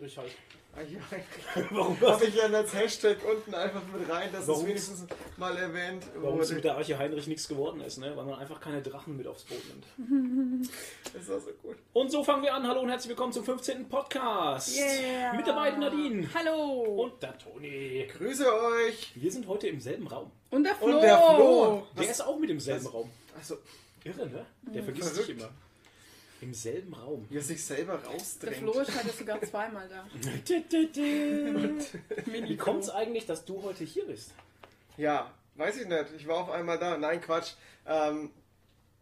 Heinrich halt. Ah, ja, Warum Habe ich ja als Hashtag unten einfach mit rein, dass Warum? es wenigstens mal erwähnt Warum es mit wurde. der Arche Heinrich nichts geworden ist, ne? Weil man einfach keine Drachen mit aufs Boot nimmt. Das auch so gut. Und so fangen wir an. Hallo und herzlich willkommen zum 15. Podcast. Yeah. Mit dabei Nadine. Hallo. Und der Toni. Grüße euch. Wir sind heute im selben Raum. Und der Flo. Und der Flo. Der ist auch mit im selben das- Raum. Also, Irre, ne? Der vergisst Verrückt. sich immer. Im selben Raum. wie er sich selber Der rausdrängt. Flo ist heute sogar zweimal da. Wie kommt es eigentlich, dass du heute hier bist? Ja, weiß ich nicht. Ich war auf einmal da. Nein, Quatsch. Ähm,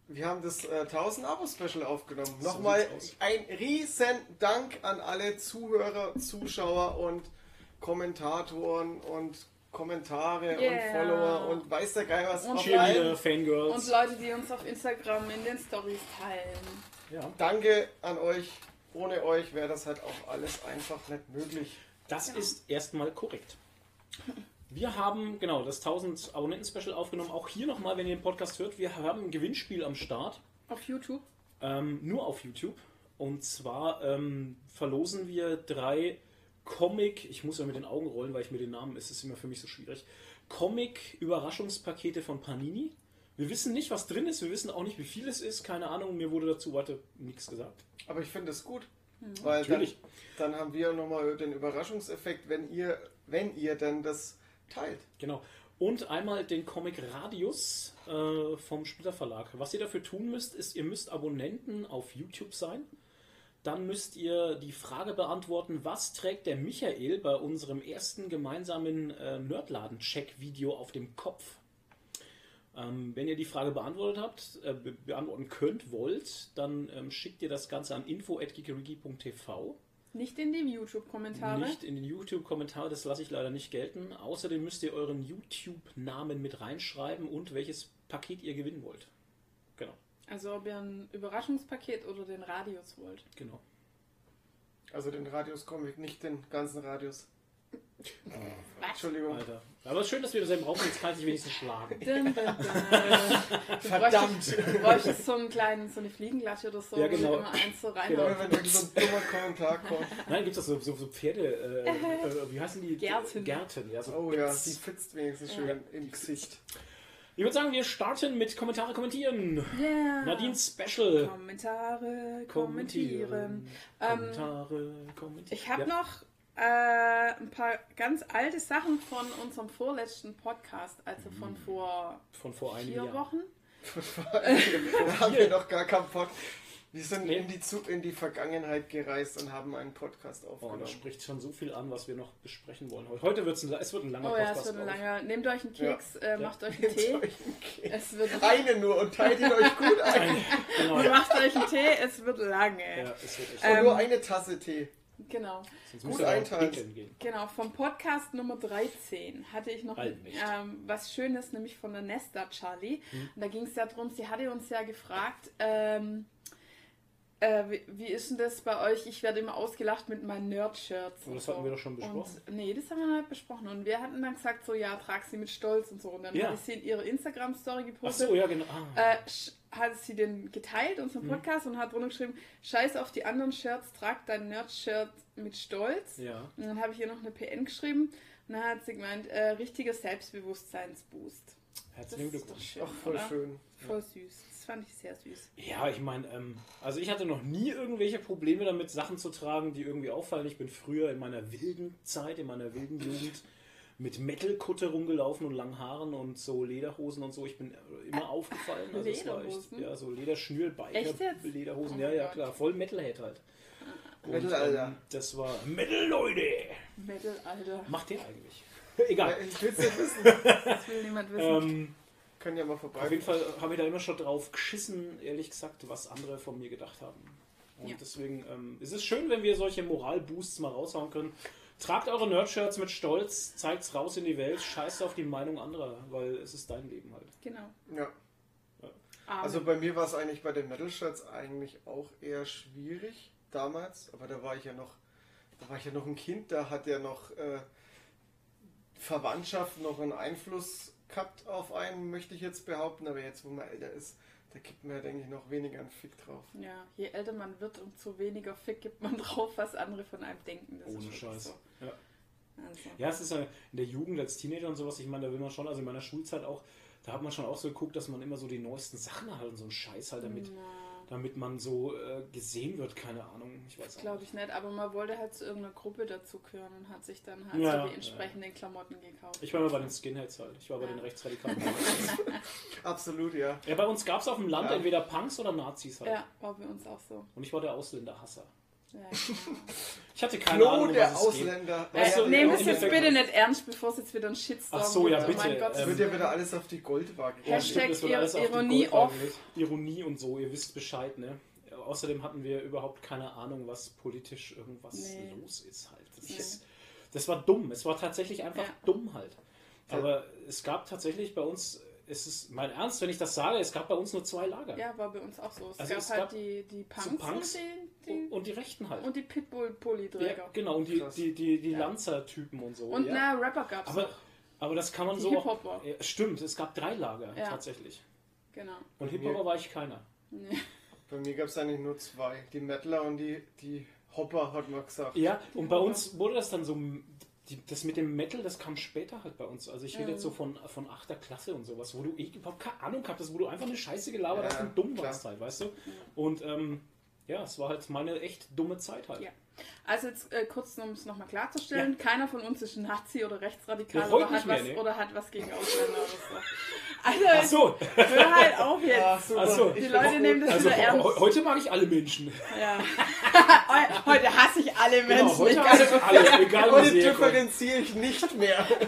wir haben das äh, 1000 Abo-Special aufgenommen. So Nochmal ein riesen Dank an alle Zuhörer, Zuschauer und Kommentatoren und Kommentare und Yeah. Follower und weiß der Geil was. Und auf Cheerleader, allen. Und Fangirls. Leute, die uns auf Instagram in den Stories teilen. Ja. Danke an euch. Ohne euch wäre das halt auch alles einfach nicht möglich. Das Genau. ist erstmal korrekt. Wir haben genau das 1000 Abonnenten-Special aufgenommen. Auch hier nochmal, wenn ihr den Podcast hört, wir haben ein Gewinnspiel am Start. Auf YouTube. Ähm, nur auf YouTube. Und zwar ähm, verlosen wir drei Comic, ich muss ja mit den Augen rollen, weil ich mir den Namen, es ist immer für mich so schwierig, Comic-Überraschungspakete von Panini. Wir wissen nicht, was drin ist, wir wissen auch nicht, wie viel es ist, keine Ahnung, mir wurde dazu weiter nichts gesagt. Aber ich finde es gut. Weil dann, Natürlich. dann haben wir nochmal den Überraschungseffekt, wenn ihr, wenn ihr denn das teilt. Genau. Und einmal den Comic Radius äh, vom Splitter Verlag. Was ihr dafür tun müsst, ist, ihr müsst Abonnenten auf YouTube sein. Dann müsst ihr die Frage beantworten, was trägt der Michael bei unserem ersten gemeinsamen äh, Nerdladen-Check-Video auf dem Kopf? Ähm, wenn ihr die Frage beantwortet habt, äh, be beantworten könnt, wollt, dann ähm, schickt ihr das Ganze an info.geekeriki.tv. Nicht in die YouTube-Kommentare. Nicht in den YouTube-Kommentare, das lasse ich leider nicht gelten. Außerdem müsst ihr euren YouTube-Namen mit reinschreiben und welches Paket ihr gewinnen wollt. Genau, Also ob ihr ein Überraschungspaket oder den Radius wollt. genau. Also den Radius-Comic, nicht den ganzen Radius. Was? Entschuldigung. Alter. Aber es ist schön, dass wir im selben Raum sind, jetzt kann ich wenigstens schlagen. Dun, dun, dun. Verdammt! Du bräuchtest so, einen kleinen, so eine Fliegenklatsche oder so, Ja, du genau. immer eins so Immer reinhauen. wenn irgend so ein dummer Kommentar kommt. Nein, gibt es so, so, so Pferde, äh, äh, wie heißen die? Gärten. Gärten, ja. So Oh ja, die fitzt wenigstens schön Ja. im Gesicht. Ich würde sagen, wir starten mit Kommentare kommentieren. Yeah. Nadine Special. Kommentare kommentieren. Ähm, Kommentare kommentieren. Ich habe ja. noch äh, ein paar ganz alte Sachen von unserem vorletzten Podcast, also von vor von vor vier Jahr. Wochen. da haben wir noch gar keinen Pod. Wir sind Nee. in, die Zu in die Vergangenheit gereist und haben einen Podcast Oh, aufgenommen. das spricht schon so viel an, was wir noch besprechen wollen. heute. Heute wird es ein, es wird ein langer Oh ja, Podcast. es wird ein langer. Nehmt euch einen Keks, äh, Ja. macht euch einen Nehmt Tee. euch einen Keks. Es wird Einen nur und teilt ihn euch gut ein. Genau. und macht euch einen Tee, es wird lange. Ja, es wird echt. Ähm, nur eine Tasse Tee. Genau. Sonst gut einteilen. gehen. Genau, vom Podcast Nummer 13 hatte ich noch ähm, was Schönes, nämlich von der Nesta Charlie. Hm. Und da ging es ja darum, sie hatte uns ja gefragt, ähm, äh, wie, wie ist denn das bei euch? Ich werde immer ausgelacht mit meinen Nerd-Shirts. Und das so. hatten wir doch schon besprochen. Und, nee, das haben wir noch nicht besprochen. Und wir hatten dann gesagt, so ja, trag sie mit Stolz und so. Und dann Ja. hatte ich sie in ihre Instagram-Story Ach gepostet. so, ja, genau. Ah. äh, hat sie den geteilt, unseren Podcast, und hat drunter geschrieben, scheiß auf die anderen Shirts, trag dein Nerd-Shirt mit Stolz. ja. Und dann habe ich ihr noch eine PN geschrieben und dann hat sie gemeint, äh, richtiger Selbstbewusstseinsboost. Herzlichen Glückwunsch. doch Ach, voll oder? schön. Voll süß. Das fand ich sehr süß. Ja, ich meine, ähm, also ich hatte noch nie irgendwelche Probleme damit, Sachen zu tragen, die irgendwie auffallen. Ich bin früher in meiner wilden Zeit, in meiner wilden Jugend mit Metal-Kutte rumgelaufen und langen Haaren und so Lederhosen und so. Ich bin äh, immer aufgefallen. Also es war echt, Lederhosen? ja, so Lederschnürbiker? Lederhosen, Oh ja, ja, Gott. klar, voll Metalhead halt. Und, Metal, Alter. ähm, das war Metal, Leute! Metal, Alter. Macht der eigentlich? Ja, Egal. ich will es nicht wissen. Das will niemand wissen. Ähm, Können ja mal vorbei. Auf jeden Fall habe ich da immer schon drauf geschissen, ehrlich gesagt, was andere von mir gedacht haben. Und Ja. deswegen ähm, es ist es schön, wenn wir solche Moralboosts mal raushauen können. Tragt eure Nerdshirts mit Stolz, zeigt's raus in die Welt, scheißt auf die Meinung anderer, weil es ist dein Leben halt. genau. Ja. Amen. Also bei mir war es eigentlich bei den Metal Shirts eigentlich auch eher schwierig damals, aber da war ich ja noch, da war ich ja noch ein Kind, da hat ja noch äh, Verwandtschaft noch einen Einfluss gehabt auf einen, möchte ich jetzt behaupten, aber jetzt, wo man älter ist, da gibt man ja, denke ich, noch weniger einen Fick drauf. Ja, je älter man wird, umso weniger Fick gibt man drauf, was andere von einem denken. Das Ohne Scheiß. So. Ja. Also. Ja, es ist ja in der Jugend als Teenager und sowas, ich meine, da will man schon, also in meiner Schulzeit auch, da hat man schon auch so geguckt, dass man immer so die neuesten Sachen halt und so einen Scheiß halt damit, Na, damit man so äh, gesehen wird, keine Ahnung. Ich weiß das glaube nicht. ich nicht, aber man wollte halt zu irgendeiner Gruppe dazugehören und hat sich dann halt Ja, so die ja. entsprechenden Klamotten gekauft. Ich war mal bei den Skinheads halt. Ich war bei Ja. den Rechtsradikalen. Absolut, ja. ja, bei uns gab es auf dem Land Ja. entweder Punks oder Nazis halt. Ja, war bei uns auch so. Und ich war der Ausländerhasser. Ja, genau. Ich hatte keine Ahnung, Flo, um der. Ausländer. Äh, Nehmt im es jetzt bitte nicht ernst, bevor es jetzt wieder ein Shitstorm Ach so, ja, gibt. bitte, mein Gott, ähm, Wird ja wieder alles auf die Goldwaage Ja, Hashtag Ironie off. Ironie und so, ihr wisst Bescheid, ne? Außerdem hatten wir überhaupt keine Ahnung, was politisch irgendwas Nee. los ist halt. Das, Nee. ist, das war dumm. Es war tatsächlich einfach Ja. dumm halt. Aber es gab tatsächlich bei uns, es ist mein Ernst, wenn ich das sage, es gab bei uns nur zwei Lager. Ja, war bei uns auch so. Es Also gab es halt gab die, die Punks, Punks die, Und, die, und die Rechten halt. und die Pitbull-Pulli-Träger. ja, genau, und die, Krass. die, die, die Ja. Lanzer-Typen und so. Und ja. na, Rapper gab es aber, noch. aber das kann man Die so auch. Hip-Hopper. Ja, stimmt, es gab drei Lager Ja. tatsächlich. Genau. Und Bei Hip-Hopper war ich keiner. Nee. Bei mir gab es eigentlich nur zwei. Die Mettler und die, die Hopper, hat man gesagt. Ja, Die und bei Hopper. uns wurde das dann so, die, das mit dem Metal, das kam später halt bei uns. Also ich rede Mhm. jetzt so von, von 8. Klasse und sowas, wo du eh überhaupt keine Ahnung gehabt hast, wo du einfach eine Scheiße gelabert Ja, hast und dumm klar. warst halt, weißt du? Und ähm, ja, es war halt meine echt dumme Zeit halt. Ja. Also jetzt äh, kurz, um es nochmal klarzustellen, keiner von uns ist ein Nazi oder rechtsradikal Ja, oder, hat mehr, was, ne? oder hat was gegen Ausländer oder so. Also Ach so, hör halt auf jetzt. Super. Ach so. Die Ich Leute bin nehmen das also wieder ernst. he- heute mag ich alle Menschen. Ja. Heute hasse ich alle Genau, Menschen. heute egal hasse ich alle, egal Heute differenziere ich nicht mehr.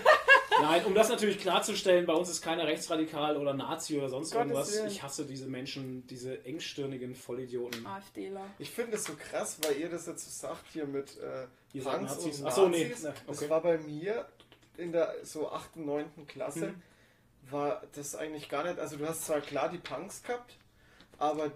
Nein, um das natürlich klarzustellen, bei uns ist keiner rechtsradikal oder Nazi oder sonst Gottes irgendwas. Willen. Ich hasse diese Menschen, diese engstirnigen Vollidioten. AfDler. Ich finde es so krass, weil ihr das jetzt so sagt hier mit äh, Ihr Punks Nazis. und Ach so, nee. Nazis. Na, Das okay. war bei mir in der so 8., 9. Klasse, Mhm. war das eigentlich gar nicht, also du hast zwar klar die Punks gehabt, aber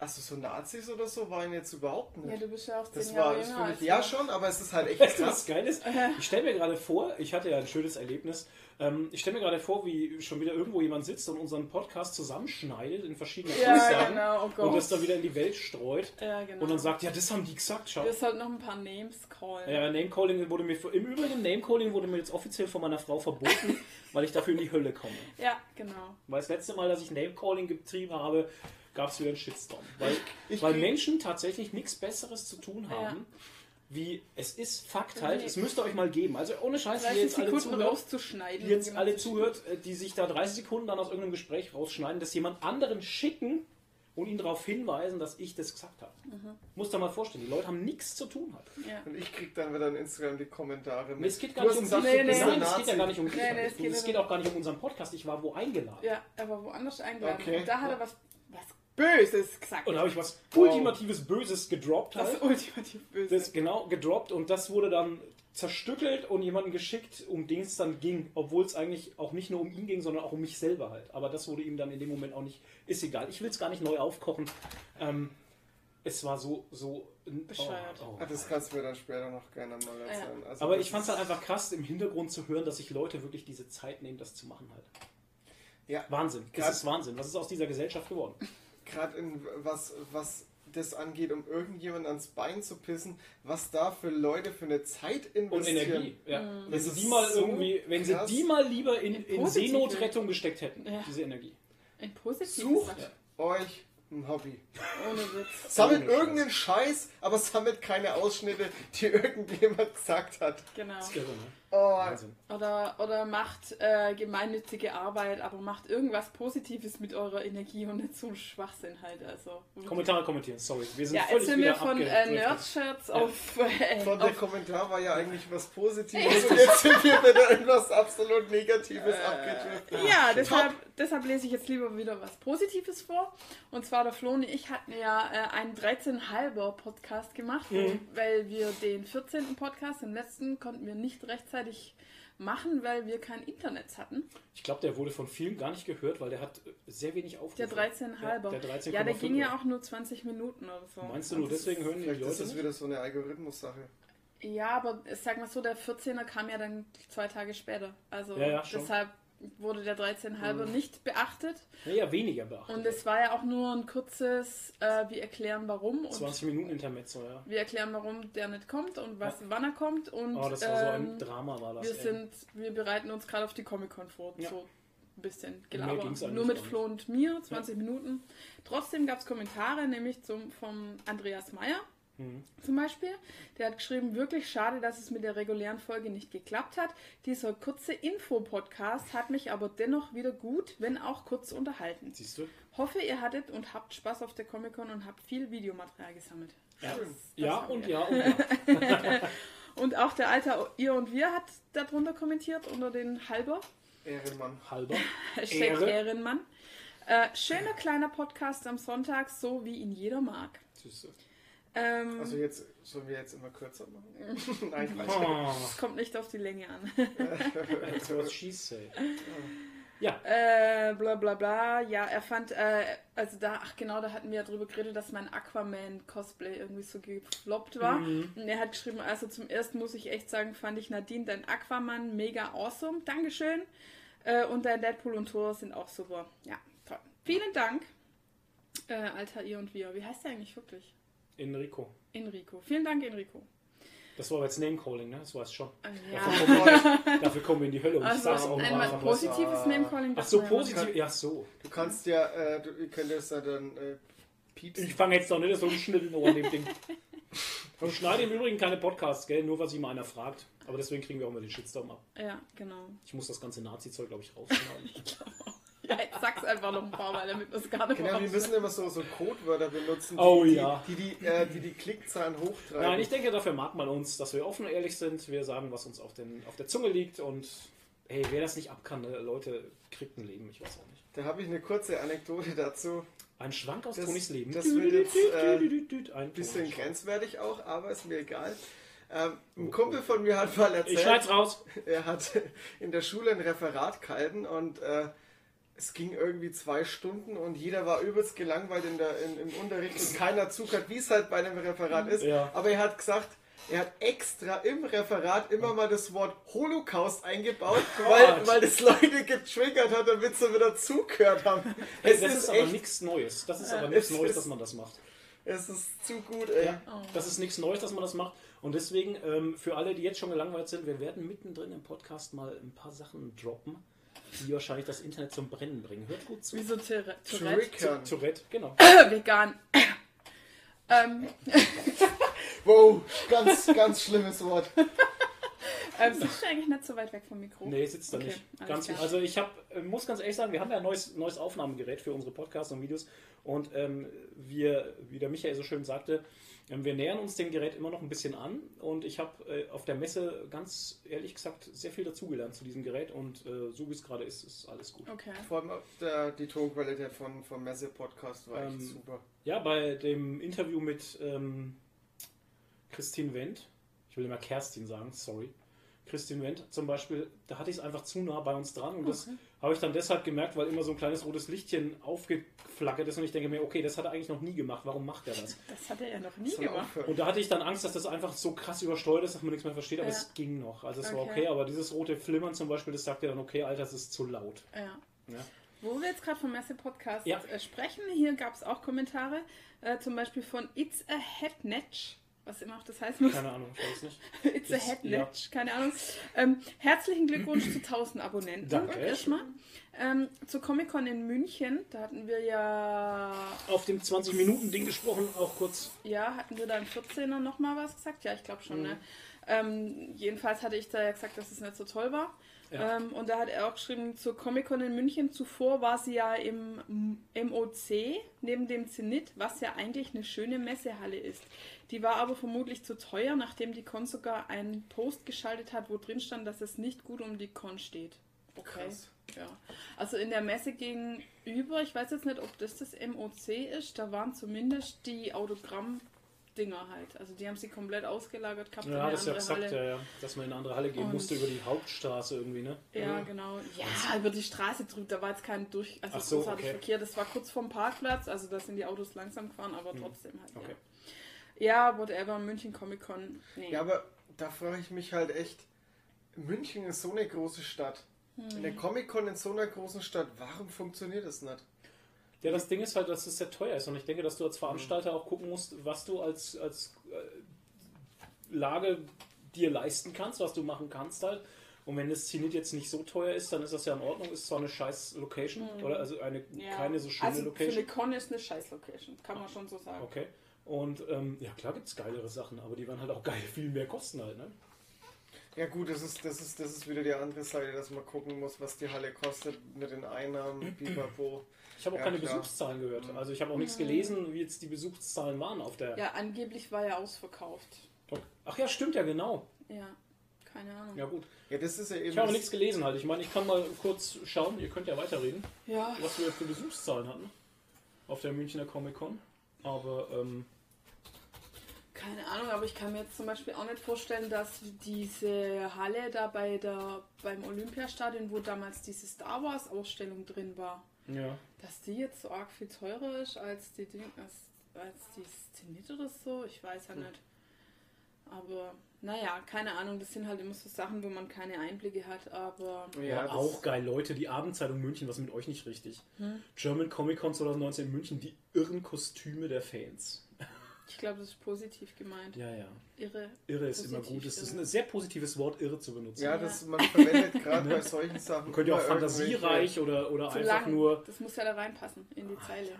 also so Nazis oder so waren jetzt überhaupt nicht. Ja, du bist ja auch zehn das Jahre war, das jünger ich, ja schon, aber es ist halt echt du, was krass. geil ist? Ich stelle mir gerade vor, ich hatte ja ein schönes Erlebnis. Ähm, ich stelle mir gerade vor, wie schon wieder irgendwo jemand sitzt und unseren Podcast zusammenschneidet in verschiedene Ja, Aussagen genau, oh Gott. und das dann wieder in die Welt streut Ja, genau. und dann sagt, ja, das haben die gesagt, schau. Wir sollten noch ein paar Names callen. Ja, Namecalling wurde mir, im Übrigen, Namecalling wurde mir jetzt offiziell von meiner Frau verboten, weil ich dafür in die Hölle komme. Ja, genau. Weil das letzte Mal, dass ich Namecalling getrieben habe, gab es wieder einen Shitstorm. Weil, Ich weil Menschen tatsächlich nichts Besseres zu tun haben, wie es ist Fakt halt, Nee. es müsste euch mal geben. Also ohne Scheiß, die 30 jetzt alle zuhört, rauszuschneiden. die jetzt alle zuhört, äh, die sich da 30 Sekunden dann aus irgendeinem Gespräch rausschneiden, das jemand anderen schicken und ihn darauf hinweisen, dass ich das gesagt habe. Mhm. Muss dir mal vorstellen, die Leute haben nichts zu tun halt. Ja. Und ich krieg dann wieder in Instagram die Kommentare. Nee, Es geht gar nicht um dich. Nee, nee. Nein, es geht ja gar nicht um dich. Nee, nee, es es, geht ja- auch gar nicht um unseren Podcast. Ich war wo eingeladen. ja, er war woanders eingeladen. Okay. Und da hat er was Böses gesagt. Und da habe ich was Wow. ultimatives Böses gedroppt das halt. ultimativ Böse. Das genau gedroppt und das wurde dann zerstückelt und jemanden geschickt, um den es dann ging, obwohl es eigentlich auch nicht nur um ihn ging, sondern auch um mich selber halt. Aber das wurde ihm dann in dem Moment auch nicht, ist egal. Ich will es gar nicht neu aufkochen. Ähm, es war so, so Bescheuert. Oh, oh. Das kannst du mir dann später noch gerne mal erzählen. Also Aber das ich fand es halt einfach krass, im Hintergrund zu hören, dass sich Leute wirklich diese Zeit nehmen, das zu machen halt. Ja, Wahnsinn. Das ist Wahnsinn. Was ist aus dieser Gesellschaft geworden? Gerade in was, was das angeht, um irgendjemand ans Bein zu pissen, was da für Leute für eine Zeit Und investieren. Energie. Ja. Wenn Das sie ist die mal so irgendwie, wenn sie die mal lieber in, In Seenotrettung gesteckt hätten, Ja. diese Energie. Ein positives Sucht Sache. euch ein Hobby. Ohne Witz. Sammelt Ohne Scheiß. irgendeinen Scheiß, aber sammelt keine Ausschnitte, die irgendjemand gesagt hat. Genau. Das ist irre, ne? Oh. Oder, oder macht äh, gemeinnützige Arbeit, aber macht irgendwas Positives mit eurer Energie und nicht so einen Schwachsinn halt. Also. Kommentare kommentieren, sorry. Wir sind Ja, jetzt sind wir von äh. Nerdshirts auf, äh, von der auf Kommentar war ja eigentlich was Positives und jetzt sind wir wieder in was absolut Negatives abgedriftet. Ja, deshalb, deshalb lese ich jetzt lieber wieder was Positives vor. Und zwar der Flo und ich hatten ja äh, einen 13,5er Podcast gemacht, wo- weil wir den 14. Podcast, den letzten, konnten wir nicht rechtzeitig machen, weil wir kein Internet hatten. Ich glaube, der wurde von vielen gar nicht gehört, weil der hat äh, sehr wenig Aufrufe. Der 13,5er. Ja, der 13,5er. Ja, der ging ja auch nur 20 Minuten oder so. Meinst du nur deswegen hören die Leute das wieder so eine Algorithmus-Sache. Ja, aber sag mal so, der 14er kam ja dann zwei Tage später. Also Ja, ja, schon. deshalb wurde der 13 halber nicht beachtet. Naja, weniger beachtet. Und es war ja auch nur ein kurzes, äh, wir erklären warum. Und 20 Minuten Intermezzo, ja. wir erklären, warum der nicht kommt und was, wann er kommt. Und Oh, das war so ein ähm, Drama, war das. wir ey. sind, wir bereiten uns gerade auf die Comic-Con vor. Ja. So ein bisschen mehr Gelaber. ging's eigentlich Nur mit. Flo und mir, 20 Minuten. Trotzdem gab es Kommentare, nämlich zum, vom Andreas Meyer Mhm. zum Beispiel. Der hat geschrieben, wirklich schade, dass es mit der regulären Folge nicht geklappt hat. Dieser kurze Info-Podcast hat mich aber dennoch wieder gut, wenn auch kurz unterhalten. Siehst du? Hoffe, ihr hattet und habt Spaß auf der Comic-Con und habt viel Videomaterial gesammelt. Ja, Schön. ja haben und ja und ja. Und auch der alte Ihr und Wir hat darunter kommentiert unter den Halber. Ehrenmann. Halber. Ehre. Ehrenmann. Äh, schöner kleiner Podcast am Sonntag, so wie ihn jeder mag. Siehst du. Ähm, Also jetzt sollen wir jetzt immer kürzer machen? Nein, Quatsch. Oh, es kommt nicht auf die Länge an. that's what she said. Ja, Äh, bla bla bla. Ja, er fand, äh, also da, ach genau, da hatten wir ja drüber geredet, dass mein Aquaman-Cosplay irgendwie so gefloppt war. Mhm. Und er hat geschrieben, also zum ersten muss ich echt sagen, fand ich Nadine, dein Aquaman mega awesome. Dankeschön. Äh, und dein Deadpool und Thor sind auch super. Ja, toll. Vielen Dank. Äh, Alter, ihr und wir. Wie heißt der eigentlich wirklich? Enrico. Enrico. Vielen Dank, Enrico. Das war jetzt Name-Calling, ne? Das weißt du schon. Dafür, ja, kommen wir, dafür kommen wir in die Hölle und ich also sag's auch einmal mal. positives Name-Calling. Ach so, war ja- positiv. Ja, so. Du kannst ja, äh, du, ihr könnt das ja dann äh, piepsen. Ich fange jetzt doch nicht so ein Schnittelnohr an dem Ding. Und schneide im Übrigen keine Podcasts, gell? Nur weil sich mal einer fragt. Aber deswegen kriegen wir auch mal den Shitstorm ab. Ja, genau. Ich muss das ganze Nazi-Zeug, glaube ich, rausschneiden. Ja, jetzt sag's einfach noch ein paar Mal, damit wir es gar nicht Genau, wir müssen immer so, so Codewörter benutzen, die Oh die, ja. die, die, äh, die, die Klickzahlen hochtreiben. Nein, ich denke, dafür mag man uns, dass wir offen und ehrlich sind. Wir sagen, was uns auf, den, auf der Zunge liegt. Und hey, wer das nicht ab kann, ne, Leute, kriegt ein Leben. Ich weiß auch nicht. Da habe ich eine kurze Anekdote dazu. Ein Schwank aus Das- Tonis Leben. das wird jetzt, äh, ein Bisschen grenzwertig auch, aber ist mir egal. Ähm, ein Kumpel von mir hat mal Ich erzählt, schneid's raus. er hat in der Schule ein Referat gehalten und äh, es ging irgendwie zwei Stunden und jeder war übelst gelangweilt in der, in, im Unterricht und keiner zugehört, wie es halt bei einem Referat ist. Ja. Aber er hat gesagt, er hat extra im Referat immer mal das Wort Holocaust eingebaut, Oh weil, weil das Leute getriggert hat, damit sie wieder zugehört haben. Hey, Es das ist ist aber nichts Neues. Das ist Ja. aber nichts Es Neues, ist- dass man das macht. es ist zu gut, ey. Ja, das ist nichts Neues, dass man das macht. Und deswegen, ähm, für alle, die jetzt schon gelangweilt sind, wir werden mittendrin im Podcast mal ein paar Sachen droppen, die wahrscheinlich das Internet zum Brennen bringen. Hört gut zu. Wieso Tourette? Tourette? Tourette, genau. Vegan. ähm, Wow, ganz, ganz schlimmes Wort. ähm, sitzt du eigentlich nicht so weit weg vom Mikro? Nee, sitzt da Okay, nicht. Ganz, also ich hab, äh, muss ganz ehrlich sagen, wir haben ja ein neues, neues Aufnahmegerät für unsere Podcasts und Videos. Und ähm, wir, wie der Michael so schön sagte, wir nähern uns dem Gerät immer noch ein bisschen an. Und ich habe äh, auf der Messe ganz ehrlich gesagt sehr viel dazugelernt zu diesem Gerät. Und äh, so wie es gerade ist, ist alles gut. Okay. Vor allem der, die Tonqualität von, vom Messe-Podcast war echt Ähm, super. Ja, bei dem Interview mit ähm, Christine Wendt, ich will immer Kerstin sagen, sorry. Christine Wendt zum Beispiel, da hatte ich es einfach zu nah bei uns dran und das habe ich dann deshalb gemerkt, weil immer so ein kleines rotes Lichtchen aufgeflackert ist und ich denke mir, okay, das hat er eigentlich noch nie gemacht, warum macht er das? Das hat er ja noch nie gemacht. Und da hatte ich dann Angst, dass das einfach so krass übersteuert ist, dass man nichts mehr versteht, aber Ja. es ging noch. Also es war Okay. okay, aber dieses rote Flimmern zum Beispiel, das sagt ja dann, okay, Alter, das ist zu laut. Ja. Ja. Wo wir jetzt gerade vom Messe-Podcast Ja. äh, sprechen, hier gab es auch Kommentare, äh, zum Beispiel von It's a Headnetch, was immer auch das heißen muss. Keine Ahnung, ich weiß nicht. It's a Ist- Headnetch, keine Ahnung. Ähm, herzlichen Glückwunsch zu 1000 Abonnenten. Danke. Erstmal. Ähm, zur Comic-Con in München, da hatten wir ja, Auf dem 20-Minuten-Ding gesprochen, auch kurz. ja, hatten wir da im 14er nochmal was gesagt? Ja, ich glaube Mhm. schon, ne? Ähm, jedenfalls hatte ich da ja gesagt, dass es nicht so toll war. Ja. Ähm, und da hat er auch geschrieben, zur Comic-Con in München zuvor war sie ja im MOC neben dem Zenit, was ja eigentlich eine schöne Messehalle ist. Die war aber vermutlich zu teuer, nachdem die Con sogar einen Post geschaltet hat, wo drin stand, dass es nicht gut um die Con steht. Okay. Krass. Ja. Also in der Messe gegenüber, ich weiß jetzt nicht, ob das das MOC ist, da waren zumindest die Autogramm-Dinger halt. Also die haben sie komplett ausgelagert gehabt Ja, das ist ja gesagt, Halle. ja, ja, dass man in eine andere Halle gehen Und- musste über die Hauptstraße irgendwie, ne? Ja, genau. Ja, über die Straße drüber. Da war jetzt kein durch, also Ach so, großartig okay. Verkehr. Das war kurz vorm Parkplatz, also da sind die Autos langsam gefahren, aber trotzdem halt. Okay. Ja, ja whatever, München Comic Con. Nee. Ja, aber da frage ich mich halt echt, München ist so eine große Stadt. In der Comic-Con in so einer großen Stadt, warum funktioniert das nicht? Ja, das Ding ist halt, dass es sehr teuer ist und ich denke, dass du als Veranstalter auch gucken musst, was du als, als äh, Lage dir leisten kannst, was du machen kannst halt. Und wenn das Zenit jetzt nicht so teuer ist, dann ist das ja in Ordnung. Ist zwar eine scheiß Location, oder? Also eine Ja. keine so schöne also Für Location. eine Con ist eine scheiß Location, kann man schon so sagen. Okay. Und ähm, ja, klar gibt es geilere Sachen, aber die werden halt auch geil viel mehr kosten halt, ne? Ja gut, das ist, das ist, das ist wieder die andere Seite, dass man gucken muss, was die Halle kostet mit den Einnahmen, Bipapo. Ich habe auch Ja, keine klar. Besuchszahlen gehört. Also ich habe auch nichts gelesen, wie jetzt die Besuchszahlen waren auf der. Ja, angeblich war er ausverkauft. Ach ja, stimmt ja genau. Ja, keine Ahnung. Ja gut. Ja, das ist ja eben. Ich habe das- nichts gelesen halt. Ich meine, ich kann mal kurz schauen, ihr könnt ja weiterreden, Ja, was wir für Besuchszahlen hatten auf der Münchner Comic Con. Aber ähm, keine Ahnung, aber ich kann mir jetzt zum Beispiel auch nicht vorstellen, dass diese Halle da bei der, beim Olympiastadion, wo damals diese Star Wars Ausstellung drin war, ja. dass die jetzt so arg viel teurer ist als die Ding, als, als die Zenit oder so. Ich weiß ja nicht. Aber naja, keine Ahnung, das sind halt immer so Sachen, wo man keine Einblicke hat, aber Ja, auch geil, Leute. Die Abendzeitung München, was ist mit euch nicht richtig? Hm? German Comic Con 2019 in München, die irren Kostüme der Fans. Ich glaube, das ist positiv gemeint. Ja, ja. Irre. Irre ist immer gut. Es ist ein sehr positives Wort, irre zu benutzen. Ja, das, man verwendet gerade bei solchen Sachen. Man könnte ja auch fantasiereich oder, oder Zu einfach lang. nur. Das muss ja da reinpassen in die Zeile.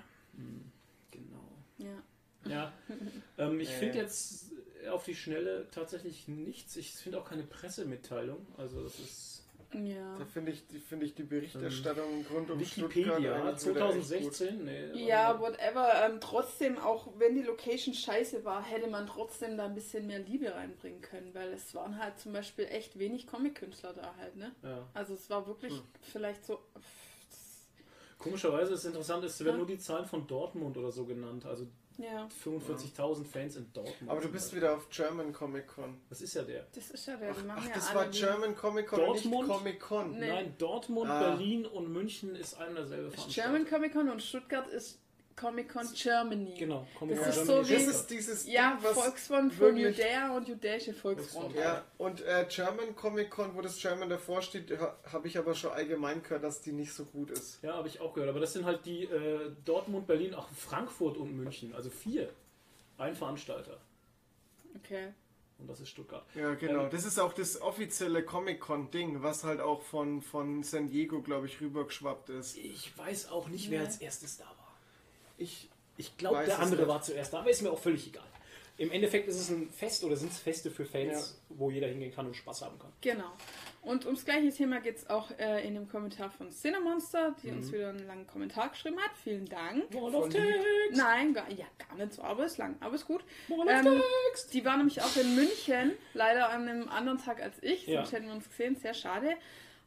Genau. Ja. Ja. ähm, ich Äh. finde jetzt auf die Schnelle tatsächlich nichts. Ich finde auch keine Pressemitteilung. Also das ist Ja. Da finde ich, die- finde ich die Berichterstattung rund um Stuttgart Wikipedia gut. 2016. Nee, Ja, whatever. Ähm, trotzdem, auch wenn die Location scheiße war, hätte man trotzdem da ein bisschen mehr Liebe reinbringen können, weil es waren halt zum Beispiel echt wenig Comic-Künstler da halt, ne? ja. Also es war wirklich Hm. vielleicht so. Komischerweise ist interessant, es werden Ja. nur die Zahlen von Dortmund oder so genannt. Also Ja, 45.000 Fans in Dortmund. Aber du bist wieder auf German Comic Con. Das ist ja der. das ist ja der, die machen Ach, ja das war German Comic Con, und nicht Dortmund? Comic Con. Nee. Nein, Dortmund, Ah. Berlin und München ist ein derselbe ist German Comic Con und Stuttgart ist Comic Con Germany. Genau, Comic Das Con ist Germany so wie- Das ist dieses Ja, Ding, was Volksfront von Judäa und jüdische Volksfront. Ja, und äh, German Comic Con, wo das German davor steht, ha, habe ich aber schon allgemein gehört, dass die nicht so gut ist. Ja, habe ich auch gehört. Aber das sind halt die äh, Dortmund, Berlin, auch Frankfurt und München. Also vier. Ein Veranstalter. Okay. Und das ist Stuttgart. Ja, genau. Ähm, Das ist auch das offizielle Comic Con Ding, was halt auch von, von San Diego, glaube ich, rübergeschwappt ist. Ich weiß auch nicht, wer als erstes da war. Ich, Ich glaube, der andere war zuerst da, aber ist mir auch völlig egal. Im Endeffekt ist es ein Fest oder sind es Feste für Fans, wo jeder hingehen kann und Spaß haben kann. Genau. Und ums gleiche Thema geht es auch äh, in dem Kommentar von Cinemonster, die Mhm. uns wieder einen langen Kommentar geschrieben hat. Vielen Dank. Wall of Text! Nein, gar, ja, gar nicht so, aber ist lang, aber ist gut. Wall of Ähm, Text! Die war nämlich auch in München, leider an einem anderen Tag als ich, Ja. sonst hätten wir uns gesehen, sehr schade.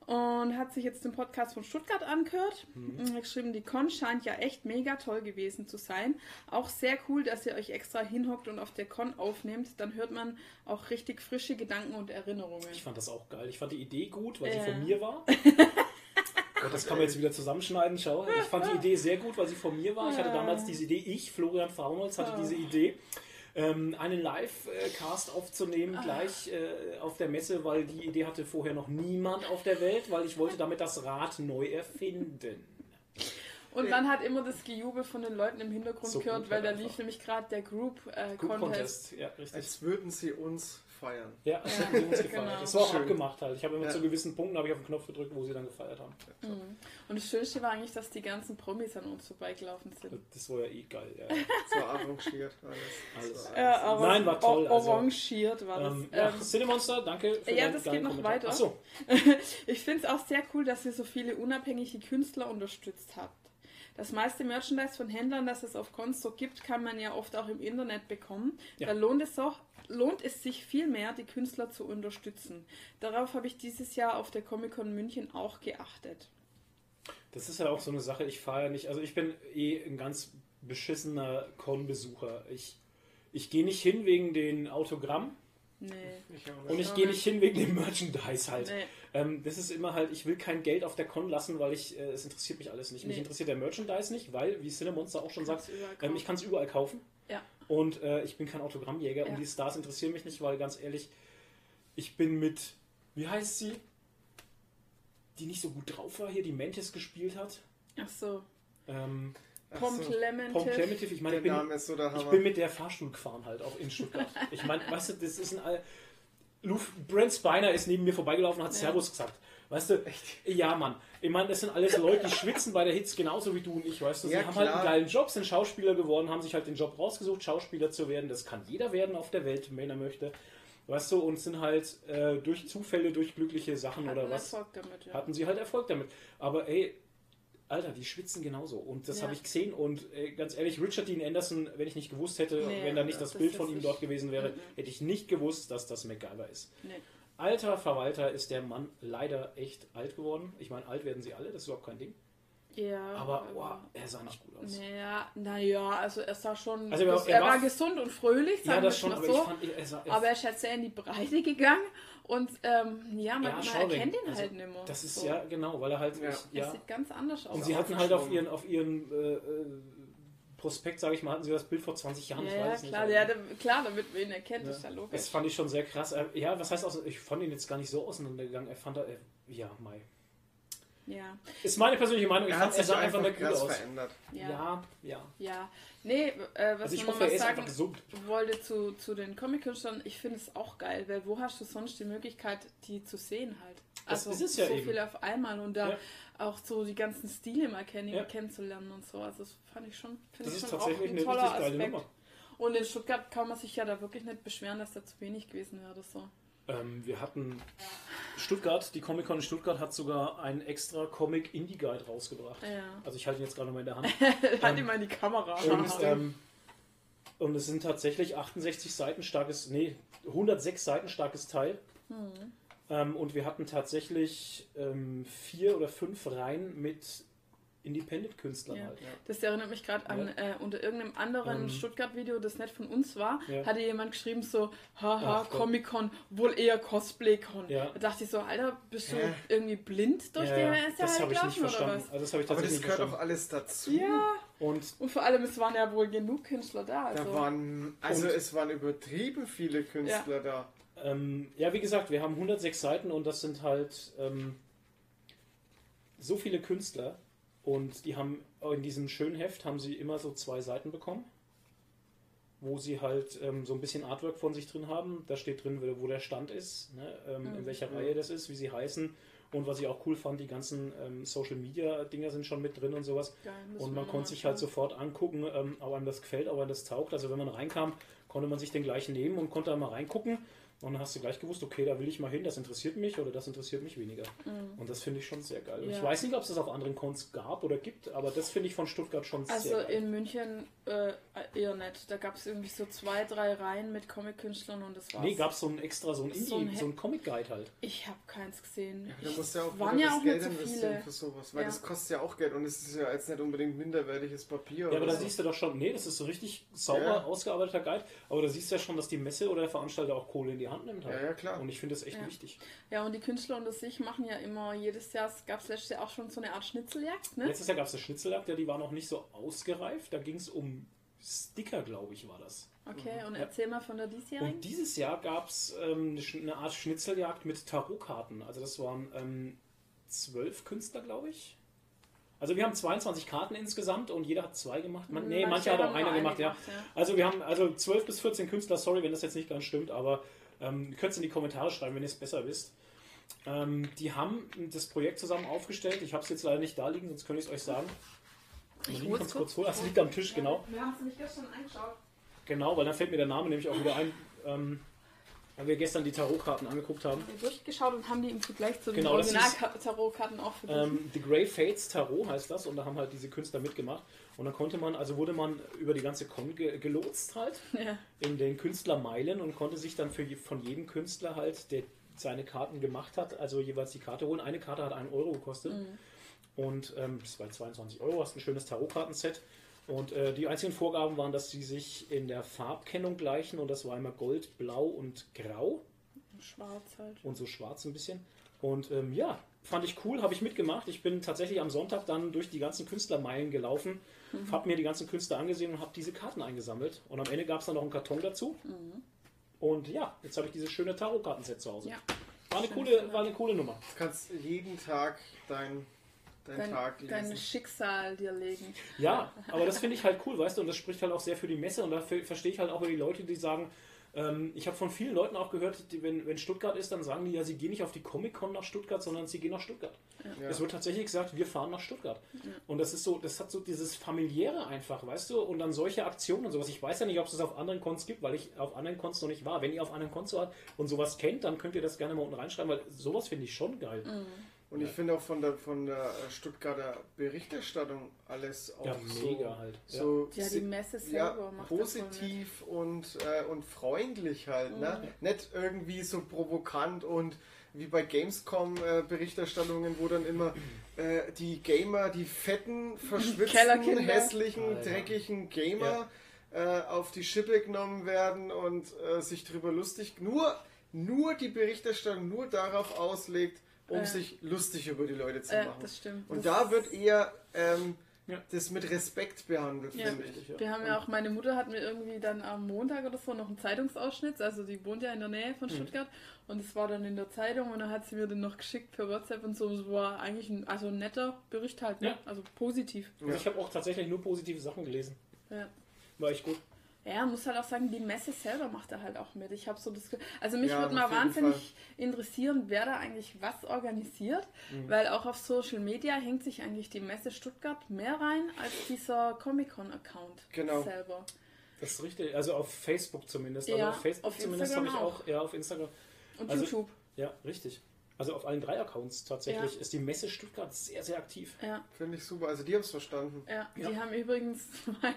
Und hat sich jetzt den Podcast von Stuttgart angehört. Mhm. Und hat geschrieben, die Con scheint ja echt mega toll gewesen zu sein. Auch sehr cool, dass ihr euch extra hinhockt und auf der Con aufnehmt. Dann hört man auch richtig frische Gedanken und Erinnerungen. Ich fand das auch geil. Ich fand die Idee gut, weil Ja. sie von mir war. Und das kann man jetzt wieder zusammenschneiden. Schau, ich fand die Idee sehr gut, weil sie von mir war. Ich hatte damals diese Idee, ich, Florian Faumholz, hatte diese Idee, ähm, einen Live-Cast aufzunehmen, gleich äh, auf der Messe, weil die Idee hatte vorher noch niemand auf der Welt, weil ich wollte damit das Rad neu erfinden. Und man hat immer das Gejubel von den Leuten im Hintergrund So gehört, weil da lief einfach. nämlich gerade der Group, äh, Group Contest. Contest, ja, richtig. als würden sie uns feiern. Ja, das haben sie uns gefeiert. genau. Das war auch Schön. abgemacht halt. Ich habe immer Ja. zu gewissen Punkten habe ich auf den Knopf gedrückt, wo sie dann gefeiert haben. Und das Schönste war eigentlich, dass die ganzen Promis an uns vorbeigelaufen sind. Das war ja eh geil. Ja. Das war arrangiert alles. Alles. Ja, aber Nein, war toll, also, Orangiert war das. Ähm, ja, Ähm, Cinemonster, danke für ja, das geht noch Kommentar. weiter. Achso, Ich finde es auch sehr cool, dass ihr so viele unabhängige Künstler unterstützt habt. Das meiste Merchandise von Händlern, das es auf Cons so gibt, kann man ja oft auch im Internet bekommen. Ja. Da lohnt es, auch, lohnt es sich viel mehr, die Künstler zu unterstützen. Darauf habe ich dieses Jahr auf der Comic-Con München auch geachtet. das ist ja auch so eine Sache, ich fahre ja nicht, also ich bin eh ein ganz beschissener Con-Besucher. Ich, ich gehe nicht hin wegen den Autogramm Nee. Ich und ich gehe nicht hin wegen dem Merchandise halt. Nee. Ähm, das ist immer halt, ich will kein Geld auf der Con lassen, weil ich, äh, es interessiert mich alles nicht. Mich Nee. interessiert der Merchandise nicht, weil, wie Cinemonster auch schon sagt, ähm, ich kann es überall kaufen. Ja. Und äh, ich bin kein Autogrammjäger Ja. und die Stars interessieren mich nicht, weil ganz ehrlich, ich bin mit, wie heißt sie? die nicht so gut drauf war, hier die Mantis gespielt hat. Ach so. Ähm. Pom Clementif, ich meine, ich bin, so der ich bin mit der Fahrstuhl gefahren halt, auch in Stuttgart. Ich meine, weißt du, das ist ein... All Luf, Brent Spiner ist neben mir vorbeigelaufen und hat Ja. Servus gesagt. Weißt du, ja, Mann. Ich meine, das sind alles Leute, die schwitzen bei der Hits genauso wie du und ich, weißt du. Sie Ja, haben halt einen klar. geilen Job, sind Schauspieler geworden, haben sich halt den Job rausgesucht, Schauspieler zu werden. Das kann jeder werden auf der Welt, wenn er möchte. Weißt du, und sind halt äh, durch Zufälle, durch glückliche Sachen oder Hatten was, Erfolg damit, ja. hatten sie halt Erfolg damit. Aber ey, Alter, die schwitzen genauso. Und das Ja. habe ich gesehen. Und äh, ganz ehrlich, Richard Dean Anderson, wenn ich nicht gewusst hätte, Nee, wenn da nicht das das Bild von ihm dort gewesen wäre, Mhm. hätte ich nicht gewusst, dass das MacGyver ist. Nee. Alter Verwalter ist der Mann leider echt alt geworden. Ich meine, alt werden sie alle, das ist überhaupt kein Ding. Ja. Aber ähm, boah, er sah nicht gut aus. Naja, naja, also er sah schon. Also er war- er, er war, war- gesund und fröhlich, sagen Ja, das schon, aber so. ich fand, er sah, er, aber er ist halt sehr in die Breite gegangen und ähm, ja, man, Ja, man erkennt ihn also, halt nicht mehr. das ist So. ja genau, weil er halt, Ja. ich, Er ja. sieht ganz anders aus. Und sie hatten halt auf ihren, auf ihren äh, äh, Prospekt, sage ich mal, hatten sie das Bild vor 20 Jahren. ich ja, ja, weiß es klar, nicht. ja, klar, damit man ihn erkennt, Ja. ist ja logisch. Das fand ich schon sehr krass. Ja, was heißt aus, ich fand ihn jetzt gar nicht so auseinandergegangen. Er fand, er, ja, Mai. Ja, Ist meine persönliche Meinung. Ich Er fand, er sah einfach einfach nicht gut aus. verändert. ja, ja. Ja, ja. Nee, äh, was Also ich ich hoffe, sagen wollte zu, zu den Comic-Künstlern, ich finde es auch geil, weil wo hast du sonst die Möglichkeit, die zu sehen halt? Das Also ist es ja so eben. viel auf einmal und da Ja. auch so die ganzen Stile mal kennen, Ja. kennenzulernen und so. Also das fand ich schon, finde Das ich ist schon auch ein eine toller Aspekt. Und in Stuttgart kann man sich ja da wirklich nicht beschweren, dass da zu wenig gewesen wäre so. Ähm, wir hatten Stuttgart, die Comic-Con in Stuttgart hat sogar einen extra Comic-Indie-Guide rausgebracht. Ja. Also ich halte ihn jetzt gerade mal in der Hand. halt ihm mal in die Kamera. Und, ähm, und es sind tatsächlich 68 Seiten starkes, nee, 106 Seiten starkes Teil. Hm. Ähm, und wir hatten tatsächlich ähm, vier oder fünf Reihen mit Independent-Künstlern Ja. halt. Das erinnert mich gerade an, äh, unter irgendeinem anderen Ähm. Stuttgart-Video, das nicht von uns war, Ja. hatte jemand geschrieben so, haha. Comic-Con, wohl eher Cosplay-Con. Ja. Da dachte ich so, Alter, bist du Hä? irgendwie blind durch Ja, die ja, ja das halt habe ich nicht gelaufen, oder verstanden. was? Also das habe ich Aber das nicht gehört doch alles dazu. Ja, Und und vor allem, es waren ja wohl genug Künstler da. Da Also. waren, also es waren übertrieben viele Künstler da. Ähm, ja, wie gesagt, wir haben 106 Seiten und das sind halt ähm, so viele Künstler und die haben in diesem schönen Heft haben sie immer so zwei Seiten bekommen, wo sie halt ähm, so ein bisschen Artwork von sich drin haben. Da steht drin, wo der Stand ist, ne, ähm, in welcher Reihe das ist, wie sie heißen und was ich auch cool fand, die ganzen ähm, Social Media Dinger sind schon mit drin und sowas. Geil, Und man konnte sich halt sofort angucken, ähm, ob einem das gefällt, ob einem das taugt. Also wenn man reinkam, konnte man sich den gleich nehmen und konnte da mal reingucken. Und dann hast du gleich gewusst, okay, da will ich mal hin, das interessiert mich oder das interessiert mich weniger. Und das finde ich schon sehr geil. Und Ich Mhm. Ja. weiß nicht, ob es das auf anderen Cons gab oder gibt, aber das finde ich von Stuttgart schon Also sehr geil. in München äh, eher nicht. Da gab es irgendwie so zwei, drei Reihen mit Comic-Künstlern und das war's. Nee, gab es so ein extra, so ein Indie, So ein so ein Comic-Guide halt. Ich habe keins gesehen. Da musst du ja auch, waren ja das auch Geld nicht so investieren viele. für sowas, weil Ja. das kostet ja auch Geld und es ist ja jetzt nicht unbedingt minderwertiges Papier. Ja, aber da so. siehst du doch schon, nee, das ist so richtig sauber Ja. ausgearbeiteter Guide, aber da siehst du ja schon, dass die Messe oder der Veranstalter auch Kohle in die Hand nimmt. Halt. Ja, ja, klar. Und ich finde das echt Ja. wichtig. Ja, und die Künstler unter sich machen ja immer jedes Jahr, es gab es letztes Jahr auch schon so eine Art Schnitzeljagd, ne? Letztes Jahr gab es das Schnitzeljagd, ja, die war noch nicht so ausgereift. Da ging es um Sticker, glaube ich, war das. Okay, und Ja. erzähl mal von der diesjährigen. Und dieses Jahr gab es ähm, eine eine Art Schnitzeljagd mit Tarotkarten. Also das waren ähm, zwölf Künstler, glaube ich. Also wir haben 22 Karten insgesamt und jeder hat zwei gemacht. Man, nee, manche, hat auch einer nur gemacht, ja. ja. Also wir haben also 12 bis 14 Künstler, sorry, wenn das jetzt nicht ganz stimmt, aber ähm, ihr könnt es in die Kommentare schreiben, wenn ihr es besser wisst. Ähm, die haben das Projekt zusammen aufgestellt. Ich habe es jetzt leider nicht da liegen, sonst könnte ich es euch sagen. Ich hol's kann's kurz. kurz holen. Das liegt am Tisch, genau. Wir haben es nämlich gestern angeschaut. Genau, weil dann fällt mir der Name nämlich auch wieder ein. Ähm, weil wir gestern die Tarotkarten angeguckt haben. Wir haben durchgeschaut und haben die im Vergleich zu den Genau, Original-Tarotkarten auch verglichen. Ähm, The Grey Fates Tarot heißt das und da haben halt diese Künstler mitgemacht. Und dann konnte man, also wurde man über die ganze Con ge gelotst halt ja. in den Künstlermeilen und konnte sich dann für von jedem Künstler halt, der seine Karten gemacht hat, also jeweils die Karte holen. Eine Karte hat einen Euro gekostet. Und ähm, das war 22 Euro, hast ein schönes Tarotkartenset. Und äh, die einzigen Vorgaben waren, dass sie sich in der Farbkennung gleichen und das war immer Gold, Blau und Grau Schwarz halt. und so schwarz ein bisschen. Und ähm, ja, fand ich cool, habe ich mitgemacht. Ich bin tatsächlich am Sonntag dann durch die ganzen Künstlermeilen gelaufen, habe mir die ganzen Künstler angesehen und habe diese Karten eingesammelt. Und am Ende gab es dann noch einen Karton dazu. Und ja, jetzt habe ich dieses schöne Tarotkartenset zu Hause. Ja. War eine, coole, war eine coole Nummer. Du kannst jeden Tag dein, dein Dein, Tag dein. Schicksal dir legen. Ja, aber das finde ich halt cool, weißt du, und das spricht halt auch sehr für die Messe und da ver- verstehe ich halt auch über die Leute, die sagen, ähm, ich habe von vielen Leuten auch gehört, die, wenn, wenn Stuttgart ist, dann sagen die ja, sie gehen nicht auf die Comic-Con nach Stuttgart, sondern sie gehen nach Stuttgart. Ja. Es wird tatsächlich gesagt, wir fahren nach Stuttgart. Und das ist so, das hat so dieses familiäre einfach, weißt du, und dann solche Aktionen und sowas. Ich weiß ja nicht, ob es das auf anderen Cons gibt, weil ich auf anderen Cons noch nicht war. Wenn ihr auf anderen Cons wart und sowas kennt, dann könnt ihr das gerne mal unten reinschreiben, weil sowas finde ich schon geil. Und ich finde auch von der, von der äh, Stuttgarter Berichterstattung alles auch Ja, so, mega halt. Ja. so Ja, die Messe ja, selber macht das voll positiv und, äh, und freundlich halt. Ne? Nicht irgendwie so provokant und wie bei Gamescom äh, Berichterstattungen, wo dann immer äh, die Gamer, die fetten, verschwitzten, hässlichen, Alter. dreckigen Gamer äh, auf die Schippe genommen werden und äh, sich drüber lustig, nur, nur die Berichterstattung nur darauf auslegt, um Ja. sich lustig über die Leute zu Ja, machen. das stimmt. Und Das- da wird eher ähm, Ja. das mit Respekt behandelt, Ja. finde ich. Ja. Wir haben ja auch, meine Mutter hat mir irgendwie dann am Montag oder so noch einen Zeitungsausschnitt, also die wohnt ja in der Nähe Mhm. von Stuttgart und es war dann in der Zeitung und dann hat sie mir den noch geschickt per WhatsApp und so. Es war eigentlich ein, also ein netter Bericht halt, ne? Ja. also positiv. Also ich habe auch tatsächlich nur positive Sachen gelesen. Ja. War echt gut. Ja, muss halt auch sagen, die Messe selber macht er halt auch mit. Ich habe so das Also mich Ja, würde mal wahnsinnig interessieren, wer da eigentlich was organisiert, Mhm. weil auch auf Social Media hängt sich eigentlich die Messe Stuttgart mehr rein als dieser Comic-Con-Account Genau. selber. Das ist richtig. Also auf Facebook zumindest. Ja, also auf Facebook auf zumindest habe ich Instagram auch. Ja, auf Instagram. Und Also- YouTube. Ja, richtig. Also auf allen drei Accounts tatsächlich Ja. ist die Messe Stuttgart sehr, sehr aktiv. Ja. Finde ich super. Also die haben es verstanden. Ja, Ja. die haben übrigens mein,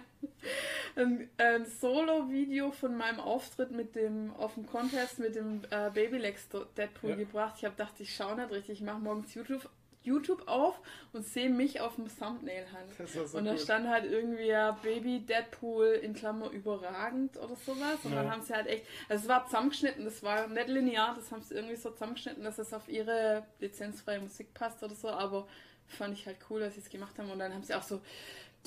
ein, ein Solo-Video von meinem Auftritt mit dem auf dem Contest mit dem äh, Babylex Deadpool Ja. gebracht. Ich habe gedacht, ich schaue nicht richtig. Ich mache morgens YouTube, YouTube auf und sehe mich auf dem Thumbnail halt. So und da gut. stand halt irgendwie ja Baby Deadpool in Klammer überragend oder sowas. Und dann Ja. haben sie halt echt, also es war zusammengeschnitten, das war nicht linear, das haben sie irgendwie so zusammengeschnitten, dass es auf ihre lizenzfreie Musik passt oder so, aber fand ich halt cool, dass sie es gemacht haben. Und dann haben sie auch so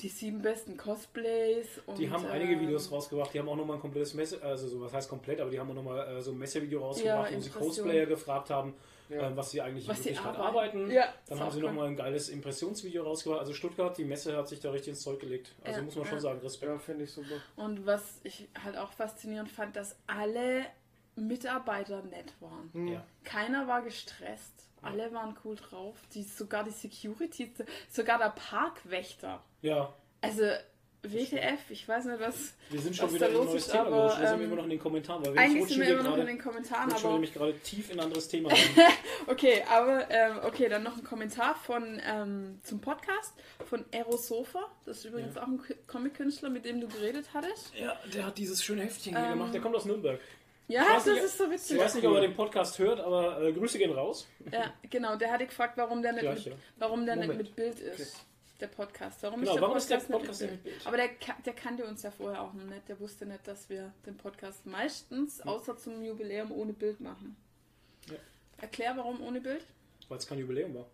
die sieben besten Cosplays. Und, Die haben einige ähm, Videos rausgebracht. Die haben auch nochmal ein komplettes Messe, also so was heißt komplett, aber die haben auch nochmal äh, so ein Messevideo rausgebracht, Ja, wo sie. Cosplayer gefragt haben, Ja. äh, was sie eigentlich Was in sie Wirklichkeit arbeiten. arbeiten. Ja, Dann haben sie cool. nochmal ein geiles Impressionsvideo rausgebracht. Also Stuttgart, die Messe hat sich da richtig ins Zeug gelegt. Also Ja, muss man ja. schon sagen, Respekt. Ja, finde ich super. Und was ich halt auch faszinierend fand, dass alle Mitarbeiter nett waren. Hm. Ja. Keiner war gestresst. Alle waren cool drauf. Die, sogar die Security, sogar der Parkwächter. ja, Also WTF, ich weiß nicht, was. wir sind schon wieder in ein los neues ist, Thema aber, gerutscht. Wir sind ähm, immer noch in den Kommentaren, weil wir Eigentlich sind wir immer noch in gerade, den Kommentaren, wir aber. nämlich gerade tief in ein anderes Thema rein. Okay, aber ähm, okay, dann noch ein Kommentar von ähm, zum Podcast von Aerosofa. Das ist übrigens Ja. auch ein Comic-Künstler, mit dem du geredet hattest. ja, der hat dieses schöne Heftchen hier Ähm, gemacht. Der kommt aus Nürnberg. Ja, Ich das nicht, ist so Ich witzig. weiß nicht, ob er den Podcast hört, aber äh, Grüße gehen raus. Ja, genau, der hatte gefragt, warum der nicht, Gleich, mit, ja. warum der nicht mit Bild ist. Der Podcast. Warum Genau, ist der warum ist Podcast, der Podcast nicht mit Bild? Aber der, der kannte uns ja vorher auch noch nicht. Der wusste nicht, dass wir den Podcast meistens, außer zum Jubiläum, ohne Bild machen. Ja. Erklär, warum ohne Bild? Weil es kein Jubiläum war.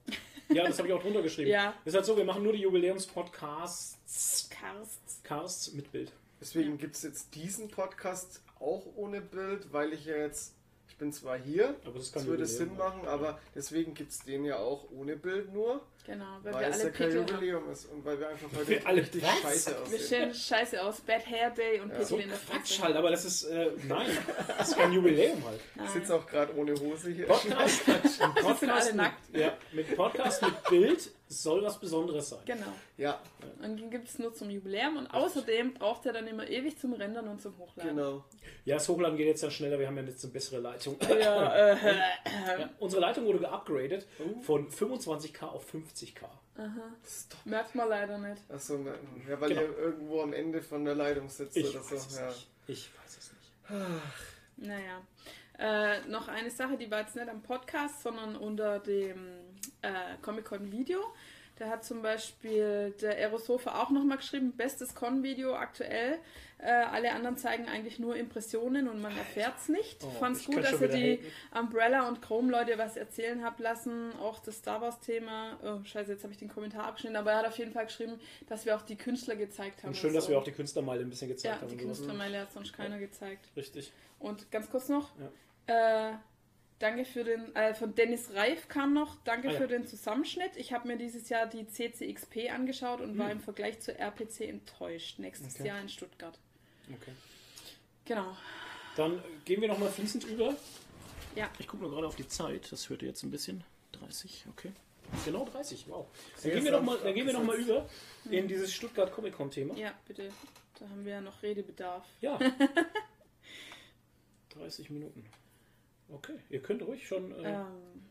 Ja, das habe ich auch drunter geschrieben. Ja. Ist halt so, wir machen nur die Jubiläums-Podcasts Karst. Casts mit Bild. Deswegen gibt es jetzt diesen Podcast auch ohne Bild, weil ich ja jetzt, ich bin zwar hier, Aber das das würde Sinn ja. machen, aber deswegen gibt es den ja auch ohne Bild nur, Genau, weil, weil, wir es alle ja kein Pickel haben. Jubiläum ist und weil wir einfach Wir heute alle- richtig Was? scheiße Wir aussehen. stellen scheiße aus. Bad Hair Day und Pickel So in der Quatsch Fresse. halt, aber das ist, äh, nein, das ist kein Jubiläum halt. Ich sitze auch gerade ohne Hose hier. Podcast, Podcast alle mit, nackt. ja, mit Podcast mit Bild soll was Besonderes sein. Genau. Ja, Und den gibt es nur zum Jubiläum und außerdem braucht er dann immer ewig zum Rendern und zum Hochladen. genau. Ja, das Hochladen geht jetzt ja schneller, wir haben ja jetzt eine bessere Leitung. Ja, äh, Ja, unsere Leitung wurde geupgradet von 25k auf 50k. Stop. merkt man leider nicht. Achso, ja, weil Genau. ihr irgendwo am Ende von der Leitung sitzt Ich oder weiß so. es Ja. nicht. Ich weiß es nicht. Naja. Äh, noch eine Sache, die war jetzt nicht am Podcast, sondern unter dem äh, Comic-Con-Video. Da hat zum Beispiel der Aerosofa auch nochmal geschrieben, bestes Con-Video aktuell. Äh, alle anderen zeigen eigentlich nur Impressionen und man erfährt es nicht. Oh, Fand's ich gut, dass ihr die haten. Umbrella und Chrome-Leute was erzählen habt lassen. Auch das Star Wars-Thema. Oh, scheiße, jetzt habe ich den Kommentar abgeschnitten. Aber er hat auf jeden Fall geschrieben, dass wir auch die Künstler gezeigt haben. Und schön, dass so. wir auch die Künstlermeile ein bisschen gezeigt Ja, haben. die sowas. Künstlermeile hat sonst keiner gezeigt. Richtig. Und ganz kurz noch, äh, Danke für den, äh, von Dennis Reif kam noch, danke Ah, ja. für den Zusammenschnitt. Ich habe mir dieses Jahr die CCXP angeschaut und war Hm. im Vergleich zur RPC enttäuscht. Nächstes Okay. Jahr in Stuttgart. Okay. Genau. Dann gehen wir nochmal fließend über. Ja. Ich gucke nur gerade auf die Zeit. Das hört ihr jetzt ein bisschen. 30, okay. Genau 30, wow. Dann gehen wir noch mal, dann gehen wir noch mal über in dieses Stuttgart Comic Con Thema. Ja, bitte. Da haben wir ja noch Redebedarf. Ja. 30 Minuten. Okay, ihr könnt ruhig schon. Äh, Ähm,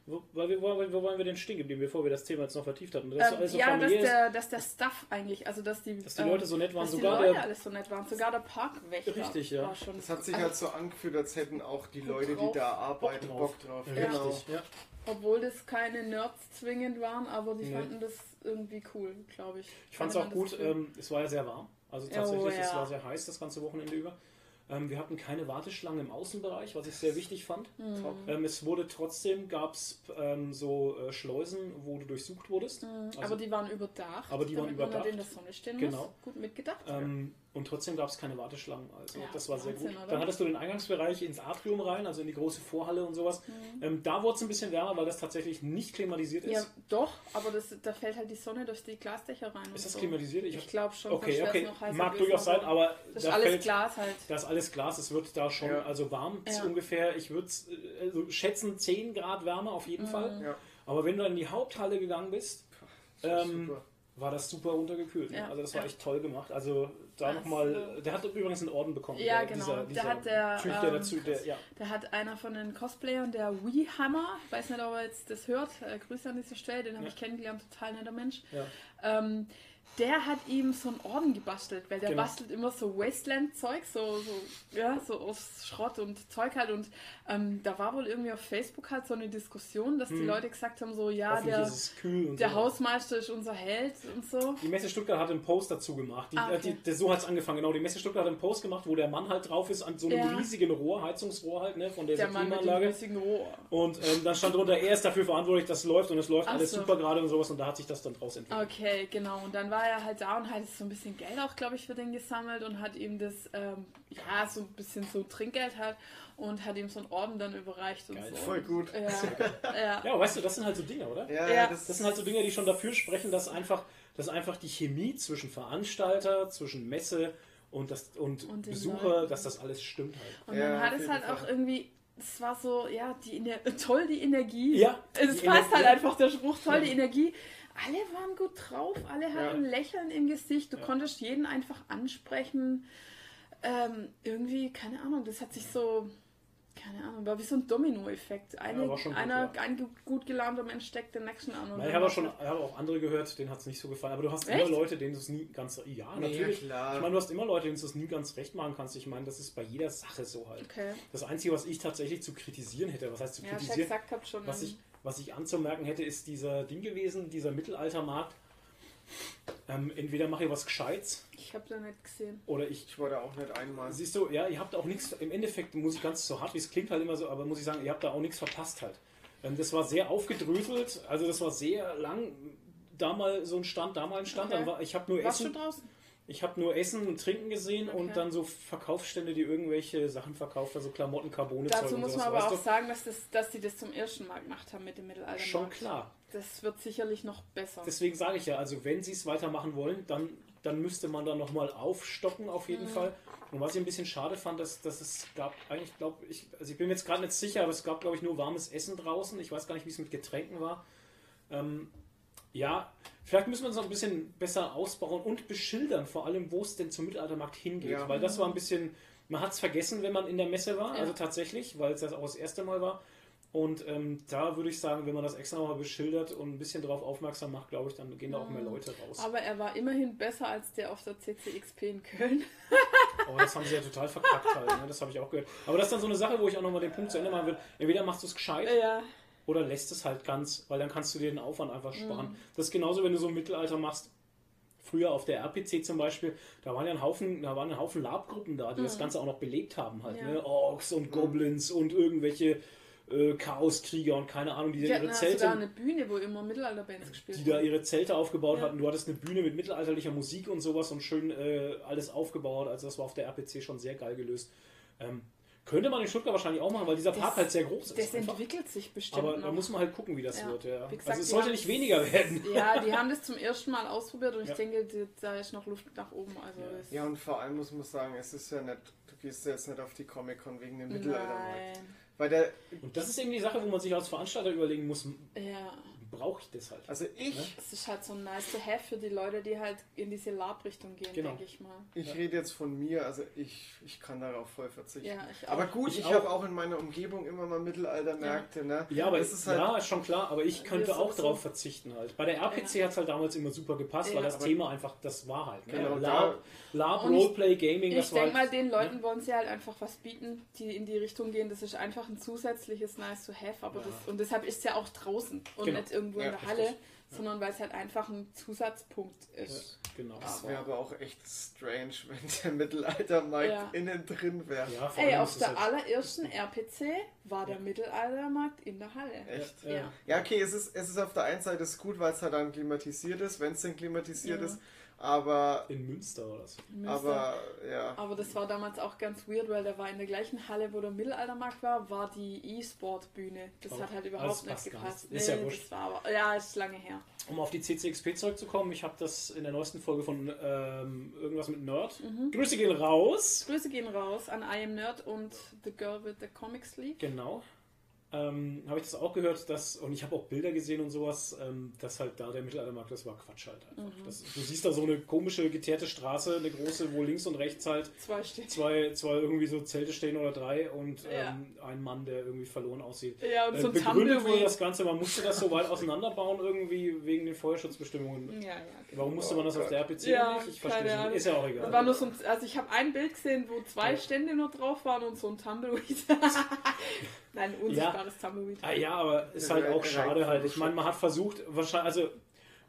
wo, weil wir, wo, wo waren wir denn stehen geblieben, bevor wir das Thema jetzt noch vertieft hatten? Das ähm, alles so ja, dass der, dass der Stuff eigentlich, also dass die, dass die Leute so nett waren, dass die sogar Leute der. alles so nett waren. Sogar der Parkwächter Richtig, ja. war schon. Es hat sich also, halt so angefühlt, als hätten auch die Leute, drauf. die da arbeiten, Bock Bock drauf. drauf. Ja. Genau. Richtig, ja. Obwohl das keine Nerds zwingend waren, aber die Nee. fanden das irgendwie cool, glaube ich. Ich fand es Hatte auch das gut, ähm, es war ja sehr warm. Also Oh, tatsächlich, es ja. war sehr heiß das ganze Wochenende über. Ähm, wir hatten keine Warteschlange im Außenbereich, was ich sehr wichtig fand. Mhm. Ähm, es wurde trotzdem, gab es ähm, so äh, Schleusen, wo du durchsucht wurdest. Also, aber die waren überdacht. aber die waren man überdacht. nicht in der Sonne stehen Genau. muss. Gut mitgedacht. ähm, und trotzdem gab es keine Warteschlangen. Also Ja, das war sehr Wahnsinn, gut. oder? Dann hattest du den Eingangsbereich ins Atrium rein, also in die große Vorhalle und sowas. Mhm. Ähm, da wurde es ein bisschen wärmer, weil das tatsächlich nicht klimatisiert ist. ja, doch, aber das, da fällt halt die Sonne durch die Glasdächer rein. und Ist das so. klimatisiert? Ich glaube schon. Okay, okay. noch heißer Mag durchaus sein, aber Das da ist alles fällt, Glas halt. Das ist alles Glas, es wird da schon Ja. also warm Ja. ungefähr. Ich würde äh, also schätzen 10 Grad Wärme auf Mhm. jeden Fall. Ja. Aber wenn du in die Haupthalle gegangen bist, Das war Ähm, war das super untergekühlt. ne? Ja. Also das war Ja. echt toll gemacht. Also da nochmal, äh, der hat übrigens einen Orden bekommen. Ja, der, genau. Dieser, Der dieser hat der, Typ, der ähm, dazu, der, ja. Da hat einer von den Cosplayern, der Weehammer, weiß nicht, ob er jetzt das hört, äh, Grüße an dieser Stelle, den habe Ja. ich kennengelernt, total netter Mensch. Ja. Ähm, der hat ihm so einen Orden gebastelt, weil der Genau. bastelt immer so Wasteland-Zeug, so, so, ja, so aus Schrott und Zeug halt. Und ähm, da war wohl irgendwie auf Facebook halt so eine Diskussion, dass die Hm. Leute gesagt haben, so, ja, der, der so. Hausmeister ist unser Held und so. Die Messe Stuttgart hat einen Post dazu gemacht. Die, Ah, okay. äh, die, der, so hat es angefangen, genau. Die Messe Stuttgart hat einen Post gemacht, wo der Mann halt drauf ist, an so einem Ja. riesigen Rohr, Heizungsrohr halt, ne, von der, Der Mann mit dem riesigen Rohr. Und ähm, dann stand drunter, er ist dafür verantwortlich, dass es läuft und es läuft Ach alles so. super gerade und sowas und da hat sich das dann draus entwickelt. Okay, genau. Und dann war er halt da und hat so ein bisschen Geld auch, glaube ich, für den gesammelt und hat ihm das, ähm, ja, so ein bisschen so Trinkgeld halt und hat ihm so einen Orden dann überreicht und Geil. so. Voll gut. Ja, ja. Ja, weißt du, das sind halt so Dinge, oder? Ja, Ja. das, Das sind halt so Dinge, die schon dafür sprechen, dass einfach, dass einfach die Chemie zwischen Veranstalter, zwischen Messe und, das, und, Und Besucher, Leuten. dass das alles stimmt halt. Und Ja, dann hat es halt Fall. auch irgendwie, es war so, ja, die Ener toll die Energie. Ja, Es passt Energie- halt einfach der Spruch, toll die Energie. Alle waren gut drauf, alle hatten Ja. Lächeln im Gesicht, du Ja. konntest jeden einfach ansprechen. Ähm, irgendwie, keine Ahnung, das hat sich so, keine Ahnung, war wie so ein Domino-Effekt. Eine, schon gut, einer, ja. ein gut- gelaunter Mensch steckt den nächsten an. und Na, ich habe schon ich habe auch andere gehört, denen hat es nicht so gefallen. Aber du hast Echt? immer Leute, denen du es nie ganz. Ja, Nee, natürlich. klar. Ich meine, du hast immer Leute, denen du es nie ganz recht machen kannst. Ich meine, das ist bei jeder Sache so halt. Okay. Das Einzige, was ich tatsächlich zu kritisieren hätte, was heißt zu Ja, ich kritisieren, gesagt gehabt schon. was ich, was ich anzumerken hätte, ist dieser Ding gewesen, dieser Mittelaltermarkt. Ähm, entweder mache ich was Gescheites ich habe da nicht gesehen. oder ich Ich war da auch nicht einmal. Siehst du, ja, ihr habt auch nichts, im Endeffekt muss ich ganz so hart, wie es klingt halt immer so, aber muss ich sagen, ihr habt da auch nichts verpasst halt. Ähm, das war sehr aufgedröselt, also das war sehr lang, da mal so ein Stand, da mal ein Stand, Okay. dann war, ich habe nur Warst du Essen, draußen? ich habe nur Essen und Trinken gesehen Okay. und dann so Verkaufsstände, die irgendwelche Sachen verkauft, also Klamotten, Carbone, Dazu und muss sowas, man aber auch sagen, dass, das, dass die das zum ersten Mal gemacht haben mit dem du? Mittelalter. Schon klar. Das wird sicherlich noch besser. Deswegen sage ich ja, also wenn sie es weitermachen wollen, dann, dann müsste man da nochmal aufstocken auf jeden Mhm. Fall. Und was ich ein bisschen schade fand, dass, dass es gab, eigentlich glaube ich, also ich bin mir jetzt gerade nicht sicher, aber es gab glaube ich nur warmes Essen draußen. Ich weiß gar nicht, wie es mit Getränken war. Ähm, ja, vielleicht müssen wir uns noch ein bisschen besser ausbauen und beschildern, vor allem, wo es denn zum Mittelaltermarkt hingeht. Ja. Weil das war ein bisschen, man hat es vergessen, wenn man in der Messe war, Ja. also tatsächlich, weil es das auch das erste Mal war. Und ähm, da würde ich sagen, wenn man das extra nochmal beschildert und ein bisschen darauf aufmerksam macht, glaube ich, dann gehen da auch mehr Leute raus. Aber er war immerhin besser als der auf der CCXP in Köln. Aber das haben sie ja total verkackt halt, ne? das habe ich auch gehört. Aber das ist dann so eine Sache, wo ich auch nochmal den Punkt zu Ende machen will. Entweder machst du es gescheit Ja, oder lässt es halt ganz, weil dann kannst du dir den Aufwand einfach sparen. Mhm. Das ist genauso, wenn du so im Mittelalter machst. Früher auf der RPC zum Beispiel, da waren ja ein Haufen, da waren ein Haufen Labgruppen da, die das Ganze auch noch belebt haben halt. Mhm. Ja. Ne? Orks und Goblins und irgendwelche äh, Chaoskrieger und keine Ahnung, die hatten ihre also Zelte da eine Bühne, wo immer Mittelalterbands gespielt die da ihre Zelte aufgebaut Ja. hatten. Du hattest eine Bühne mit mittelalterlicher Musik und sowas und schön äh, alles aufgebaut. Also das war auf der RPC schon sehr geil gelöst. Ähm, Könnte man in Stuttgart wahrscheinlich auch machen, weil dieser Park Das- halt sehr groß ist. Das einfach. entwickelt sich bestimmt Aber noch. da muss man halt gucken, wie das Ja. wird. Ja. Wie gesagt, also es sollte nicht weniger werden. Ja, die haben das zum ersten Mal ausprobiert und ich Ja. denke, die- da ist noch Luft nach oben. Also Ja. Ja, und vor allem muss man sagen, es ist ja nicht, du gehst ja jetzt nicht auf die Comic-Con wegen dem Mittelaltermarkt. Weil der, Und das ist eben die Sache, wo man sich als Veranstalter überlegen muss, Ja, brauche ich das halt? also ich, es ist halt so nice to have für die Leute, die halt in diese Lab-Richtung gehen, Genau. denke ich mal. ich Ja. rede jetzt von mir, also ich, ich kann darauf voll verzichten. Ja, ich auch. Aber gut, Ich ich, habe auch in meiner Umgebung immer mal Mittelaltermärkte, ne? Ja, aber es ist halt, ja, ist schon klar, aber ich könnte auch darauf verzichten halt. Bei der RPC hat es halt damals immer super gepasst, weil Ja. das Aber- Thema einfach, das war halt. Ne? Genau, Lab, Lab ich- Roleplay, Gaming, Ich das war denke mal, halt, den Leuten wollen sie halt einfach was bieten, die in die Richtung gehen. Das ist einfach ein zusätzliches Nice to have, aber Ja. das, und deshalb ist es ja auch draußen und Genau. nicht irgendwo Ja, in der richtig. Halle, sondern weil es halt einfach ein Zusatzpunkt ist. genau. das wäre aber auch echt strange, wenn der Mittelaltermarkt Ja. innen drin wäre. Ja, Ey, auf der halt, allerersten RPC war der Mittelaltermarkt in der Halle. Echt? Ja, ja. Ja. Ja, okay, es ist, es ist auf der einen Seite ist gut, weil es halt dann klimatisiert ist, wenn es denn klimatisiert Ja. ist, aber, In Münster oder so. Münster. aber, ja. Aber das war damals auch ganz weird, weil da war in der gleichen Halle, wo der Mittelaltermarkt war, war die E-Sport-Bühne. Das Oh, hat halt überhaupt nicht gepasst. nicht. Ist ja wurscht. aber, ja, ist lange her. Um auf die CCXP zurückzukommen, ich habe das in der neuesten Folge von ähm, irgendwas mit Nerd. Mhm. Grüße gehen raus. Grüße gehen raus an I Am Nerd und The Girl with the Comics League. Genau. Ähm, habe ich das auch gehört, dass, und ich habe auch Bilder gesehen und sowas, ähm, dass halt da der Mittelaltermarkt, das war Quatsch halt einfach. Mhm. Das, du siehst da so eine komische geteerte Straße, eine große, wo links und rechts halt Zwei zwei, zwei irgendwie so Zelte stehen oder drei und Ja. ähm, ein Mann, der irgendwie verloren aussieht. Ja, und Äh, so ein begründet wurde Tumbleweed. das Ganze, man musste das so weit auseinanderbauen irgendwie wegen den Feuerschutzbestimmungen. Ja, ja. genau. Warum musste man das auf der RPC Ja, nicht? Ich verstehe nicht. Ist ja auch egal. war nur so ein, also ich habe ein Bild gesehen, wo zwei Ja. Stände nur drauf waren und so ein Tumbleweed. Nein, ein unsichtbares Tumbleweed. Ah, ja, aber ist halt auch schade halt. Ich meine, man hat versucht, wahrscheinlich, also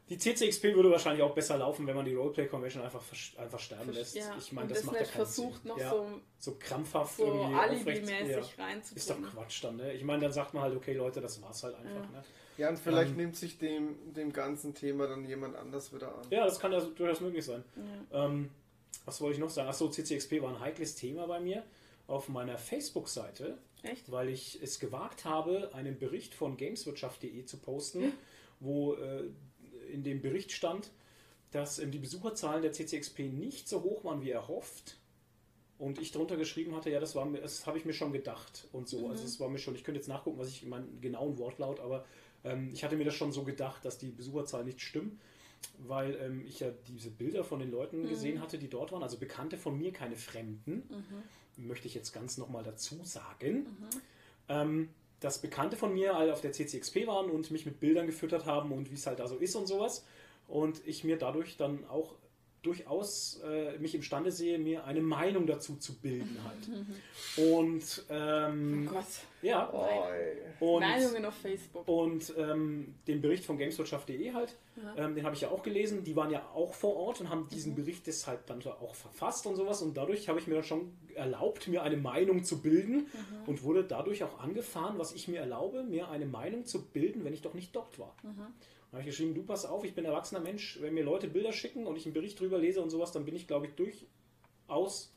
die CCXP würde wahrscheinlich auch besser laufen, wenn man die Roleplay Convention einfach, einfach sterben lässt. Ja, Ich meine, das, das macht ja keinen versucht, Sinn. noch ja, so, so krampfhaft so irgendwie alibimäßig Ja, ist doch reinzubringen. Quatsch dann, ne? Ich meine, dann sagt man halt, okay, Leute, das war's halt einfach, Ja. ne? Ja, und vielleicht Ähm, nimmt sich dem, dem ganzen Thema dann jemand anders wieder an. Ja, das kann ja durchaus möglich sein. Ja. Ähm, was wollte ich noch sagen? Achso, CCXP war ein heikles Thema bei mir auf meiner Facebook-Seite, Echt? weil ich es gewagt habe, einen Bericht von gameswirtschaft.de zu posten, wo äh, in dem Bericht stand, dass ähm, die Besucherzahlen der CCXP nicht so hoch waren, wie erhofft. Und ich darunter geschrieben hatte, ja, das war das habe ich mir schon gedacht und so. Also es war mir schon, ich könnte jetzt nachgucken, was ich meinen genauen Wortlaut, aber ähm, ich hatte mir das schon so gedacht, dass die Besucherzahlen nicht stimmen, weil ähm, ich ja diese Bilder von den Leuten gesehen hatte, die dort waren, also Bekannte von mir, keine Fremden, möchte ich jetzt ganz nochmal dazu sagen. Ähm, dass Bekannte von mir alle auf der CCXP waren und mich mit Bildern gefüttert haben und wie es halt da so ist und sowas. Und ich mir dadurch dann auch durchaus äh, mich imstande sehe, mir eine Meinung dazu zu bilden halt. Und ähm, Oh Gott. ja, und, Meinungen auf Facebook. und ähm, den Bericht von gameswirtschaft.de halt, Ja. ähm, den habe ich ja auch gelesen. Die waren ja auch vor Ort und haben diesen Bericht deshalb dann auch verfasst und sowas. Und dadurch habe ich mir dann schon erlaubt, mir eine Meinung zu bilden und wurde dadurch auch angefahren, was ich mir erlaube, mir eine Meinung zu bilden, wenn ich doch nicht dort war. Da habe ich geschrieben, du pass auf, ich bin ein erwachsener Mensch, wenn mir Leute Bilder schicken und ich einen Bericht drüber lese und sowas, dann bin ich, glaube ich, durchaus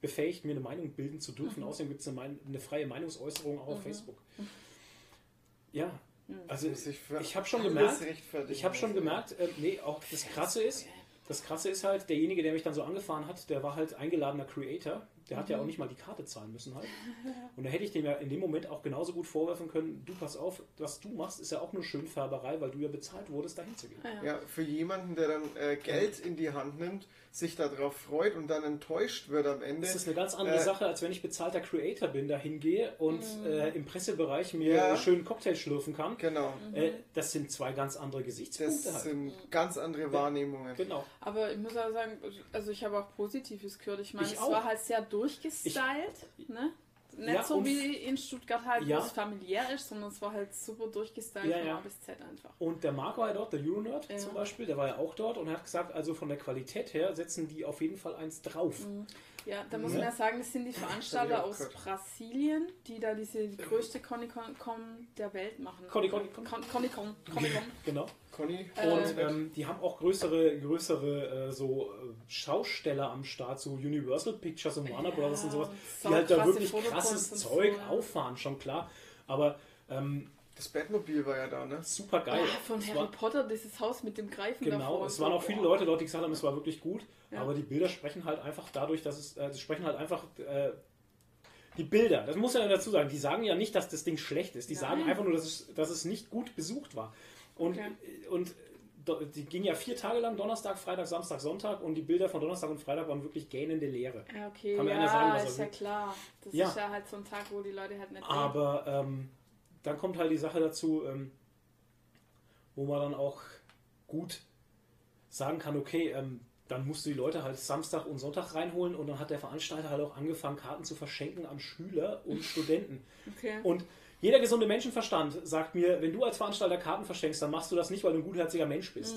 befähigt, mir eine Meinung bilden zu dürfen. Außerdem gibt es eine, Mein- eine freie Meinungsäußerung auch auf Facebook. Ja, also Muss ich ich habe schon gemerkt, ich habe schon Also, gemerkt, äh, nee, auch das Krasse ist, das Krasse ist halt, derjenige, der mich dann so angefahren hat, der war halt eingeladener Creator. Der hat ja auch nicht mal die Karte zahlen müssen halt. Und da hätte ich dem ja in dem Moment auch genauso gut vorwerfen können, du pass auf, was du machst, ist ja auch nur Schönfärberei, weil du ja bezahlt wurdest, dahin zu gehen. Ja. Ja, für jemanden, der dann äh, Geld in die Hand nimmt, sich darauf freut und dann enttäuscht wird am Ende. Das ist eine ganz andere Äh, Sache, als wenn ich bezahlter Creator bin, da hingehe und äh, im Pressebereich mir Ja. einen schönen Cocktail schlürfen kann. Genau. Äh, das sind zwei ganz andere Das Gesichtspunkte halt. sind ganz andere Wahrnehmungen. Genau. Aber ich muss auch sagen, also ich habe auch Positives gehört. Ich meine, Ich es auch. war halt sehr durchgestylt, ne? Nicht Ja, so wie in Stuttgart halt, Ja. wo es familiär ist, sondern es war halt super durchgestylt Ja, von. A bis Z einfach. Und der Marc war ja dort, der Euronerd zum Beispiel, der war ja auch dort und er hat gesagt, also von der Qualität her setzen die auf jeden Fall eins drauf. Ja, da muss Ja. man ja sagen, das sind die Veranstalter aus gehört. Brasilien, die da diese die größte Conicon der Welt machen. Conicon. Con Conicon. Conicon. Genau. Conny? Äh, Und ähm, die haben auch größere, größere äh, so äh, Schausteller am Start, so Universal Pictures und Warner Brothers und sowas, die halt da wirklich krasse krasses Zeug so, ja. auffahren, schon klar. Aber ähm, Das Batmobil war ja da, ne? super geil. Ah, von Harry war- Potter, dieses Haus mit dem Greifen Genau, davor. es so. waren auch viele Boah. Leute dort, die gesagt haben, es war wirklich gut. Ja. Aber die Bilder sprechen halt einfach dadurch, dass es, äh, sie sprechen halt einfach, äh, die Bilder, das muss ja dazu sagen, die sagen ja nicht, dass das Ding schlecht ist. Die sagen Nein. einfach nur, dass es, dass es nicht gut besucht war. Und, Okay. und die ging ja vier Tage lang, Donnerstag, Freitag, Samstag, Sonntag und die Bilder von Donnerstag und Freitag waren wirklich gähnende Leere. Okay, Kann mir ja, einer sagen, was ist ja will. klar. Das Ja. ist ja halt so ein Tag, wo die Leute halt nicht. Aber ähm, dann kommt halt die Sache dazu, ähm, wo man dann auch gut sagen kann, okay, ähm, dann musst du die Leute halt Samstag und Sonntag reinholen und dann hat der Veranstalter halt auch angefangen, Karten zu verschenken an Schüler und Studenten. Okay. Und jeder gesunde Menschenverstand sagt mir, wenn du als Veranstalter Karten verschenkst, dann machst du das nicht, weil du ein gutherziger Mensch bist.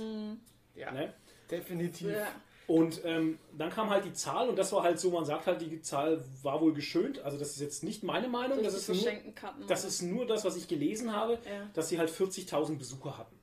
Ja, Ne? definitiv. ja. Und ähm, dann kam halt die Zahl und das war halt so, man sagt halt, die Zahl war wohl geschönt. Also das ist jetzt nicht meine Meinung, das die ist, nur, das ist nur das, was ich gelesen habe, Ja. dass sie halt 40.000 Besucher hatten.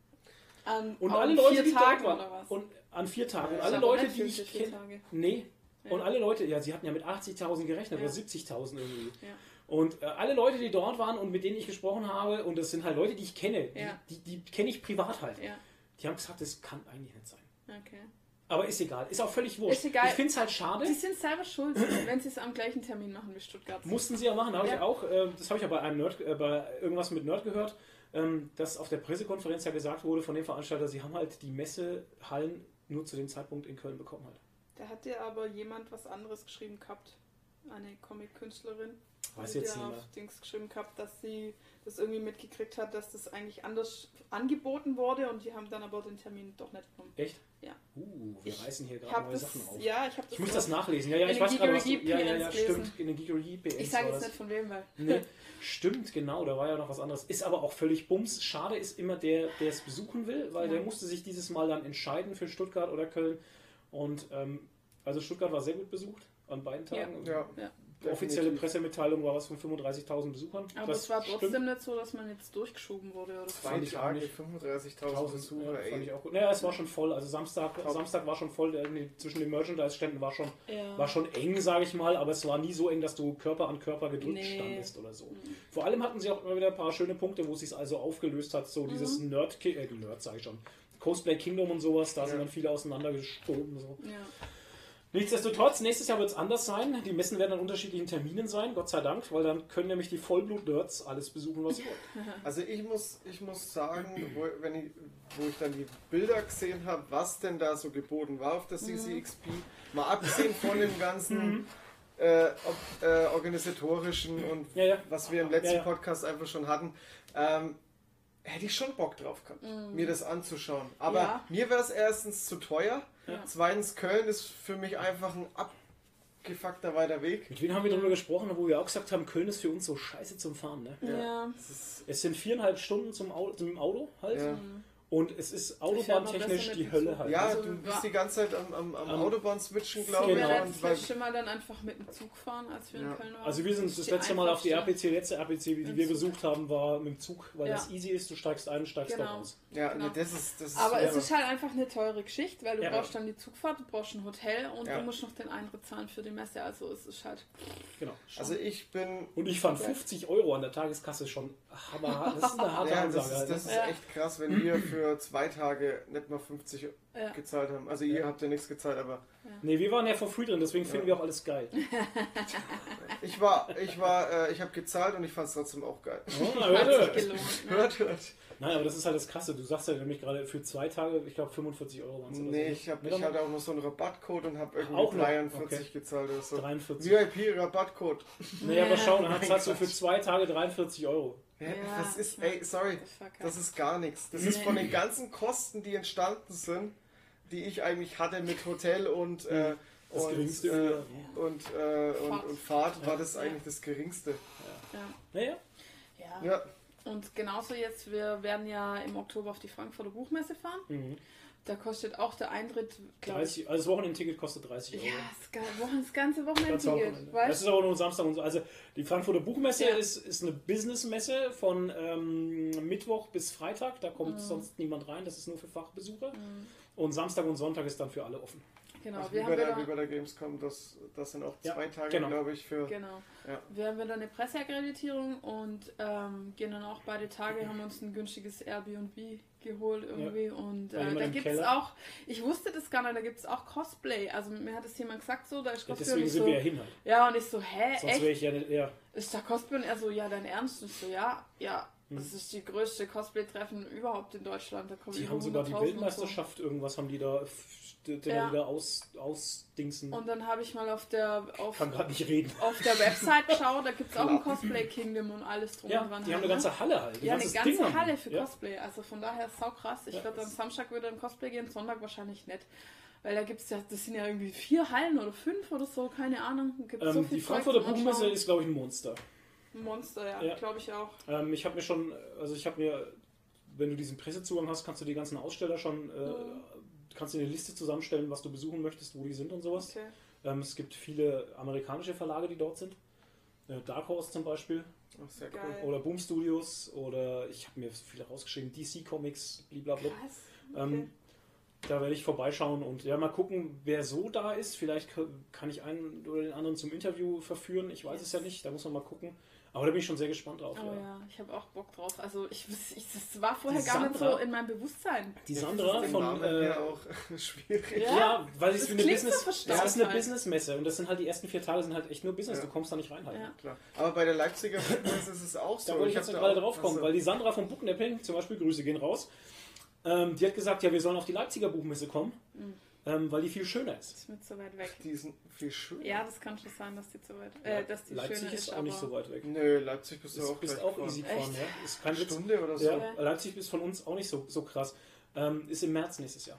an, Und an alle Leute, vier die Tagen dort oder waren, was? und an vier Tagen, und alle Leute, die ich kenne, nee, Ja. und alle Leute, ja, sie hatten ja mit 80.000 gerechnet Ja. oder 70.000 irgendwie. Ja. Und äh, alle Leute, die dort waren und mit denen ich gesprochen habe, und das sind halt Leute, die ich kenne, die, die, die kenne ich privat halt, Ja, die haben gesagt, das kann eigentlich nicht sein. okay. Aber ist egal, ist auch völlig wurscht. Ist egal. Ich finde es halt schade. Die sind selber schuld, wenn sie es am gleichen Termin machen wie Stuttgart. Mussten sie ja machen, habe Ja. ich auch. Äh, das habe ich ja bei einem Nerd, äh, bei irgendwas mit Nerd gehört, ähm, dass auf der Pressekonferenz ja gesagt wurde von dem Veranstalter, sie haben halt die Messehallen nur zu dem Zeitpunkt in Köln bekommen halt. Da hat dir aber jemand was anderes geschrieben gehabt. Eine Comic-Künstlerin. Weiß jetzt mehr. auf Dings geschrieben gehabt, dass sie das irgendwie mitgekriegt hat, dass das eigentlich anders angeboten wurde und die haben dann aber den Termin doch nicht genommen. Echt? Ja. Uh, wir Ich reißen hier gerade neue das, Sachen auf. ja, ich habe das. Ich muss das nachlesen. Ja, ja, in ich weiß gerade, was du... Ja, ja, ja, stimmt. In den Geekery PNs Ich sage jetzt nicht von wem, weil. Nee, stimmt, genau, da war ja noch was anderes. Ist aber auch völlig bums. Schade ist immer der, der es besuchen will, weil Ja. der musste sich dieses Mal dann entscheiden für Stuttgart oder Köln. Und ähm, also Stuttgart war sehr gut besucht an beiden Tagen. Ja. Ja. Offizielle. Pressemitteilung war was von 35.000 Besuchern. Aber Das es war trotzdem stimmt. nicht so, dass man jetzt durchgeschoben wurde oder so. Zwei Tage, nicht. 35.000 Besucher, ja, fand ey. ich auch gut. Naja, es war schon voll. Also Samstag. Samstag war schon voll. Zwischen den Merchandise-Ständen war schon, Ja. war schon eng, sage ich mal, aber es war nie so eng, dass du Körper an Körper gedrückt Nee. standest oder so. Vor allem hatten sie auch immer wieder ein paar schöne Punkte, wo es sich also aufgelöst hat, so dieses Nerd, äh, Nerd sage ich schon, Cosplay Kingdom und sowas, da sind Ja. dann viele auseinandergestoben. So. Ja. Nichtsdestotrotz, nächstes Jahr wird es anders sein. Die Messen werden an unterschiedlichen Terminen sein, Gott sei Dank, weil dann können nämlich die Vollblut-Nerds alles besuchen, was sie wollen. Also ich muss, ich muss sagen, wo, wenn ich, wo ich dann die Bilder gesehen habe, was denn da so geboten war auf der CCXP, mal abgesehen von dem ganzen äh, ob, äh, organisatorischen und Ja, ja. was wir im letzten Ja, ja. Podcast einfach schon hatten, ähm, hätte ich schon Bock drauf gehabt, mir das anzuschauen. Aber Ja. mir wäre es erstens zu teuer, Ja. zweitens Köln ist für mich einfach ein abgefuckter weiter Weg. Mit wem haben wir darüber gesprochen, wo wir auch gesagt haben, Köln ist für uns so scheiße zum Fahren. Ne? Ja. Ist, Es sind viereinhalb Stunden zum Auto, zum Auto halt. ja. Und es ist autobahntechnisch die Hölle halt. ja, Also, du bist die ganze Zeit am, am, am Am- Autobahn switchen, Wir glaube ich. Genau. das weil- letzte Mal dann einfach mit dem Zug fahren, als wir Ja. in Köln waren. Also wir sind das letzte Mal auf die RPC, letzte RPC, die wir besucht haben, war mit dem Zug, weil Ja. das easy ist, du steigst ein und steigst Genau. dort aus. Ja, Genau. nee, das ist. Das ist Aber es super. ist halt einfach eine teure Geschichte, weil du Ja. brauchst dann die Zugfahrt, du brauchst ein Hotel und Ja. du musst noch den Eintritt zahlen für die Messe. Also es ist halt. Genau. Also ich bin. Und ich fand 50 Euro an der Tageskasse schon hammerhart. Das ist eine harte Ja, Ansage. das ist, das ne? ist Ja. echt krass, wenn wir für zwei Tage nicht mal 50 Ja. gezahlt haben. Also ihr habt ja nichts gezahlt, aber Nee, wir waren ja for free drin, deswegen finden Ja. wir auch alles geil. ich war, ich war, äh, ich habe gezahlt und ich fand es trotzdem auch geil. Oh, na, hört. Ne? Hört, hört. Nein, aber das ist halt das Krasse. Du sagst ja nämlich gerade für zwei Tage, ich glaube 45 Euro waren es. Nee, so. ich, hab, ich hatte auch noch so einen Rabattcode und habe Auch irgendwie noch? 43 Okay. gezahlt oder so. 43. VIP-Rabattcode. Nee, aber schau, dann zahlst du für zwei Tage 43 Euro. Ja, Ja, das ist, ja. ey, sorry, Das ist gar nichts. Das ist von den ganzen Kosten, die entstanden sind, die ich eigentlich hatte mit Hotel und äh, Das und, geringste äh, und, äh, und, Fahrt. und Fahrt war das Ja. eigentlich das geringste. Ja. Naja, Ja. Ja, Und genauso jetzt, wir werden ja im Oktober auf die Frankfurter Buchmesse fahren. mhm. Da kostet auch der Eintritt, glaube ich. 30, also das Wochenendticket kostet 30 Euro. Ja, das, ga- Wochen, das ganze. Wochenende. Das ist aber nur Samstag und so. Also die Frankfurter Buchmesse Ja. ist, ist eine Businessmesse von ähm, Mittwoch bis Freitag. Da kommt Mhm. sonst niemand rein. Das ist nur für Fachbesucher. Und Samstag und Sonntag ist dann für alle offen. Genau, Also wir wie, haben bei der, wie bei der Gamescom, das, das sind auch Ja, zwei Tage, genau. glaube ich, für. Genau. Ja. Wir haben wieder eine Presseakkreditierung und ähm, gehen dann auch beide Tage, haben uns ein günstiges Airbnb geholt irgendwie. Und Bei äh, da gibt es auch, ich wusste das gar nicht, da gibt es auch Cosplay. Also mir hat das jemand gesagt so, da ist Ja, Cosplay deswegen und ich sind so. wir ja hin halt. Ja, und ich so, hä, Sonst echt? wäre ich ja nicht. Ja, Ist da Cosplay? Und er so, ja, dein Ernst? Und ich so, ja, ja. Hm. Das ist die größte Cosplay-Treffen überhaupt in Deutschland. Da kommen die haben sogar die 100.000 und so. Weltmeisterschaft, irgendwas haben die da, den Ja. wieder aus, ausdingsen. Und dann habe ich mal auf der auf, kann nicht reden. auf der Website geschaut, da gibt es auch ein Cosplay Kingdom und alles drum Ja, und dran. die haben halt, eine ne? ganze Halle halt. Ja, eine ganze Ding. Halle für ja. Cosplay. Also von daher sau krass. Ich Ja, werde am Samstag wieder in Cosplay gehen, Sonntag wahrscheinlich nicht. Weil da gibt es ja, das sind ja irgendwie vier Hallen oder fünf oder so, keine Ahnung. Gibt so Ähm, viel die Frankfurter Buchmesse ist, glaube ich, ein Monster. Monster, ja, Ja. glaube ich auch. Ähm, ich habe mir schon, also ich habe mir, wenn du diesen Pressezugang hast, kannst du die ganzen Aussteller schon, äh, Mhm. kannst du eine Liste zusammenstellen, was du besuchen möchtest, wo die sind und sowas. Okay. Ähm, es gibt viele amerikanische Verlage, die dort sind. Äh, Dark Horse zum Beispiel. Ach, sehr Geil. cool. Oder Boom Studios. Oder ich habe mir viele rausgeschrieben. DC Comics, blablabla. Krass. Ähm, Okay. Da werde ich vorbeischauen und ja, mal gucken, wer so da ist. Vielleicht kann ich einen oder den anderen zum Interview verführen. Ich weiß es ja nicht, da muss man mal gucken. Aber da bin ich schon sehr gespannt drauf. Oh ja. ja, ich habe auch Bock drauf. Also ich, ich das war vorher Die gar nicht so in meinem Bewusstsein. Die Sandra von. Namen Äh, auch schwierig. Ja. ja, weil es wie eine so Business. verstaubt das ist eine halt. Businessmesse und das sind halt die ersten vier Tage sind halt echt nur Business. Ja. Du kommst da nicht rein halt. Ja. Klar. Aber bei der Leipziger Fitness ist es auch so. Da wollte ich jetzt gerade auch- drauf kommen, also- weil die Sandra von Booknapping, zum Beispiel, Grüße gehen raus, ähm, die hat gesagt, ja, wir sollen auf die Leipziger Buchmesse kommen, Mhm. Ähm, weil die viel schöner ist. Ist mir zu weit weg. Die sind viel schöner. Ja, das kann schon sein, dass die zu weit, äh, dass die Leipzig schöner ist ist, auch nicht so weit weg. Nö, Leipzig bist du auch bist auch easy gefahren, ja. Ist kein Eine Witz. Stunde oder so. Ja. Leipzig ist von uns auch nicht so, so krass. Ähm, ist im März nächstes Jahr.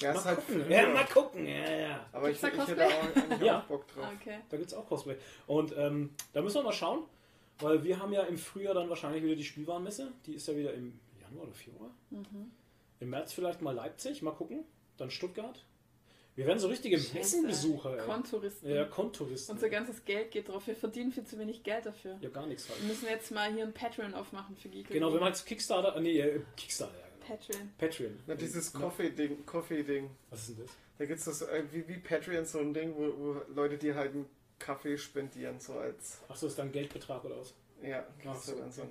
Ja, ist halt gucken. Ja, mal gucken. Ja, ja. Aber ich, Gibt's ich da hätte auch, Ja. auch Bock drauf. Ah, okay. Da gibt es auch Cosplay. Und ähm, da müssen wir mal schauen, weil wir haben ja im Frühjahr dann wahrscheinlich wieder die Spielwarenmesse. Die ist ja wieder im Januar oder Februar. Mhm. Im März vielleicht mal Leipzig, mal gucken. Dann Stuttgart. Wir werden so richtige. Messenbesucher. Kontouristen. Ja, Kontouristen. Unser ganzes Geld geht drauf. Wir verdienen viel zu wenig Geld dafür. Ja, gar nichts halt. Wir müssen jetzt mal hier ein Patreon aufmachen für Geek. Genau, wenn man jetzt Kickstarter, äh, nee, äh, Kickstarter, ja, genau. Patreon. Patreon. Na, dieses. Coffee-Ding, Coffee-Ding. Was ist denn das? Da gibt es das äh, wie, wie Patreon so ein Ding, wo, wo Leute dir halt einen Kaffee spendieren, so als. Achso, ist dann Geldbetrag oder was? Ja, Ach kriegst so, du dann so okay.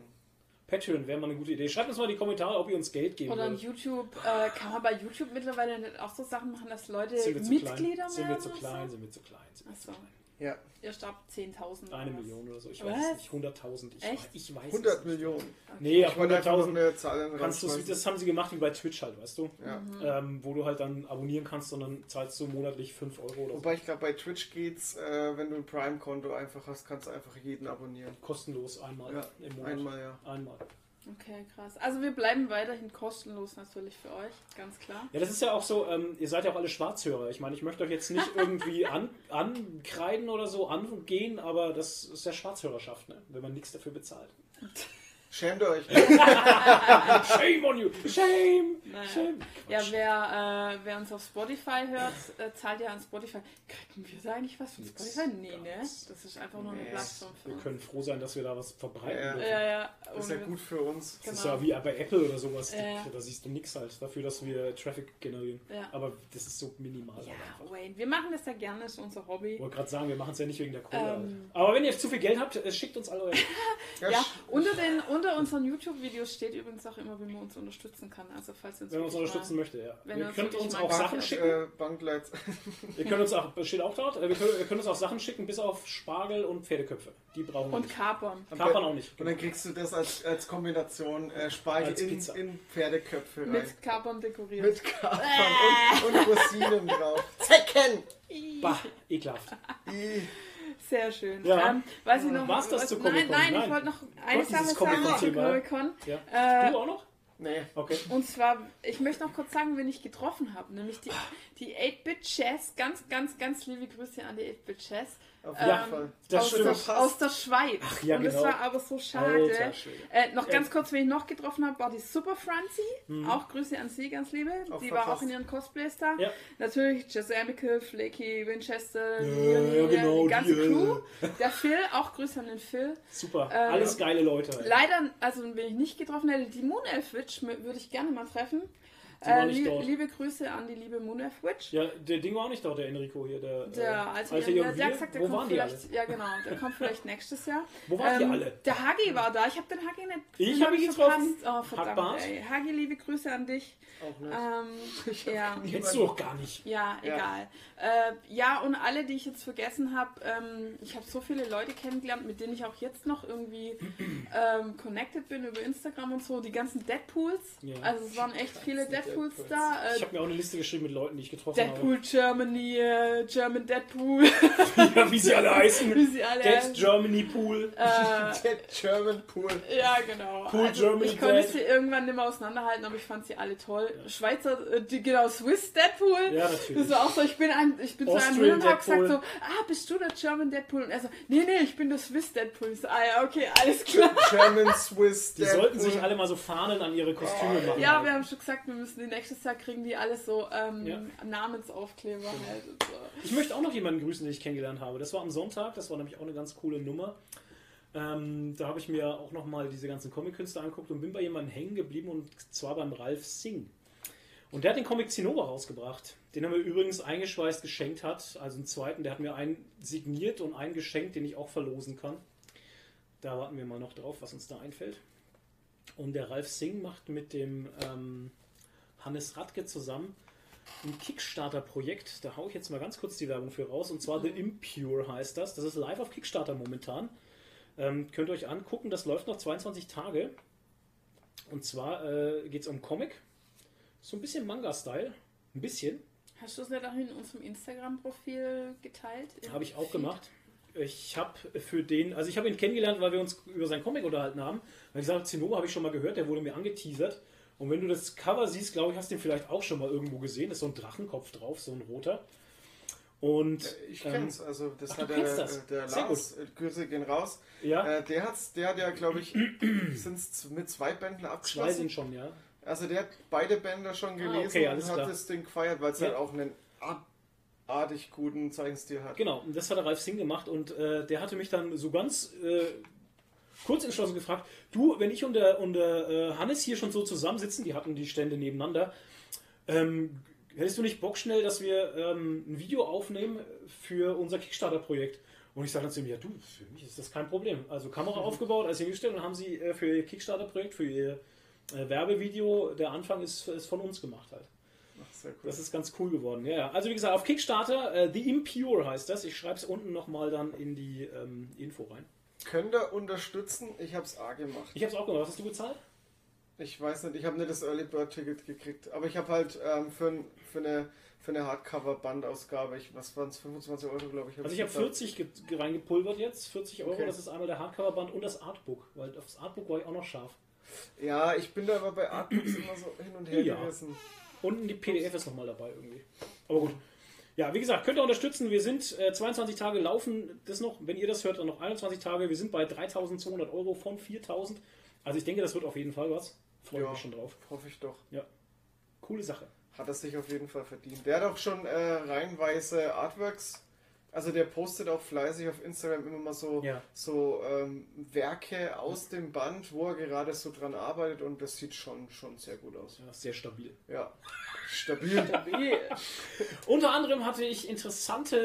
Patreon wäre mal eine gute Idee. Schreibt uns mal in die Kommentare, ob ihr uns Geld geben Oder würdet. YouTube. Äh, kann man bei YouTube mittlerweile auch so Sachen machen, dass Leute Mitglieder werden? Sind wir zu klein? Sind wir zu klein? Sind wir zu klein? Ja, Erst ab 10.000. Eine? Million oder so. Ich Was? weiß es nicht. 100.000. Ich, Echt? weiß- ich weiß 100 es nicht. Millionen. Nee, ab Ich wollte einfach noch 100.000 eine Zahl in den kannst du, das haben sie gemacht wie bei Twitch halt, weißt du? Ja. Mhm. Ähm, wo du halt dann abonnieren kannst und dann zahlst du monatlich 5 Euro oder so. Wobei ich glaube, bei Twitch geht's, äh, wenn du ein Prime-Konto einfach hast, kannst du einfach jeden abonnieren. Kostenlos einmal Ja, im Monat. Einmal, ja. Einmal. Okay, krass. Also wir bleiben weiterhin kostenlos natürlich für euch, ganz klar. Ja, das ist ja auch so, ähm, ihr seid ja auch alle Schwarzhörer. Ich meine, ich möchte euch jetzt nicht irgendwie an, ankreiden oder so, angehen, aber das ist ja Schwarzhörerschaft, ne? wenn man nichts dafür bezahlt. Schämt euch. Shame on you! Shame! Naja. Shame! Ja, wer, äh, wer uns auf Spotify hört, äh, zahlt ja an Spotify. Kriegen wir da eigentlich was von Spotify? Nee, ne? Das ist einfach nur eine. Plattform für Wir uns. können froh sein, dass wir da was verbreiten Ja. dürfen. Ja, ja. Das ist ja gut für uns. Das ist Genau. ja wie bei Apple oder sowas. Ja. Da siehst du nichts halt dafür, dass wir Traffic generieren. Ja. Aber das ist so minimal. Ja. Wayne, wir machen das ja gerne, ist unser Hobby. Ich wollte gerade sagen, wir machen es ja nicht wegen der Kohle. Ähm. halt. Aber wenn ihr zu viel Geld habt, äh, schickt uns alle eure. Ja, unter, den, unter unseren YouTube-Videos steht übrigens auch immer, wie man uns unterstützen kann. Also falls ihr uns, Wenn man uns unterstützen möchte, ja. wenn ihr könnt uns mal auch Sachen schicken. äh, Bankleits. Ihr könnt uns auch, steht auch dort, äh, wir können, ihr könnt uns auch Sachen schicken, bis auf Spargel und Pferdeköpfe. Die brauchen wir Und nicht. Kapern. Kapern auch nicht. Und dann kriegst du das als, als Kombination äh, Spargel Als in, in Pferdeköpfe rein. Mit Kapern dekoriert. Mit Kapern und, und Rosinen drauf. Zecken! Bah, ekelhaft. Sehr schön. Ja. Ähm, weiß ich noch, War's das was, zu nein, Comic-Con? nein, Nein. ich wollte noch eine Sache sagen zu Comic-Con-Thema. Comic-Con. Ja. Äh, Du auch noch? Nee. Okay. Und zwar, ich möchte noch kurz sagen, wen ich getroffen habe. Nämlich die, die 8-Bit Chess. Ganz, ganz, ganz liebe Grüße an die 8-Bit Chess. Auf Ähm, jeden Fall. das aus, stimmt. der, aus der Schweiz. Ach, ja, und das genau. war aber so schade. Alter. Äh, noch ganz kurz, wen ich noch getroffen habe, war die Super Franzi. Mhm. Auch Grüße an sie, ganz liebe. Auch die war auch in ihren Cosplays da. Ja. Natürlich Jess Amical, Flaky, Winchester, Ja, Leonie, ja, genau, die ganze die, äh, Crew. Der Phil, auch Grüße an den Phil. Super. Ähm, Alles geile Leute. Leider, also wenn ich nicht getroffen hätte, die Moon Elf Witch würde ich gerne mal treffen. Die Äh, lie dort. liebe Grüße an die liebe Moonf Witch. Ja, der Ding war auch nicht dort, der Enrico hier. Der, Der äh, alte, der, der hat gesagt, der Wo kommt waren die alle? vielleicht, ja genau, der kommt vielleicht nächstes Jahr. Wo waren die Ähm, alle? Der Hagi war da, ich habe den Hagi nicht Ich den hab ihn getroffen. Oh, verdammt. Hagi, liebe Grüße an dich. Auch nicht. Ähm, ja. Kennst du doch gar nicht. Ja, Ja. egal. Äh, ja, und alle, die ich jetzt vergessen habe, ähm, ich habe so viele Leute kennengelernt, mit denen ich auch jetzt noch irgendwie ähm, connected bin über Instagram und so. Die ganzen Deadpools. Ja. Also es waren echt viele Deadpools Deadpools. da. Ich Äh, habe mir auch eine Liste geschrieben mit Leuten, die ich getroffen Deadpool Germany, äh, German Deadpool, habe. Ja, wie sie alle heißen. wie sie alle. Dead Germany Pool. äh, Der German Pool. Ja, genau. Cool also, Germany ich konnte Dead. sie irgendwann nicht mehr auseinanderhalten, aber ich fand sie alle toll. Schweizer, äh, die, genau, Swiss Deadpool. Ja, Das natürlich. war auch so, ich bin, ein, ich bin zu einem hin und hab gesagt Deadpool. so, ah, bist du der German Deadpool? Und er so, nee, nee, ich bin der Swiss Deadpool. Ich so, ah ja, okay, alles klar. German Swiss. Die Deadpool. sollten sich alle mal so Fahnen an ihre Kostüme machen. Ja, halt. wir haben schon gesagt, wir müssen die nächstes Jahr kriegen die alles so ähm, Ja. Namensaufkleber halt und so. Ich möchte auch noch jemanden grüßen, den ich kennengelernt habe. Das war am Sonntag, das war nämlich auch eine ganz coole Nummer. Ähm, da habe ich mir auch nochmal diese ganzen Comic-Künstler angeguckt und bin bei jemandem hängen geblieben und zwar beim Ralf Singh. Und der hat den Comic Zinnober rausgebracht, den er mir übrigens eingeschweißt geschenkt hat. Also einen zweiten, der hat mir einen signiert und einen geschenkt, den ich auch verlosen kann. Da warten wir mal noch drauf, was uns da einfällt. Und der Ralf Singh macht mit dem ähm, Hannes Radke zusammen ein Kickstarter-Projekt. Da haue ich jetzt mal ganz kurz die Werbung für raus. Und zwar The Impure heißt das. Das ist live auf Kickstarter momentan. Ähm, könnt ihr euch angucken. Das läuft noch 22 Tage. Und zwar äh, geht es um Comic. So ein bisschen Manga-Style. Ein bisschen. Hast du es nicht auch in unserem Instagram-Profil geteilt? Habe ich auch gemacht. Ich habe für den, also ich habe ihn kennengelernt, weil wir uns über seinen Comic unterhalten haben. Weil ich gesagt Zinnober habe ich schon mal gehört, der wurde mir angeteasert. Und wenn du das Cover siehst, glaube ich, hast du ihn vielleicht auch schon mal irgendwo gesehen. Da ist so ein Drachenkopf drauf, so ein roter. Und Ich ähm, kenn's, also das ach, hat der, das? der Lars, äh, Grüße gehen raus. ja, Äh, der, hat's, der hat ja, glaube ich, sind's mit zwei Bänden zwei abgeschlossen. sind schon, ja. Also der hat beide Bände schon gelesen okay, alles und hat klar. das Ding gefeiert, weil es Ja. halt auch einen abartig guten Zeichenstil hat. Genau, und das hat der Ralf Singh gemacht und äh, der hatte mich dann so ganz äh, kurz entschlossen gefragt, du, wenn ich und der, und der äh, Hannes hier schon so zusammensitzen, die hatten die Stände nebeneinander, ähm, hättest du nicht Bock schnell, dass wir ähm, ein Video aufnehmen für unser Kickstarter-Projekt? Und ich sage dann zu ihm, ja du, für mich ist das kein Problem. Also Kamera aufgebaut, alles hingestellt und dann haben sie äh, für ihr Kickstarter-Projekt, für ihr äh, Werbevideo, der Anfang ist, ist von uns gemacht halt. Ach, sehr cool. Das ist ganz cool geworden. Ja. also wie gesagt, auf Kickstarter, äh, The Impure heißt das. Ich schreibe es unten nochmal dann in die ähm, Info rein. Könnt ihr unterstützen? Ich habe es A gemacht. Ich habe es auch gemacht. Was hast du gezahlt? Ich weiß nicht, ich habe nicht das Early Bird Ticket gekriegt, aber ich habe halt ähm, für, für eine, für eine Hardcover-Bandausgabe, ich, was waren es, 25 Euro, glaube ich. hab Also ich habe bezahlt. 40 ge- reingepulvert jetzt, 40 Euro. Okay. Das ist einmal der Hardcover-Band und das Artbook, weil auf das Artbook war ich auch noch scharf. Ja, ich bin da aber bei Artbooks immer so hin und her Ja. gerissen. Unten die PDF ist nochmal dabei irgendwie. Aber gut. Ja, wie gesagt, könnt ihr unterstützen. Wir sind äh, 22 Tage laufen das noch. Wenn ihr das hört, dann noch 21 Tage. Wir sind bei 3200 Euro von 4000. Also ich denke, das wird auf jeden Fall was. Freue ich Ja. mich schon drauf. Hoffe ich doch. Coole Sache. Hat er sich auf jeden Fall verdient. Der hat auch schon äh, reihenweise Artworks. Also der postet auch fleißig auf Instagram immer mal so, Ja. so ähm, Werke aus dem Band, wo er gerade so dran arbeitet und das sieht schon, schon sehr gut aus. Ja, sehr stabil. Ja, stabil. Unter anderem hatte ich interessante,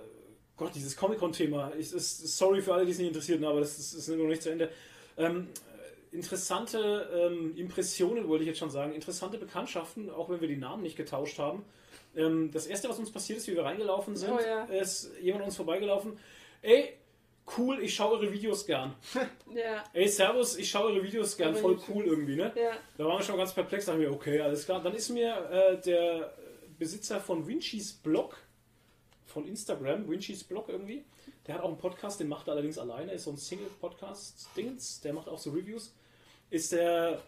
äh, Gott, dieses Comic-Con-Thema. Ich- ist- Sorry für alle, die es nicht interessieren, aber das ist, ist noch nicht zu Ende. Ähm, äh, interessante ähm, Impressionen, wollte ich jetzt schon sagen. Interessante Bekanntschaften, auch wenn wir die Namen nicht getauscht haben. Ähm, das erste, was uns passiert ist, wie wir reingelaufen sind, Oh ja. ist jemand uns vorbeigelaufen. Ey, cool, ich schaue eure Videos gern. Ja, Ey, Servus, ich schaue eure Videos gern. Voll cool irgendwie, ne? ja. Da waren wir schon ganz perplex, dachten wir, okay, alles klar. Dann ist mir äh, der Besitzer von Vinci's Blog von Instagram, Vinci's Blog irgendwie, der hat auch einen Podcast, den macht er allerdings alleine, ist so ein Single-Podcast-Dings, der macht auch so Reviews. Ist der,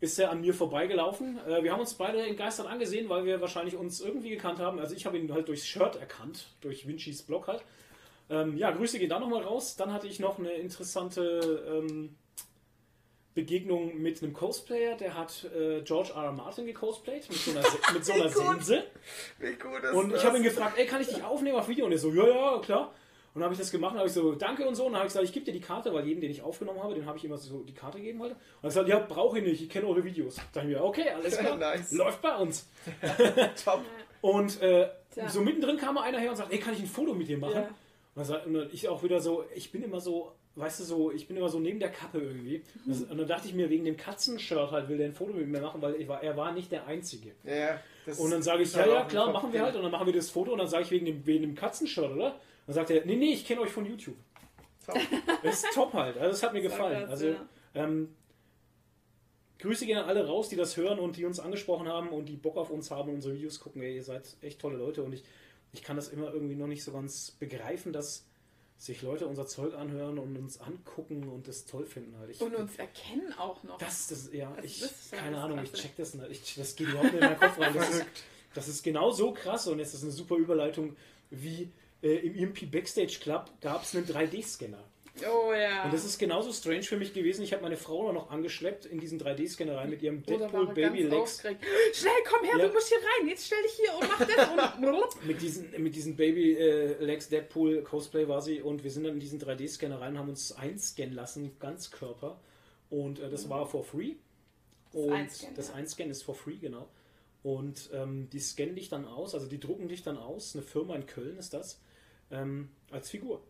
ist der an mir vorbeigelaufen. Äh, wir haben uns beide entgeistert angesehen, weil wir wahrscheinlich uns irgendwie gekannt haben. Also ich habe ihn halt durchs Shirt erkannt, durch Vinci's Blog halt. Ähm, ja, Grüße gehen da nochmal raus. Dann hatte ich noch eine interessante ähm, Begegnung mit einem Cosplayer, der hat äh, George R. R. Martin gecosplayt mit so einer, Se- mit so einer Wie gut. Sense. Wie gut ist Und ich habe ihn gefragt, ey, kann ich dich aufnehmen auf Video? Und er so, ja, ja, klar. Und dann habe ich das gemacht und habe ich so, danke und so. Und dann habe ich gesagt, ich gebe dir die Karte, weil jeden, den ich aufgenommen habe, den habe ich immer so die Karte gegeben wollte. Und er gesagt, ja, brauche ich nicht, ich kenne eure Videos. Da dachte ich mir, okay, alles klar, Nice. läuft bei uns. Top. Und äh, so mittendrin kam mal einer her und sagt, ey, kann ich ein Foto mit dir machen? Ja. Und, dann sag- und dann ich auch wieder so, ich bin immer so, weißt du so, ich bin immer so neben der Kappe irgendwie. Und das- Und dann dachte ich mir, wegen dem Katzenshirt halt will der ein Foto mit mir machen, weil ich war, er war nicht der Einzige. Ja, Und dann sage ich, ja, halt ja, klar, machen wir halt. Und dann machen wir das Foto und dann sage ich wegen dem, wegen dem Katzenshirt, oder? Dann sagt er, nee, nee, ich kenne euch von YouTube. Top. Das ist top halt. Also das hat mir gefallen. krass, Also ja. ähm, Grüße gehen an alle raus, die das hören und die uns angesprochen haben und die Bock auf uns haben und unsere Videos gucken. Ey, ihr seid echt tolle Leute und ich, ich kann das immer irgendwie noch nicht so ganz begreifen, dass sich Leute unser Zeug anhören und uns angucken und das toll finden halt. Ich, Und uns erkennen auch noch. das, das, ja, Also ich, das keine das Ahnung, ich Krasse. check das nicht. Ich, das geht überhaupt nicht in meinen Kopf rein. Das ist, das ist genau so krass und jetzt ist eine super Überleitung, wie äh, im EMP Backstage Club gab es einen 3D-Scanner. Oh ja. Und das ist genauso strange für mich gewesen. Ich habe meine Frau noch angeschleppt in diesen 3D-Scanner rein mit ihrem Oder Deadpool Baby Legs. aufgeregt. Schnell, komm her, Ja. du musst hier rein. Jetzt stell dich hier und mach das und. Mit diesen, mit diesen Baby äh, Legs Deadpool Cosplay war sie und wir sind dann in diesen 3D-Scanner rein und haben uns einscannen lassen, ganz Körper. Und äh, das war for free. Und Einscannen, das. Einscannen ist for free, genau. Und ähm, die scannen dich dann aus, also die drucken dich dann aus, eine Firma in Köln ist das, ähm, als Figur.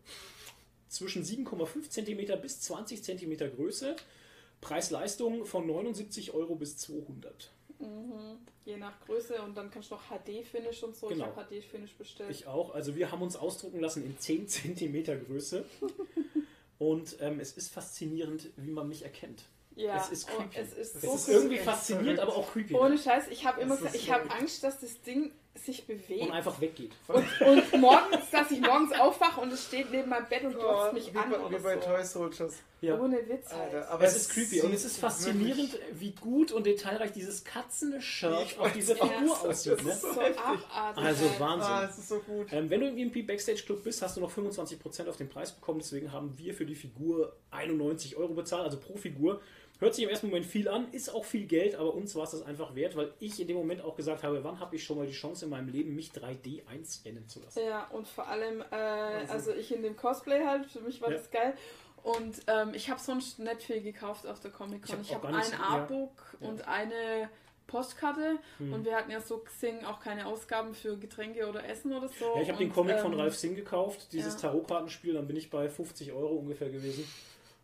Zwischen 7,5 cm bis 20 cm Größe, Preis-Leistung von 79 Euro bis 200. Mhm. Je nach Größe und dann kannst du noch HD-Finish und so. Genau. Ich habe HD-Finish bestellt. Ich auch. Also wir haben uns ausdrucken lassen in 10 cm Größe. Und ähm, es ist faszinierend, wie man mich erkennt. ja, es ist oh, creepy. es ist Es so ist cool. irgendwie faszinierend, aber auch creepy. Ohne Scheiß, ich habe immer gesagt, ist ich habe. Angst, dass das Ding sich bewegt. Und einfach weggeht. Und, und morgens, dass ich morgens aufwache und es steht neben meinem Bett und Oh, glotzt mich wie an. bei, wie oder bei so. Toy Soldiers. Ja. Ohne Witz halt. Alter, Aber aber es ist creepy und es ist faszinierend, wie gut und detailreich dieses Katzenshirt auf diese. Figur Ja, aussieht. das Ne? ist so so abartig. Also halt. Wahnsinn. Ah, es ist so gut. Ähm, wenn du im EMP Backstage Club bist, hast du noch 25% auf den Preis bekommen. Deswegen haben wir für die Figur 91 Euro bezahlt, also pro Figur. Hört sich im ersten Moment viel an, ist auch viel Geld, aber uns war es das einfach wert, weil ich in dem Moment auch gesagt habe, wann habe ich schon mal die Chance in meinem Leben, mich 3D einscannen zu lassen. Ja, und vor allem, äh, also ich in dem Cosplay halt, für mich war Ja. das geil. Und ähm, ich habe sonst nicht viel gekauft auf der Comic Ich Con. hab Ich auch habe nicht ein ja. Artbook Ja. und eine Postkarte. Hm. Und wir hatten ja so gesehen auch keine Ausgaben für Getränke oder Essen oder so. Ja, ich habe den Comic von ähm, Ralf Singh gekauft, dieses ja. Tarotkartenspiel, dann bin ich bei 50 Euro ungefähr gewesen.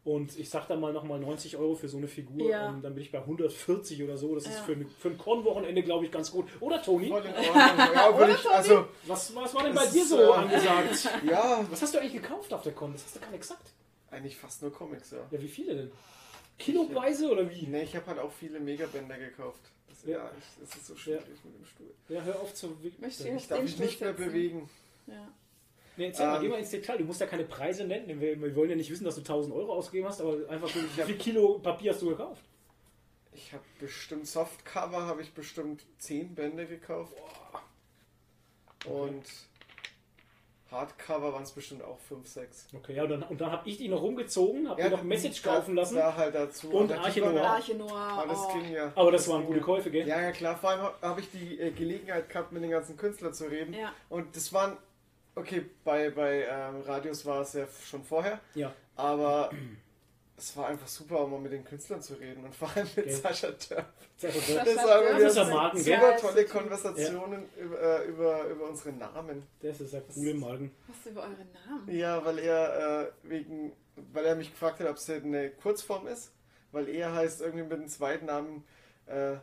Und ich sag da mal nochmal 90 Euro für so eine Figur, Ja. und dann bin ich bei 140 oder so. Das ist Ja. für, ein- für ein Con-Wochenende, glaube ich, ganz gut. Oder Toni? Ja, würde ich, also, Was, was war denn bei dir ist, so äh, angesagt? ja, Was hast du eigentlich gekauft auf der Con? Das hast du gar nicht gesagt. eigentlich fast nur Comics, ja. Ja, wie viele denn? Kiloweise oder wie? Ne, ich habe halt auch viele Megabänder gekauft. Das, Ja. ja, ich, es ist so schwierig mit dem Stuhl. Ja, hör auf zu. Nee, Ich darf mich nicht mehr bewegen. Ja. Erzähl mal, Ähm, geh mal ins Detail. Du musst ja keine Preise nennen. Wir, wir wollen ja nicht wissen, dass du 1000 Euro ausgegeben hast, aber einfach so, wie viel Kilo Papier hast du gekauft? Ich habe bestimmt Softcover, habe ich bestimmt 10 Bände gekauft. Und Hardcover waren es bestimmt auch 5, 6. Okay, ja, und dann, und dann habe ich die noch rumgezogen, habe mir noch ein Message da- kaufen lassen. Da halt dazu. Und die Arche waren- Noir. Aber das oh. ging ja. Aber das waren ging gute ja. Käufe, gell? Ja, ja, klar. Vor allem habe ich die äh, Gelegenheit gehabt, mit den ganzen Künstlern zu reden. Ja. Und das waren, okay, bei, bei ähm, Radios war es ja schon vorher, Ja. aber es war einfach super, um mal mit den Künstlern zu reden und vor allem mit Gell. Sascha Dörp. Das ist Das Das war das ja so Marken, gell? super Ja, tolle Konversationen über, äh, über, über unsere Namen. Das ist ein coole Magen. Was über eure Namen? Ja, weil er äh, wegen, weil er mich gefragt hat, ob es eine Kurzform ist, weil er heißt irgendwie mit dem zweiten Namen äh,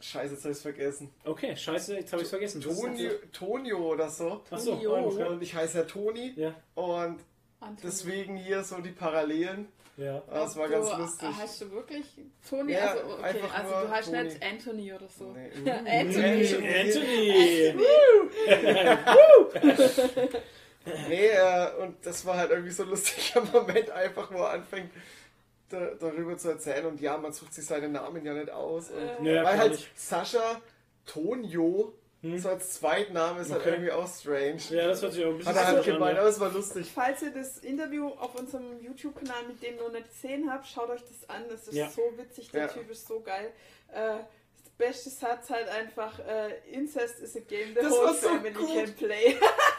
Scheiße, jetzt habe ich vergessen. Okay, scheiße, jetzt habe ich vergessen. Tonio, Tonio oder so. Achso, Tonio. okay. Und ich heiße ja Toni Ja, und Antonio. deswegen hier so die Parallelen. ja. Das war du, ganz lustig. Heißt du wirklich Toni? Ja, also, okay, einfach also nur du heißt Toni. nicht Anthony oder so. Nee. Anthony. Anthony! Nee, äh, und das war halt irgendwie so ein lustiger Moment, einfach wo er anfängt da, darüber zu erzählen. Und ja, man sucht sich seinen Namen ja nicht aus. Und Äh. Ja, weil halt nicht. Sascha Tonio Hm. so als Zweitname ist halt Okay. irgendwie auch strange. Ja, das hört sich auch ein bisschen Hat er halt strange an, gemeint, ja. aber es war lustig. Falls ihr das Interview auf unserem YouTube-Kanal mit dem noch nicht gesehen habt, schaut euch das an. Das ist Ja. so witzig, der Ja. Typ ist so geil. Äh, das beste Satz halt einfach, äh, Incest is a game the Das whole so family gut. can play.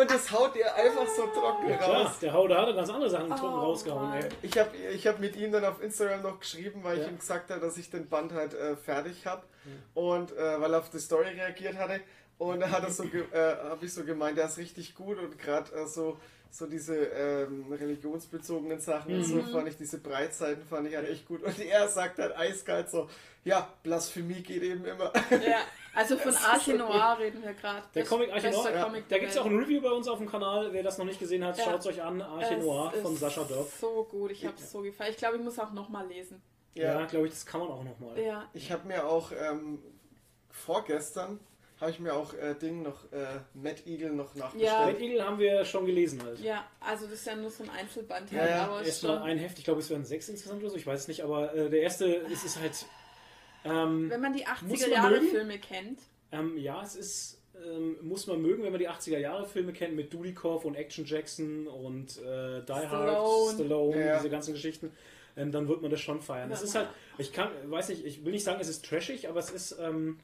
und das haut ihr einfach so trocken Klar, raus. der haut, der hat ganz andere Sachen trocken Oh, rausgehauen. Ey. Ich habe ich hab mit ihm dann auf Instagram noch geschrieben, weil Ja. ich ihm gesagt habe, dass ich den Band halt äh, fertig habe und äh, weil er auf die Story reagiert hatte und da hat er so äh, habe ich so gemeint, der ist richtig gut und gerade äh, so so diese ähm, religionsbezogenen Sachen und so fand ich diese Breitseiten fand ich halt echt gut und er sagt halt eiskalt so, ja Blasphemie geht eben immer. Ja, also von Arche Noir reden wir gerade. Der Comic Arche Noir, ja. Comic Da gibt es auch ein Review bei uns auf dem Kanal. Wer das noch nicht gesehen hat, Ja. schaut es euch an. Arche Es Noir von Sascha Dörf. So gut, ich habe es so gefallen. Ich glaube, ich muss auch nochmal lesen. Ja, glaube ich, das kann man auch nochmal. Ja. Ich habe mir auch ähm, vorgestern habe ich mir auch äh, Ding noch äh, Mad Eagle noch nachbestellt. Red Eagle haben wir schon gelesen halt. Ja, also das ist ja nur so ein Einzelband, Ja, halt, ja. aber ist Erstmal schon, ein Heft, ich glaube, es werden sechs insgesamt oder so, ich weiß es nicht, aber äh, der erste ist, ist halt. Ähm, wenn man die Muss 80er man Jahre mögen. Filme kennt. ähm, ja, es ist. Ähm, muss man mögen, wenn man die 80er Jahre Filme kennt mit Dudikoff und Action Jackson und äh, Die Hard, Stallone. Stallone, Ja. diese ganzen Geschichten, ähm, dann wird man das schon feiern. Es Ja. ist halt, ich kann, weiß nicht, ich will nicht sagen, es ist trashig, aber es ist, ähm,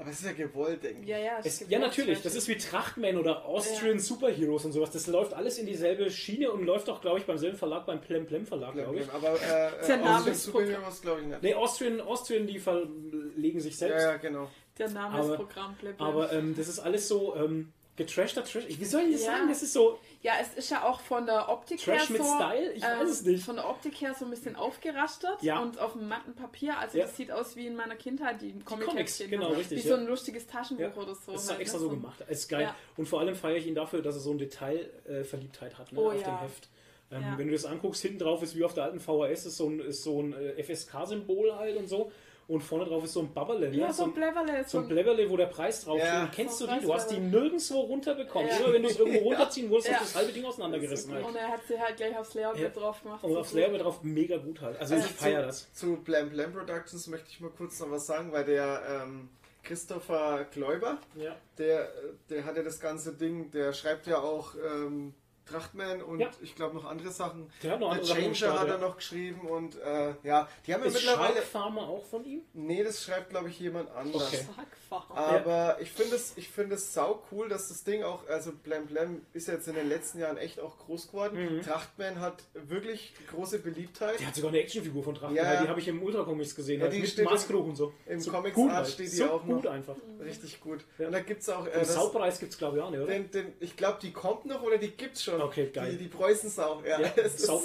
Aber es ist ja gewollt, denke ich. Ja, ja. es, gibt ja natürlich, das ist wie Trachtman oder Austrian Superheroes und sowas, das läuft alles in dieselbe Schiene und läuft auch, glaube ich, beim selben Verlag, beim Plem Plem Verlag, glaube ich. Aber äh, Der äh, Name aus den ist Superheroes glaube ich nicht. Nee, Austrian, Austrian, die verlegen sich Ja, selbst. ja, genau. Der Name Aber- ist Programm. Blä, blä. Aber ähm, das ist alles so ähm, getrashter Trash. Wie soll ich das Ja. sagen? Das ist so ja, es ist ja auch von der Optik her Trash so. mit Style? Ich weiß es nicht. Von der Optik her so ein bisschen aufgerastert Ja. und auf dem matten Papier. Also Ja. das sieht aus wie in meiner Kindheit, die Comics, Comic-Heftchen. genau, ne? richtig, Wie so ein lustiges Taschenbuch oder so. Das ist halt, extra ne? so gemacht. Es ist geil. Und vor allem feiere ich ihn dafür, dass er so ein Detailverliebtheit äh, Verliebtheit hat ne, Oh auf dem Heft. Ähm. Wenn du das anguckst, hinten drauf ist wie auf der alten VHS, ist so ein, ist so ein äh, FSK-Symbol halt und so. Und vorne drauf ist so ein Babberle. Ne? Ja, so ein Bläverle. so ein Bläberle, wo der Preis drauf Ja. steht. Kennst So du die? Du hast die nirgendwo runterbekommen. Ja. Immer wenn du es irgendwo runterziehen wolltest, Ja. hast du das halbe Ding auseinandergerissen halt. Und er hat sie halt gleich aufs Layout Ja. mit drauf gemacht. Und so aufs. Layout drauf mega gut halt. Also ich Äh, feiere das. Zu Blam Blam Productions möchte ich mal kurz noch was sagen, weil der ähm, Christopher Gläuber, Ja. der, der hat ja das ganze Ding, der schreibt ja auch ähm, Trachtman und Ja. ich glaube noch andere Sachen. Der hat noch Der andere Sachen Changer Start, hat ja. er noch geschrieben und äh, ja, die haben ja Ist mittlerweile. Shark Farmer auch von ihm? Nee, das schreibt glaube ich jemand anders. Okay. Aber ich finde es, ich finde es sau cool, dass das Ding auch, also Blam Blam ist jetzt in den letzten Jahren echt auch groß geworden. Mhm. Trachtman hat wirklich große Beliebtheit. Der hat sogar eine Actionfigur von Drachen. Ja. Die habe ich im Ultracomics gesehen. Ja, halt, die mit steht im- Maskroch und so. im so Comics gut Art halt. steht die so auch gut noch. einfach. Richtig gut. Ja. Und da gibt es auch. Äh, Den das, Saupreis gibt es glaube ich auch nicht, oder? den, den, ich glaube, die kommt noch oder die gibt's schon. Okay, geil. Die, die Preußensau. Ja, Ja, das ist so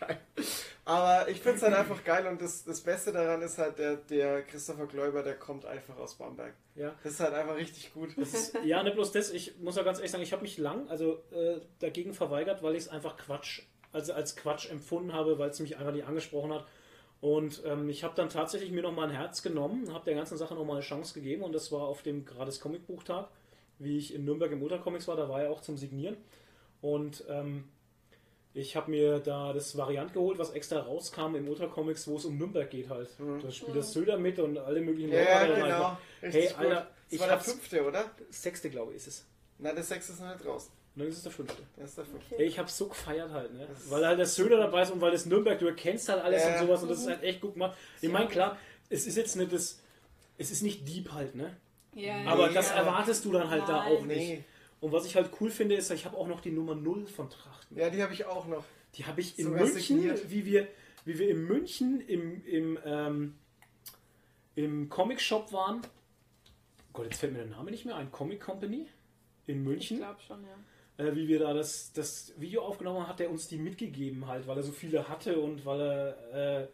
geil. Aber ich finde es halt einfach geil und das, das Beste daran ist halt, der, der Christopher Gläuber, der kommt einfach aus Bamberg. Ja. Das ist halt einfach richtig gut. Ist, ja, nicht bloß das. Ich muss ja ganz ehrlich sagen, ich habe mich lang also äh, dagegen verweigert, weil ich es einfach Quatsch, also als Quatsch empfunden habe, weil es mich einfach nicht angesprochen hat. Und ähm, ich habe dann tatsächlich mir nochmal ein Herz genommen, habe der ganzen Sache nochmal eine Chance gegeben und das war auf dem gratis Comicbuchtag, wie ich in Nürnberg im Ultracomics war, da war er auch zum Signieren. Und ähm, ich habe mir da das Variant geholt, was extra rauskam im Ultracomics, wo es um Nürnberg geht halt. Da spielt das Söder mit und alle möglichen Ja, ja, Leute dann genau. Hey. Alter, das ich war der fünfte, oder? Sechste, glaube ich, ist es. Nein, der sechste ist noch nicht raus. Und dann ist es der fünfte. Das ist der fünfte. Ey, ich habe so gefeiert halt, ne? Das- Weil halt der Söder dabei ist und weil das Nürnberg, du erkennst halt alles Ja. und sowas und das ist halt echt gut gemacht. Ich meine, klar, es ist jetzt nicht das, es ist nicht Dieb halt, ne? Ja, Aber Nee, das aber- erwartest du dann halt da Nein. auch nicht. Nee. Und was ich halt cool finde, ist, ich habe auch noch die Nummer 0 von Trachten. Ja, die habe ich auch noch. Die habe ich in München, signiert. wie wir, wie wir in München im, im, ähm, im Comic-Shop waren. Gott, jetzt fällt mir der Name nicht mehr ein. Comic Company in Ich München. glaube schon, ja. äh, wie wir da das, das Video aufgenommen haben, hat er uns die mitgegeben halt, weil er so viele hatte und weil er äh,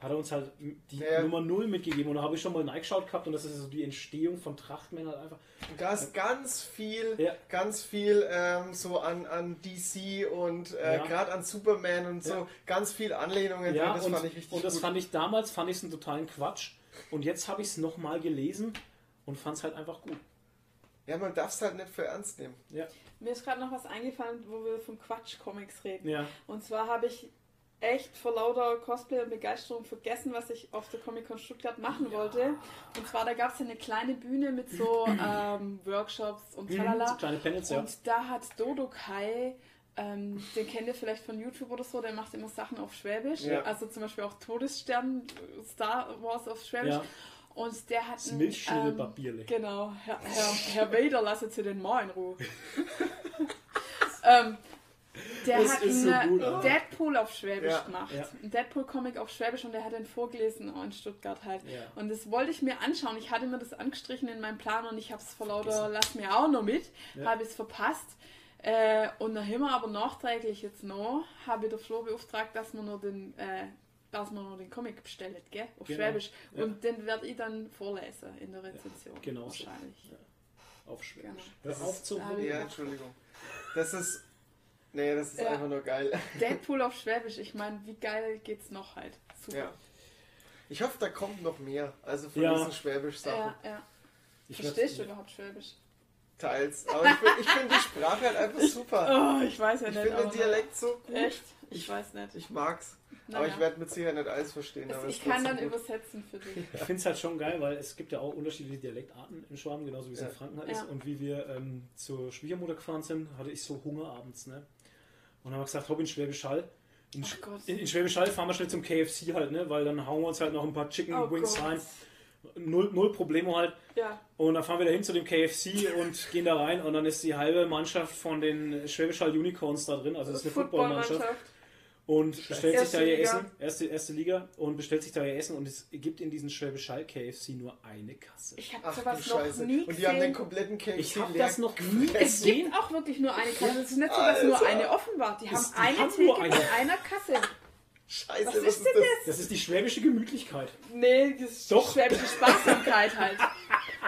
hat er uns halt die Ja. Nummer 0 mitgegeben und da habe ich schon mal reingeschaut gehabt und das ist so die Entstehung von Trachtmann halt einfach. Und da ist ganz viel, Ja. ganz viel ähm, so an, an DC und äh, Ja. gerade an Superman und so, Ja. ganz viel Anlehnungen Ja, drin. Das und, fand ich richtig und das gut. fand ich damals, fand ich es einen totalen Quatsch und jetzt habe ich es nochmal gelesen und fand es halt einfach gut. ja, man darf es halt nicht für ernst nehmen. Ja, Mir ist gerade noch was eingefallen, wo wir von Quatsch-Comics reden. ja, Und zwar habe ich echt vor lauter Cosplay und Begeisterung vergessen, was ich auf der Comic-Con Stuttgart machen wollte. Und zwar, da gab es eine kleine Bühne mit so ähm, Workshops und Mhm, talala. so kleine Panels, ja. Und da hat Dodo Kai, ähm, den kennt ihr vielleicht von YouTube oder so, der macht immer Sachen auf Schwäbisch. Ja. Also zum Beispiel auch Todesstern, Star Wars auf Schwäbisch. Ja. Und der hat Das ein, Milchschnittelbabierle. Ähm, genau, Herr, Herr, Herr Vader, lasse zu den Mal in Ruhe. ähm, der Das hat so einen Alter. Deadpool auf Schwäbisch Ja. gemacht. Ja. Ein Deadpool-Comic auf Schwäbisch und der hat den vorgelesen auch in Stuttgart halt. Ja. Und das wollte ich mir anschauen. Ich hatte mir das angestrichen in meinem Plan und ich habe es vor lauter Lass mir auch noch mit. Ja. Habe es verpasst. Äh, und dann haben wir aber nachträglich jetzt noch, habe ich der Flo beauftragt, dass man nur den, äh, dass man nur den Comic bestellt, gell? Auf Genau. Schwäbisch. Ja. Und den werde ich dann vorlesen in der Rezension. genau so. Wahrscheinlich. Auf Schwäbisch. Genau. Hör Das auf zu. Ja, Entschuldigung. Das ist. Nee, das ist Ja. einfach nur geil. Deadpool auf Schwäbisch, ich meine, wie geil geht's noch halt? Super. Ja. Ich hoffe, da kommt noch mehr. Also von Ja. diesen Schwäbisch-Sachen. Ja, ja. Ich Verstehst du überhaupt Schwäbisch? Teils. Aber ich finde ich find die Sprache halt einfach super. Oh, ich weiß ja Ich nicht. finde den Dialekt so gut. Echt? Ich weiß nicht. Ich mag's. Naja. Aber ich werde mit Sicherheit nicht alles verstehen. Aber es ich kann dann gut. übersetzen für dich. Ich finde es halt schon geil, weil es gibt ja auch unterschiedliche Dialektarten in Schwaben, genauso wie es Ja. in Franken halt Ja. ist. Und wie wir ähm, zur Schwiegermutter gefahren sind, hatte ich so Hunger abends. Ne? Und dann haben wir gesagt, hopp in Schwäbisch Hall. In, Gott. in, in Schwäbisch Hall fahren wir schnell zum KFC halt, ne? weil dann hauen wir uns halt noch ein paar Chicken Oh Wings Gott. rein. Null, null Probleme halt. Ja. Und dann fahren wir da hin zu dem KFC und gehen da rein und dann ist die halbe Mannschaft von den Schwäbisch Hall Unicorns da drin. Also das ist eine Footballmannschaft. Und bestellt sich da Erste ihr Liga. Essen, erste, erste Liga, und bestellt sich da ihr Essen und es gibt in diesen Schwäbisch Hall KFC nur eine Kasse. Ich habe sowas noch Scheiße. nie Und die haben den gesehen. kompletten KFC Ich habe das noch nie gefressen. Es gibt gesehen. auch wirklich nur eine Kasse. Es ist nicht so, dass nur Alter. eine offen war. Die haben Ist- die eine haben Theke mit eine. einer Kasse. Scheiße, Was was, ist ist denn das? Das ist die schwäbische Gemütlichkeit. Nee, das ist Doch. schwäbische Sparsamkeit halt.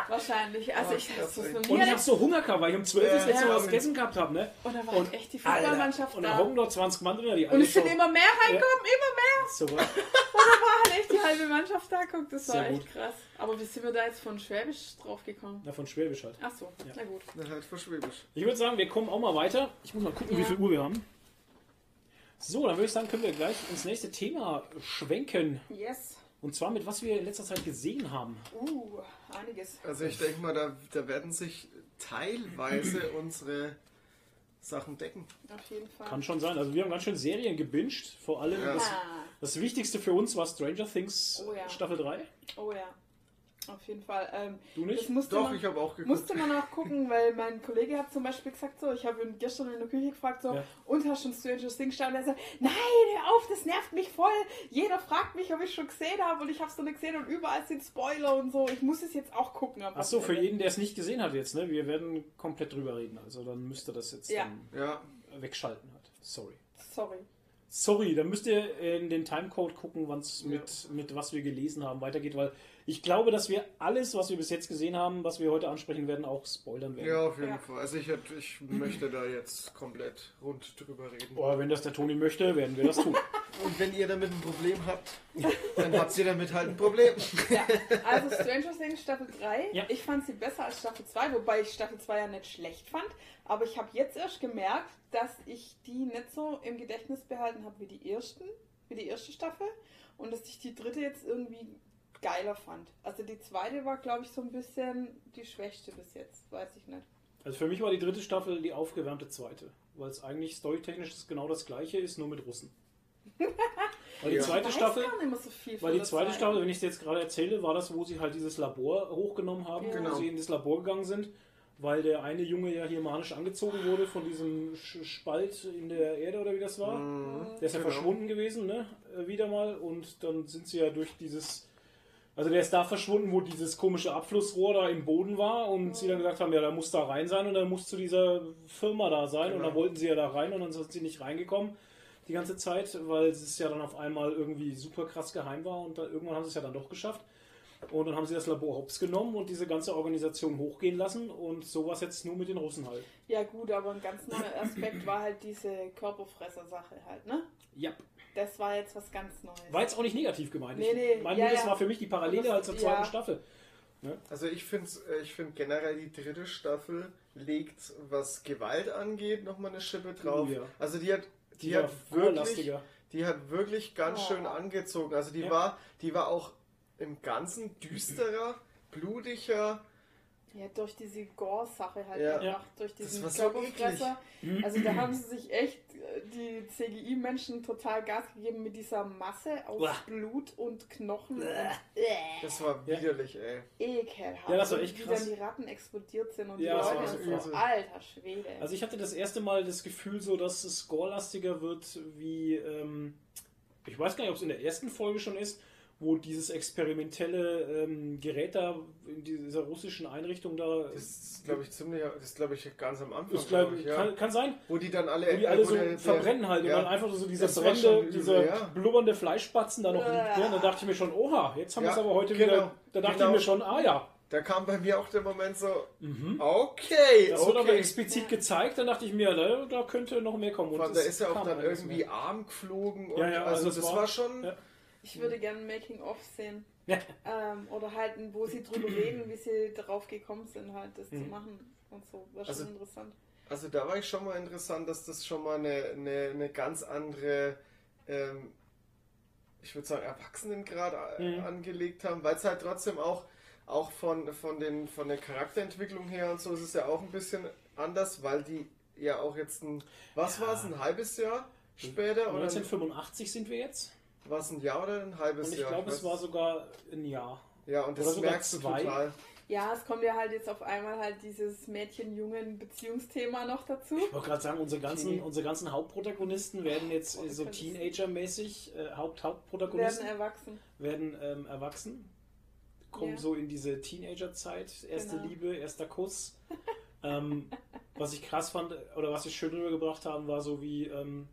Wahrscheinlich. Also Oh, ich krass, das ey. noch nie Und ich habe erlebt. so Hunger gehabt, weil ich um 12 Uhr das Mal Ja. was gegessen gehabt habe. Ne? Und da war Und, halt echt die Fußballmannschaft und dann da. hocken dort 20 Mann drin. Die Und es sind immer mehr reingekommen, immer mehr. so, Und da war halt echt die halbe Mannschaft da. Guck, das war Sehr echt gut. krass. Aber wie sind wir da jetzt von Schwäbisch drauf gekommen? Na, von Schwäbisch halt. Ach so, na gut. Na, halt für Schwäbisch. Ich würde sagen, wir kommen auch mal weiter. Ich muss mal gucken, wie Ja. viel Uhr wir haben. So, dann würde ich sagen, können wir gleich ins nächste Thema schwenken. Yes. Und zwar mit was wir in letzter Zeit gesehen haben. Uh, einiges. Also ich denke mal, da, da werden sich teilweise unsere Sachen decken. Auf jeden Fall. Kann schon sein. Also wir haben ganz schön Serien gebinged. Vor allem Ja. das, Ah, das Wichtigste für uns war Stranger Things Oh ja. Staffel 3. oh ja. Auf jeden Fall. Ähm, Du das nicht? musste Doch, man, ich habe auch geguckt. musste man auch gucken, weil mein Kollege hat zum Beispiel gesagt, so, ich habe ihn gestern in der Küche gefragt, so, Ja. und hast schon Stranger Things geschaut? Und er sagt, nein, hör auf, das nervt mich voll. Jeder fragt mich, ob ich schon gesehen habe und ich habe es noch nicht gesehen und überall sind Spoiler und so. Ich muss es jetzt auch gucken. am Achso, für jeden, der es nicht gesehen hat jetzt, ne? Wir werden komplett drüber reden. Also dann müsst ihr das jetzt Ja. dann Ja, wegschalten halt. Sorry. Sorry. Sorry, dann müsst ihr in den Timecode gucken, wann es mit, mit was wir gelesen haben weitergeht, weil ich glaube, dass wir alles, was wir bis jetzt gesehen haben, was wir heute ansprechen werden, auch spoilern werden. ja, auf jeden Ja. Fall. Also ich, hätt- ich möchte da jetzt komplett rund drüber reden. Oder wenn das der Toni möchte, werden wir das tun. Und wenn ihr damit ein Problem habt, dann habt ihr damit halt ein Problem. Ja, also Stranger Things Staffel 3. Ja. Ich fand sie besser als Staffel 2, wobei ich Staffel 2 ja nicht schlecht fand. Aber ich habe jetzt erst gemerkt, dass ich die nicht so im Gedächtnis behalten habe wie die ersten, wie die erste Staffel. Und dass ich die dritte jetzt irgendwie geiler fand. Also die zweite war, glaube ich, so ein bisschen die schwächste bis jetzt. Weiß ich nicht. Also für mich war die dritte Staffel die aufgewärmte zweite, weil es eigentlich storytechnisch das genau das gleiche ist, nur mit Russen. Weil die zweite ich weiß Staffel, gar nicht mehr so viel weil die zweite. Staffel, wenn ich es jetzt gerade erzähle, war das, wo sie halt dieses Labor hochgenommen haben, Ja. wo Genau. sie in das Labor gegangen sind, weil der eine Junge ja hier manisch angezogen wurde von diesem Spalt in der Erde oder wie das war. Mhm. Der ist ja Genau. verschwunden gewesen, ne? Äh, Wieder mal. Und dann sind sie ja durch dieses. Also der ist da verschwunden, wo dieses komische Abflussrohr da im Boden war und sie dann gesagt haben, ja, da muss da rein sein und dann muss zu dieser Firma da sein und Genau. dann wollten sie ja da rein und dann sind sie nicht reingekommen die ganze Zeit, weil es ja dann auf einmal irgendwie super krass geheim war und dann, irgendwann haben sie es ja dann doch geschafft. Und dann haben sie das Labor hops genommen und diese ganze Organisation hochgehen lassen und sowas jetzt nur mit den Russen halt. Ja gut, aber ein ganz neuer Aspekt war halt diese Körperfresser-Sache halt, ne? Ja. Das war jetzt was ganz Neues. War jetzt auch nicht negativ gemeint. Nee, nee, ich meine, ja, das ja. war für mich die Parallele halt zur zweiten Ja. Staffel. Also ich finde ich find generell die dritte Staffel legt, was Gewalt angeht, nochmal eine Schippe drauf. Oh ja. Also die hat, die, Die, hat wirklich, die hat wirklich ganz Oh. schön angezogen. Also die Ja. war, die war auch im Ganzen düsterer, blutiger, Ja, durch diese Gore-Sache halt Ja. einfach, Ja. durch diesen war so Körperfresser. Also da haben sie sich echt äh, die CGI-Menschen total Gas gegeben mit dieser Masse aus Uah. Blut und Knochen und Das war Ja. widerlich, ey. ekelhaft. Ja, das war Und echt wie krass. dann die Ratten explodiert sind und Ja, die das Leute war und so alter Schwede. Also ich hatte das erste Mal das Gefühl so, dass es gorelastiger wird wie, ähm, ich weiß gar nicht, ob es in der ersten Folge schon ist, wo dieses experimentelle ähm, Gerät da in dieser russischen Einrichtung da Das ist, glaube ich, ziemlich, das ist, glaube ich, ganz am Anfang, ist, glaub, glaub ich, ja. kann, kann sein, Wo die dann alle, wo die alle so der- verbrennen halt ja. und dann einfach so diese Das brennende, diese ja. blubbernde Fleischspatzen da noch in Uah. drin. Da dachte ich mir schon, oha, jetzt haben wir es aber heute genau, wieder. Da dachte genau. ich mir schon, ah ja, Da kam bei mir auch der Moment so, mhm. okay, das wird aber okay. explizit gezeigt. Dann dachte ich mir, da, da könnte noch mehr kommen. Und da das ist ja auch dann irgendwie mehr. Arm geflogen und Ja, ja, also, also das war, war- schon. Ich würde gerne ein Making-of sehen. Ja. Ähm, oder halt, ein, wo sie drüber reden, wie sie darauf gekommen sind, halt das zu Mhm. machen und so. War Also- schon interessant. Also da war ich schon mal interessant, dass das schon mal eine, eine, eine ganz andere, ähm, ich würde sagen, Erwachsenengrad a- Mhm. angelegt haben, weil es halt trotzdem auch, auch von, von, den, von der Charakterentwicklung her und so ist es ja auch ein bisschen anders, weil die ja auch jetzt ein, was Ja. war es, ein halbes Jahr später oder 1985 sind wir jetzt. War es ein Jahr oder ein halbes Und ich Jahr? glaube, es war sogar ein Jahr. ja und oder das sogar merkst du zwei. total. Ja, es kommt ja halt jetzt auf einmal halt dieses Mädchen-Jungen-Beziehungsthema noch dazu. Ich wollte gerade sagen, unsere ganzen, Teenie. unsere ganzen Hauptprotagonisten werden jetzt äh, so. Teenager-mäßig, äh, Haupt Werden Hauptprotagonisten erwachsen. werden ähm, erwachsen, kommen Ja. so in diese Teenager-Zeit, erste Genau. Liebe, erster Kuss. ähm, was ich krass fand, oder was ich schön rübergebracht haben, war so wie ähm,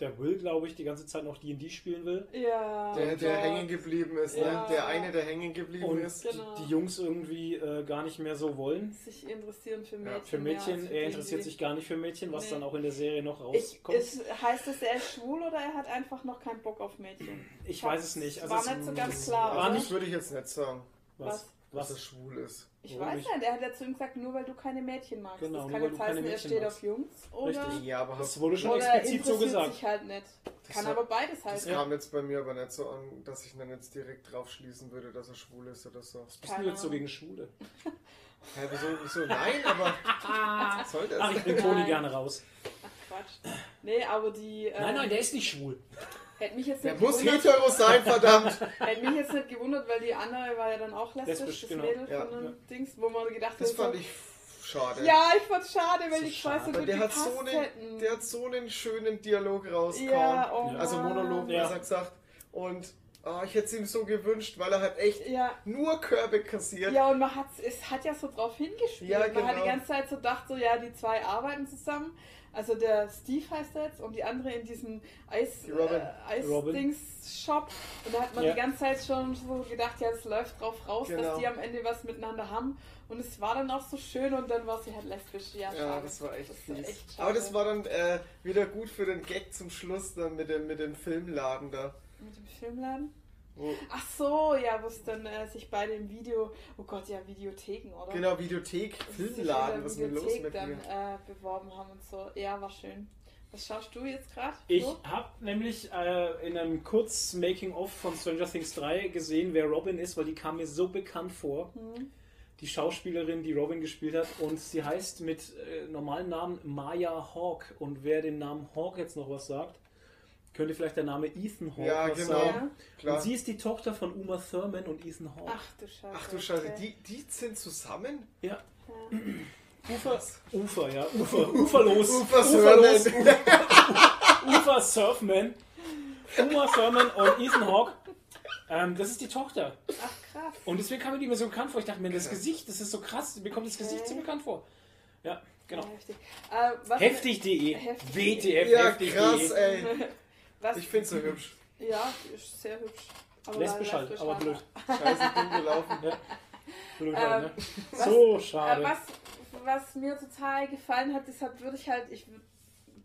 der Will, glaube ich, die ganze Zeit noch D&D spielen will. Ja. Der, der Gott. hängen geblieben ist, Ja. ne? Der eine, der hängen geblieben Und ist. Genau. die, die Jungs irgendwie äh, gar nicht mehr so wollen. Sich interessieren für Ja, Mädchen. Für mehr als Mädchen, für er die, interessiert die- sich gar nicht für Mädchen, was Nee. dann auch in der Serie noch Ich, rauskommt. ist, heißt das, er ist schwul oder er hat einfach noch keinen Bock auf Mädchen? Ich weiß es nicht. Also war es- nicht so ganz es klar, War oder? nicht, Das würde ich jetzt nicht sagen, was? dass Was? er schwul ist. Ich Warum weiß nicht? nicht, er hat ja zu ihm gesagt, nur weil du keine Mädchen magst. Genau, das kann jetzt heißen, er steht magst. auf Jungs oder, Richtig. Ja, aber Das wurde schon explizit so interessiert gesagt. sich halt nicht. Kann hat- aber beides das heißen. kam jetzt bei mir aber nicht so an, dass ich dann jetzt direkt drauf schließen würde, dass er schwul ist oder so. Was bist du jetzt so gegen Schwule? Hä, wieso, wieso? Nein, aber soll das? Ach, ich bring Toni gerne raus. Ach Quatsch. Nee, aber die. Äh, Nein, nein, der ist nicht schwul. Hätte mich jetzt Der nicht muss gewundert, hetero sein, verdammt! hätte mich jetzt nicht gewundert, weil die andere war ja dann auch lesbisch, Lesbisch, das genau. Mädel Ja, von dem ja. Dings, wo man gedacht Das hat, fand so, ich schade. Ja, ich fand's schade, weil So die zwei so schade. Weil gut der hat, gepasst so einen, der hat so einen schönen Dialog rausgehauen. ja, oh. Also. Monolog, Ja. besser gesagt. Und ah, ich hätte es ihm so gewünscht, weil er hat echt Ja, nur Körbe kassiert. ja, und man hat es hat ja so drauf hingespielt. Ja, Man hat die genau. ganze Zeit so gedacht, so ja, die zwei arbeiten zusammen. Also der Steve heißt er jetzt und die andere in diesem äh. Eisdings-Shop. Und da hat man Ja. die ganze Zeit schon so gedacht, ja, es läuft drauf raus, Genau. dass die am Ende was miteinander haben. Und es war dann auch so schön und dann war sie halt lesbisch. Ja, Ja, das war echt Das war echt. Aber das war dann äh, wieder gut für den Gag zum Schluss dann mit dem, mit dem Filmladen da. Mit dem Filmladen? Ach so, ja, wo es dann äh, sich bei dem Video, oh Gott, ja, Videotheken, oder? genau, Videothek, Filmladen, was ist denn los Videothek mit dann mir? äh, beworben haben und so. Ja, war schön. Was schaust du jetzt gerade? Ich habe nämlich äh, in einem Kurz-Making-of von Stranger Things 3 gesehen, wer Robin ist, weil die kam mir so bekannt vor. Hm. Die Schauspielerin, die Robin gespielt hat. Und sie heißt mit äh, normalen Namen Maya Hawk. Und wer den Namen Hawk jetzt noch was sagt, könnte vielleicht der Name Ethan Hawke Ja, genau. sagen. Ja. Und sie ist die Tochter von Uma Thurman und Ethan Hawke. Ach du Scheiße. Ach du Scheiße, okay. die, die sind zusammen? Ja. Ja. Ufer, Ufer, ja. Ufer, Uferlos. Ufer Uferlos. Surfman. Ufer Surfman. Uma Thurman und Ethan Hawke. Ähm, das ist die Tochter. Ach krass. Und deswegen kam mir die mir so bekannt vor. Ich dachte mir, das Krass. Gesicht, das ist so krass. Mir kommt das Gesicht Okay. so bekannt vor. Ja, genau. Ja, heftig. Äh, Heftig.de. Heftig. WTF Ja, heftig.de. krass, ey. Was? Ich find's so hübsch. Ja, die ist sehr hübsch. Aber halt, lesbisch aber halt. blöd. Scheiße, dumm gelaufen. Ja. Blöd Ähm, halt, ne? was- So Äh, schade. was, was mir total gefallen hat, deshalb würde ich halt, ich würd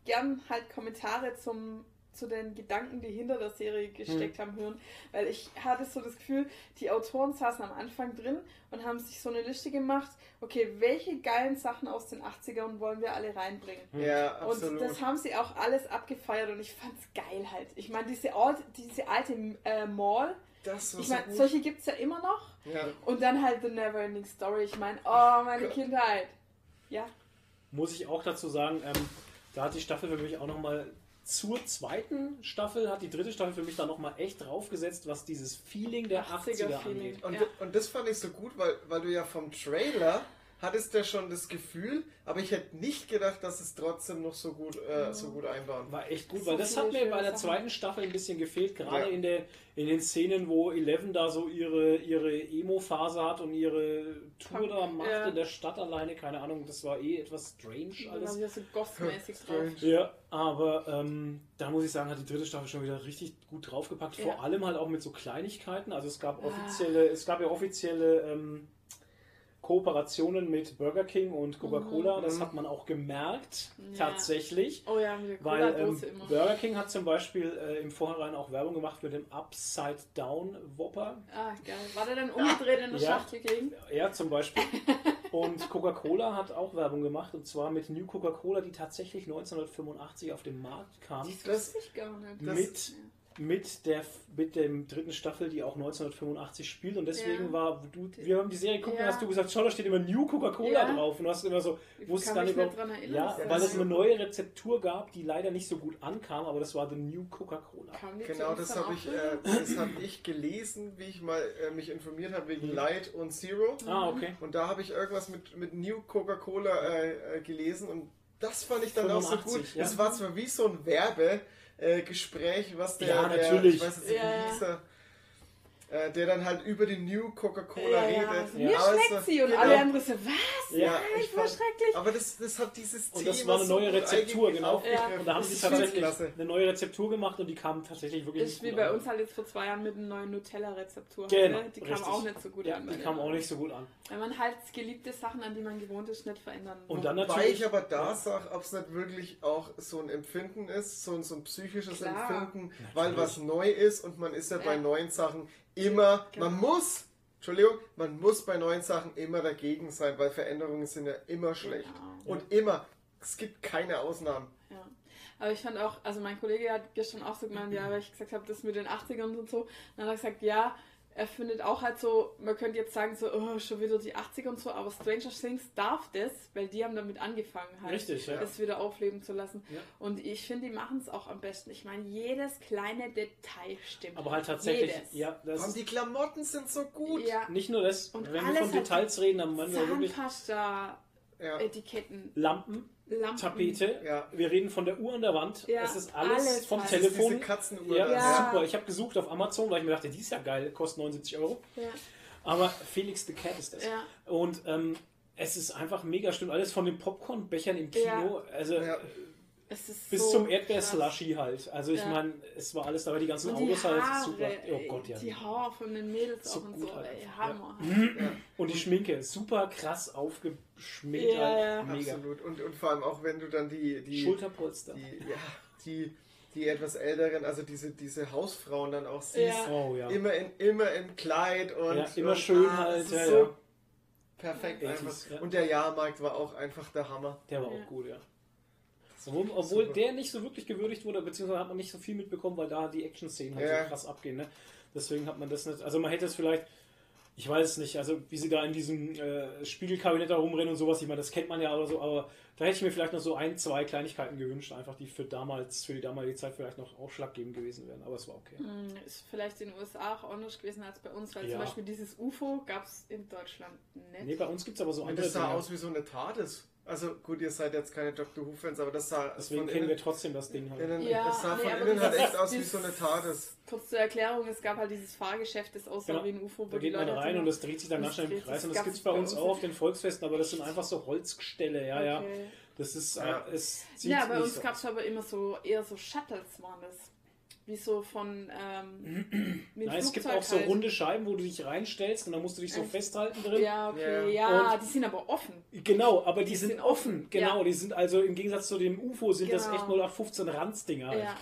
gern halt Kommentare zum, zu den Gedanken, die hinter der Serie gesteckt Hm. haben, hören. Weil ich hatte so das Gefühl, die Autoren saßen am Anfang drin und haben sich so eine Liste gemacht, okay, welche geilen Sachen aus den 80ern wollen wir alle reinbringen? Ja, Und absolut. das haben sie auch alles abgefeiert und ich fand's geil halt. Ich meine, diese, alte- diese alte äh, Mall, Das war Ich so meine, gut. solche gibt es ja immer noch. ja. Und dann halt The Neverending Story. Ich meine, oh, meine Gott. Kindheit. Ja. Muss ich auch dazu sagen, ähm, da hat die Staffel für mich auch nochmal zur zweiten Staffel, hat die dritte Staffel für mich da nochmal echt draufgesetzt, was dieses Feeling der 80er, 80er Feeling. angeht. Und, Ja. und das fand ich so gut, weil, weil du ja vom Trailer hattest ja schon das Gefühl, aber ich hätte nicht gedacht, dass es trotzdem noch so gut, äh, so gut einbauen. War echt gut, So weil das hat mir bei der zweiten Staffel ein bisschen gefehlt, gerade Ja. in, der, in den Szenen, wo Eleven da so ihre, ihre Emo-Phase hat und ihre Tour da macht ja. in der Stadt alleine, keine Ahnung, das war eh etwas strange alles. war wieder so gothmäßig drauf. Strange. Ja, aber ähm, da muss ich sagen, hat die dritte Staffel schon wieder richtig gut draufgepackt. Vor Ja. allem halt auch mit so Kleinigkeiten. Also es gab Ah. offizielle, es gab ja offizielle ähm, Kooperationen mit Burger King und Coca-Cola. Das Mhm. hat man auch gemerkt, Ja. tatsächlich. Oh ja, mit Weil ähm. Burger King hat zum Beispiel äh, im Vorhinein auch Werbung gemacht für den Upside Down Whopper. Ah, geil. War der dann umgedreht in der Ja. Schachtel gegen? Ja, zum Beispiel. Und Coca-Cola hat auch Werbung gemacht und zwar mit New Coca-Cola, die tatsächlich 1985 auf den Markt kam. Das wusste ich gar nicht. Mit, mit, der, mit dem dritten Staffel, die auch 1985 spielt. Und deswegen Ja. war, du, wir haben die Serie geguckt, Ja. hast du gesagt, schau, da steht immer New Coca-Cola Ja. drauf. Und du hast immer so, Ich wusstest gar nicht, nicht warum- dran erinnern. ja, weil es so- eine neue Rezeptur gab, die leider nicht so gut ankam, aber das war The New Coca-Cola. Genau, das habe ich, äh, das hab ich gelesen, wie ich mal äh, mich informiert habe wegen Mhm. Light und Zero. Ah, okay. Und da habe ich irgendwas mit, mit New Coca-Cola äh, äh, gelesen und das fand ich dann auch so 85, gut. ja. Das war zwar wie so ein Werbegespräch, äh, Gespräch, was der, Ja, der natürlich. ich weiß jetzt nicht, Ja, ja. wie hieß er, äh, der dann halt über die New Coca-Cola ja, ja. redet. Also, Ja. Mir Aber es schmeckt war- sie und genau. alle anderen so, was? Ja, Nein, ich voll fand- schrecklich. Aber das, das hat dieses Und Thema das war eine neue Rezeptur, genau. aufgegriffen. Und da haben Das sie tatsächlich klasse. eine neue Rezeptur gemacht und die kam tatsächlich wirklich Ist wie nicht gut bei an. uns halt jetzt vor zwei Jahren mit einer neuen Nutella-Rezeptur. Genau, ne? Die kam richtig. auch nicht so gut Ja, an. bei die den kam auch nicht so gut an. Wenn man halt geliebte Sachen, an die man gewohnt ist, nicht verändern Und will. dann Wobei natürlich. ich aber da sage, ob es nicht wirklich auch so ein Empfinden ist, so ein, so ein psychisches Klar. Empfinden, weil was neu ist und man ist ja, bei Ja. neuen Sachen immer, Genau. man muss, Entschuldigung, man muss bei neuen Sachen immer dagegen sein, weil Veränderungen sind ja immer schlecht. Genau. Und immer, es gibt keine Ausnahmen. Ja. Aber ich fand auch, also mein Kollege hat gestern auch so gemeint, ja, weil ich gesagt habe, das mit den 80ern und so. Und dann hat er gesagt, ja, er findet auch halt so, man könnte jetzt sagen, so, oh, schon wieder die 80er und so, aber Stranger Things darf das, weil die haben damit angefangen, halt, Richtig, ja. das wieder aufleben zu lassen. Ja. Und ich finde, die machen es auch am besten. Ich meine, jedes kleine Detail stimmt. Aber halt tatsächlich, Jedes. ja, das allem die Klamotten sind so gut. Ja, nicht nur das, Und wenn wir von Details reden, dann meinen wir wirklich Zahnpasta, Ja. Etiketten, Lampen, Lampen. Tapete. Ja. Wir reden von der Uhr an der Wand. Ja, es ist alles, alles vom halt. Telefon. Diese Katzenuhr. Ja. Ja. super. Ich habe gesucht auf Amazon, weil ich mir dachte, die ist ja geil, kostet 79 Euro. Ja. Aber Felix the Cat ist das. Ja. Und ähm, es ist einfach mega stimmt. Alles von den Popcornbechern im Kino, Ja. also bis so zum. Erdbeer-Slushy halt. Also ich Ja. meine, es war alles dabei, die ganzen Und die Autos halt Haare, super. Oh Gott, ja. Die Haare von den Mädels So auch und so, halt ey, Hammer. Ja. Und die Schminke, super krass aufgeschminkt Ja, halt. ja. Mega. Absolut. Und, und vor allem auch, wenn du dann die, die, Schulterpolster. die, ja, die, die etwas älteren, also diese, diese Hausfrauen dann auch siehst, Ja. Oh ja. immer, in, immer im Kleid und, Ja, immer und schön ah, halt, ja, so ja. perfekt Ja, einfach. Und der Jahrmarkt war auch einfach der Hammer. Der war Ja. auch gut, ja. Obwohl, obwohl der nicht so wirklich gewürdigt wurde, beziehungsweise hat man nicht so viel mitbekommen, weil da die Action-Szenen halt Ja. so krass abgehen. Ne? Deswegen hat man das nicht. Also man hätte es vielleicht, ich weiß es nicht, also wie sie da in diesem äh, Spiegelkabinett da rumrennen und sowas, ich meine, das kennt man ja oder so, aber da hätte ich mir vielleicht noch so ein, zwei Kleinigkeiten gewünscht, einfach die für damals, für die damalige Zeit vielleicht noch ausschlaggebend gewesen wären, aber es war okay. Hm, Ist vielleicht in den USA auch anders gewesen als bei uns, weil Ja. zum Beispiel dieses UFO gab es in Deutschland nicht. Nee, bei uns gibt es aber so Und andere das sah Dinge. aus wie so eine TARDIS. Also gut, ihr seid jetzt keine Doctor Who-Fans, aber das sah Deswegen von kennen innen, wir trotzdem das Ding halt. innen, Ja, das sah nee, von innen halt echt aus wie so eine TARDIS. Kurz zur Erklärung, es gab halt dieses Fahrgeschäft, das aussah Genau. wie ein UFO, wo Da die geht man Leute rein und das dreht sich dann schnell im. Kreis. Und Das gibt es bei uns uns auch auf den Volksfesten, aber das sind einfach so Holzgestelle, ja, ja. Okay. Das ist, Ja. äh, es Ja, bei uns gab es aber immer so, eher so Shuttles waren das. Wie so von, ähm, Nein, es gibt auch so halt. runde Scheiben, wo du dich reinstellst und dann musst du dich so Echt? festhalten drin. Ja, okay, Ja. ja, Und- die sind aber offen. Genau, aber die, Die sind, sind offen. Genau, ja. die sind also im Gegensatz zu dem UFO sind das Genau. echt 0815 Ranzdinger. Halt. Ja,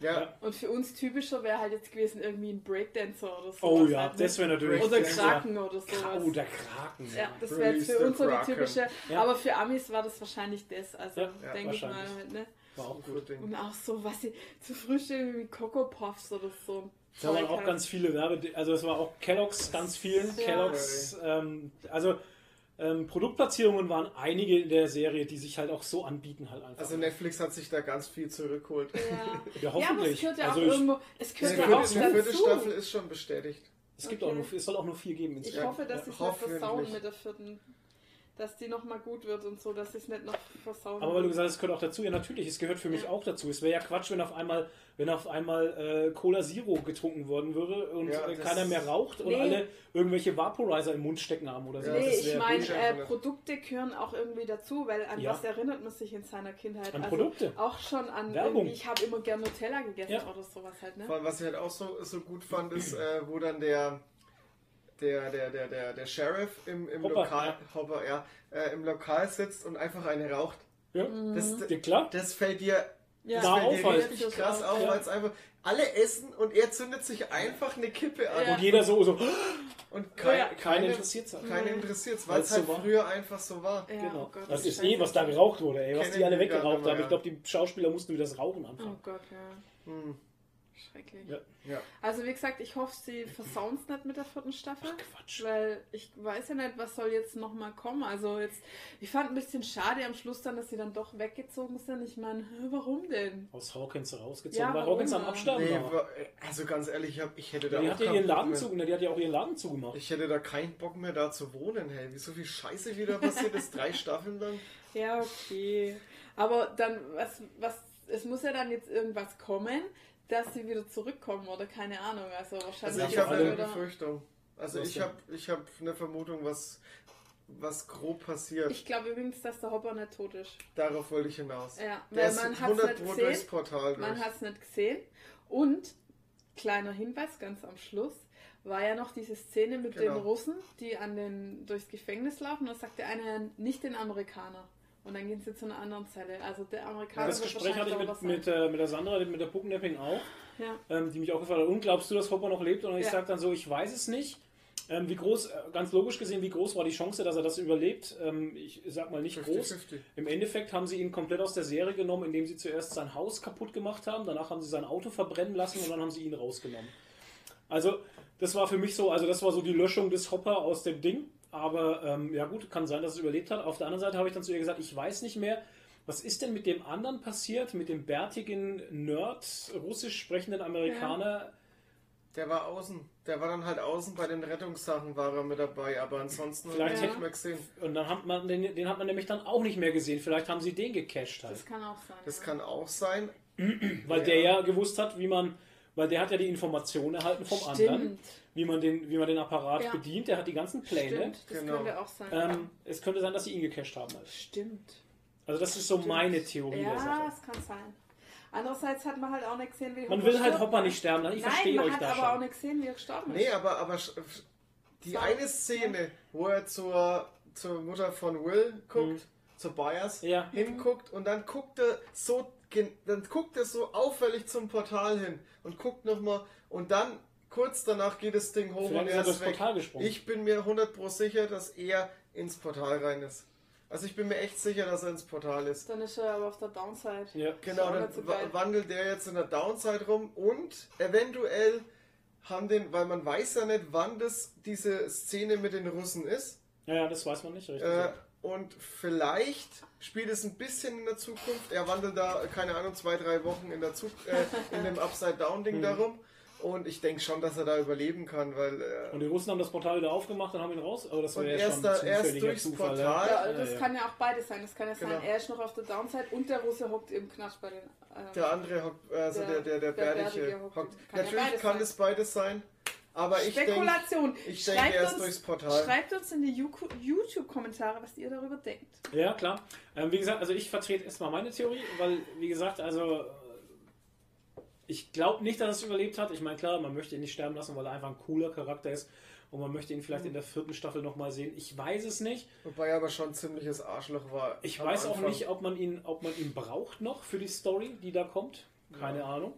ja. Ja. Und für uns typischer wäre halt jetzt gewesen irgendwie ein Breakdancer oder so. Oh ja, das wäre natürlich. Oder. Kraken oder sowas. Oh, der Kraken. Ja, das wäre für the uns so die Kraken. typische. Ja. Aber für Amis war das wahrscheinlich das. Also Ja, ja, denke ich mal. Halt, ne? War auch gut. Und auch so, was sie zu Frühstück wie Coco Puffs oder so. Da waren auch ganz viele Werbe, also es war auch Kellogg's ganz vielen. Ja. Kellogg's, ähm, also ähm, Produktplatzierungen waren einige in der Serie, die sich halt auch so anbieten halt einfach. Also Netflix hat sich da ganz viel zurückgeholt. Ja. ja, ja, aber es hoffentlich. gehört ja auch also ich, irgendwo. Es gehört Ja, ja auch die vierte. Staffel ist schon bestätigt. es gibt Okay. auch nur, es soll auch nur vier geben Ich insgesamt. hoffe, dass Ja, sie es nicht hoffentlich. versauen mit der vierten. Dass die nochmal gut wird und so, dass sie es nicht noch versauen. Aber weil du gesagt hast, es gehört auch dazu, ja natürlich, es gehört für mich Ja. auch dazu. Es wäre ja Quatsch, wenn auf einmal, wenn auf einmal äh, Cola Zero getrunken worden würde und Ja, äh, keiner mehr raucht und Nee. alle irgendwelche Vaporizer im Mund stecken haben oder so. Ja, Nee, das ich meine, äh, Produkte gehören auch irgendwie dazu, weil an Ja. was erinnert man sich in seiner Kindheit? An also Produkte. Auch schon an Werbung. irgendwie, ich habe immer gern Nutella gegessen Ja. oder sowas halt, ne? Vor allem, was ich halt auch so, so gut fand, ist, äh, wo dann der, der, der, der, der, der Sheriff im, im Hopper, Lokal, ja. Hopper, ja, äh, im Lokal sitzt und einfach eine raucht. ja. Das, ja, klar. das fällt dir, Ja. das Da fällt dir auf halt. richtig krass auf, es einfach alle essen und er zündet sich einfach eine Kippe an. Ja. Und jeder so, so Und kein, Ja. keine keine, interessiert es. keine interessiert es, weil es halt so früher einfach so war. Ja, Genau. oh Gott, das ist scheiße. eh, was da geraucht wurde, ey. Was die alle weggeraucht mehr, haben. Ich glaube, die Schauspieler mussten wieder das Rauchen anfangen. Oh Gott, ja. Hm. Schrecklich. Ja. Ja. Also wie gesagt, ich hoffe, sie versauen es nicht mit der vierten Staffel. Quatsch. Weil ich weiß ja nicht, was soll jetzt nochmal kommen. Also jetzt, ich fand ein bisschen schade am Schluss dann, dass sie dann doch weggezogen sind. Ich meine, warum denn? Aus Hawkins rausgezogen, Ja, weil Hawkins am? Absterben Nee, war. wa- also ganz ehrlich, ich, hab, ich hätte da Die auch hat ja keinen ihren Bock Laden mehr. zu, ne, die hat ja auch ihren Laden zugemacht. Ich hätte da keinen Bock mehr da zu wohnen, hey. Wie so viel Scheiße wieder passiert ist, drei Staffeln lang. Ja, okay. Aber dann, was, was, es muss ja dann jetzt irgendwas kommen, dass sie wieder zurückkommen oder keine Ahnung. Also wahrscheinlich. Also ich habe eine wieder- Befürchtung. Also ich habe ich hab eine Vermutung, was, was grob passiert. Ich glaube übrigens, dass der Hopper nicht tot ist. Darauf wollte ich hinaus. Ja, Der weil ist man hat es 100 nicht gesehen. Portal Man hat es nicht gesehen. Und, kleiner Hinweis ganz am Schluss, war ja noch diese Szene mit Genau. den Russen, die an den, durchs Gefängnis laufen. Da sagt der eine nicht den Amerikaner. Und dann gehen sie zu einer anderen Zelle. Also der Amerikaner Das wird Gespräch hatte ich mit, mit, äh, mit der Sandra, mit der Pucknapping auch, sein. ähm, die mich auch gefragt hat, und glaubst du, dass Hopper noch lebt? Und ich Ja. sage dann so, ich weiß es nicht. Ähm, wie groß, äh, ganz logisch gesehen, wie groß war die Chance, dass er das überlebt? Ähm, ich sag mal nicht groß. 50-50. Im Endeffekt haben sie ihn komplett aus der Serie genommen, indem sie zuerst sein Haus kaputt gemacht haben, danach haben sie sein Auto verbrennen lassen und dann haben sie ihn rausgenommen. Also, das war für mich so, also das war so die Löschung des Hopper aus dem Ding. Aber ähm, ja gut, kann sein, dass es überlebt hat. Auf der anderen Seite habe ich dann zu ihr gesagt, ich weiß nicht mehr, was ist denn mit dem anderen passiert, mit dem bärtigen Nerd, russisch sprechenden Amerikaner? Der war außen. Der war dann halt außen bei den Rettungssachen war er mit dabei, aber ansonsten Vielleicht ich hätte- nicht mehr gesehen. Und dann hat man den, den hat man nämlich dann auch nicht mehr gesehen. Vielleicht haben sie den gecached halt. Das kann auch sein. Das ja. kann auch sein. Weil Ja. der ja gewusst hat, wie man, weil der hat ja die Informationen erhalten vom anderen, Stimmt. Wie man den, wie man den Apparat Ja. bedient. Der hat die ganzen Pläne. Stimmt, das Genau. könnte auch sein. Ähm, es könnte sein, dass sie ihn gecached haben. Halt. Stimmt. Also das ist so Stimmt. meine Theorie der Ja, es kann sein. Andererseits hat man halt auch nicht gesehen, wie Man Hopper will halt Hopper ne? nicht sterben. lassen. Ich Nein, verstehe man euch hat da aber auch schon. nicht gesehen, wie er gestorben Nee, ist. aber, aber sch- die So. eine Szene, wo er zur, zur Mutter von Will guckt, Mhm. zur Bias, Ja. hinguckt und dann guckt er so dann guckt er so auffällig zum Portal hin und guckt nochmal und dann kurz danach geht das Ding hoch Vielleicht und ist er er ist weg. Portal gesprungen. Ich bin mir 100 pro sicher, dass er ins Portal rein ist. Also ich bin mir echt sicher, dass er ins Portal ist. Dann ist er aber auf der Downside. ja. Genau, dann wandelt der jetzt in der Downside rum und eventuell haben den, weil man weiß ja nicht, wann das diese Szene mit den Russen ist. ja, ja, das weiß man nicht richtig. Äh, und vielleicht spielt es ein bisschen in der Zukunft. Er wandelt da, keine Ahnung, zwei, drei Wochen in, der Zug, äh, in dem Upside-Down-Ding Hm. darum. Und ich denke schon, dass er da überleben kann, weil. Äh, und die Russen haben das Portal wieder aufgemacht und haben ihn raus. Aber das wäre ja erst schon da- erst durchs Zufall. Portal. Ja, Ja, das ja. kann ja auch beides sein. Das kann ja sein, Genau. er ist noch auf der Downside und der Russe hockt im Knast bei den. Äh, der andere, hockt- also der, Der- der, der, der Bärtige Bärtige hockt. hockt. Kann ja Natürlich beides kann sein. es beides sein. Aber ich denke, Spekulation. ich denke, er uns, durchs Portal. schreibt uns in die YouTube-Kommentare, was ihr darüber denkt. Ja, klar. Ähm, wie gesagt, also ich vertrete erstmal meine Theorie, weil, wie gesagt, also ich glaube nicht, dass er es überlebt hat. Ich meine, klar, man möchte ihn nicht sterben lassen, weil er einfach ein cooler Charakter ist und man möchte ihn vielleicht in der vierten Staffel nochmal sehen. Ich weiß es nicht. Wobei er aber schon ein ziemliches Arschloch war. Ich weiß auch Anfang. nicht, ob man ihn, ob man ihn braucht noch für die Story, die da kommt. Keine Ahnung.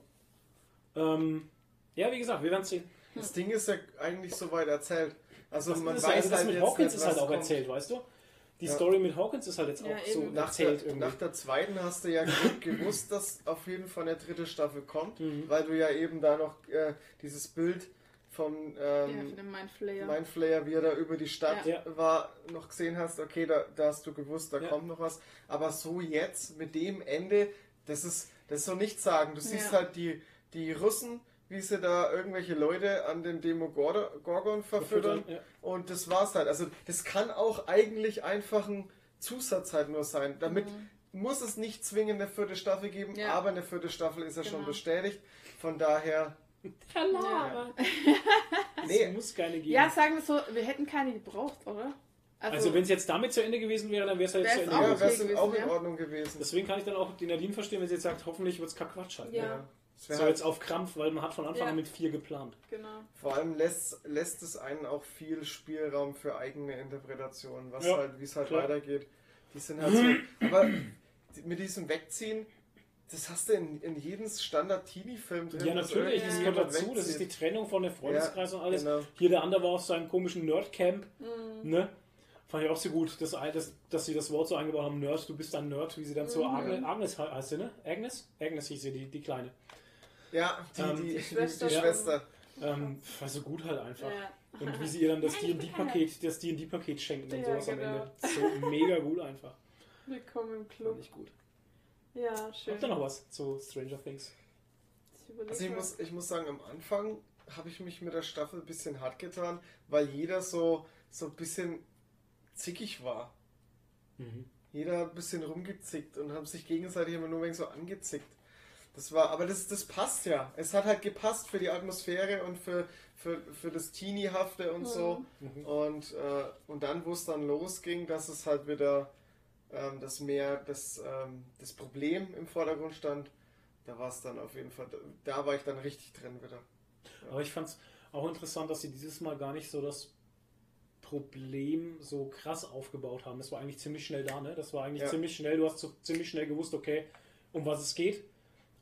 Ähm, ja, wie gesagt, wir werden sehen. Das Ding ist ja eigentlich soweit erzählt. Also Das, man ist, weiß also das halt mit jetzt Hawkins nicht, ist halt was auch kommt. erzählt, weißt du? Die Ja. Story mit Hawkins ist halt jetzt Ja, auch so eben. Nach erzählt der, irgendwie. nach der zweiten hast du ja ge- gewusst, dass auf jeden Fall eine dritte Staffel kommt, Mhm. weil du ja eben da noch äh, dieses Bild vom Ja, ähm, den Mindflayer. Mindflayer, wie er da über die Stadt Ja. war, noch gesehen hast, okay, da, da hast du gewusst, da Ja. kommt noch was. Aber so jetzt mit dem Ende, das ist, das ist so nichts sagen. Du siehst Ja. halt die, die Russen, wie sie da irgendwelche Leute an den Demo-Gorgon verfüttern. Ja. Und das war's halt. Also das kann auch eigentlich einfach ein Zusatz halt nur sein. Damit muss es nicht zwingend eine vierte Staffel geben, Mhm. Ja. aber eine vierte Staffel ist ja schon Genau. bestätigt. Von daher, Talaba. nee, Es muss keine geben. Ja, sagen wir so, wir hätten keine gebraucht, oder? also wenn es jetzt damit zu Ende gewesen wäre, dann wäre es halt zu Ende auch ja, gewesen. okay wäre es gewesen, auch in ja. Ordnung gewesen. Deswegen kann ich dann auch die Nadine verstehen, wenn sie jetzt sagt, hoffentlich wird es Quatsch halt. Ja. So halt, jetzt auf Krampf, weil man hat von Anfang Ja. an mit vier geplant. Genau. vor allem lässt, lässt es einen auch viel Spielraum für eigene Interpretationen, was Ja, halt, wie es halt klar. weitergeht. Die sind halt so. Aber mit diesem Wegziehen, das hast du in, in jedem Standard-Teenie-Film drin. Ja, natürlich, das gehört dazu. Das ist die. Trennung von der Freundeskreis Ja, und alles. genau. Hier der andere war auf seinem komischen Nerdcamp. Mhm. Ne? Fand ich auch so gut, dass, dass, dass sie das Wort so eingebaut haben, Nerd, du bist ein Nerd, wie sie dann zu Agnes, Agnes he- heißt sie, ne? Agnes? Agnes hieß sie, die, die Kleine. Ja, die, Ähm, die, die Schwester. die Schwester. Ähm, war so gut halt einfach. Ja. Und wie sie ihr dann das D&D-Paket, das D&D-Paket schenken und Ja, sowas am genau. Ende. So mega gut einfach. Willkommen im Fand Club. ich gut. Ja, schön. Habt ihr noch was zu Stranger Things? Ich Also ich mal. muss, ich muss sagen, am Anfang habe ich mich mit der Staffel ein bisschen hart getan, weil jeder so, so ein bisschen zickig war. Mhm. Jeder hat ein bisschen rumgezickt und haben sich gegenseitig immer nur ein wenig so angezickt. Das war, aber das, das passt ja. Es hat halt gepasst für die Atmosphäre und für, für, für das Teenie-hafte und so. Mhm. Und, äh, und dann, wo es dann losging, dass es halt wieder ähm, das mehr das, ähm, das Problem im Vordergrund stand, da war es dann auf jeden Fall, da war ich dann richtig drin wieder. Aber ich fand es auch interessant, dass sie dieses Mal gar nicht so das Problem so krass aufgebaut haben. Das war eigentlich ziemlich schnell da, ne? Das war eigentlich Ja. ziemlich schnell, du hast so ziemlich schnell gewusst, okay, um was es geht.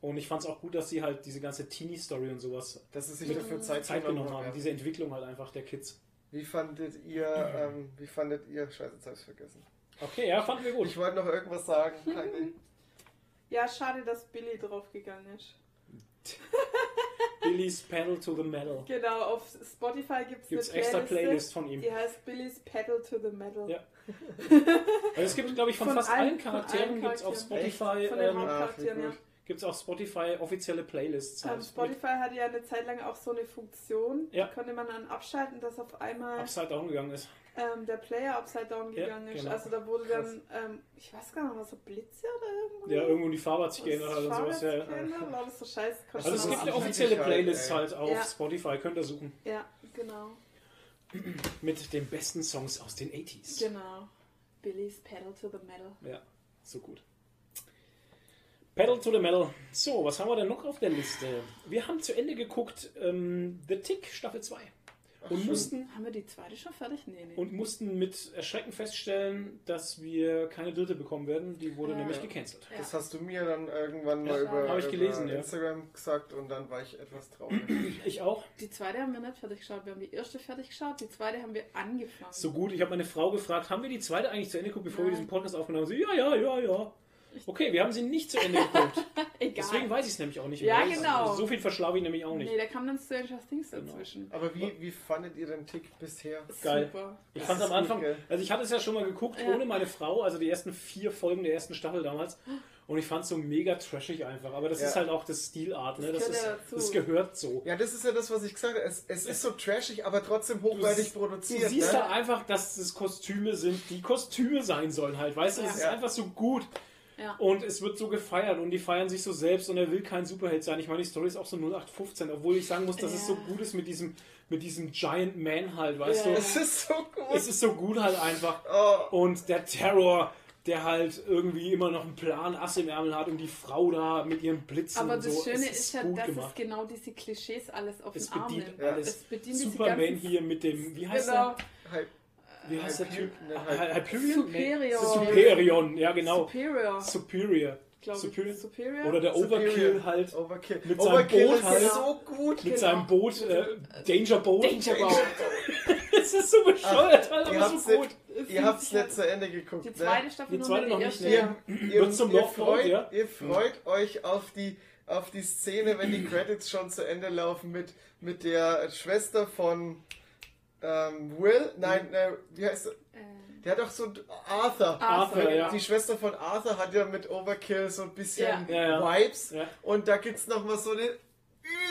Und ich fand es auch gut, dass sie halt diese ganze Teenie-Story und sowas Dass sie sich dafür Zeit, Zeit genommen haben. ja. Diese Entwicklung halt einfach der Kids. Wie fandet ihr, ähm, wie fandet ihr, scheiße, jetzt hab ich's vergessen. Okay, ja, fanden wir gut. Ich wollte noch irgendwas sagen. Heidi. Ja, schade, dass Billy draufgegangen ist. Billy's Pedal to the Metal. Genau, auf Spotify gibt es Gibt's eine extra Playliste, Playlist von ihm. Die heißt Billy's Pedal to the Metal. Ja. Also es gibt, glaube ich, von, Von fast allen- Charakteren allen gibt es auf Charakteren. Spotify, Von den ähm, Hauptcharakteren, ja. Gut. gibt's auf Spotify offizielle Playlists. Ähm, Halt. Spotify hatte ja eine Zeit lang auch so eine Funktion, Ja. die konnte man dann abschalten, dass auf einmal Upside Down gegangen ist. ähm, der Player upside down Ja, gegangen ist. genau. Also da wurde dann, ähm, ich weiß gar nicht, was so Blitze oder irgendwo? Ja, irgendwo die Farbe hat sich geändert halt und sowas. Ja. ja. Lauter so Scheiß. Also es Das gibt auch offizielle Sicherheit, Playlist ey. halt auf Ja. Spotify, könnt ihr suchen. Ja, genau. Mit den besten Songs aus den 80s. Genau. Billy's Pedal to the Metal. Ja, so gut. Pedal to the Metal. So, was haben wir denn noch auf der Liste? Wir haben zu Ende geguckt ähm, The Tick Staffel 2. Und schön. mussten, Haben wir die zweite schon fertig? Nee, nee. und mussten mit Erschrecken feststellen, dass wir keine dritte bekommen werden. Die wurde Ja. nämlich gecancelt. Ja. Das hast du mir dann irgendwann Ja, mal über, gelesen, über ja. Instagram gesagt und dann war ich etwas traurig. Ich auch. Die zweite haben wir nicht fertig geschaut. Wir haben die erste fertig geschaut, die zweite haben wir angefangen. So gut. Ich habe meine Frau gefragt, haben wir die zweite eigentlich zu Ende geguckt, bevor wir Nein. diesen Podcast aufgenommen haben? Sie, ja, ja, ja, ja. Okay, wir haben sie nicht zu Ende geguckt. Egal. Deswegen weiß ich es nämlich auch nicht Ja, mehr. genau. So viel verschlafe ich nämlich auch nicht. Nee, da kam dann Stranger Things Genau. dazwischen. Aber wie, wie fandet ihr den Tick bisher? Geil. Super. Ich fand ist am Anfang, gut, also ich hatte es ja schon mal geguckt, Ja. ohne meine Frau, also die ersten vier Folgen der ersten Staffel damals. Und ich fand es so mega trashig einfach. Aber das Ja. ist halt auch das Stilart, ne? Das Das, gehört ist, das gehört so. Ja, das ist ja das, was ich gesagt habe. Es, es ist so trashig, aber trotzdem hochwertig Du produziert. siehst ne? halt einfach, dass es Kostüme sind, die Kostüme sein sollen halt. Weißt du, es Ja. ist einfach so gut. Ja. Und es wird so gefeiert und die feiern sich so selbst und er will kein Superheld sein. Ich meine, die Story ist auch so 0815, obwohl ich sagen muss, dass es so Ja. gut ist mit diesem, mit diesem Giant Man halt, weißt Ja. du. Es ist so gut. Es ist so gut halt einfach. oh, Und der Terror, der halt irgendwie immer noch einen Plan Ass im Ärmel hat und die Frau da mit ihrem Blitzen Aber und das so. Schöne es ist ja, dass gemacht. es genau diese Klischees alles auf Es den Arm bedient nimmt. Ja. alles. Es bedient diese Superman ganzen- hier mit dem, wie heißt Genau. Der? Wie heißt der Typ? Hy- Hy- Hyperion? Superior. Superion, ja genau. Superior. Superior. Superior. Superior. Oder der Superior. Overkill halt. Overkill. Mit seinem Overkill Boot ist halt. so gut. Mit Genau. seinem Boot, äh, Danger Boat. Danger Boat. Das ist so bescheuert, ihr aber so gut. Ihr ihr habt es nicht zu Ende geguckt. Die ne? zweite Staffel Die nur zweite noch nicht, ne? Ihr, ihr, zum ihr, freut, ja? ihr freut euch auf die, auf die Szene, wenn die Credits schon zu Ende laufen mit, mit der Schwester von ähm, Will. Nein, äh, wie heißt er? Ähm, Der hat doch so Arthur. Arthur, ja. Die Schwester von Arthur hat ja mit Overkill so ein bisschen Ja. Ja, ja. Vibes. Ja. Und da gibt es nochmal so eine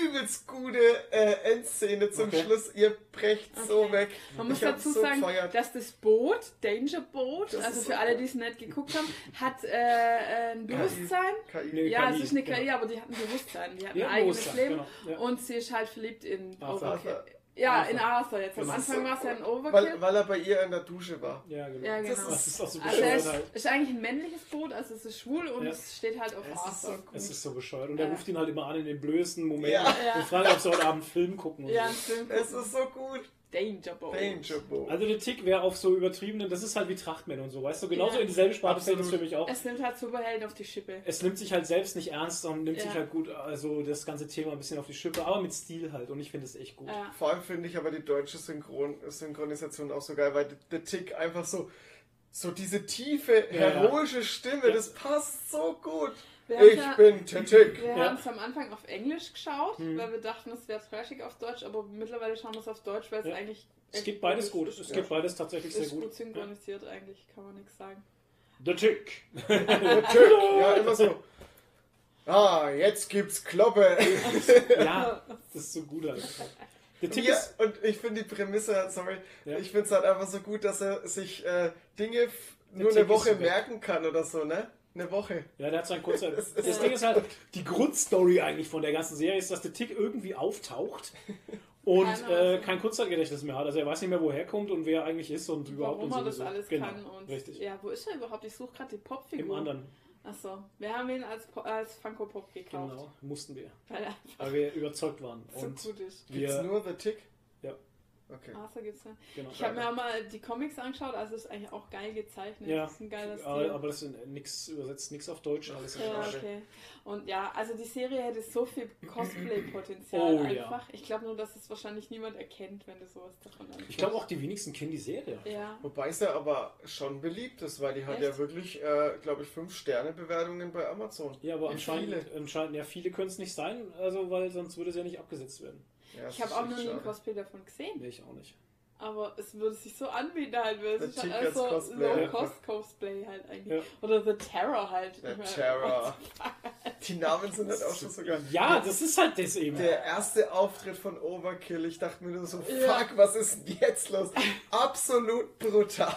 übelst gute äh, Endszene zum Okay. Schluss. Ihr brecht so Okay. weg. Man muss dazu so sagen, gefeiert. dass das Boot, Danger Boat, Das also für so alle, die es nicht geguckt haben, hat äh, ein Bewusstsein. KI. Nee, Ja, KI, es ist eine KI, genau. aber die hat ein Bewusstsein. Die hat ein eigenes Leben. genau, ja. Und sie ist halt verliebt in Arthur. Overkill. Ja, Arthur. in Arthur jetzt. Am ist Anfang so war es ja ein Weil, Overkill. weil er bei ihr in der Dusche war. Ja, genau. Ja, genau. Das Das ist auch so Also er bescheuert ist, halt. ist eigentlich ein männliches Boot, also es ist schwul und Ja. es steht halt auf Es ist so Arthur. gut. Es ist so bescheuert. Und er ruft ihn halt immer an in den blödesten Momenten Ja. Und fragt, ob sie heute Abend einen Film gucken. Und Ja, so. ein Film. Es ist so gut. Danger Boat. Also der Tick wäre auf so übertriebenen, das ist halt wie Trachtmänner und so, weißt du? Genauso Ja. in dieselbe Sparte fällt es für mich auch. Es nimmt halt Superhelden auf die Schippe. Es nimmt sich halt selbst nicht ernst und nimmt Ja. sich halt gut, also das ganze Thema ein bisschen auf die Schippe, aber mit Stil halt und ich finde es echt gut. Ja. Vor allem finde ich aber die deutsche Synchron Synchronisation auch so geil, weil der Tick einfach so, so diese tiefe, heroische Stimme, Ja. das passt so gut. Ich ja- bin der Tick. Wir Ja. haben es am Anfang auf Englisch geschaut, Hm. weil wir dachten, es wäre trashig auf Deutsch, aber mittlerweile schauen wir es auf Deutsch, weil es Ja. eigentlich. Es gibt beides gut, es Ja. gibt beides tatsächlich sehr Ist gut gut. synchronisiert eigentlich, kann man nichts sagen. The Tick. Der Tick. Ja, immer so. Ah, jetzt gibt's Kloppe. Ja, das ist so gut halt. Der Tick Ja, ist, und ich finde die Prämisse, sorry, Ja. ich finde es halt einfach so gut, dass er sich äh, Dinge nur Tick eine Woche merken kann oder so, ne? Eine Woche. ja, der hat sein kurzer. Das Das so Ding ist halt, die Grundstory eigentlich von der ganzen Serie ist, dass der Tick irgendwie auftaucht und äh, kein Kurzzeitgedächtnis mehr hat. Also er weiß nicht mehr, woher er kommt und wer er eigentlich ist und überhaupt Warum und er das sowieso. alles genau, kann und. Richtig. Ja, wo ist er überhaupt? Ich suche gerade die Im Popfigur. anderen, Achso, wir haben ihn als, als Funko Pop gekauft. genau, mussten wir. Weil Weil wir überzeugt waren. so Und gut ist. Gibt's wir, nur The Tick? Ja. Okay. Arthur gibt's ja. genau. Ich habe mir auch mal die Comics angeschaut, also ist eigentlich auch geil gezeichnet. Ja, Das ist ein geiler Stil. aber, aber das ist nix, übersetzt nichts auf Deutsch, alles in Ja, okay. Und ja, also die Serie hätte so viel Cosplay-Potenzial Oh, ja. einfach. Ich glaube nur, dass es wahrscheinlich niemand erkennt, wenn du sowas davon anschaust. Ich glaube auch die wenigsten kennen die Serie. Ja. Wobei es ja aber schon beliebt ist, weil die hat Echt? ja wirklich, äh, glaube ich, 5 Sterne Bewertungen bei Amazon. Ja, aber Ja, anscheinend, viele. anscheinend ja, viele können es nicht sein, also weil sonst würde es ja nicht abgesetzt werden. Ja, Ich das habe auch noch nie ein schade. Cosplay davon gesehen. Nee, ich auch nicht. Aber es würde sich so anbieten halt, weil es The ist halt Tick alles so als Cosplay. Low-Cost-Cosplay halt eigentlich. Ja. Oder The Terror halt. Meine, Terror. Die Namen sind halt auch schon so geil. Ja, das ist halt das eben. Der erste Auftritt von Overkill, ich dachte mir nur so, Ja. fuck, was ist denn jetzt los? Absolut brutal.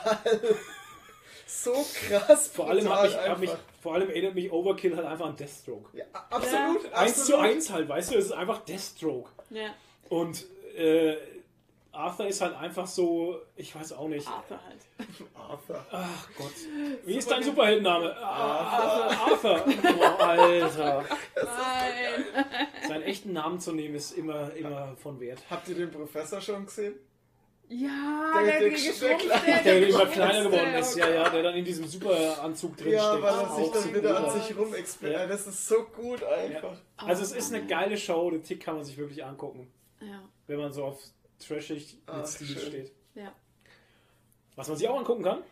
So krass vor allem, brutal hab ich, hab mich, einfach. vor allem erinnert mich Overkill halt einfach an Deathstroke. Ja, absolut, Eins zu absolut. eins halt, weißt du, es ist einfach Deathstroke. Ja, Und äh, Arthur ist halt einfach so, ich weiß auch nicht. Arthur halt. Arthur. Ach Gott. Wie ist dein Superheldenname? Arthur. Arthur. Oh, Alter. Nein. Seinen echten Namen zu nehmen ist immer, immer von Wert. Habt ihr den Professor schon gesehen? Ja, Der- der, der der, Der immer kleiner geworden oh ist, ja, ja, der dann in diesem Superanzug drin Ja, steckt. weil er sich dann wieder an sich rum explodiert. Ja. Das ist so gut einfach. Also es ist eine geile Show, den Tick kann man sich wirklich angucken, Ja, wenn man so auf trashig mit Ach, Stil schön. steht. ja. Was man sich auch angucken kann,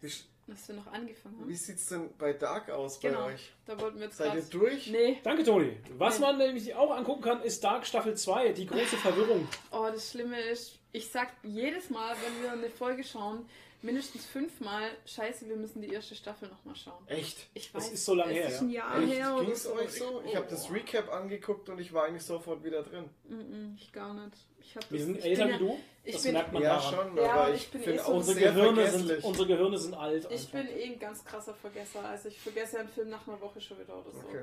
Wie, Dass wir noch angefangen haben. wie sieht's denn bei Dark aus bei Genau, euch? da wollten wir jetzt Seid ihr durch? Nee, Danke, Toni. Was man nämlich auch angucken kann, ist Dark Staffel 2, die große Verwirrung. oh, das Schlimme ist, ich sag jedes Mal, wenn wir eine Folge schauen, mindestens fünfmal, scheiße, wir müssen die erste Staffel nochmal schauen. Echt? Ich Das weiß, ist so lange es her, ist ja. ein Jahr Echt? her Ging's so. euch so? Ich habe das Recap angeguckt und ich war eigentlich sofort wieder drin. Mm-mm, ich gar nicht. Ich hab Wir das, sind ich älter bin wie du. ich Das bin- merkt man Ja, daran. schon, Ja, aber ich ich bin bin eh so auch Unsere sehr Gehirne, vergesslich. sind, unsere Gehirne sind alt. Ich einfach. bin eh ein ganz krasser Vergesser. Also ich vergesse einen Film nach einer Woche schon wieder oder so. Okay.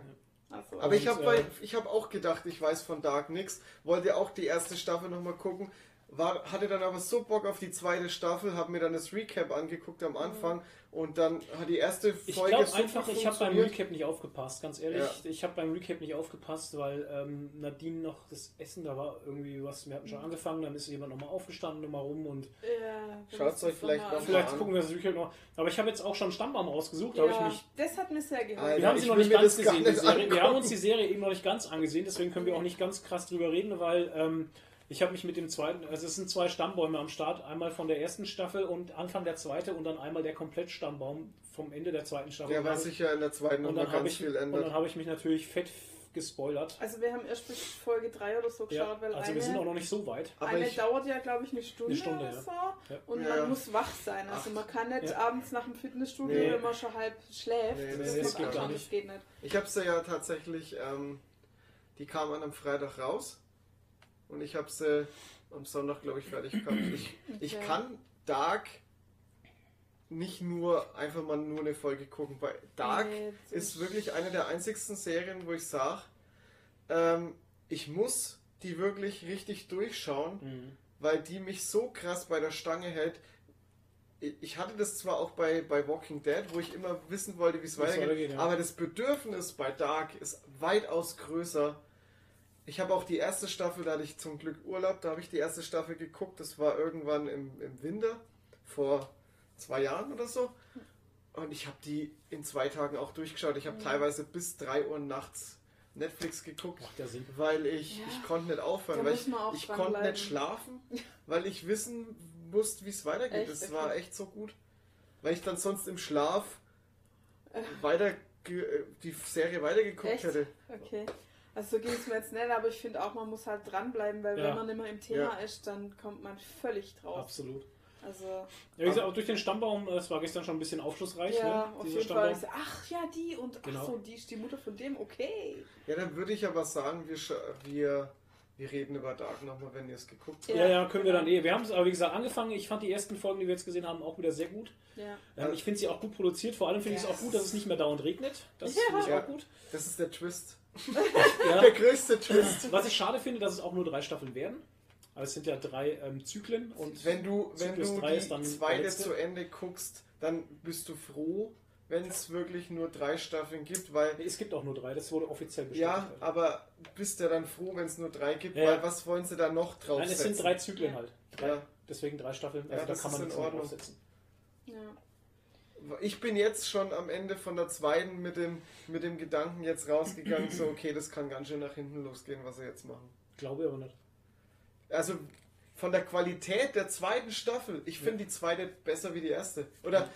Also, Aber ich habe äh, hab auch gedacht, ich weiß von Dark nix. Wollte auch die erste Staffel nochmal gucken. War, hatte dann aber so Bock auf die zweite Staffel, habe mir dann das Recap angeguckt am Anfang und dann hat die erste Ich Folge glaube so einfach, ich habe beim. Recap nicht aufgepasst, ganz ehrlich. Ja. Ich habe beim Recap nicht aufgepasst, weil ähm, Nadine noch das Essen, da war irgendwie was, wir hatten schon angefangen, dann ist jemand nochmal aufgestanden, nochmal rum und ja, müssen euch vielleicht noch mal noch vielleicht an. gucken wir das Recap noch. Aber ich habe jetzt auch schon Stammbaum rausgesucht, Ja, habe ich mich. das hat mir sehr geholfen. Wir haben ich sie noch nicht ganz gesehen, nicht Serie. Wir haben uns die Serie eben noch nicht ganz angesehen, deswegen können wir auch nicht ganz krass drüber reden, weil ähm, Ich habe mich mit dem zweiten, also es sind zwei Stammbäume am Start, einmal von der ersten Staffel und Anfang der zweiten und dann einmal der Komplettstammbaum vom Ende der zweiten Staffel. Ja, Und weil dann- sich ja in der zweiten und dann habe ganz ich, viel und dann ändert. habe ich mich natürlich fett gespoilert. Also wir haben erst bis Folge 3 oder so Ja, geschaut, weil also eine, wir sind auch noch nicht so weit. Aber eine ich, dauert ja, glaube ich, eine Stunde, Eine Stunde, oder ja. so. Ja. Und Ja. man muss wach sein. Also Ach. man kann nicht Ja. abends nach dem Fitnessstudio, Nee. wenn man schon halb schläft. Nee, nee, das das muss geht gar nicht. das geht nicht. ich habe sie ja tatsächlich, ähm, die kam an einem Freitag raus und ich habe sie am Sonntag, glaube ich, fertig gehabt. Ich, ich Okay. kann Dark nicht nur einfach mal nur eine Folge gucken. Bei Dark Nee, ist wirklich eine der einzigsten Serien, wo ich sage, ähm, ich muss die wirklich richtig durchschauen, Mhm. weil die mich so krass bei der Stange hält. Ich ich hatte das zwar auch bei, bei Walking Dead, wo ich immer wissen wollte, wie es Wie es weitergeht, weitergeht, ja. aber das Bedürfnis bei Dark ist weitaus größer. Ich habe auch die erste Staffel, da hatte ich zum Glück Urlaub, da habe ich die erste Staffel geguckt, das war irgendwann im, im Winter, vor zwei Jahren oder so. Und ich habe die in zwei Tagen auch durchgeschaut. Ich habe teilweise bis 3 Uhr nachts Netflix geguckt, ja Sinn. weil ich, Ja. ich konnte nicht aufhören, Da weil ich, ich konnte nicht schlafen, weil ich wissen musste, wie es weitergeht. Okay. war echt so gut. Weil ich dann sonst im Schlaf Äh. weiter äh, die Serie weitergeguckt Echt? hätte. Okay. Also so ging es mir jetzt nicht, aber ich finde auch, man muss halt dranbleiben, weil Ja. wenn man immer im Thema Ja. ist, dann kommt man völlig drauf. Absolut. Also Ja, wie gesagt, auch durch den Stammbaum, äh, das war gestern schon ein bisschen aufschlussreich, ja, ne? auf jeden Fall. Ich Stammbaum. so, ach ja, die und Genau. ach so, die ist die Mutter von dem, okay. Ja, dann würde ich aber sagen, wir, wir, wir reden über Dark nochmal, wenn ihr es geguckt habt. Ja, ja, können wir genau. dann eh. Wir haben es aber wie gesagt angefangen. Ich fand die ersten Folgen, die wir jetzt gesehen haben, auch wieder sehr gut. Ja. Ähm, ich finde sie auch gut produziert. Vor allem finde ich es Yes. auch gut, dass es nicht mehr dauernd regnet. Das Ja. finde ich Ja. auch gut. Das ist der Twist. Ja. Der größte Twist. Was ich schade finde, dass es auch nur drei Staffeln werden. Aber es sind ja drei ähm, Zyklen und Wenn du, wenn Zyklus du drei die ist dann der zweite letzte. zu Ende guckst, dann bist du froh, wenn es wirklich nur drei Staffeln gibt, weil Nee, es gibt auch nur drei. Das wurde offiziell ja, bestätigt. aber bist ja dann froh, wenn es nur drei gibt, Ja, weil was wollen sie da noch Nein, es sind drei Zyklen halt. Drei, Ja. Deswegen drei Staffeln. Also Ja, da kann man nichts Ordnung. draufsetzen. ja. Ich bin jetzt schon am Ende von der zweiten mit dem, mit dem Gedanken jetzt rausgegangen, so okay, das kann ganz schön nach hinten losgehen, was sie jetzt machen. Glaube aber nicht. Also von der Qualität der zweiten Staffel, ich finde die zweite besser wie die erste. Oder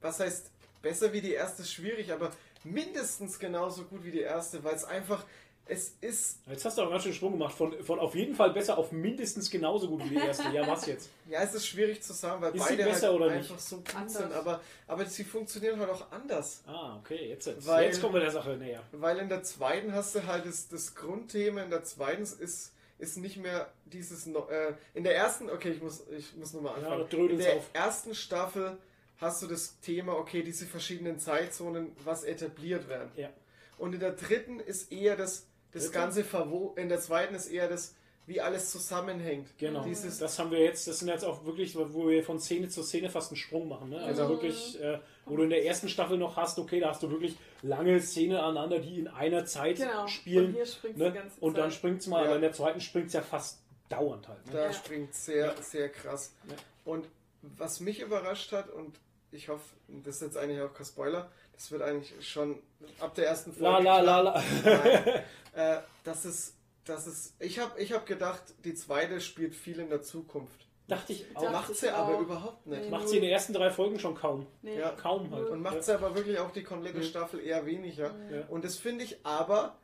was heißt besser wie die erste ist schwierig, aber mindestens genauso gut wie die erste, weil es einfach, es ist, Jetzt hast du auch ganz schön Schwung gemacht. Von, von auf jeden Fall besser auf mindestens genauso gut wie die erste. Ja, was jetzt? ja, es ist schwierig zu sagen, weil Ist sie beide besser halt oder einfach nicht? so gut Anders. sind, aber, aber sie funktionieren halt auch anders. Ah, okay, jetzt, jetzt, Weil- jetzt kommen wir der Sache näher. Weil in der zweiten hast du halt das, das Grundthema, in der zweiten ist, ist nicht mehr dieses, no- äh, in der ersten, okay, ich muss, ich muss nochmal Ja, anfangen. drödelt's in der auf. ersten Staffel hast du das Thema, okay, diese verschiedenen Zeitzonen, was etabliert werden. Ja. Und in der dritten ist eher das, das Dritte? ganze Verwo in der zweiten ist eher das, wie alles zusammenhängt. Genau. Dieses, Das haben wir jetzt, das sind jetzt auch wirklich, wo wir von Szene zu Szene fast einen Sprung machen. Ne? Also Mhm. wirklich, äh, wo du in der ersten Staffel noch hast, okay, da hast du wirklich lange Szenen aneinander, die in einer Zeit Genau. Und spielen. hier springt's ne? die ganze Und dann springt es mal, Ja. aber in der zweiten springt es ja fast dauernd halt. Ne? da Ja. springt sehr, sehr krass. Ja. Und was mich überrascht hat, und ich hoffe, das ist jetzt eigentlich auch kein Spoiler, das wird eigentlich schon ab der ersten La Folge. la la klar. la. Nein, äh, das ist, das ist, ich habe ich hab gedacht, die zweite spielt viel in der Zukunft. Dachte ich auch. Macht sie aber auch. überhaupt nicht. Nee. Macht sie in den ersten drei Folgen schon kaum. Nee. Ja. Kaum halt. Und macht ja. sie aber wirklich auch die komplette Mhm. Staffel eher weniger. Ja. Und das finde ich aber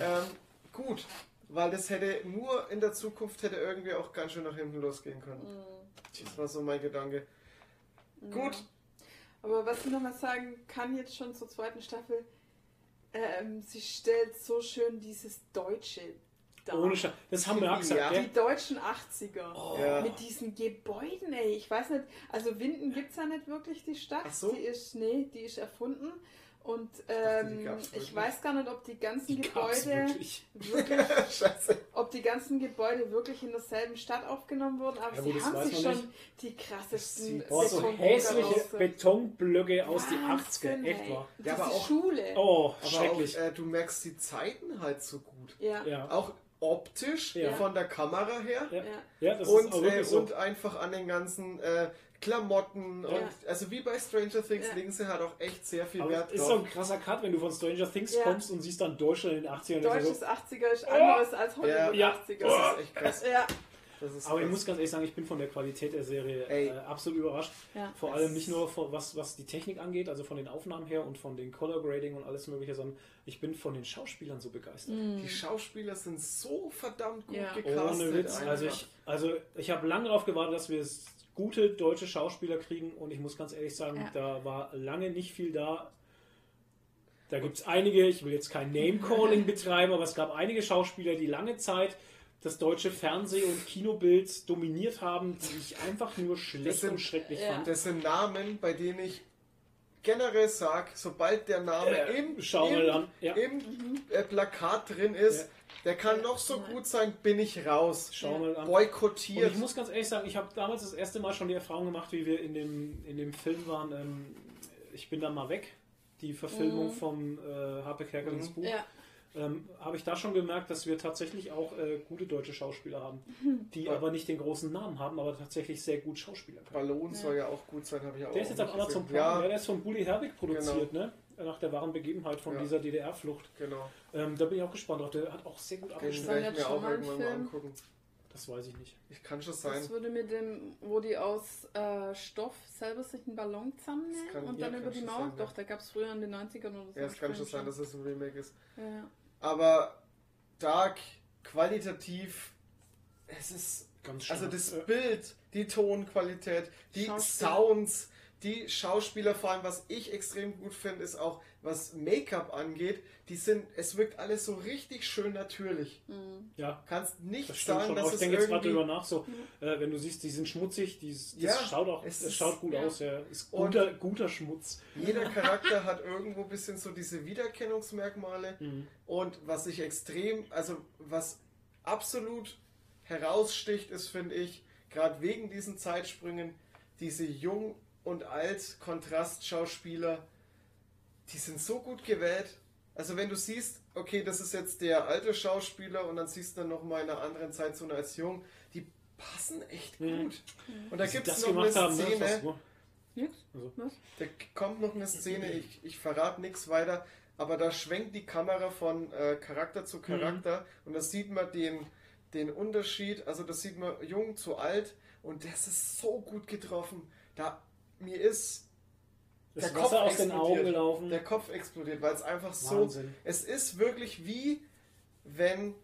ähm, gut, weil das hätte nur in der Zukunft hätte irgendwie auch ganz schön nach hinten losgehen können. Das war so mein Gedanke. Gut, Aber was ich nochmal sagen kann jetzt schon zur zweiten Staffel, ähm, sie stellt so schön dieses Deutsche dar. Ohne Scheiß. Das haben wir auch gesagt, Ja. Die deutschen 80er. Oh. Ja. Mit diesen Gebäuden, ey. Ich weiß nicht, also Winden gibt es ja nicht wirklich, die Stadt. Ach so. Die ist, nee, die ist erfunden. Und dachte, ähm, gab's ich weiß gar nicht, ob die ganzen Die Gebäude wirklich. ob die ganzen Gebäude wirklich in derselben Stadt aufgenommen wurden, aber Ja, sie haben sich schon nicht. die krassesten sieht Oh, so hässliche raus- Betonblöcke aus die Wahnsinn, 80er. Echt wahr. Ja, aber auch- Schule. Oh, Aber schrecklich. auch, äh, du merkst die Zeiten halt so gut. ja. ja. Auch optisch, Ja. von der Kamera her. Ja, Ja. ja das Und, ist auch äh, so. und einfach an den ganzen äh, Klamotten und also wie bei Stranger Things Ja. legen sie halt auch echt sehr viel Aber Wert ist so drauf. ein krasser Cut, wenn du von Stranger Things Ja. kommst und siehst dann Deutschland in den 80ern. Deutsches So. 80er ist anderes als Hollywood Ja. 80er. Das ist echt krass. Ist Aber ich muss ganz ehrlich sagen, ich bin von der Qualität der Serie äh, absolut überrascht. ja. Vor allem nicht ist- nur vor, was, was die Technik angeht, also von den Aufnahmen her und von den Color Grading und alles mögliche, sondern ich bin von den Schauspielern so begeistert. Die Schauspieler sind so verdammt gut Ja. gecastet. Ohne Witz. einfach. Also ich, also ich habe lange darauf gewartet, dass wir s- gute deutsche Schauspieler kriegen und ich muss ganz ehrlich sagen, Ja. da war lange nicht viel da. Da gibt es einige, ich will jetzt kein Name-Calling betreiben, aber es gab einige Schauspieler, die lange Zeit das deutsche Fernseh- und Kinobild dominiert haben, die ich einfach nur schlecht sind- und schrecklich ja. fand. Das sind Namen, bei denen ich generell sage, sobald der Name Äh, im, im. Ja. im äh, Plakat drin ist, Ja. der kann noch so gut sein, bin ich raus. Schau mal an. Und Boykottiert. ich muss ganz ehrlich sagen, ich habe damals das erste Mal schon die Erfahrung gemacht, wie wir in dem, in dem Film waren, ähm, Ich bin dann mal weg, die Verfilmung vom äh, Harpe Kerkelings Mhm. Buch. ja. Ähm, habe ich da schon gemerkt, dass wir tatsächlich auch äh, gute deutsche Schauspieler haben, die Ja. aber nicht den großen Namen haben, aber tatsächlich sehr gut Schauspieler können. Ballon soll ja auch gut sein, habe ich auch Der ist jetzt auf Amazon. Prime, ja. Ja, Genau. der ist von Bully Herbig produziert, ne? nach der wahren Begebenheit von Ja. dieser DDR-Flucht. genau. Ähm, da bin ich auch gespannt drauf. Der hat auch sehr gut Den abgeschnitten. werde ich mir auch irgendwann mal angucken. Das weiß ich nicht. Ich kann schon sein. Das würde mit dem, wo die aus äh, Stoff selber sich einen Ballon zusammennehmen und ja, dann über die Mauer. sein, ja. Doch, da gab es früher in den 90ern oder so. Ja, es kann schon sein, dass es ein Remake ist. Ja. Aber Dark, qualitativ, es ist. Ganz Also stark. das Äh, Bild, die Tonqualität, die. Sounds, die Schauspieler, vor allem was ich extrem gut finde, ist auch, was Make-up angeht, die sind, es wirkt alles so richtig schön natürlich. Mhm. ja, Kannst nicht das stimmt sagen, schon. dass ich es denke jetzt gerade drüber nach, so, äh, wenn du siehst, die sind schmutzig, die, das Ja, schaut auch, es es schaut gut ja. aus, ja. Ist Und- guter, guter Schmutz. Jeder Charakter hat irgendwo ein bisschen so diese Wiedererkennungsmerkmale. Mhm. Und was ich extrem, also was absolut heraussticht, ist, finde ich, gerade wegen diesen Zeitsprüngen, diese Jung- und Alt-Kontrast-Schauspieler, die sind so gut gewählt. Also wenn du siehst, okay, das ist jetzt der alte Schauspieler und dann siehst du dann nochmal in einer anderen Zeit so eine als jung, die passen echt Mhm. gut. Und da gibt es noch eine haben, ne? Szene, Nix? Also, Was? da kommt noch eine Szene, ich, ich verrate nichts weiter, aber da schwenkt die Kamera von äh, Charakter zu Charakter und da sieht man den, den Unterschied, also das sieht man jung zu alt und das ist so gut getroffen. Da mir ist das Der Wasser Kopf aus den Augen explodiert. gelaufen. der Kopf explodiert, weil es einfach so, Wahnsinn. es ist wirklich wie wenn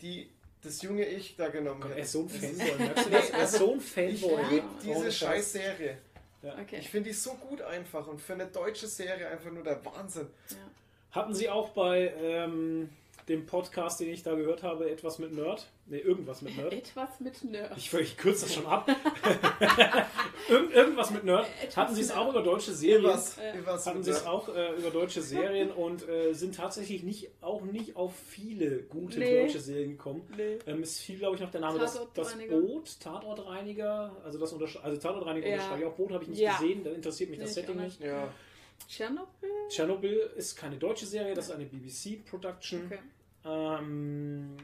die das junge Ich da genommen Gott, er hätten. ist so ein Es ist- Fanboy. Nee? Er also so ein Ich Fanboy. Ja. liebe diese Scheiß. scheiß Serie. Ja. Okay. Ich finde die so gut einfach und für eine deutsche Serie einfach nur der Wahnsinn. Ja. Hatten Sie auch bei ähm, dem Podcast, den ich da gehört habe, etwas mit Nerd? Ne, irgendwas mit Nerd. Etwas mit Nerd. Ich, ich kürze das schon ab. Irgend, irgendwas mit Nerd. Etwas Hatten Sie es auch über deutsche Serien? Was, Ja. was Hatten Sie es auch äh, über deutsche Serien und äh, sind tatsächlich nicht, auch nicht auf viele gute Nee. deutsche Serien gekommen. Nee. Ähm, es fiel, glaube ich, noch der Name das, das. Boot, Tatortreiniger, also das also Tatortreiniger Ja. unterschreibe ich auch Boot, habe ich nicht Ja. gesehen, da interessiert mich das Nee, ich Setting nicht. Ja, Tschernobyl? Tschernobyl ist keine deutsche Serie, das ist eine BBC-Production. Okay. Ähm,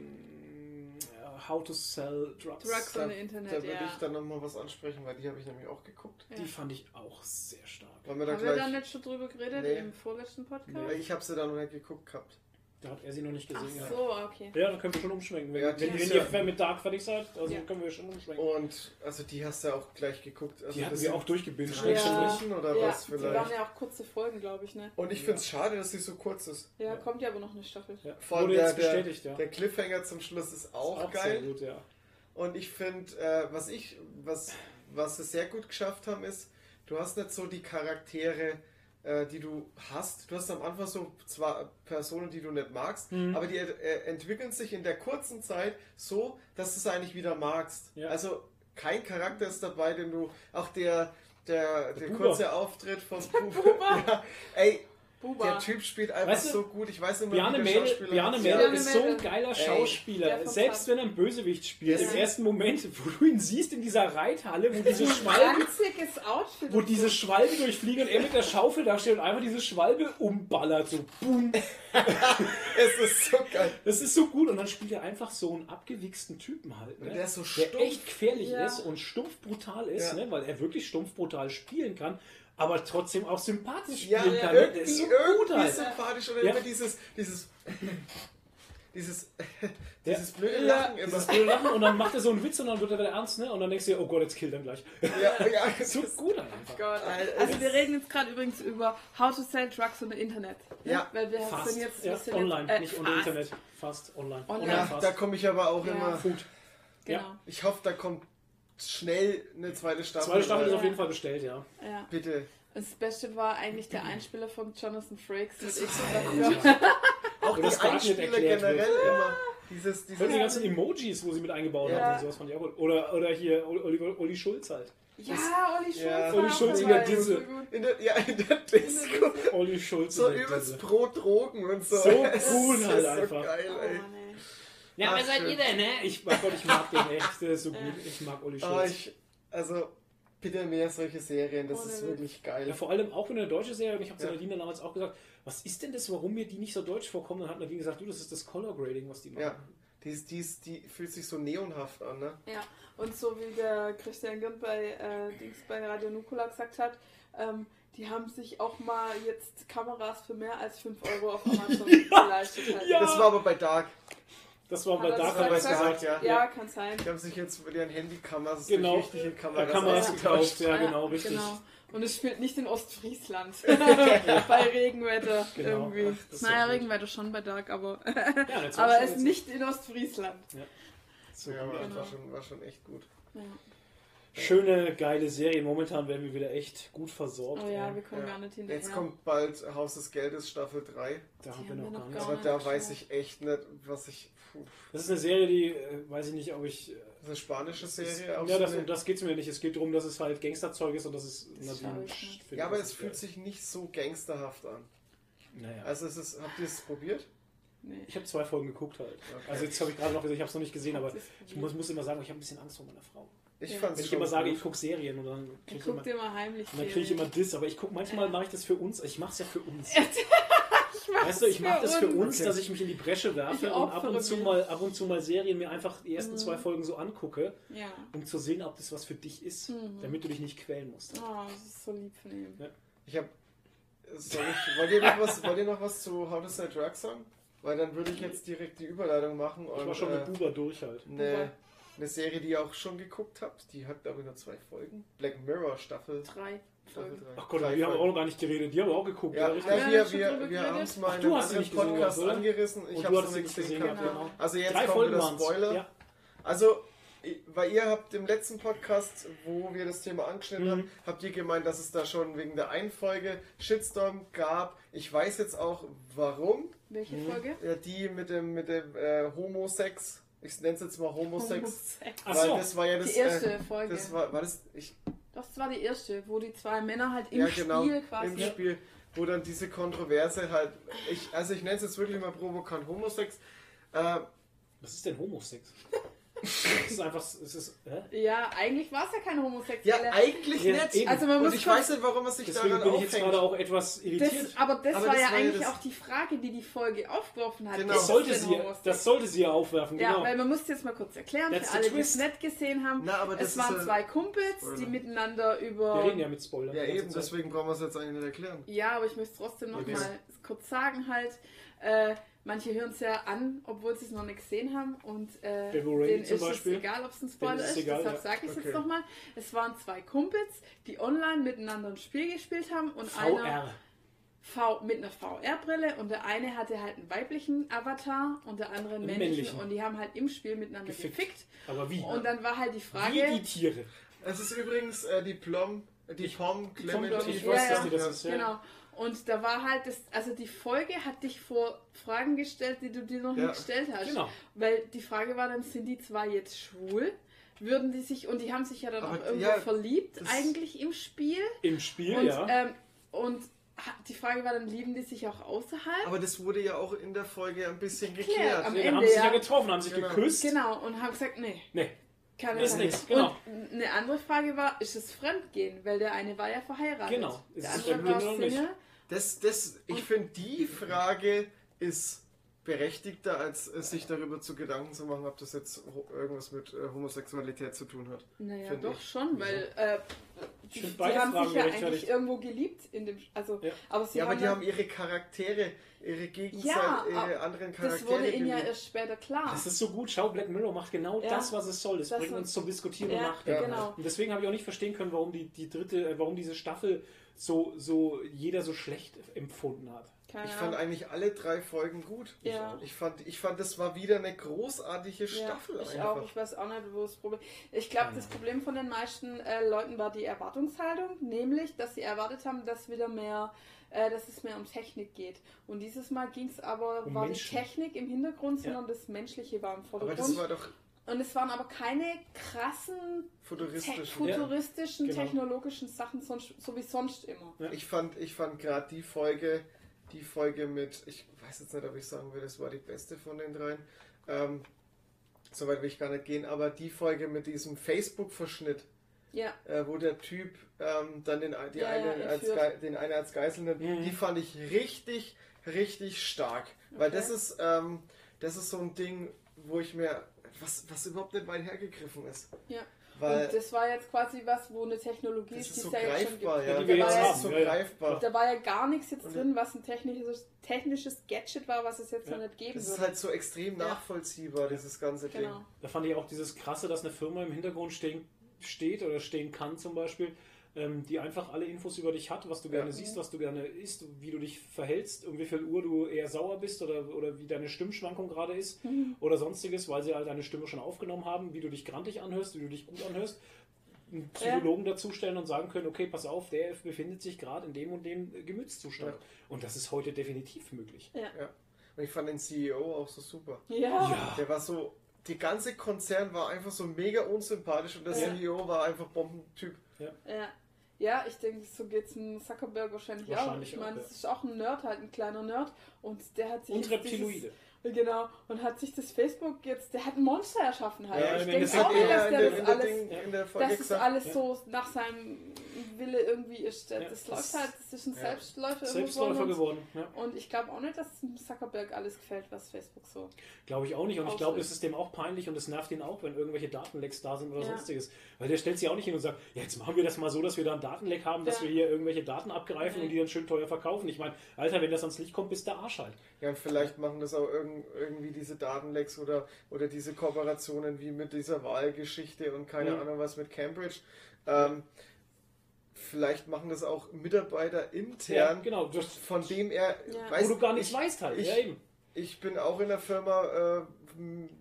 How to Sell Drugs. Drugs da, on da the Internet, würde ja. ich dann nochmal was ansprechen, weil die habe ich nämlich auch geguckt. Ja. Die fand ich auch sehr stark. Wollen wir da Haben wir da gleich. nicht schon drüber geredet Nee. im vorletzten Podcast? Weil Ich habe sie da noch nicht geguckt gehabt. Da hat er sie noch nicht Ach gesehen. so, okay. Ja. dann können wir schon umschwenken. Wenn, Ja, wenn, wenn ja- ihr mit Dark fertig seid, also Ja. können wir schon umschwenken. Und also die hast du ja auch gleich geguckt. Also die hatten das wir sind auch durchgebinged. drei Ja. Stunden oder ja, was die waren vielleicht. ja auch kurze Folgen, glaube ich, ne? Und ich finde es schade, dass sie so kurz ist. Ja, Ja. kommt ja aber noch eine Staffel. Ja. Vor allem Wurde der, jetzt der, bestätigt, ja. der Cliffhanger zum Schluss ist auch, Ist geil. Sehr gut, ja. Und ich finde, äh, was ich, was, was sie sehr gut geschafft haben, ist, du hast nicht so die Charaktere, äh, die du hast. Du hast am Anfang so zwar Personen, die du nicht magst, Mhm. aber die äh, entwickeln sich in der kurzen Zeit so, dass du es eigentlich wieder magst. Ja. Also kein Charakter ist dabei, den du, auch der, der, der, Buber. kurze Auftritt von Buber. ja, ey, Buba. Der Typ spielt einfach Weißt du, so gut. Ich weiß immer, Bjarne wie der Mädel, Schauspieler Bjarne. Mädel Bjarne ist so ein geiler Schauspieler. Selbst wenn er einen Bösewicht spielt, Ja. im ersten Moment, wo du ihn siehst in dieser Reithalle, wo diese Schwalben, Outfit. wo diese. Schwalben durchfliegen und er mit der Schaufel da steht und einfach diese Schwalbe umballert. So, boom. Es ist so geil. Das ist so gut. Und dann spielt er einfach so einen abgewichsten Typen halt. Ne? Und der ist so der echt gefährlich Ja. ist und stumpf brutal ist, Ja. ne? weil er wirklich stumpf brutal spielen kann, aber trotzdem auch sympathisch Ja, spielen kann. irgendwie, Der ist so irgendwie gut halt. sympathisch oder Ja. immer dieses, dieses, dieses, Ja. dieses blöde Ja. Lachen immer. Dieses blöde Lachen und dann macht er so einen Witz und dann wird er wieder ernst, ne? Und dann denkst du dir, oh Gott, jetzt killt er gleich. Ja, ja, So gut halt einfach. Gott. Alter, Also wir reden jetzt gerade übrigens über How to Sell Drugs on the Internet. ne? Ja, Weil wir Fast. sind jetzt, ja, sind online, jetzt, äh, nicht unter fast. Internet. Fast online. Online. Ja, fast. da komme ich aber auch Ja. immer. Food. Genau. Ja. Ich hoffe, da kommt schnell eine zweite Staffel. Zweite Staffel ist auf jeden Fall bestellt, ja. Ja. Bitte. Das Beste war eigentlich der Einspieler von Jonathan Frakes mit X Auch Wo die das Einspieler erklärt wird. generell immer. Dieses, Und die dieses, ganzen Emojis, wo sie mit eingebaut Ja. haben und sowas fand ich auch gut. Oder, oder hier Olli, Olli Schulz halt. Ja, Olli Schulz. Ja. Olli auch Schulz in der Disse. So in der, ja, in der Disco. Olli Schulz. So in der übelst pro Drogen und so. So cool ist halt so einfach. geil, Oh, ey. Ja, Ach, wer seid schön. ihr denn, ne? Ich, mein Gott, ich mag den echt. Der ist so gut. Ich mag Olli Aber Schulz. ich, also, bitte mehr solche Serien, das Ohne ist wirklich geil. Ja, vor allem auch in der deutschen Serie, und ich habe zu Ja. Nadine damals auch gesagt, was ist denn das, warum mir die nicht so deutsch vorkommen? Dann hat Nadine gesagt, du, das ist das Color Grading, was die machen. Ja. Die, ist- die, ist- die fühlt sich so neonhaft an, ne? Ja, und so wie der Christian Gürnt bei, äh, Dings bei Radio Nukula gesagt hat, ähm, die haben sich auch mal jetzt Kameras für mehr als 5 Euro auf Amazon geleistet. Halt. Ja. Das war aber bei Dark. Das war haben wir es gesagt? ja. Ja, kann sein. Die haben sich jetzt mit ihren Handykameras Genau. durch richtige Da Kameras was ausgetauscht. gekauft, ja, genau, richtig. Genau. Und es spielt nicht in Ostfriesland. bei Regenwetter Genau. irgendwie. Ach, naja, ja. Regenwetter schon bei Dark, aber, Ja, aber es nicht in Ostfriesland. so Ja, gut. aber Genau. war, schon, war schon echt gut. Ja. Schöne, geile Serie. Momentan werden wir wieder echt gut versorgt. Oh ja, wir kommen Ja. gar nicht hinterher. Jetzt kommt bald Haus des Geldes Staffel 3. Da haben wir noch gar gar Aber nicht da geschaut. weiß ich echt nicht, was ich. Das ist eine Serie, die, äh, weiß ich nicht, ob ich. äh, Das ist eine spanische das ist- Serie. auch ja, das, um das geht es mir nicht. Es geht darum, dass es halt Gangsterzeug ist und das ist Das Nadine. schau ich nicht. findet ja, aber das es fühlt sich nicht so gangsterhaft an. Naja. Also es ist, habt ihr es probiert? Nee. Ich habe zwei Folgen geguckt halt. Okay. Also jetzt habe ich gerade noch gesagt, ich habe es noch nicht gesehen, aber ich muss, muss immer sagen, ich habe ein bisschen Angst vor meiner Frau. Ich Ja. fand's Wenn ich immer sage, gut. ich gucke Serien und dann kriege Ich immer, mal heimlich und dann krieg ich immer. Diss, aber ich gucke manchmal Ja. mache ich das für uns. Ich mache es ja für uns. Weißt du, ich mache das für uns. uns, Okay. dass ich mich in die Bresche werfe und ab und zu mich. mal ab und zu mal Serien mir einfach die ersten Mhm. zwei Folgen so angucke, Ja. um zu sehen, ob das was für dich ist, Mhm. damit du dich nicht quälen musst. Oh, das ist so lieb von ihm. Ich hab. Soll ich, wollt, ihr noch was, wollt ihr noch was zu How to Sell Drugs sagen? Weil dann würde ich jetzt direkt die Überleitung machen Ich war und schon äh, mit Buba durch halt. eine, eine Serie, die ihr auch schon geguckt habt. Die hat, glaube ich, nur zwei Folgen. Black Mirror Staffel, Drei Folgen. 3. Ach Gott, wir haben auch noch gar nicht geredet. Die haben auch geguckt. Ja, ja, Haben wir wir, wir, haben es mal in du einem hast sie anderen nicht gesehen, Podcast oder? angerissen. Ich habe es nicht gesehen gesehen. gehabt, Genau. genau. Also jetzt Drei kommt Folgen wieder Spoiler. Ja. Also, weil ihr habt im letzten Podcast, wo wir das Thema angeschnitten Mhm. haben, habt ihr gemeint, dass es da schon wegen der einen Folge Shitstorm gab. Ich weiß jetzt auch warum. Welche Mhm. Folge? Ja, die mit dem, mit dem äh, Homosex. Ich nenne es jetzt mal Homosex. Homosex. Ach weil so. das war ja das. Die erste äh, Folge. das war, war das. Ich, Das war die erste, wo die zwei Männer halt im ja, genau. Spiel quasi. Im Spiel, wo dann diese Kontroverse halt. Ich, also, ich nenne es jetzt wirklich mal provokant Homosex. Äh, Was ist denn Homosex? Das ist einfach. Es ist, hä? Ja, eigentlich war es ja kein ja, Homosexueller. eigentlich Ja, nicht. eben. Also man Und muss ich kurz- weiß nicht, warum er sich Deswegen daran bin ich jetzt aufhängt. gerade auch etwas irritiert. das, aber das Aber war das ja war ja eigentlich auch die Frage, die die Folge aufgeworfen hat. Genau. das, sollte sie, das sollte sie ja aufwerfen, Ja, genau. weil man muss jetzt mal kurz erklären, That's für alle, die es nicht gesehen haben. Na, aber das es waren äh, zwei Kumpels, die miteinander über... Wir reden ja mit Spoilern. Ja, eben, deswegen brauchen wir es jetzt eigentlich nicht erklären. Ja, aber ich möchte es trotzdem noch Okay. mal kurz sagen halt. Äh, manche hören es ja an, obwohl sie es noch nicht gesehen haben und äh, denen zum ist Beispiel. es egal, ob es ein Spoiler ist egal, deshalb ja. sage ich es Okay. jetzt nochmal. Es waren zwei Kumpels, die online miteinander ein Spiel gespielt haben und einer VR. V mit einer VR-Brille und der eine hatte halt einen weiblichen Avatar und der andere einen männlichen, männlichen. und die haben halt im Spiel miteinander Gefickt. gefickt. Aber wie? Und dann war halt die Frage, Wie die Tiere. Es ist übrigens äh, die Plom, die Pom Clementine. ich weiß, was dass das die das ist, ja. Genau. Und da war halt das, also die Folge hat dich vor Fragen gestellt, die du dir noch Ja. nicht gestellt hast. Genau. Weil die Frage war dann, sind die zwei jetzt schwul? Würden die sich, und die haben sich ja dann Aber auch irgendwo ja, verliebt eigentlich im Spiel. Im Spiel, Und, ja. ähm, und die Frage war dann, lieben die sich auch außerhalb? Aber das wurde ja auch in der Folge ein bisschen Erklärt, geklärt. am Nee, Ende, haben sich ja ja. getroffen, haben sich Genau. geküsst. Genau, und haben gesagt, nee, Nee, keine Ist nichts, genau. Und eine andere Frage war, ist es Fremdgehen? Weil der eine war ja verheiratet. Genau. Ist Der es andere Fremdgehen oder nicht? Das, das, ich finde, die Frage ist berechtigter, als äh, sich darüber zu Gedanken zu machen, ob das jetzt irgendwas mit äh, Homosexualität zu tun hat. Naja, doch ich. schon, weil äh, die, die haben Fragen sich ja eigentlich irgendwo geliebt in dem, also, Ja. aber sie ja, aber haben die dann- haben ihre Charaktere, ihre Gegenseite, Ja, ihre aber anderen Charaktere. das wurde ihnen ja erst später klar. Das ist so gut. Schau, Black Mirror macht genau Ja. das, was es soll. Das, Das bringt uns zum Diskutieren und Nachdenken. genau. Und deswegen habe ich auch nicht verstehen können, warum die, die dritte, äh, warum diese Staffel so, so jeder so schlecht empfunden hat. Keine Ich fand eigentlich alle drei Folgen gut. Ja. Ich fand, ich fand, das war wieder eine großartige Staffel ja, ich einfach. auch. Ich weiß auch nicht, wo das Problem Ich glaube, das Problem von den meisten äh, Leuten war die Erwartungshaltung, nämlich, dass sie erwartet haben, dass wieder mehr, äh, dass es mehr um Technik geht. Und dieses Mal ging es aber, Um war Menschen. die Technik im Hintergrund, Ja. sondern das Menschliche war im aber Vordergrund. das war doch Und es waren aber keine krassen, te futuristisch. futuristischen, genau. technologischen Sachen, sonst, so wie sonst immer. Ja. Ich fand, ich fand gerade die Folge, die Folge mit, ich weiß jetzt nicht, ob ich sagen würde, das war die beste von den dreien. Ähm, Soweit will ich gar nicht gehen, aber die Folge mit diesem Facebook-Verschnitt, Ja, äh, wo der Typ ähm, dann den, die Ja, eine ja, als den eine als Geisel nimmt, Mhm. die fand ich richtig, richtig stark. Weil Okay. das ist, ähm, das ist so ein Ding, wo ich mir, was, was überhaupt nicht weit hergegriffen ist. ja. Weil und das war jetzt quasi was, wo eine Technologie das ist, ist die so ja jetzt schon greifbar, gibt. ja. Die Da war so Ja, ja. greifbar. Da war ja gar nichts jetzt Und- drin, was ein technisches, technisches Gadget war, was es jetzt Ja. noch nicht geben Das ist würde. halt so extrem Ja. nachvollziehbar, dieses ganze Ding. genau. Da fand ich auch dieses Krasse, dass eine Firma im Hintergrund stehen, steht oder stehen kann zum Beispiel, ähm, die einfach alle Infos über dich hat, was du Ja. gerne siehst, was du gerne isst, wie du dich verhältst, um wie viel Uhr du eher sauer bist oder, oder wie deine Stimmschwankung gerade ist Mhm. oder sonstiges, weil sie halt deine Stimme schon aufgenommen haben, wie du dich grantig anhörst, wie du dich gut anhörst. Einen Psychologen dazustellen und sagen können, okay, pass auf, der befindet sich gerade in dem und dem äh, Gemütszustand. Ja. Und das ist heute definitiv möglich. Ja. Ja. Und ich fand den CEO auch so super. Ja. Ja. Der war so, die ganze Konzern war einfach so mega unsympathisch und der Ja. CEO war einfach Bombentyp. Ja. Ja, ich denke, so geht's ein Zuckerberg wahrscheinlich, Wahrscheinlich auch. Ich meine, auch, das ist auch ein Nerd, halt ein kleiner Nerd. Und der hat sich. Und Reptiloide. Dieses, genau. Und hat sich das Facebook jetzt. Der hat ein Monster erschaffen halt. Ja, ich denke auch nicht, dass der der, das alles. Ding, in der Folge Dass es gesagt. alles Ja. so nach seinem Wille irgendwie ist. Ja, das das- läuft halt, das ist ein ja. Selbstläufer. Selbstläufer irgendwo geworden. Ja. Und ich glaube auch nicht, dass Zuckerberg alles gefällt, was Facebook so. Glaube ich auch nicht. Und ich glaube, so. es ist dem auch peinlich und es nervt ihn auch, wenn irgendwelche Datenlecks da sind oder Ja. sonstiges. Weil der stellt sich auch nicht hin und sagt, ja, jetzt machen wir das mal so, dass wir da einen Datenleck haben, dass wir hier irgendwelche Daten abgreifen und die dann schön teuer verkaufen. Ich meine, Alter, wenn das ans Licht kommt, bist der Arsch halt. Ja, und vielleicht machen das auch irgend, irgendwie diese Datenlecks oder, oder diese Kooperationen wie mit dieser Wahlgeschichte und keine Ja. Ahnung was mit Cambridge. Ähm, vielleicht machen das auch Mitarbeiter intern, genau. Das, von dem er, Ja. weißt, wo du gar nichts ich, weißt halt. ich- ja, eben. ich bin auch in einer Firma, äh,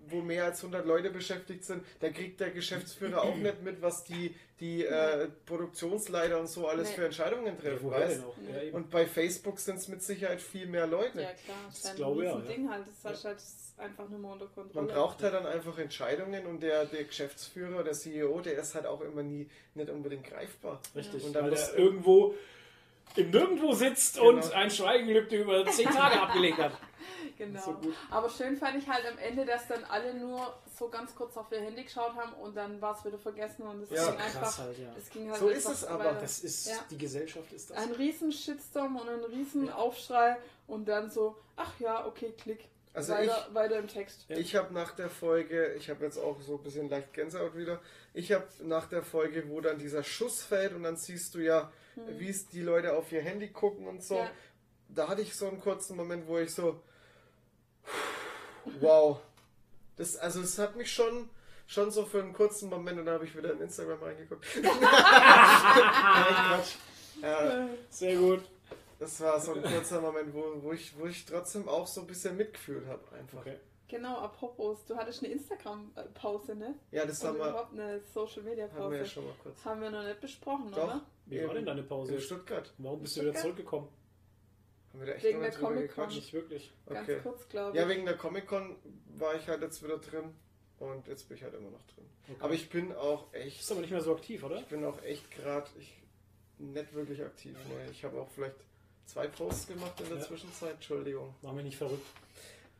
wo mehr als 100 Leute beschäftigt sind. Da kriegt der Geschäftsführer auch nicht mit, was die, die äh, Produktionsleiter und so alles Nee. für Entscheidungen Ja, treffen. woher weißt? Ja. Und bei Facebook sind es mit Sicherheit viel mehr Leute. Ja, klar. Das ist Das ein glaube ich auch, Riesending halt. Das ist halt einfach nur mal unter Kontrolle. Man braucht halt dann einfach Entscheidungen und der, der Geschäftsführer, der CEO, der ist halt auch immer nie nicht unbedingt greifbar. Richtig. Und dann weil muss- er irgendwo im Nirgendwo sitzt Genau. und ein Schweigengelübde über zehn Tage abgelegt hat. Genau. So. Aber schön fand ich halt am Ende, dass dann alle nur so ganz kurz auf ihr Handy geschaut haben und dann war es wieder vergessen und es Ja, ging krass einfach. halt, ja. Es ging halt So ist es aber. Das ist, Ja. die Gesellschaft ist das. ein riesen Shitstorm und ein riesen Aufschrei und dann so, ach ja, okay, klick. Also weiter, weiter im Text. Ja. Ich habe nach der Folge, ich habe jetzt auch so ein bisschen leicht Gänsehaut wieder, ich habe nach der Folge, wo dann dieser Schuss fällt und dann siehst du ja, wie es die Leute auf ihr Handy gucken und so, Hm. Ja. da hatte ich so einen kurzen Moment, wo ich so, wow, das, also es hat mich schon, schon so für einen kurzen Moment und dann habe ich wieder in Instagram reingeguckt. Nein, Quatsch. Ja, Sehr gut. das war so ein kurzer Moment, wo, wo, ich, wo ich trotzdem auch so ein bisschen mitgefühlt habe einfach. Okay. Genau, apropos, du hattest eine Instagram-Pause, ne? Ja, das haben wir, überhaupt eine haben wir ja Social-Media-Pause. schon mal kurz. Haben wir noch nicht besprochen, Doch. oder? Wie war denn deine Pause? In Stuttgart. Warum bist du wieder Stuttgart? zurückgekommen? Haben wir da echt Wegen der Comic-Con. gequatscht? Nicht wirklich. Ganz Okay. kurz, glaube ich. Ja, wegen der Comic-Con war ich halt jetzt wieder drin und jetzt bin ich halt immer noch drin. Okay. Aber ich bin auch echt, Bist aber nicht mehr so aktiv, oder? ich bin auch echt gerade ich nicht wirklich aktiv. Ne? Ich habe auch vielleicht zwei Posts gemacht in der Ja. Zwischenzeit, Entschuldigung. Machen wir nicht verrückt.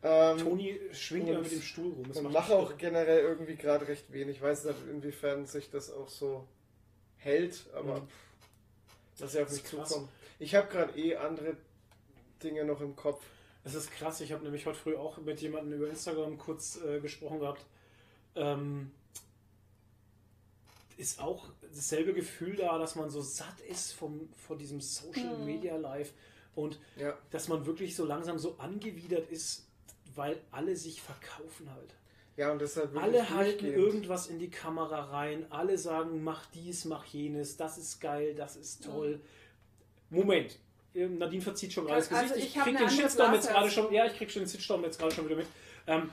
Ähm, Toni schwingt immer mit dem Stuhl rum. Das und macht mache auch generell irgendwie gerade recht wenig. Ich weiß nicht, inwiefern sich das auch so hält, aber Mhm. dass er auf mich ist zukommt. Ich habe gerade eh andere Dinge noch im Kopf. Es ist krass, ich habe nämlich heute früh auch mit jemandem über Instagram kurz äh, gesprochen gehabt. Ähm, ist auch dasselbe Gefühl da, dass man so satt ist vom, vor diesem Social Mhm. Media Live und Ja, dass man wirklich so langsam so angewidert ist, weil alle sich verkaufen halt. ja und deshalb Alle halten irgendwas in die Kamera rein, alle sagen, mach dies, mach jenes, das ist geil, das ist toll. Moment. Ähm, Nadine verzieht schon gerade das Also Gesicht. ich ich hab krieg den Shitstorm jetzt gerade schon, ja, ich krieg schon den Shitstorm jetzt gerade schon wieder mit. Ähm,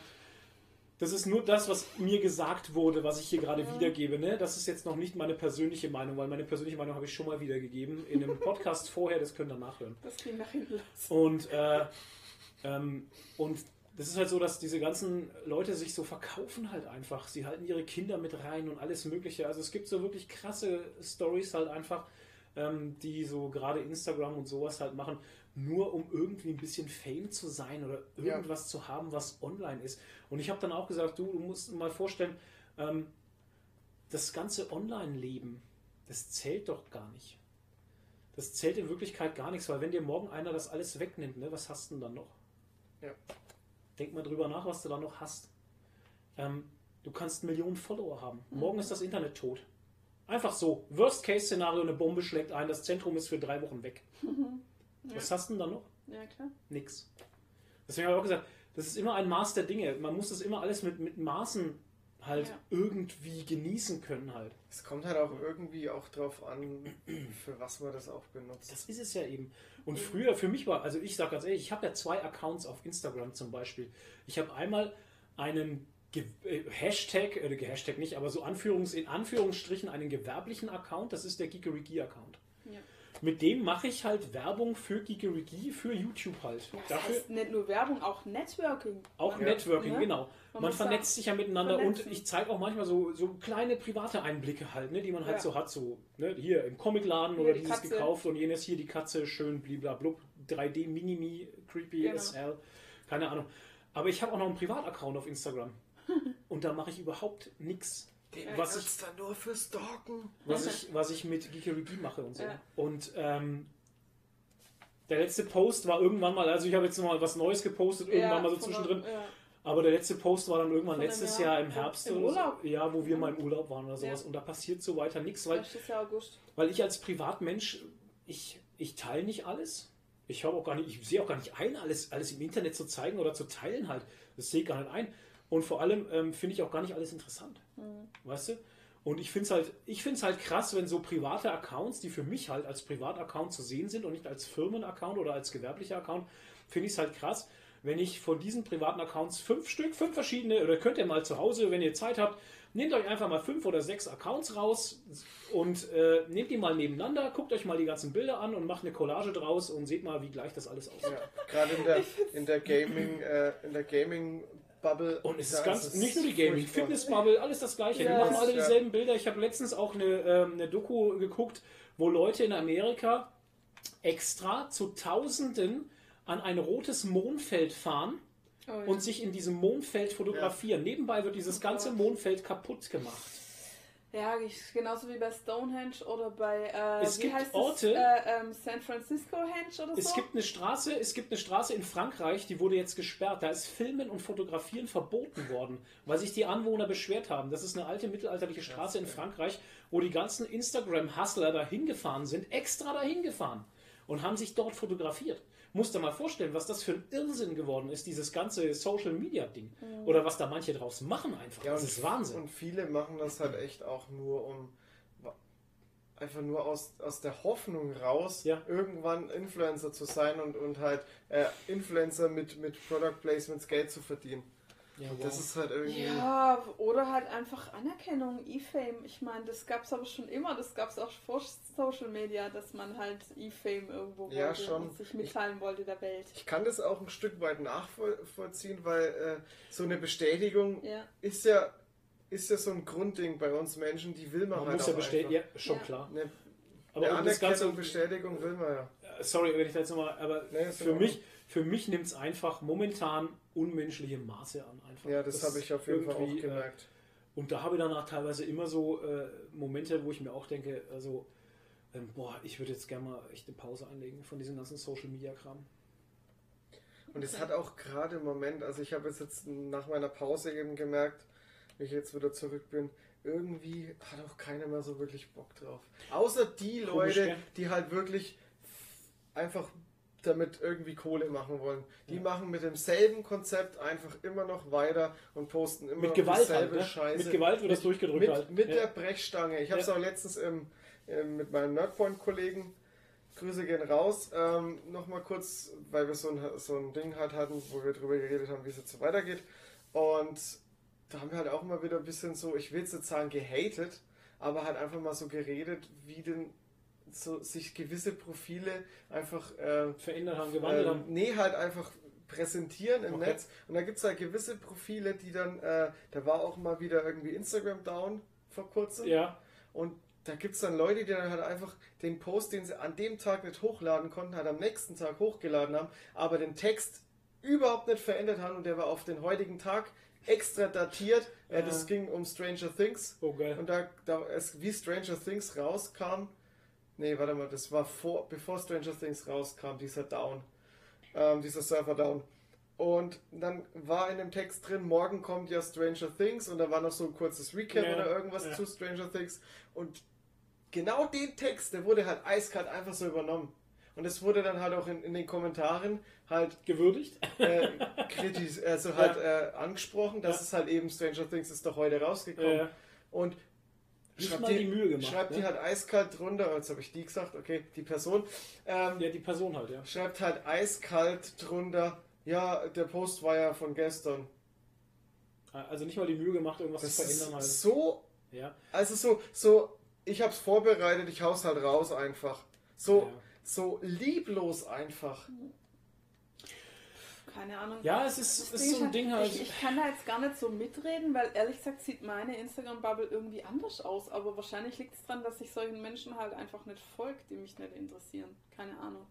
das ist nur das, was mir gesagt wurde, was ich hier gerade Ja. wiedergebe. Ne? Das ist jetzt noch nicht meine persönliche Meinung, weil meine persönliche Meinung habe ich schon mal wiedergegeben in einem Podcast vorher, das könnt ihr nachhören. Das ging nach hinten los. Und, äh, ähm, und das ist halt so, dass diese ganzen Leute sich so verkaufen halt einfach. Sie halten ihre Kinder mit rein und alles Mögliche. Also es gibt so wirklich krasse Stories halt einfach, ähm, die so gerade Instagram und sowas halt machen, nur um irgendwie ein bisschen Fame zu sein oder Ja. irgendwas zu haben, was online ist. Und ich habe dann auch gesagt, du, du musst mal vorstellen, ähm, das ganze Online-Leben, das zählt doch gar nicht. Das zählt in Wirklichkeit gar nichts, weil wenn dir morgen einer das alles wegnimmt, ne, was hast du denn dann noch? Ja. Denk mal drüber nach, was du dann noch hast. Ähm, du kannst Millionen Follower haben. Morgen ist das Internet tot. Einfach so. Worst-Case-Szenario, eine Bombe schlägt ein, das Zentrum ist für drei Wochen weg. Was hast du denn dann noch? Ja, klar. Nix. Deswegen habe ich auch gesagt, das ist immer ein Maß der Dinge. Man muss das immer alles mit, mit Maßen halt Ja. irgendwie genießen können halt. Es kommt halt auch irgendwie auch drauf an, für was man das auch benutzt. Das ist es ja eben. Und früher für mich war, also ich sage ganz ehrlich, ich habe ja zwei Accounts auf Instagram zum Beispiel. Ich habe einmal einen Hashtag, äh, Hashtag nicht, aber so Anführungs, in Anführungsstrichen einen gewerblichen Account, das ist der Geekerigi-Account. Ja. Mit dem mache ich halt Werbung für Geekerigi, für YouTube halt. Das Dafür heißt nicht nur Werbung, auch Networking. auch Ja. Networking, Ja. genau. Man, Man vernetzt sich ja miteinander vernetzen. und ich zeige auch manchmal so, so kleine private Einblicke halt, ne, die man halt Ja. so hat. So, ne, hier im Comicladen oder die dieses Katze. gekauft und jenes hier die Katze, schön bliblablub, 3D Minimi, creepy Genau. as hell. Keine Ahnung. Aber ich habe auch noch einen Privataccount auf Instagram. Und da mache ich überhaupt nichts. Den Was benutzt er nur für Stalken. was ich, was ich mit Geekerigi mache und so. Ja. Und ähm, der letzte Post war irgendwann mal, also ich habe jetzt noch mal was Neues gepostet, irgendwann mal so zwischendrin. der- Ja. Aber der letzte Post war dann irgendwann Von letztes Jahr. Jahr im Herbst Im oder Urlaub. so. Ja, wo wir mal im Urlaub waren oder sowas. Ja. Und da passiert so weiter nichts, weil, ja weil ich als Privatmensch, ich, ich teile nicht alles. Ich habe auch gar nicht, ich sehe auch gar nicht ein, alles, alles im Internet zu zeigen oder zu teilen halt. Das sehe ich gar nicht ein. Und vor allem ähm, finde ich auch gar nicht alles interessant. Mhm. Weißt du? Und ich finde es halt, ich finde es halt krass, wenn so private Accounts, die für mich halt als Privataccount zu sehen sind und nicht als Firmenaccount oder als gewerblicher Account, finde ich es halt krass, wenn ich von diesen privaten Accounts fünf Stück, fünf verschiedene, oder könnt ihr mal zu Hause, wenn ihr Zeit habt, nehmt euch einfach mal fünf oder sechs Accounts raus und äh, nehmt die mal nebeneinander, guckt euch mal die ganzen Bilder an und macht eine Collage draus und seht mal, wie gleich das alles aussieht. Ja, gerade in der, in der Gaming, äh, in der Gaming Bubble. Und es ist ganz, nicht nur die Gaming, furchtbar. Fitnessbubble, alles das gleiche. Ja, die machen alle ja. dieselben Bilder. Ich habe letztens auch eine, ähm, eine Doku geguckt, wo Leute in Amerika extra zu Tausenden an ein rotes Mondfeld fahren Oh, ja. und sich in diesem Mondfeld fotografieren. Nebenbei wird dieses ganze Mondfeld kaputt gemacht. Ja, ich- genauso wie bei Stonehenge oder bei äh, Es wie gibt heißt Orte- es? Äh, ähm, San Francisco Henge oder Es so. gibt eine Straße, es gibt eine Straße in Frankreich, die wurde jetzt gesperrt. Da ist Filmen und Fotografieren verboten worden, weil sich die Anwohner beschwert haben. Das ist eine alte mittelalterliche Straße in Frankreich, wo die ganzen Instagram-Hustler dahin gefahren sind, extra dahin gefahren und haben sich dort fotografiert. Musst dir mal vorstellen, was das für ein Irrsinn geworden ist, dieses ganze Social-Media-Ding. Oder was da manche draus machen einfach. Ja, das ist Wahnsinn. Und viele machen das halt echt auch nur um einfach nur aus, aus der Hoffnung raus, Ja. irgendwann Influencer zu sein und, und halt äh, Influencer mit, mit Product Placements Geld zu verdienen. Ja, wow. Das ist halt irgendwie. Ja, oder halt einfach Anerkennung, E-Fame. Ich meine, das gab es aber schon immer, das gab es auch vor Social Media, dass man halt E-Fame irgendwo Ja, wollte schon. sich mitteilen wollte der Welt. Ich kann das auch ein Stück weit nachvollziehen, weil äh, so eine Bestätigung Ja, ist ja, ist ja so ein Grundding bei uns Menschen, die will man, Man halt muss ja auch bestätigen, ja, schon Ja. klar. Ne, Aber Ganze, Anerkennung, Bestätigung will man ja. Sorry, wenn ich da jetzt nochmal, aber Nee, für mich, für mich nimmt es einfach momentan unmenschliche Maße an. Einfach. Ja, das, habe ich auf jeden Fall auch äh, gemerkt. Und da habe ich danach teilweise immer so äh, Momente, wo ich mir auch denke, also, ähm, boah, ich würde jetzt gerne mal echt eine Pause einlegen von diesem ganzen Social Media Kram. Und es hat auch gerade im Moment, also ich habe es jetzt nach meiner Pause eben gemerkt, wie ich jetzt wieder zurück bin, irgendwie hat auch keiner mehr so wirklich Bock drauf. Außer die Komisch, Leute, gell? die halt wirklich einfach damit irgendwie Kohle machen wollen. Die Ja. machen mit demselben Konzept einfach immer noch weiter und posten immer Mit noch Gewalt halt, dieselbe ne? Scheiße. Mit Gewalt wird das durchgedrückt mit, halt. mit ja. der Brechstange. Ich habe es Ja. auch letztens im, im, mit meinem Nerdpoint-Kollegen, Grüße gehen raus, ähm, nochmal kurz, weil wir so ein, so ein Ding halt hatten, wo wir drüber geredet haben, wie es jetzt so weitergeht. Und da haben wir halt auch immer wieder ein bisschen so, ich will jetzt nicht sagen gehatet, aber halt einfach mal so geredet, wie denn so sich gewisse Profile einfach äh, verändert haben, gewandelt ähm, haben. nee, halt einfach präsentieren im Okay. Netz. Und da gibt es halt gewisse Profile, die dann, äh, da war auch mal wieder irgendwie Instagram down vor kurzem. Ja, Und da gibt es dann Leute, die dann halt einfach den Post, den sie an dem Tag nicht hochladen konnten, halt am nächsten Tag hochgeladen haben, aber den Text überhaupt nicht verändert haben und der war auf den heutigen Tag extra datiert. Äh, das Ja. ging um Stranger Things. oh geil. Und da, da es, wie Stranger Things rauskam, nee, warte mal, das war vor, bevor Stranger Things rauskam, dieser Down, ähm, dieser Server Down. Und dann war in dem Text drin, morgen kommt ja Stranger Things und da war noch so ein kurzes Recap Ja, oder irgendwas ja. zu Stranger Things. Und genau den Text, der wurde halt eiskalt einfach so übernommen. Und es wurde dann halt auch in, in den Kommentaren halt Gewürdigt? äh, kritisch, also halt äh, angesprochen, dass Ja. es halt eben Stranger Things ist doch heute rausgekommen. Und nicht schreibt mal die Mühe gemacht. Schreibt ne? die halt eiskalt drunter, jetzt habe ich die gesagt, okay, die Person, ähm, Ja, die Person halt, ja. schreibt halt eiskalt drunter, ja, der Post war ja von gestern. Also nicht mal die Mühe gemacht, irgendwas Das zu verändern halt. so, Ja. also so, so, ich hab's vorbereitet, ich hau's halt raus einfach. So, Ja. so lieblos einfach. Keine Ahnung. ja, es ist, ist so ein halt, Ding halt. Ich, ich kann da jetzt gar nicht so mitreden, weil ehrlich gesagt sieht meine Instagram-Bubble irgendwie anders aus. Aber wahrscheinlich liegt es daran, dass ich solchen Menschen halt einfach nicht folge, die mich nicht interessieren. Keine Ahnung.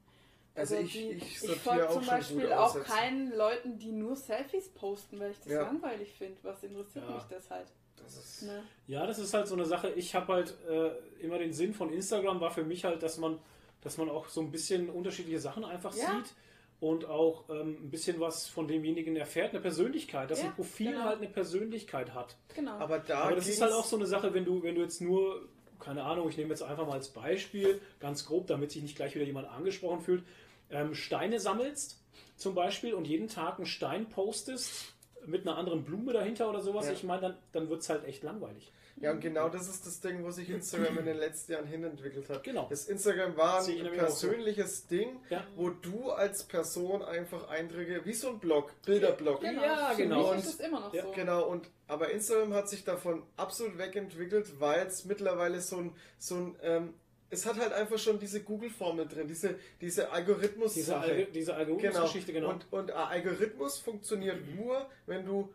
Also ich- die, ich ich folge zum Beispiel auch keinen Leuten, die nur Selfies posten, weil ich das Ja. langweilig finde. Was interessiert Ja. mich das halt? Das ist, Ne? Ja, das ist halt so eine Sache. Ich habe halt äh, immer den Sinn von Instagram war für mich halt, dass man, dass man auch so ein bisschen unterschiedliche Sachen einfach Ja. sieht und auch ähm, ein bisschen was von demjenigen erfährt, eine Persönlichkeit, dass Ja, ein Profil genau. halt eine Persönlichkeit hat. Genau. aber da Aber das ist halt auch so eine Sache, wenn du, wenn du jetzt nur, keine Ahnung, ich nehme jetzt einfach mal als Beispiel, ganz grob, damit sich nicht gleich wieder jemand angesprochen fühlt, ähm, Steine sammelst zum Beispiel und jeden Tag einen Stein postest mit einer anderen Blume dahinter oder sowas, Ja. ich meine, dann, dann wird es halt echt langweilig. Ja, und genau das ist das Ding, wo sich Instagram in den letzten Jahren hinentwickelt hat. Genau. Das Instagram war ein auch so. persönliches Ding, Ja. wo du als Person einfach Eindrücke, wie so ein Blog, Bilderblog. Ja, Für genau. Mich ist immer noch Ja, so. Genau, und aber Instagram hat sich davon absolut wegentwickelt, weil es mittlerweile so ein, so ein ähm, es hat halt einfach schon diese Google-Formel drin, diese, diese algorithmus Diese, Alge diese Genau. Algorithmus-Geschichte, genau. Und, und ein Algorithmus funktioniert nur, wenn du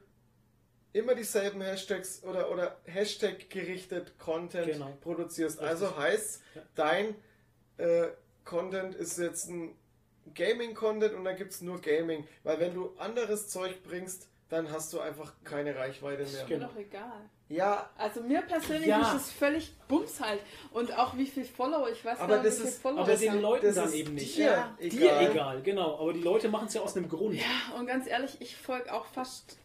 immer dieselben Hashtags oder, oder Hashtag gerichtet Content Genau. produzierst. Richtig. Also heißt, Ja. dein äh, Content ist jetzt ein Gaming-Content und dann gibt es nur Gaming. Weil wenn du anderes Zeug bringst, dann hast du einfach keine Reichweite mehr. Mir Genau. doch egal. Ja, Also mir persönlich Ja. ist es völlig Bums halt. Und auch wie viel Follower, ich weiß Aber gar nicht, das wie viele ist- Follower aber ich den. Leuten das dann ist eben nicht. dir Ja. egal. Dir egal, genau. Aber die Leute machen es ja aus einem Grund. Ja, und ganz ehrlich, ich folge auch fast,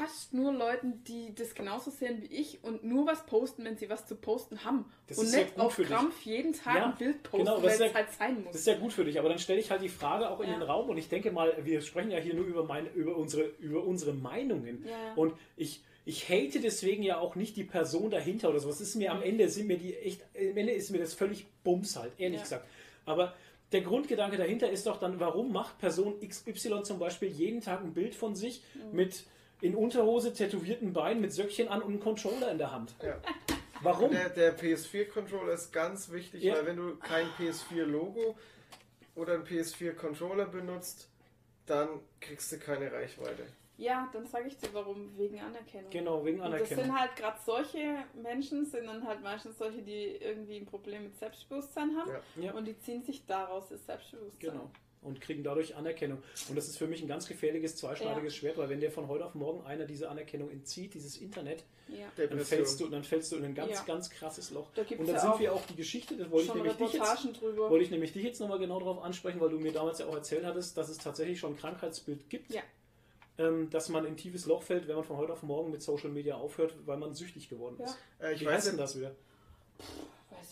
fast nur Leuten, die das genauso sehen wie ich und nur was posten, wenn sie was zu posten haben. Das und ist ja nicht gut auf für dich. Krampf jeden Tag Ja, ein Bild posten, genau, weil es ja- halt sein muss. Das ist ja gut für dich, aber dann stelle ich halt die Frage auch in Ja. den Raum und ich denke mal, wir sprechen ja hier nur über, meine, über, unsere, über unsere Meinungen. Ja. Und ich, ich hate deswegen ja auch nicht die Person dahinter oder sowas. Das ist mir am Ende, sind mir die echt, am Ende ist mir das völlig Bums halt, ehrlich Ja. gesagt. Aber der Grundgedanke dahinter ist doch dann, warum macht Person XY zum Beispiel jeden Tag ein Bild von sich Mhm. mit in Unterhose, tätowierten Beinen, mit Söckchen an und einem Controller in der Hand? Ja. Warum? Der, der PS4-Controller ist ganz wichtig, Ja. weil wenn du kein PS4-Logo oder ein PS4-Controller benutzt, dann kriegst du keine Reichweite. Ja, dann sage ich dir warum, wegen Anerkennung. Genau, wegen Und das Anerkennung. sind halt gerade solche Menschen, sind dann halt meistens solche, die irgendwie ein Problem mit Selbstbewusstsein haben Ja. Ja. und die ziehen sich daraus das Selbstbewusstsein. Genau. Und kriegen dadurch Anerkennung. Und das ist für mich ein ganz gefährliches, zweischneidiges Schwert, weil wenn dir von heute auf morgen einer diese Anerkennung entzieht, dieses Internet, Ja. dann fällst du, dann fällst du in ein ganz, Ja. ganz krasses Loch. Da Und dann ja sind auch wir auch die Geschichte, das wollte ich nämlich dich jetzt, drüber. wollte ich nämlich dich jetzt nochmal genau darauf ansprechen, weil du mir damals ja auch erzählt hattest, dass es tatsächlich schon ein Krankheitsbild gibt, Ja. ähm, dass man in ein tiefes Loch fällt, wenn man von heute auf morgen mit Social Media aufhört, weil man süchtig geworden Ja. ist. Äh, ich Wie weiß heißt denn das wieder?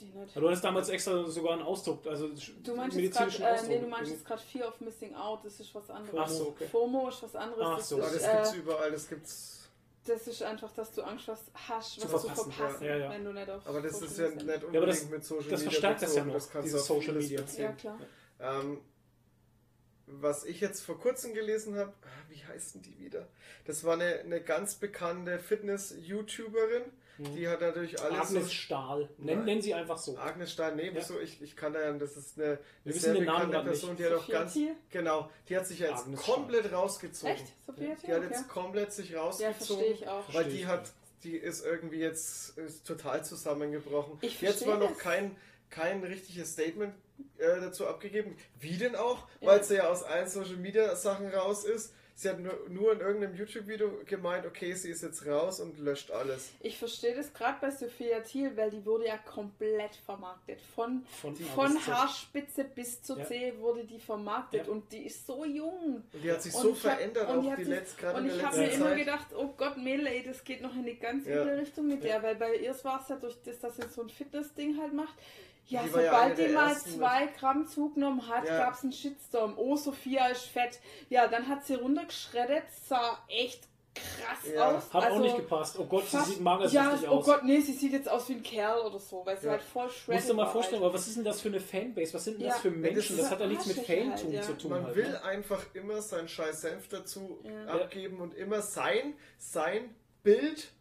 Weiß ich nicht. Ja, Du hattest damals extra sogar einen Ausdruck, also Du meinst jetzt medizinischen gerade, äh, Ausdruck. nee, du meinst jetzt gerade Fear of Missing Out, das ist was anderes. Ach so, okay. FOMO ist was anderes. Ach das, so. aber ist, das äh, gibt's überall, das gibt's. das ist einfach, dass du Angst hast, hast Zu was verpassen, zu verpassen, ja. Ja, wenn du nicht auf Aber das Social ist ja nicht unbedingt Ja, aber das- mit Social das Media verstärkt das ja noch, kannst du dieses Social Media. Ja, klar. Ähm, was ich jetzt vor kurzem gelesen habe, wie heißt denn die wieder? Das war eine, eine ganz bekannte Fitness-YouTuberin. Die hat natürlich alles. Mhm. Agnes Stahl. Nenn, Nein. nennen sie einfach so. Agnes Stein, nee, Ja. wieso? Ich, ich kann da ja, das ist eine, Wir eine wissen sehr den Namen bekannte. Person, die hat auch ganz, Thiel? genau, die hat sich jetzt Agnes komplett rausgezogen. Echt? Sophia Die hat Okay. jetzt komplett sich Ja, rausgezogen. verstehe ich auch. Weil die hat, die ist irgendwie jetzt ist total zusammengebrochen. Ich jetzt war noch kein, kein richtiges Statement äh, dazu abgegeben. Wie denn auch? Ja. Weil sie ja aus allen Social Media Sachen raus ist. Sie hat nur, nur in irgendeinem YouTube-Video gemeint, okay, sie ist jetzt raus und löscht alles. Ich verstehe das gerade bei Sophia Thiel, weil die wurde ja komplett vermarktet. Von, Von, von. Haarspitze bis zur Ja. Zehe wurde die vermarktet Ja. und die ist so jung. Und die hat sich Und so hab- verändert, die auch die letzte, gerade Und in der ich habe mir immer gedacht, oh Gott, Mädel, ey, das geht noch in eine ganz Ja. üble Richtung mit Ja. der, weil bei ihr war es ja durch das, dass sie so ein Fitness-Ding halt macht. Ja, Die war ja sobald die mal zwei Gramm zugenommen hat, Ja. gab es einen Shitstorm. Oh, Sophia ist fett. Ja, dann hat sie runtergeschreddert, sah echt krass Ja. aus. Hat auch Also nicht gepasst. Oh Gott, sie fast- sieht magersüchtig ja, oh aus. Gott, nee, sie sieht jetzt aus wie ein Kerl oder so, weil sie Ja. halt voll shredded Musst du mal vorstellen, halt. aber was ist denn das für eine Fanbase? Was sind denn Ja. das für das Menschen? ist Das hat ja nichts mit Fantum halt, ja. zu tun. Man halt, will ne? einfach immer seinen scheiß Senf dazu Ja. abgeben und immer sein, sein Bild,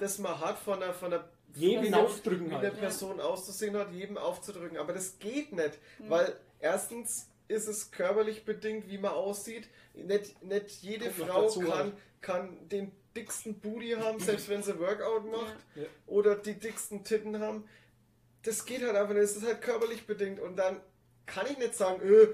das man hat von der, von der Wie eine- aufdrücken wie halt. eine Person auszusehen hat, jedem aufzudrücken. Aber das geht nicht, weil erstens ist es körperlich bedingt, wie man aussieht. Nicht, nicht jede Kommt Frau dazu kann, halt. kann den dicksten Booty haben, selbst wenn sie Workout macht. Ja. Oder die dicksten Titten haben. Das geht halt einfach nicht. Es ist halt körperlich bedingt. Und dann kann ich nicht sagen, öh,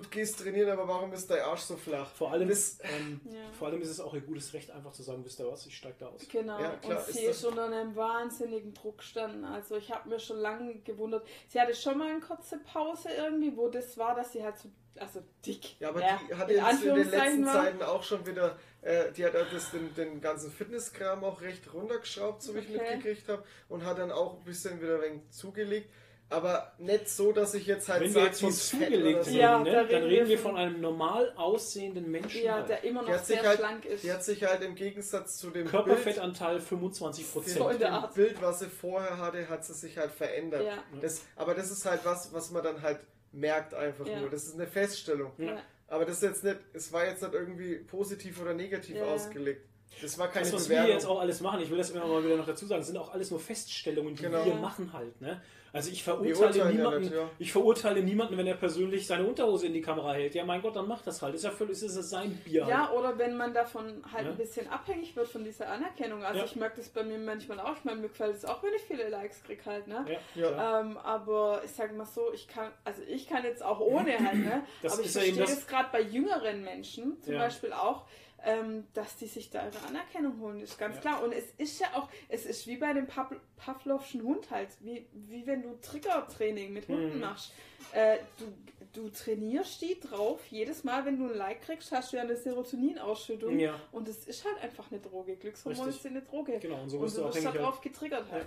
du gehst trainieren, aber warum ist dein Arsch so flach? Vor allem, Das- ähm, Ja. vor allem ist es auch ihr gutes Recht, einfach zu sagen, wisst ihr was, ich steig da aus. Genau, Ja, klar, und ist sie ist unter einem wahnsinnigen Druck gestanden. Also ich habe mir schon lange gewundert. Sie hatte schon mal eine kurze Pause irgendwie, wo das war, dass sie halt so, also dick, Ja, aber ja, die hat in jetzt in den letzten. Zeiten auch schon wieder, äh, die hat halt das, den, den ganzen Fitnesskram auch recht runtergeschraubt, so wie ich Okay. mitgekriegt habe, und hat dann auch ein bisschen wieder ein wenig zugelegt. Aber nicht so, dass ich jetzt halt Wenn wir sage, jetzt von zugelegt reden, Ja, ne, da dann reden reden wir wir von- von einem normal aussehenden Menschen. Ja, halt. der immer noch sich sehr halt, schlank ist. die hat sich halt im Gegensatz zu dem Bild, Körperfettanteil 25 So in Prozent. der dem Art. Bild, was sie vorher hatte, hat sie sich halt verändert. Ja. Das, aber das ist halt was, was man dann halt merkt einfach Ja. nur. Das ist eine Feststellung. Ja. Aber das ist jetzt nicht, es war jetzt nicht irgendwie positiv oder negativ Ja. ausgelegt. Das war keine Das, was wir Bewertung. jetzt auch alles machen, ich will das immer mal wieder noch dazu sagen, sind auch alles nur Feststellungen, die Genau. wir machen halt. Ne? Also ich verurteile niemanden, nicht, ja. ich verurteile niemanden, wenn er persönlich seine Unterhose in die Kamera hält. Ja, mein Gott, dann macht das halt. Ist ja völlig, ist es sein Bier. Ja, Halt. oder wenn man davon halt Ja. ein bisschen abhängig wird von dieser Anerkennung. Also Ja. ich merke das bei mir manchmal auch. Ich meine, mir gefällt es auch, wenn ich viele Likes kriege halt, ne? Ja, Ja. klar. Ähm, aber ich sage mal so, ich kann, also ich kann jetzt auch ohne halt, ne? Das aber ich ist ja eben verstehe das- das gerade bei jüngeren Menschen zum Ja. Beispiel auch, ähm, dass die sich da ihre Anerkennung holen, ist ganz Ja. klar. Und es ist ja auch, es ist wie bei dem Pav Pavlovschen Hund halt, wie, wie wenn du Triggertraining mit Hunden Mhm. machst. Äh, du, du trainierst die drauf, jedes Mal, wenn du ein Like kriegst, hast du ja eine Serotoninausschüttung. Ja. Und es ist halt einfach eine Droge. Glückshormone Richtig. sind eine Droge. Genau, und so Und wirst du wirst darauf Halt. getriggert halt.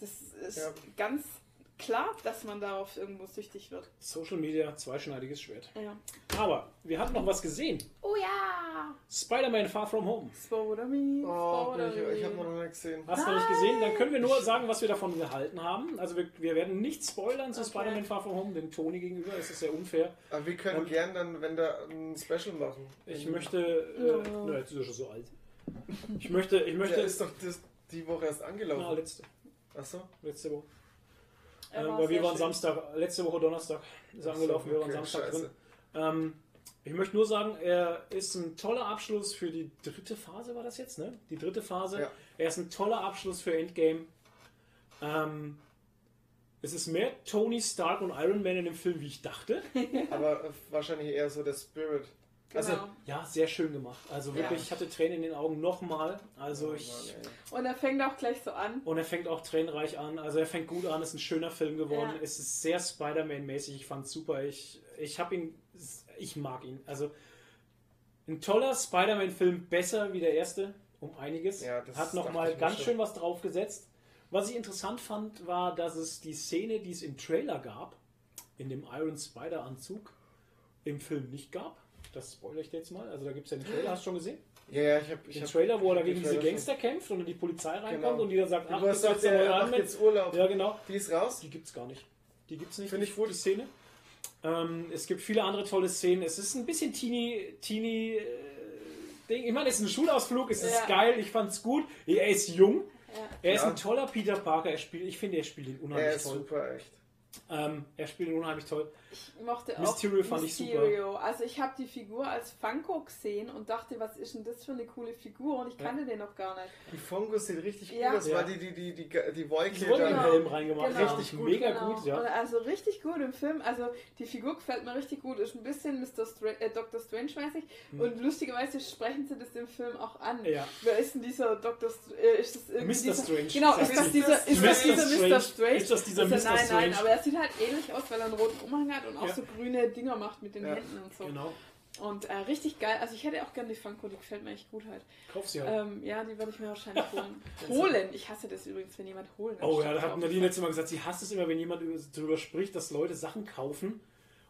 Das ist Ja. ganz klar, dass man darauf irgendwo süchtig wird. Social Media, zweischneidiges Schwert. Ja. Aber wir hatten noch was gesehen. Oh ja! Spider-Man Far From Home. Spodermy, Oh, Spodermy. ich, ich habe noch nicht gesehen. Hast du noch nicht gesehen? Dann können wir nur sagen, was wir davon gehalten haben. Also wir, wir werden nicht spoilern zu Okay. Spider-Man Far From Home, dem Tony gegenüber. Es ist sehr unfair. Aber wir können Ähm, gern dann, wenn da ein Special machen. Ich möchte... Äh, Ja. na, jetzt ist er schon so alt. Ich möchte... Ich möchte Der ist doch das, die Woche erst na, angelaufen. letzte, Achso. letzte Woche. Ähm, weil wir waren schön. Samstag, letzte Woche Donnerstag ist so, angelaufen, wir waren okay, Samstag scheiße. drin. Ähm, Ich möchte nur sagen, er ist ein toller Abschluss für die dritte Phase, war das jetzt, ne? Die dritte Phase. Ja. Er ist ein toller Abschluss für Endgame. Ähm, es ist mehr Tony Stark und Iron Man in dem Film, wie ich dachte. Aber wahrscheinlich eher so der Spirit. Also, Genau. ja, sehr schön gemacht. Also wirklich, ich hatte Tränen in den Augen nochmal. Also ich. Mann, ey. Und er fängt auch gleich so an. Und er fängt auch tränenreich an. Also er fängt gut an, ist ein schöner Film geworden. Ja. Es ist sehr Spider-Man-mäßig. Ich fand's super. Ich, ich habe ihn, ich mag ihn. Also ein toller Spider-Man-Film, besser wie der erste, um einiges. Ja, das Hat nochmal ich ganz schön was draufgesetzt. Was ich interessant fand, war, dass es die Szene, die es im Trailer gab, in dem Iron Spider-Anzug, im Film nicht gab. Das spoilere ich dir jetzt mal. Also da gibt es ja den Trailer, hast du schon gesehen? Ja, ja, ich habe Den hab, Trailer, wo er gegen diese Gangster kämpft und dann die Polizei reinkommt Genau. und die dann sagt, schon- ach, Du hast ist gesagt, jetzt der er macht jetzt Urlaub. Ja, genau. Die ist raus? Die gibt's gar nicht. Die gibt's nicht. Finde ich gut. Die Szene. Ähm, es gibt viele andere tolle Szenen. Es ist ein bisschen teeny, teeny äh, Ding. Ich meine, es ist ein Schulausflug. Es ist Ja. geil. Ich fand's gut. Er ist jung. Ja. Er ist Ja. ein toller Peter Parker. Er spielt, ich finde, er spielt ihn Er unheimlich ist toll. super, echt. Ähm, er spielt ihn unheimlich toll. Ich mochte auch Mysterio fand ich super. Also ich habe die Figur als Funko gesehen und dachte, was ist denn das für eine coole Figur? Und ich kannte den noch gar nicht. Die Fungus sieht richtig Ja. gut aus, Ja. weil die, die, die, die, die Wolke den Genau. Helm reingemacht. Genau. Ja, Richtig gut. Mega Genau. gut, ja. Und Also richtig gut im Film. Also die Figur gefällt mir richtig gut. Ist ein bisschen Mr. Stra äh, Dr. Strange-mäßig. Und lustigerweise sprechen sie das im Film auch an. Hm. Ja. Wer ist denn dieser Dr. Str äh, ist das irgendwie Mr. dieser, Strange. Genau, ist das dieser, ist Mr. das dieser Strange. Mr. Strange? Ist das dieser er- Mr. Nein, Strange? nein, aber er sieht halt ähnlich aus, weil er einen roten Umhang hat und auch Ja. so grüne Dinger macht mit den Ja. Händen und so. Genau. Und äh, richtig geil. Also ich hätte auch gerne die Funko, die gefällt mir echt gut halt. Kauf sie halt. Ähm, ja, die werde ich mir wahrscheinlich holen. holen! Ich hasse das übrigens, wenn jemand holen Oh ja, da hat. Nadine letztes Mal gesagt, sie hasst es immer, wenn jemand über- darüber spricht, dass Leute Sachen kaufen,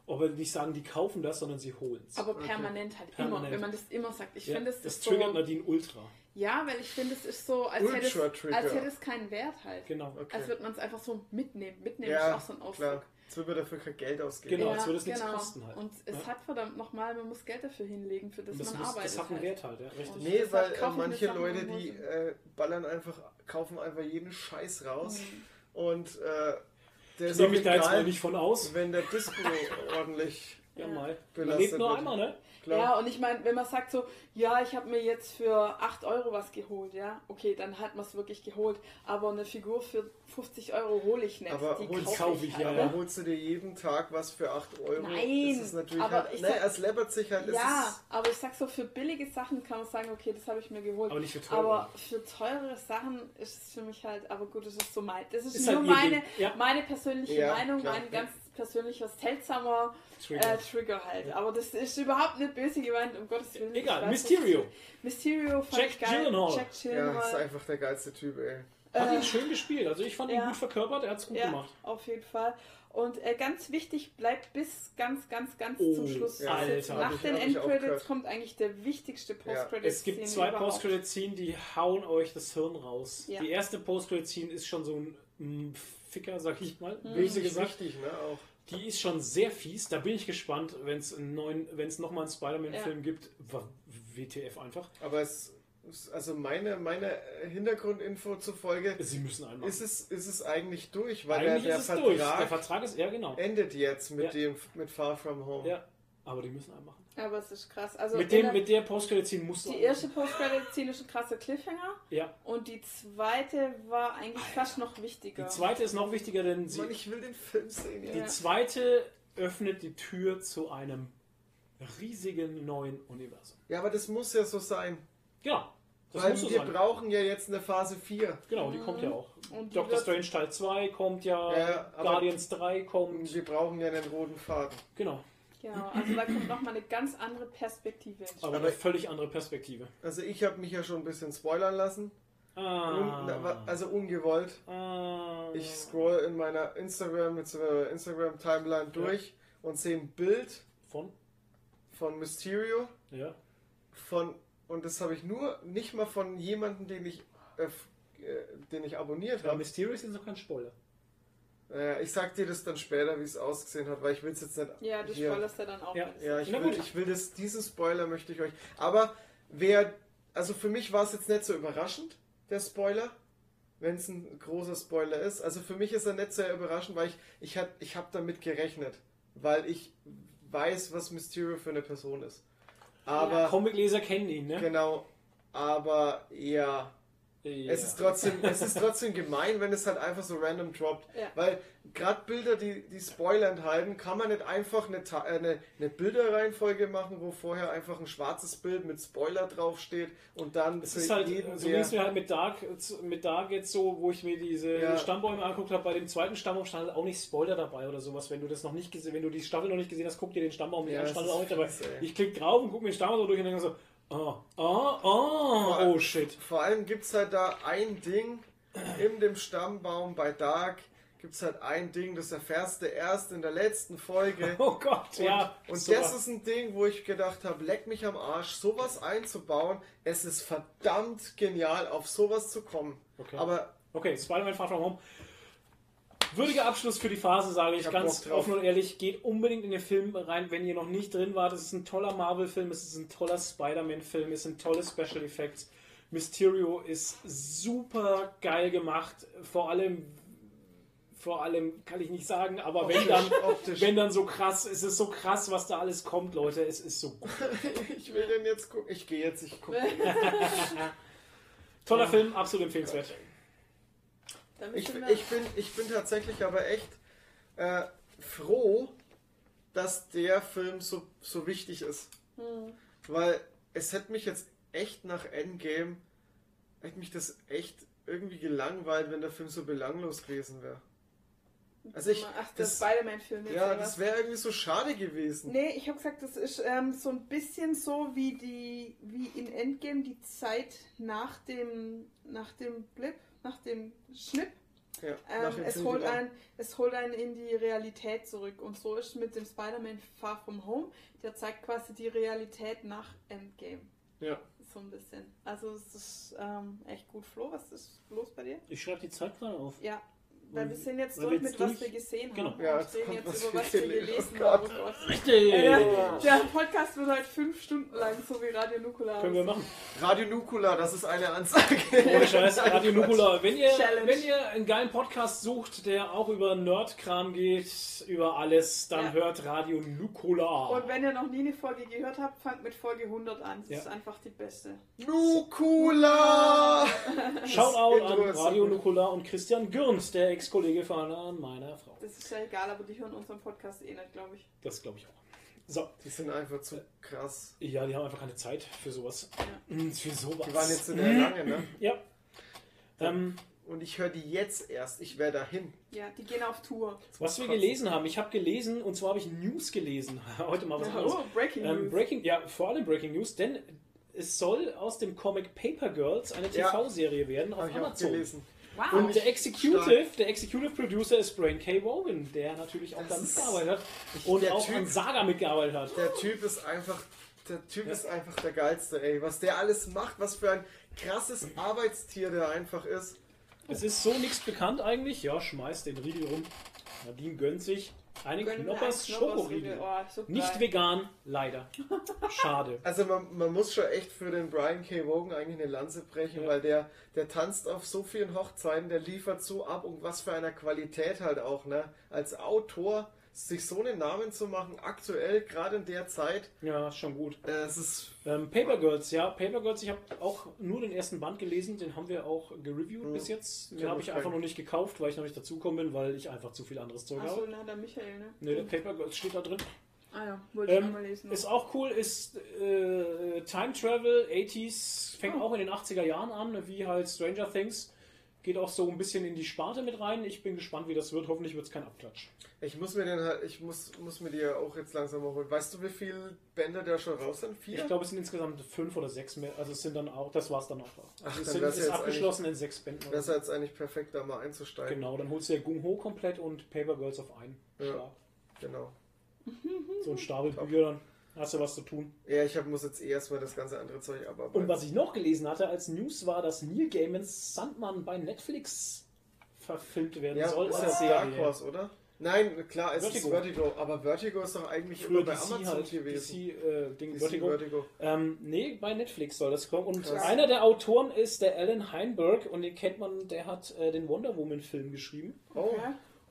aber nicht sagen, die kaufen das, sondern sie holen es. Aber permanent halt Permanent. immer, wenn man das immer sagt. Ich Ja, finde, das, das ist triggert so. Nadine ultra. Ja, weil ich finde, es ist so, als hätte, es, Ultra-Trigger. als hätte es keinen Wert halt. Genau. Okay. Als würde man es einfach so mitnehmen. Mitnehmen Ja, ist auch so ein Ausdruck. Jetzt wird man dafür kein Geld ausgeben. Genau, als würde es nichts kosten halt. Und es Ja. hat verdammt nochmal, man muss Geld dafür hinlegen, für das, das, man muss, arbeitet. das hat einen halt. Wert halt, ja, richtig. Und- Nee, weil äh, manche Leute, die äh, ballern einfach, kaufen einfach jeden Scheiß raus. Mhm. Und äh, der Ich ist nehme mich da jetzt egal, mal nicht von aus. wenn der Dispo ordentlich Ja, mal. Man lebt nur einmal, ne? klar. Ja, und ich meine, wenn man sagt so, ja, ich habe mir jetzt für 8 Euro was geholt, ja, okay, dann hat man es wirklich geholt. Aber eine Figur für 50 Euro hole ich nicht. Aber die holst- kaufe kauf ich, ich, halt. ja, Aber ja. holst du dir jeden Tag was für 8 Euro? Nein, Das ist natürlich aber halt, ich nee, sag- es läppert sich halt. es Ja, ist, aber ich sag so, für billige Sachen kann man sagen, okay, das habe ich mir geholt. Aber nicht für teure. Aber für teurere Sachen ist es für mich halt, aber gut, das ist so mein, das ist, Ist nur halt meine. Ja. meine persönliche Ja, Meinung, klar. mein ganz persönlicher, seltsamer Trigger. äh, Trigger halt. Aber das ist überhaupt nicht böse gemeint, um Gottes Willen. Egal, Mysterio. nicht. Mysterio fand Jack ich geil. Gyllenhaal. Jack ja, ist Gyllenhaal. einfach der geilste Typ, ey. Hat Äh, ihn schön gespielt. Also ich fand ihn ja. gut verkörpert, er hat es gut ja, gemacht. auf jeden Fall. Und äh, ganz wichtig, bleibt bis ganz, ganz, ganz Oh, zum Schluss ja. Alter, Nach ich- den Endcredits kommt eigentlich der wichtigste Post-Credit. Es gibt zwei Post-Credit-Scene, die hauen euch das Hirn raus. Ja. Die erste Post-Credit-Scene ist schon so ein mm, Ficker, sag ich mal, Mhm. böse Richtig gesagt. wichtig, ne? Auch. Die ist schon sehr fies. Da bin ich gespannt, wenn es einen neuen, wenn es nochmal einen Spider-Man-Film gibt. W- WTF einfach. Aber es, also meine, meine Hintergrundinfo zufolge Sie müssen einmal. ist es, ist es eigentlich durch, weil Eigentlich der, ist der es durch. Der Vertrag Vertrag ist, ja genau. endet jetzt mit Ja. dem mit Far From Home. Ja, aber die müssen einen machen. Aber es ist krass. Also mit, dem, der- mit der Post-Credit-Scene musst du die erste Post-Credit-Szene ist ein krasser Cliffhanger Ja, und die zweite war eigentlich fast noch wichtiger. die zweite ist noch wichtiger, denn sie, Mann, ich will den Film sehen. die Ja. zweite öffnet die Tür zu einem riesigen neuen Universum. Ja, aber das muss ja so sein. Genau. Das weil muss so wir sein. brauchen ja jetzt eine Phase 4. Genau, die kommt ja auch. Und die Doctor Strange Teil 2 kommt ja, Ja, Guardians 3 Und kommt. wir brauchen ja einen roten Faden. Genau, Genau, also da kommt nochmal eine ganz andere Perspektive ins Spiel. aber, eine völlig andere Perspektive. Also ich habe mich ja schon ein bisschen spoilern lassen. Ah, Un, also ungewollt. ah, Ich scroll in meiner Instagram mit Instagram Timeline durch und sehe ein Bild von? von Mysterio Ja. von und das habe ich nur nicht mal von jemandem, den ich äh, äh, den ich abonniert Aber habe. Mysterio ist jetzt noch kein Spoiler. Äh, ich sag dir das dann später, wie es ausgesehen hat, weil ich will es jetzt nicht. ja, du hier- spoilerst ja dann auch. Ja. Ja, ich will, ich will das, diesen Spoiler möchte ich euch. Aber wer, also für mich war es jetzt nicht so überraschend, der Spoiler, wenn es ein großer Spoiler ist. Also für mich ist er nicht sehr überraschend, weil ich, ich, hat, ich habe damit gerechnet, weil ich weiß, was Mysterio für eine Person ist. Aber, Comicleser kennen ihn, ne? genau, aber ja, Ja. es ist trotzdem, es ist trotzdem gemein, wenn es halt einfach so random droppt. Ja. Weil gerade Bilder, die, die Spoiler enthalten, kann man nicht einfach eine, äh, eine, eine Bilderreihenfolge machen, wo vorher einfach ein schwarzes Bild mit Spoiler draufsteht und dann Es ist halt, jeden, so ging es mir halt mit Dark, mit Dark jetzt so, wo ich mir diese Ja. Stammbäume angeguckt habe, bei dem zweiten Stammbaum stand halt auch nicht Spoiler dabei oder sowas. Wenn du das noch nicht gesehen, wenn du die Staffel noch nicht gesehen hast, guck dir den Stammbaum nicht an, stand auch nicht dabei. ey. Ich klick drauf und guck mir den Stammbaum so durch und denke so, oh, oh, oh, oh shit. Vor allem gibt es halt da ein Ding in dem Stammbaum bei Dark. Gibt es halt ein Ding, das erfährst du erst in der letzten Folge. Oh Gott, Und, ja. und super. das ist ein Ding, wo ich gedacht habe, leck mich am Arsch, sowas einzubauen. Es ist verdammt genial, auf sowas zu kommen. Okay. Aber Okay, Spider-Man Far From Home. Würdiger Abschluss für die Phase, sage ich Ich ganz offen und ehrlich. Geht unbedingt in den Film rein, wenn ihr noch nicht drin wart. Es ist ein toller Marvel-Film, es ist ein toller Spider-Man-Film, es sind tolle Special Effects. Mysterio ist super geil gemacht. Vor allem, vor allem kann ich nicht sagen, aber wenn dann, optisch. wenn dann so krass, es ist so krass, was da alles kommt, Leute. Es ist so gut. ich will den jetzt gucken. Ich gehe jetzt, ich gucke. Toller Film, absolut empfehlenswert. Ich, ich, bin, ich bin tatsächlich aber echt äh, froh, dass der Film so, so wichtig ist. Hm. Weil es hätte mich jetzt echt nach Endgame, hätte mich das echt irgendwie gelangweilt, wenn der Film so belanglos gewesen wäre. Also ich, Ach, der das, Spider-Man-Film ja, oder das was? wäre irgendwie so schade gewesen. Nee, ich habe gesagt, das ist ähm, so ein bisschen so wie die wie in Endgame die Zeit nach dem nach dem Blip, nach dem Schnipp. Ja, Ähm, es, holt einen, es holt einen in die Realität zurück. Und so ist mit dem Spider-Man Far From Home. Der zeigt quasi die Realität nach Endgame. Ja. So ein bisschen. Also es ist ähm, echt gut. Flo, was ist los bei dir? Ich schreibe die Zeit gerade auf. Ja. Weil wir sind jetzt durch wir mit jetzt was durch- wir gesehen Genau. haben. Ja, jetzt reden kommt, jetzt was über wir was wir gelesen- gelesen Oh haben. Richtig! Ja, der Podcast wird halt fünf Stunden lang, so wie Radio Nukular. Können wir machen. Radio Nukula, das ist eine Ansage. Ohne Scheiß, Radio Nukula. Wenn ihr, Challenge. wenn ihr einen geilen Podcast sucht, der auch über Nerdkram geht, über alles, dann Ja. hört Radio Nukula. Und wenn ihr noch nie eine Folge gehört habt, fangt mit Folge 100 an. Das Ja. ist einfach die beste. Nukula! Shoutout an Radio. Nukula und Christian Gürnt, der Ex-Kollege von meiner Frau. Das ist ja egal, aber die hören unseren Podcast eh nicht, glaube ich. Das glaube ich auch. So, Die sind einfach zu krass. ja, die haben einfach keine Zeit für sowas. Mm, Für sowas. Die waren jetzt in der Lange, ne? Ja. Ähm, Und ich höre die jetzt erst. Ich wäre dahin. Ja, die gehen auf Tour. was wir gelesen haben, ich habe gelesen, und zwar habe ich News gelesen. Heute mal was anderes. Oh, Breaking Ähm, News. Breaking, ja, vor allem Breaking News, denn es soll aus dem Comic Paper Girls eine Ja. TV-Serie werden auf Habe ich auch Amazon. Wow. Und der. Executive, der Executive Producer ist Brain K. Wogan, der natürlich auch Das da mitgearbeitet hat und der auch Typ- an Saga mitgearbeitet hat. Der Typ ist einfach. Der Typ Ja. ist einfach der geilste, ey. Was der alles macht, was für ein krasses Arbeitstier der einfach ist. Es ist so nichts bekannt eigentlich. Ja, schmeißt den Riegel rum. Nadine gönnt sich wir Knoppers Schokoriegel. Riegel. Oh, so Nicht vegan, leider. Schade. Also man, man muss schon echt für den Brian K. Wogan eigentlich eine Lanze brechen, Ja. weil der, der tanzt auf so vielen Hochzeiten, der liefert so ab und was für einer Qualität halt auch, ne? Als Autor sich so einen Namen zu machen, aktuell, gerade in der Zeit, Ja, ist schon gut. äh, es ist Ähm, Paper Girls, ja, Paper Girls, ich habe auch nur den ersten Band gelesen, den haben wir auch gereviewt Hm. bis jetzt. Den habe ich einfach noch nicht gekauft, weil ich noch nicht dazugekommen bin, weil ich einfach zu viel anderes Zeug Achso, habe. na, der Michael, ne? Ne, der Paper Girls steht da drin. Ah ja, wollte ich Ähm, mal lesen. Ist auch cool, ist äh, Time Travel, 80s, fängt Oh. auch in den 80er Jahren an, wie halt Stranger Things. Geht auch so ein bisschen in die Sparte mit rein. Ich bin gespannt, wie das wird. Hoffentlich wird es kein Abklatsch. Ich muss mir den halt, ich muss, muss mir die ja auch jetzt langsam mal holen. Weißt du, wie viele Bänder da schon raus sind? Vier? Ich glaube, es sind insgesamt fünf oder sechs mehr. Also es sind dann auch, das war's dann auch. Ach, Also es dann sind, wär's ist abgeschlossen in sechs Bänden. Das ist jetzt eigentlich perfekt, da mal einzusteigen. Genau, dann holst du ja Gung Ho komplett und Paper Girls auf einen Ja. Schlag. Genau. So ein Stapel Bücher, dann hast du was zu tun. Ja, ich hab, muss jetzt eh erstmal das ganze andere Zeug abarbeiten. Und was ich noch gelesen hatte als News war, dass Neil Gaimans Sandmann bei Netflix verfilmt werden ja, soll ist als ja Dark. Horse, oder? Nein, klar, es Vertigo. ist Vertigo. Aber Vertigo ist doch eigentlich Früher immer bei DC Amazon halt, gewesen. DC, äh, Ding, DC Vertigo. Vertigo. Ähm, nee, bei Netflix soll das kommen. Und Krass. einer der Autoren ist der Alan Heinberg und den kennt man, der hat äh, den Wonder Woman Film geschrieben Oh, Okay.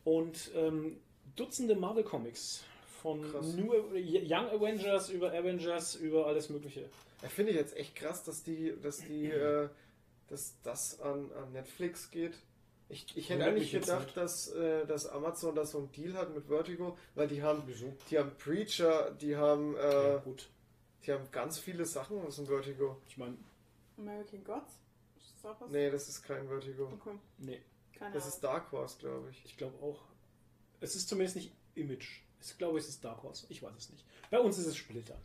und ähm, Dutzende Marvel Comics von Krass. New, Young Avengers über Avengers über alles Mögliche. Ja, finde ich jetzt echt krass, dass die, dass die, äh, dass das an, an Netflix geht. Ich, ich hätte eigentlich gedacht, dass, äh, dass Amazon da so einen Deal hat mit Vertigo, weil die haben, Wieso? die haben Preacher, die haben, äh, ja, gut. die haben ganz viele Sachen aus dem Vertigo. Ich meine, American Gods? Ist das auch was? Nee, das ist kein Vertigo. Okay, nee, keine Das Ahnung. ist Dark Horse, glaube ich. ich glaube auch. Es ist zumindest nicht Image. Ich glaube, es ist Dark Horse. Ich weiß es nicht. Bei uns ist es Splitter.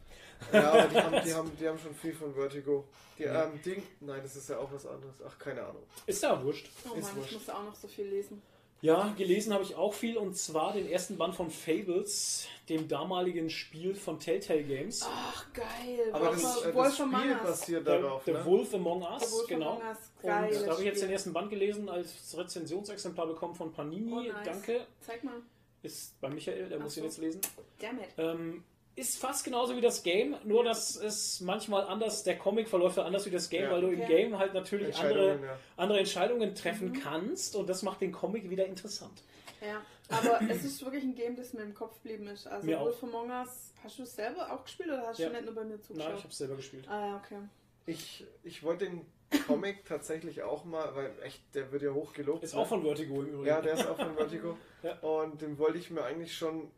Ja, aber die haben, die haben, die haben schon viel von Vertigo. Die, Ja. ähm, Ding, nein, das ist ja auch was anderes. Ach, keine Ahnung. Ist ja wurscht. Oh ist Mann, wurscht. ich muss auch noch so viel lesen. Ja, gelesen habe ich auch viel und zwar den ersten Band von Fables, dem damaligen Spiel von Telltale Games. Ach, geil. Aber Wolf- das, äh, das Wolf Spiel Among Us. basiert The, darauf, The ne? Wolf Among Der Us, Wolf genau. Among Us, Und geiles da habe ich jetzt den Spiel. ersten Band gelesen als Rezensionsexemplar bekommen von Panini. Oh, nice. Danke. Zeig mal. Ist bei Michael, der Ach muss ihn so. jetzt lesen. Damn it. Ähm, ist fast genauso wie das Game, nur dass es manchmal anders, der Comic verläuft ja anders wie das Game, Ja. weil du im. Game halt natürlich andere, Entscheidungen, ja. andere Entscheidungen treffen Mhm. kannst und das macht den Comic wieder interessant. Ja, aber es ist wirklich ein Game, das mir im Kopf geblieben ist. Also Mir auch. Wolf Among Us, hast du es selber auch gespielt oder hast Ja. du nicht nur bei mir Nein, zugeschaut? ich habe es selber gespielt. ah ja, okay. Ich, ich wollte den Comic tatsächlich auch mal, weil echt, der wird ja hoch gelobt. Ist ne? auch von Vertigo im Übrigen. Ja, der ist auch von Vertigo. Ja. Und den wollte ich mir eigentlich schon.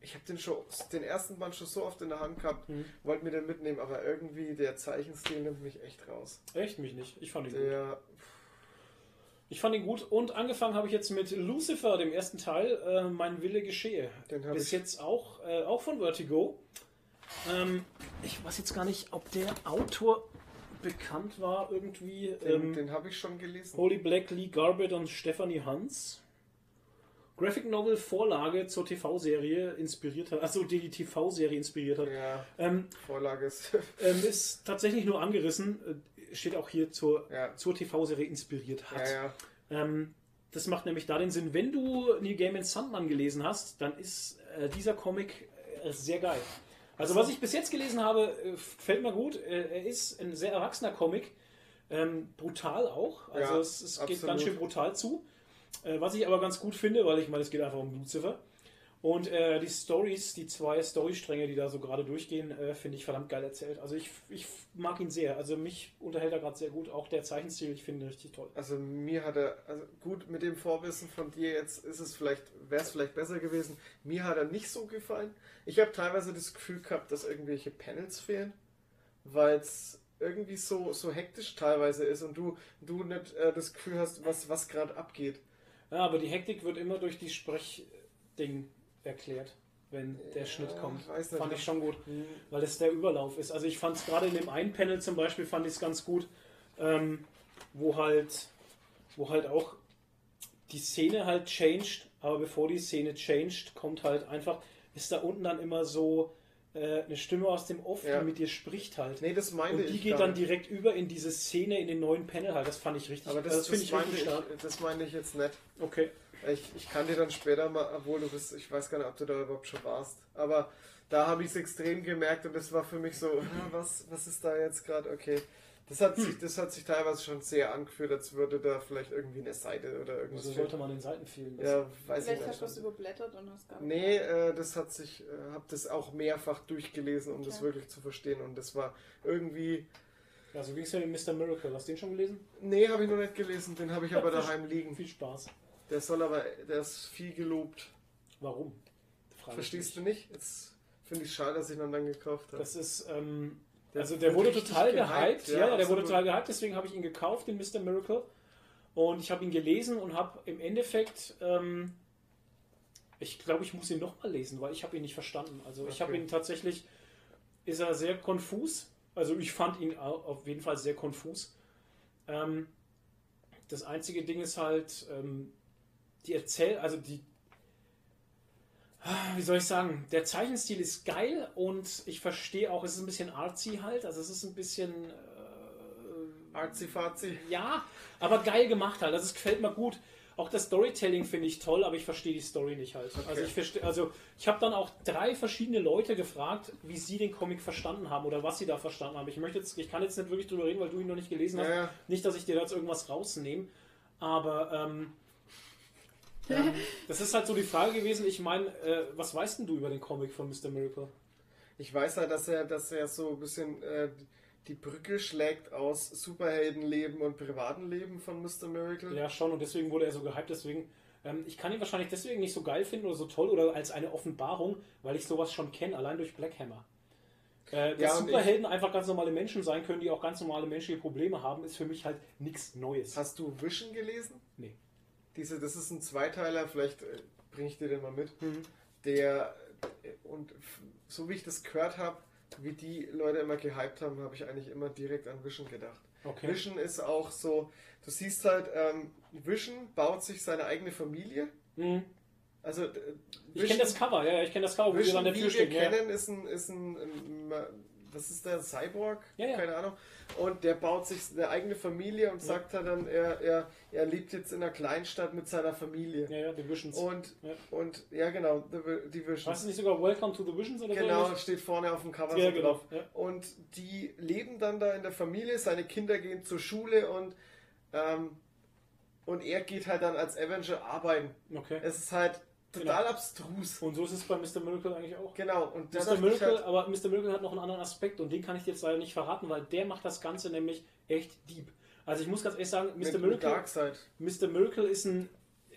Ich habe den schon, den ersten Band schon so oft in der Hand gehabt, Mhm. wollte mir den mitnehmen, aber irgendwie der Zeichenstil nimmt mich echt raus. Echt mich nicht. Ich fand ihn gut. Der, Ich fand ihn gut und angefangen habe ich jetzt mit Lucifer, dem ersten Teil, äh, Mein Wille geschehe. den habe Bis ich. jetzt auch, äh, auch von Vertigo. Ähm, ich weiß jetzt gar nicht, ob der Autor bekannt war irgendwie. Den, Ähm, den habe ich schon gelesen. Holy Black, Lee Garbett und Stephanie Hans. Graphic Novel Vorlage zur TV-Serie inspiriert hat, also die die TV-Serie inspiriert hat. Ja, Ähm, Vorlage ist. ähm, ist tatsächlich nur angerissen, äh, steht auch hier zur, ja, zur TV-Serie inspiriert hat. ja. Ähm, das macht nämlich da den Sinn, wenn du New Game in Sandman gelesen hast, dann ist äh, dieser Comic äh, sehr geil. Also was ich bis jetzt gelesen habe, äh, gefällt mir gut. Äh, er ist ein sehr erwachsener Comic, ähm, brutal auch. Also Ja, es, es geht ganz schön brutal zu. Äh, was ich aber ganz gut finde, weil ich meine, es geht einfach um Lucifer. Und äh, die Stories, die zwei Storystränge, die da so gerade durchgehen, äh, finde ich verdammt geil erzählt. Also ich, ich mag ihn sehr. Also mich unterhält er gerade sehr gut. Auch der Zeichenstil, ich finde ihn richtig toll. Also mir hat er, also gut mit dem Vorwissen von dir jetzt ist es vielleicht, wäre es vielleicht besser gewesen. Mir hat er nicht so gefallen. Ich habe teilweise das Gefühl gehabt, dass irgendwelche Panels fehlen, weil es irgendwie so, so hektisch teilweise ist und du, du nicht äh, das Gefühl hast, was, was gerade abgeht. Ja, aber die Hektik wird immer durch die Sprechding erklärt, wenn der Schnitt kommt. ich. Fand ich schon gut, weil das der Überlauf ist. Also ich fand es gerade in dem einen Panel zum Beispiel, fand ich es ganz gut, ähm, wo halt, wo halt auch die Szene halt changed, aber bevor die Szene changed, kommt halt einfach, ist da unten dann immer so äh, eine Stimme aus dem Off, Ja. die mit dir spricht halt. Nee, das meinte Und die ich geht dann nicht. direkt über in diese Szene, in den neuen Panel halt. Das fand ich richtig, Aber das, also das, finde ich meinte richtig ich, stark. das meine ich jetzt nicht. Okay. Ich, ich kann dir dann später mal, obwohl du bist, ich weiß gar nicht, ob du da überhaupt schon warst, aber da habe ich es extrem gemerkt und das war für mich so, "Ah, was, was ist da jetzt gerade? Okay. Das hat, Hm. sich, das hat sich teilweise schon sehr angefühlt, als würde da vielleicht irgendwie eine Seite oder irgendwas So fehlen. sollte man den Seiten fehlen. Ja, weiß Vielleicht ich hast du was nicht. überblättert und hast gar nicht. Nee, äh, das hat sich, äh, habe das auch mehrfach durchgelesen, um das Okay. wirklich zu verstehen und das war irgendwie, Ja, so ging es ja mit Mr. Miracle. Hast du den schon gelesen? nee, habe ich noch nicht gelesen, den habe ich aber daheim liegen. Viel Spaß. Der soll aber, der ist viel gelobt. Warum? Verstehst du nicht? Jetzt finde ich schade, dass ich ihn dann gekauft habe. Das ist, ähm, Der also der wurde total gehypt, gehypt. ja, Ja, der wurde total gehypt, deswegen habe ich ihn gekauft, den Mr. Miracle. Und ich habe ihn gelesen und habe im Endeffekt, ähm, ich glaube, ich muss ihn nochmal lesen, weil ich habe ihn nicht verstanden. Also ich habe Okay. ihn tatsächlich, ist er sehr konfus. Also ich fand ihn au- auf jeden Fall sehr konfus. Ähm, das einzige Ding ist halt, ähm, die Erzähl, also die, Ah, wie soll ich sagen, der Zeichenstil ist geil und ich verstehe auch, es ist ein bisschen artsy halt, also es ist ein bisschen, äh, Arzi-Fazi. ja, aber geil gemacht halt, also es gefällt mir gut. Auch das Storytelling finde ich toll, aber ich verstehe die Story nicht halt. Also ich verstehe, also ich habe dann auch drei verschiedene Leute gefragt, wie sie den Comic verstanden haben oder was sie da verstanden haben. Ich möchte jetzt, ich kann jetzt nicht wirklich drüber reden, weil du ihn noch nicht gelesen hast. Ja, ja. Nicht, dass ich dir da jetzt irgendwas rausnehme, aber ähm, Das ist halt so die Frage gewesen. Ich meine, äh, was weißt denn du über den Comic von Mr. Miracle? Ich weiß halt, dass er, dass er so ein bisschen äh, die Brücke schlägt aus Superheldenleben und privaten Leben von Mr. Miracle. Ja, schon. Und deswegen wurde er so gehypt. Deswegen, ähm, ich kann ihn wahrscheinlich deswegen nicht so geil finden oder so toll oder als eine Offenbarung, weil ich sowas schon kenne, allein durch Black Hammer. Äh, dass Ja, Superhelden einfach ganz normale Menschen sein können, die auch ganz normale menschliche Probleme haben, ist für mich halt nichts Neues. Hast du Vision gelesen? Nee. Diese, das ist ein Zweiteiler, vielleicht äh, bringe ich dir den mal mit. Mhm. Der, äh, und so wie ich das gehört habe, wie die Leute immer gehypt haben, habe ich eigentlich immer direkt an Vision gedacht. Okay. Vision ist auch so, du siehst halt, ähm, Vision baut sich seine eigene Familie. Mhm. Also, äh, Ich kenne das Cover, ja, ja, ich kenne das Cover, wo sie Vision, an der wie Tür wir stehen. Ja. kennen, ist ein, ist ein, ähm, was ist der, Cyborg? Ja, ja. Keine Ahnung. Und der baut sich eine eigene Familie und sagt halt dann, er, er, er lebt jetzt in einer Kleinstadt mit seiner Familie. ja, ja, die Visions. Und, Ja. und ja, genau, die, die Vision. Weißt du nicht sogar Welcome to the Visions oder Genau, so? steht vorne auf dem Cover Ja, so genau. drauf. Ja. Und die leben dann da in der Familie, seine Kinder gehen zur Schule und, ähm, und er geht halt dann als Avenger arbeiten. Okay. Es ist halt total Genau. abstrus. Und so ist es bei Mr. Miracle eigentlich auch. Genau, und Mr. Miracle, halt, aber Mr. Miracle hat noch einen anderen Aspekt und den kann ich dir jetzt leider nicht verraten, weil der macht das Ganze nämlich echt deep. Also ich muss ganz ehrlich sagen, Mr. mit, Miracle, Darkseid. Mr. Miracle ist ein,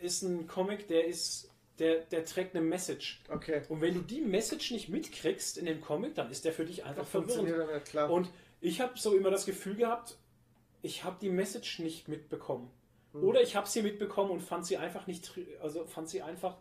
ist ein Comic, der ist, der, der trägt eine Message. Okay. Und wenn du die Message nicht mitkriegst in dem Comic, dann ist der für dich einfach Das verwirrend. nicht klar. Und ich habe so immer das Gefühl gehabt, ich habe die Message nicht mitbekommen. Hm. Oder ich habe sie mitbekommen und fand sie einfach nicht, also fand sie einfach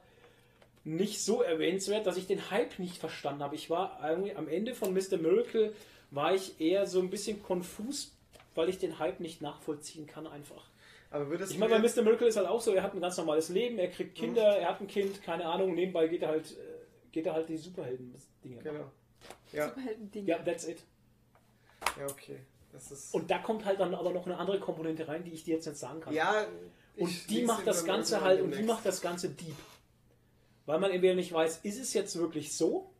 nicht so erwähnenswert, dass ich den Hype nicht verstanden habe. Ich war irgendwie am Ende von Mr. Miracle war ich eher so ein bisschen konfus, weil ich den Hype nicht nachvollziehen kann einfach. aber würdest Ich meine, bei Mr. Miracle ist halt auch so, er hat ein ganz normales Leben, er kriegt Kinder, er hat ein Kind, keine Ahnung, nebenbei geht er halt, äh, geht er halt die Superhelden-Dinge. Genau. Ja, Superhelden-Ding. Ja, that's it. ja, okay. Das ist. Und da kommt halt dann aber noch eine andere Komponente rein, die ich dir jetzt nicht sagen kann. ja, ich und die macht das Ganze halt und die macht das Ganze deep. Weil man entweder nicht weiß, ist es jetzt wirklich so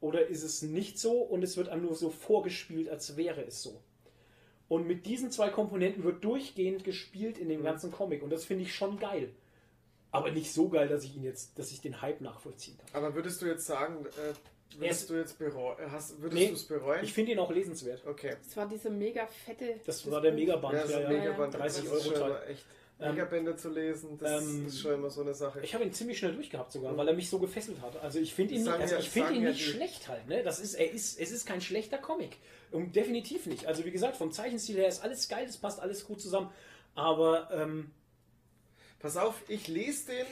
oder ist es nicht so und es wird einem nur so vorgespielt, als wäre es so. Und mit diesen zwei Komponenten wird durchgehend gespielt in dem Mhm. ganzen Comic und das finde ich schon geil. Aber nicht so geil, dass ich ihn jetzt, dass ich den Hype nachvollziehen kann. Aber würdest du jetzt sagen, äh, würdest ist- du jetzt bereuen? Hast, würdest Nee, du es bereuen? Ich finde ihn auch lesenswert. okay. Das war diese mega fette. Das war der. Megaband, Ja, ja, ja. Megaband, 30 das Euro ist schon. Ähm, Megabände zu lesen, das ähm, ist schon immer so eine Sache. Ich habe ihn ziemlich schnell durchgehabt sogar, weil er mich so gefesselt hat. Also ich finde ihn, nicht, also ja- ich sagen ihn ja nicht die- schlecht halt. Ne? Das ist, er ist, es ist kein schlechter Comic. Und definitiv nicht. Also wie gesagt, vom Zeichenstil her ist alles geil, es passt alles gut zusammen. Aber ähm, Pass auf, ich lese den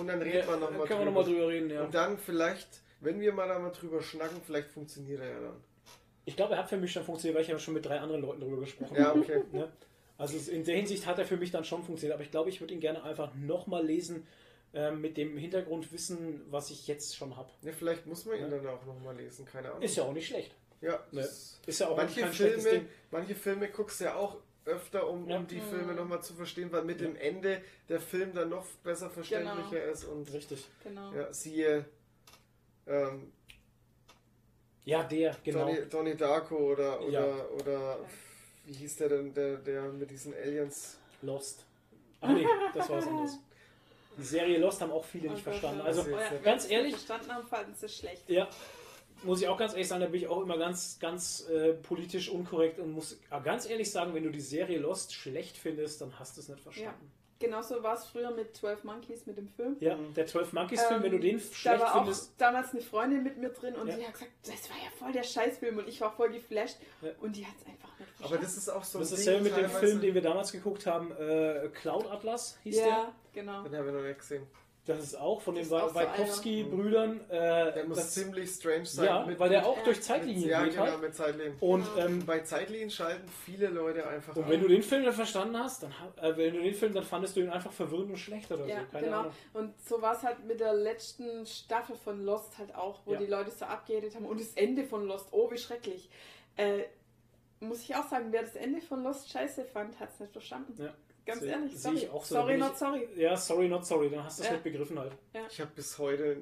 und dann reden ja, wir nochmal können wir nochmal drüber reden, ja. Und dann vielleicht, wenn wir mal da mal drüber schnacken, vielleicht funktioniert er ja dann. Ich glaube, er hat für mich dann funktioniert, weil ich ja schon mit drei anderen Leuten drüber gesprochen Ja, habe. okay. Ne? Also in der Hinsicht hat er für mich dann schon funktioniert. Aber ich glaube, ich würde ihn gerne einfach nochmal lesen ähm, mit dem Hintergrundwissen, was ich jetzt schon habe. Ja, vielleicht muss man ihn Ja. dann auch nochmal lesen, keine Ahnung. Ist ja auch nicht schlecht. ja, Ne? Ist ja auch manche, kein schlechtes Filme, Ding. manche Filme guckst du ja auch öfter, um, Ja. um die Filme nochmal zu verstehen, weil mit dem Ende der Film dann noch besser verständlicher Genau. ist. Und Richtig. Genau. ja, siehe ähm, Ja, der, genau. Donnie, Donnie Darko oder, oder, Ja. oder wie hieß der denn, der, der mit diesen Aliens? Lost. Ach nee, das war was anderes. Die Serie Lost haben auch viele nicht Oh verstanden. Also ganz wenn sie ehrlich- verstanden haben, fanden sie schlecht. Ja, muss ich auch ganz ehrlich sagen, da bin ich auch immer ganz, ganz äh, politisch unkorrekt und muss ganz ehrlich sagen, wenn du die Serie Lost schlecht findest, dann hast du es nicht verstanden. Genauso war es früher mit 12 Monkeys mit dem Film. Ja, der 12 Monkeys Film, Ähm, wenn du den Da schlecht war auch findest, damals eine Freundin mit mir drin und Ja. die hat gesagt, das war ja voll der Scheißfilm und ich war voll geflasht Ja. und die hat es einfach nicht Aber verstanden. das ist auch so das ist dasselbe mit dem Film, den wir damals geguckt haben, äh, Cloud Atlas hieß der. ja, genau. Den haben wir noch nicht gesehen. Das ist auch von den Das so einer. Wajkowski-Brüdern. Der Äh, muss das, ziemlich strange sein. ja, mit, weil der auch Ja. durch mit, Zeitlinien Ja, geht genau, halt. mit Zeitlinien. Und ähm, Bei Zeitlinien schalten viele Leute einfach Und ab. wenn du den Film dann verstanden hast, dann äh, wenn du den Film, dann fandest du ihn einfach verwirrend und schlecht oder Ja, so. Keine genau. Ahnung. Und so war es halt mit der letzten Staffel von Lost halt auch, wo Ja. die Leute so abgeredet haben. Und das Ende von Lost, oh, wie schrecklich. Äh, muss ich auch sagen, wer das Ende von Lost scheiße fand, hat es nicht verstanden. Ja. Ganz Seh- ehrlich, sorry. ich auch so. Da sorry, not sorry. Ja, sorry, not sorry, dann hast du es Ja. nicht begriffen halt. Ich habe bis heute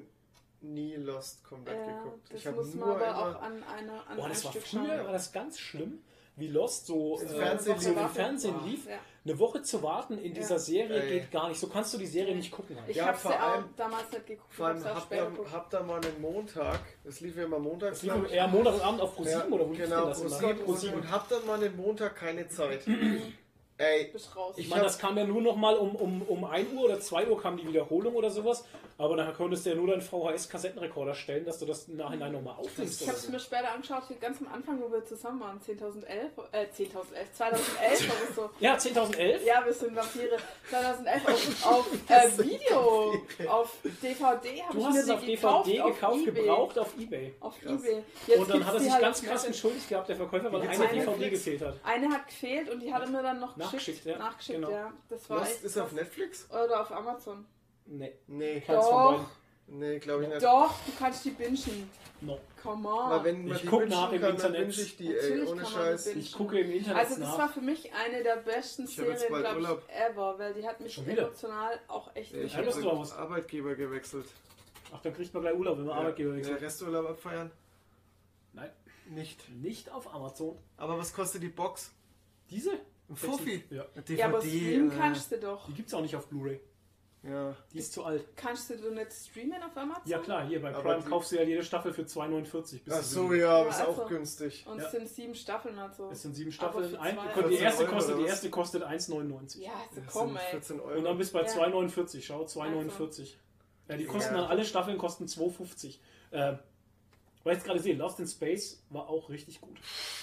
nie Lost komplett Ja, geguckt. das Ich habe muss nur man aber immer... auch an einer an Boah, das war Stück früher, war das ganz schlimm, wie Lost so, Im äh, Fernsehen so im lief. Fernsehen lief. Ja. Eine Woche zu warten in Ja. dieser Serie Ey. geht gar nicht. So kannst du die Serie nicht gucken. Halt. Ich Ja, hab's vor ja auch allem- damals nicht geguckt. Vor allem habt ihr, habt ihr mal einen Montag, das lief ja immer montags. Das lief eher Montagabend auf ProSieben Ja, oder wo lief genau, denn das. Pro Und, sieben. und habt dann mal einen Montag keine Zeit. Ey. Ich meine, das kam ja nur noch mal um, um, um 1 Uhr oder 2 Uhr kam die Wiederholung oder sowas. Aber dann konntest du ja nur deinen VHS-Kassettenrekorder stellen, dass du das im Nachhinein nochmal aufnimmst. Ich habe es so. mir später angeschaut, ganz am Anfang, wo wir zusammen waren, 10.011, äh, 10.011, 2011 oder so. Ja, 10.011. Ja, wir sind Vampire. 2011 auf, auf äh, Video, auf DVD habe Du ich hast mir es auf DVD gekauft, gekauft, auf eBay. gebraucht auf Ebay. Auf Krass. Ebay. Jetzt und dann hat er sich halt ganz krass entschuldigt gehabt, der Verkäufer, weil eine auf DVD gefehlt hat. Eine hat gefehlt und die hat er mir dann noch Nachgeschickt, geschickt. ja. Nachgeschickt, Genau. ja. Das war Lost echt ist auf. Netflix? Oder auf Amazon. Nee, Nee, von Doch. nee, glaube ich nicht. Doch, du kannst die bingen. No. Come Aber on. wenn man Ich die guck wünschen nach im kann, dann Internet. ich die, ey, Natürlich ohne kann man die Scheiß. Ich gucke im Internet Also das nach. war für mich eine der besten hab Serien, glaube ich, ever, weil die hat mich Schon wieder? emotional auch echt Ja, ich Ja, habe was. Arbeitgeber gewechselt. Ach, dann kriegt man gleich Urlaub, wenn man Arbeitgeber ja, wechselt. Resturlaub abfeiern? Nein, Nicht. nicht auf Amazon. Aber was kostet die Box? Diese? Ein Fuffi. Ja. DVD. Ja, aber streamen äh, kannst du doch. Die gibt es auch nicht auf Blu-ray. Ja. Die ist zu alt. Kannst du nicht streamen auf Amazon? Ja klar, hier bei Aber Prime die- kaufst du ja jede Staffel für 2,49. bis Ach so, sieben. ja, Ja, ist also- auch günstig. Und Ja. es sind sieben Staffeln also. Es sind sieben Aber Staffeln. Ein, die 14 erste Euro kostet, die erste kostet 1,99. Ja, also Das komm, ey. 14 Euro. Und dann bist du bei Ja. 2,49. Schau, 2,49. Ja, die kosten Ja. dann, alle Staffeln kosten 2,50. Äh, weil ich jetzt gerade sehe, Lost in Space war auch richtig gut.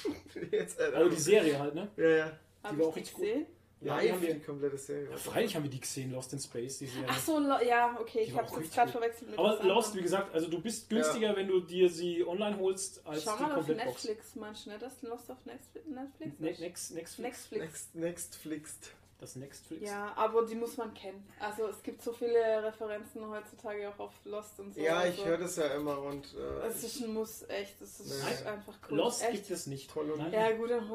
Jetzt, äh, Also die Serie halt, ne? ja, ja. Hab Die war ich auch richtig gut. Ja, die Live, haben wir, die komplette Serie. ja, freilich haben wir die gesehen, Lost in Space, die Serie. Ach so, lo- ja, okay, Die ich jetzt richtig gerade verwechselt mit Aber Lost, wie gesagt, also du bist günstiger, wenn du dir sie online holst, als Schau die mal auf. Netflix, du nicht, dass Lost auf Netflix Netflix Ne- ist? Next, Next, Netflix. Next, Nextflix. Das Nextflix. Ja, aber die muss man kennen. Also es gibt so viele Referenzen heutzutage auch auf Lost und so. Ja, ich also, höre das ja immer und äh, Es ist ein Muss, echt. Das ist Nee. einfach cool. Lost echt. gibt es nicht. Toll und- Nein. Ja, gut, dann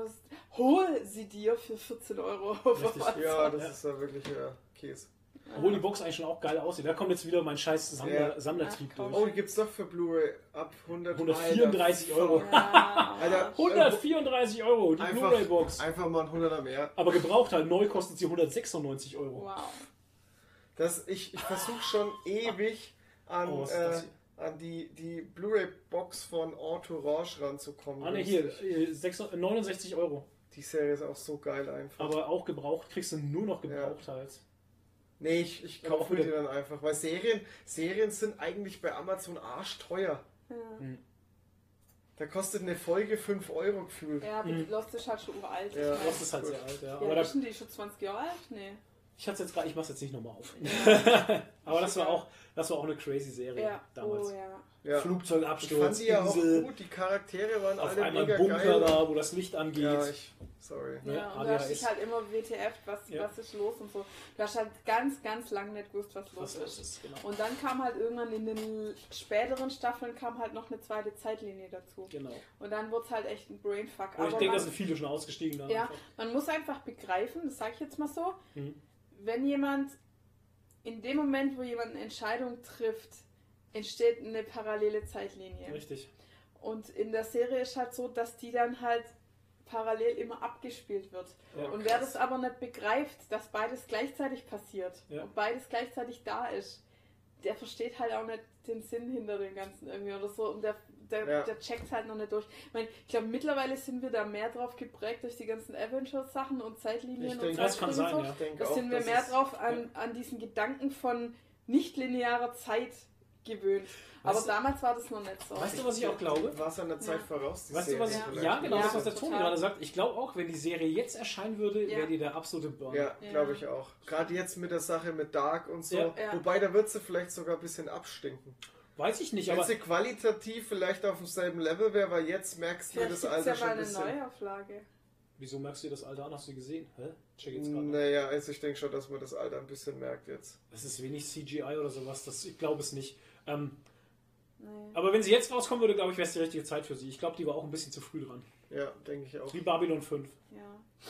hol sie dir für 14 Euro ja, das Ja. ist ja wirklich ja, Käse. Obwohl die Box eigentlich schon auch geil aussieht. Da kommt jetzt wieder mein scheiß Sammler, Ja. Sammlertrieb durch. Oh, die gibt's doch für Blu-ray ab 100 134 Alter, Euro. Ja. Alter, 134 Euro, die Blu-ray-Box. einfach mal ein 100er mehr. Aber gebraucht halt, neu kostet sie 196 Euro. Wow. Das, ich ich versuche schon ewig an, Oh, äh, an die, die Blu-ray-Box von Entourage ranzukommen. Ah ne, hier, Günstig. äh, 6 69 Euro. Die Serie ist auch so geil einfach. Aber auch gebraucht, kriegst du nur noch gebraucht halt. Nee, ich, ich kaufe mir die dann einfach, weil Serien, Serien sind eigentlich bei Amazon arschteuer. Ja. Da kostet eine Folge 5 Euro gefühlt. Ja, aber Mhm. Lost ist halt schon uralt. Ja. ich mein. Das ist halt Gut. sehr alt, ja. Ja, Aber da, ist denn die schon 20 Jahre alt? Nee. ich hatte jetzt gerade, ich mach's jetzt nicht nochmal auf. Aber das war auch, das war auch eine crazy Serie Ja, damals. oh ja. Ja. Ich Flugzeugabsturz, fand die ja auch Insel, gut, die Charaktere waren auf alle einmal mega Bunker geil. da, wo das Licht angeht. Ja, ich, sorry. Ja, Ja, und du hast dich halt immer WTF, was, Ja. was ist los und so. Du hast halt ganz, ganz lang nicht gewusst, was los Was ist. ist, genau. Und dann kam halt irgendwann in den späteren Staffeln kam halt noch eine zweite Zeitlinie dazu. genau. Und dann wurde es halt echt ein Brainfuck. Aber ich Aber denke, da sind viele schon ausgestiegen. Dann Ja. einfach. man muss einfach begreifen, das sage ich jetzt mal so, Mhm. wenn jemand in dem Moment, wo jemand eine Entscheidung trifft, entsteht eine parallele Zeitlinie. Richtig. Und in der Serie ist halt so, dass die dann halt parallel immer abgespielt wird. Ja. und wer das aber nicht begreift, dass beides gleichzeitig passiert Ja. und beides gleichzeitig da ist, der versteht halt auch nicht den Sinn hinter dem Ganzen irgendwie oder so und der, der, Ja. der checkt halt noch nicht durch. Ich, meine, ich glaube, mittlerweile sind wir da mehr drauf geprägt durch die ganzen Avengers-Sachen und Zeitlinien Ich und denke, Das kann sein, so. ja. Ich denke Da sind wir mehr drauf an, an diesen Gedanken von nicht-linearer Zeit gewöhnt. Aber Weißt du- damals war das noch nicht so. Weißt du, was ich auch glaube? War es an der Zeit Ja. voraus? die Weißt du, was ich. vielleicht. Ja, genau, Ja, das, was der Toni total. gerade sagt. Ich glaube auch, wenn die Serie jetzt erscheinen würde, Ja. wäre die der absolute Burn. Ja, Ja. glaube ich auch. Gerade jetzt mit der Sache mit Dark und so. Ja. Ja. Wobei, da wird sie vielleicht sogar ein bisschen abstinken. Weiß ich nicht, Wenn aber. sie qualitativ vielleicht auf demselben Level wäre, weil jetzt merkst du das es Alter ja schon mal ein eine bisschen. Neuauflage. Wieso merkst du das Alter an? Hast du gesehen? Hä? Check jetzt gerade. Naja, also ich denke schon, dass man das Alter ein bisschen merkt jetzt. Das ist wenig CGI oder sowas. Das, ich glaube es nicht. Ähm, Nee. aber wenn sie jetzt rauskommen würde, glaube ich, wäre es die richtige Zeit für sie. Ich glaube, die war auch ein bisschen zu früh dran. Ja, denke ich auch. Wie Babylon 5. Ja.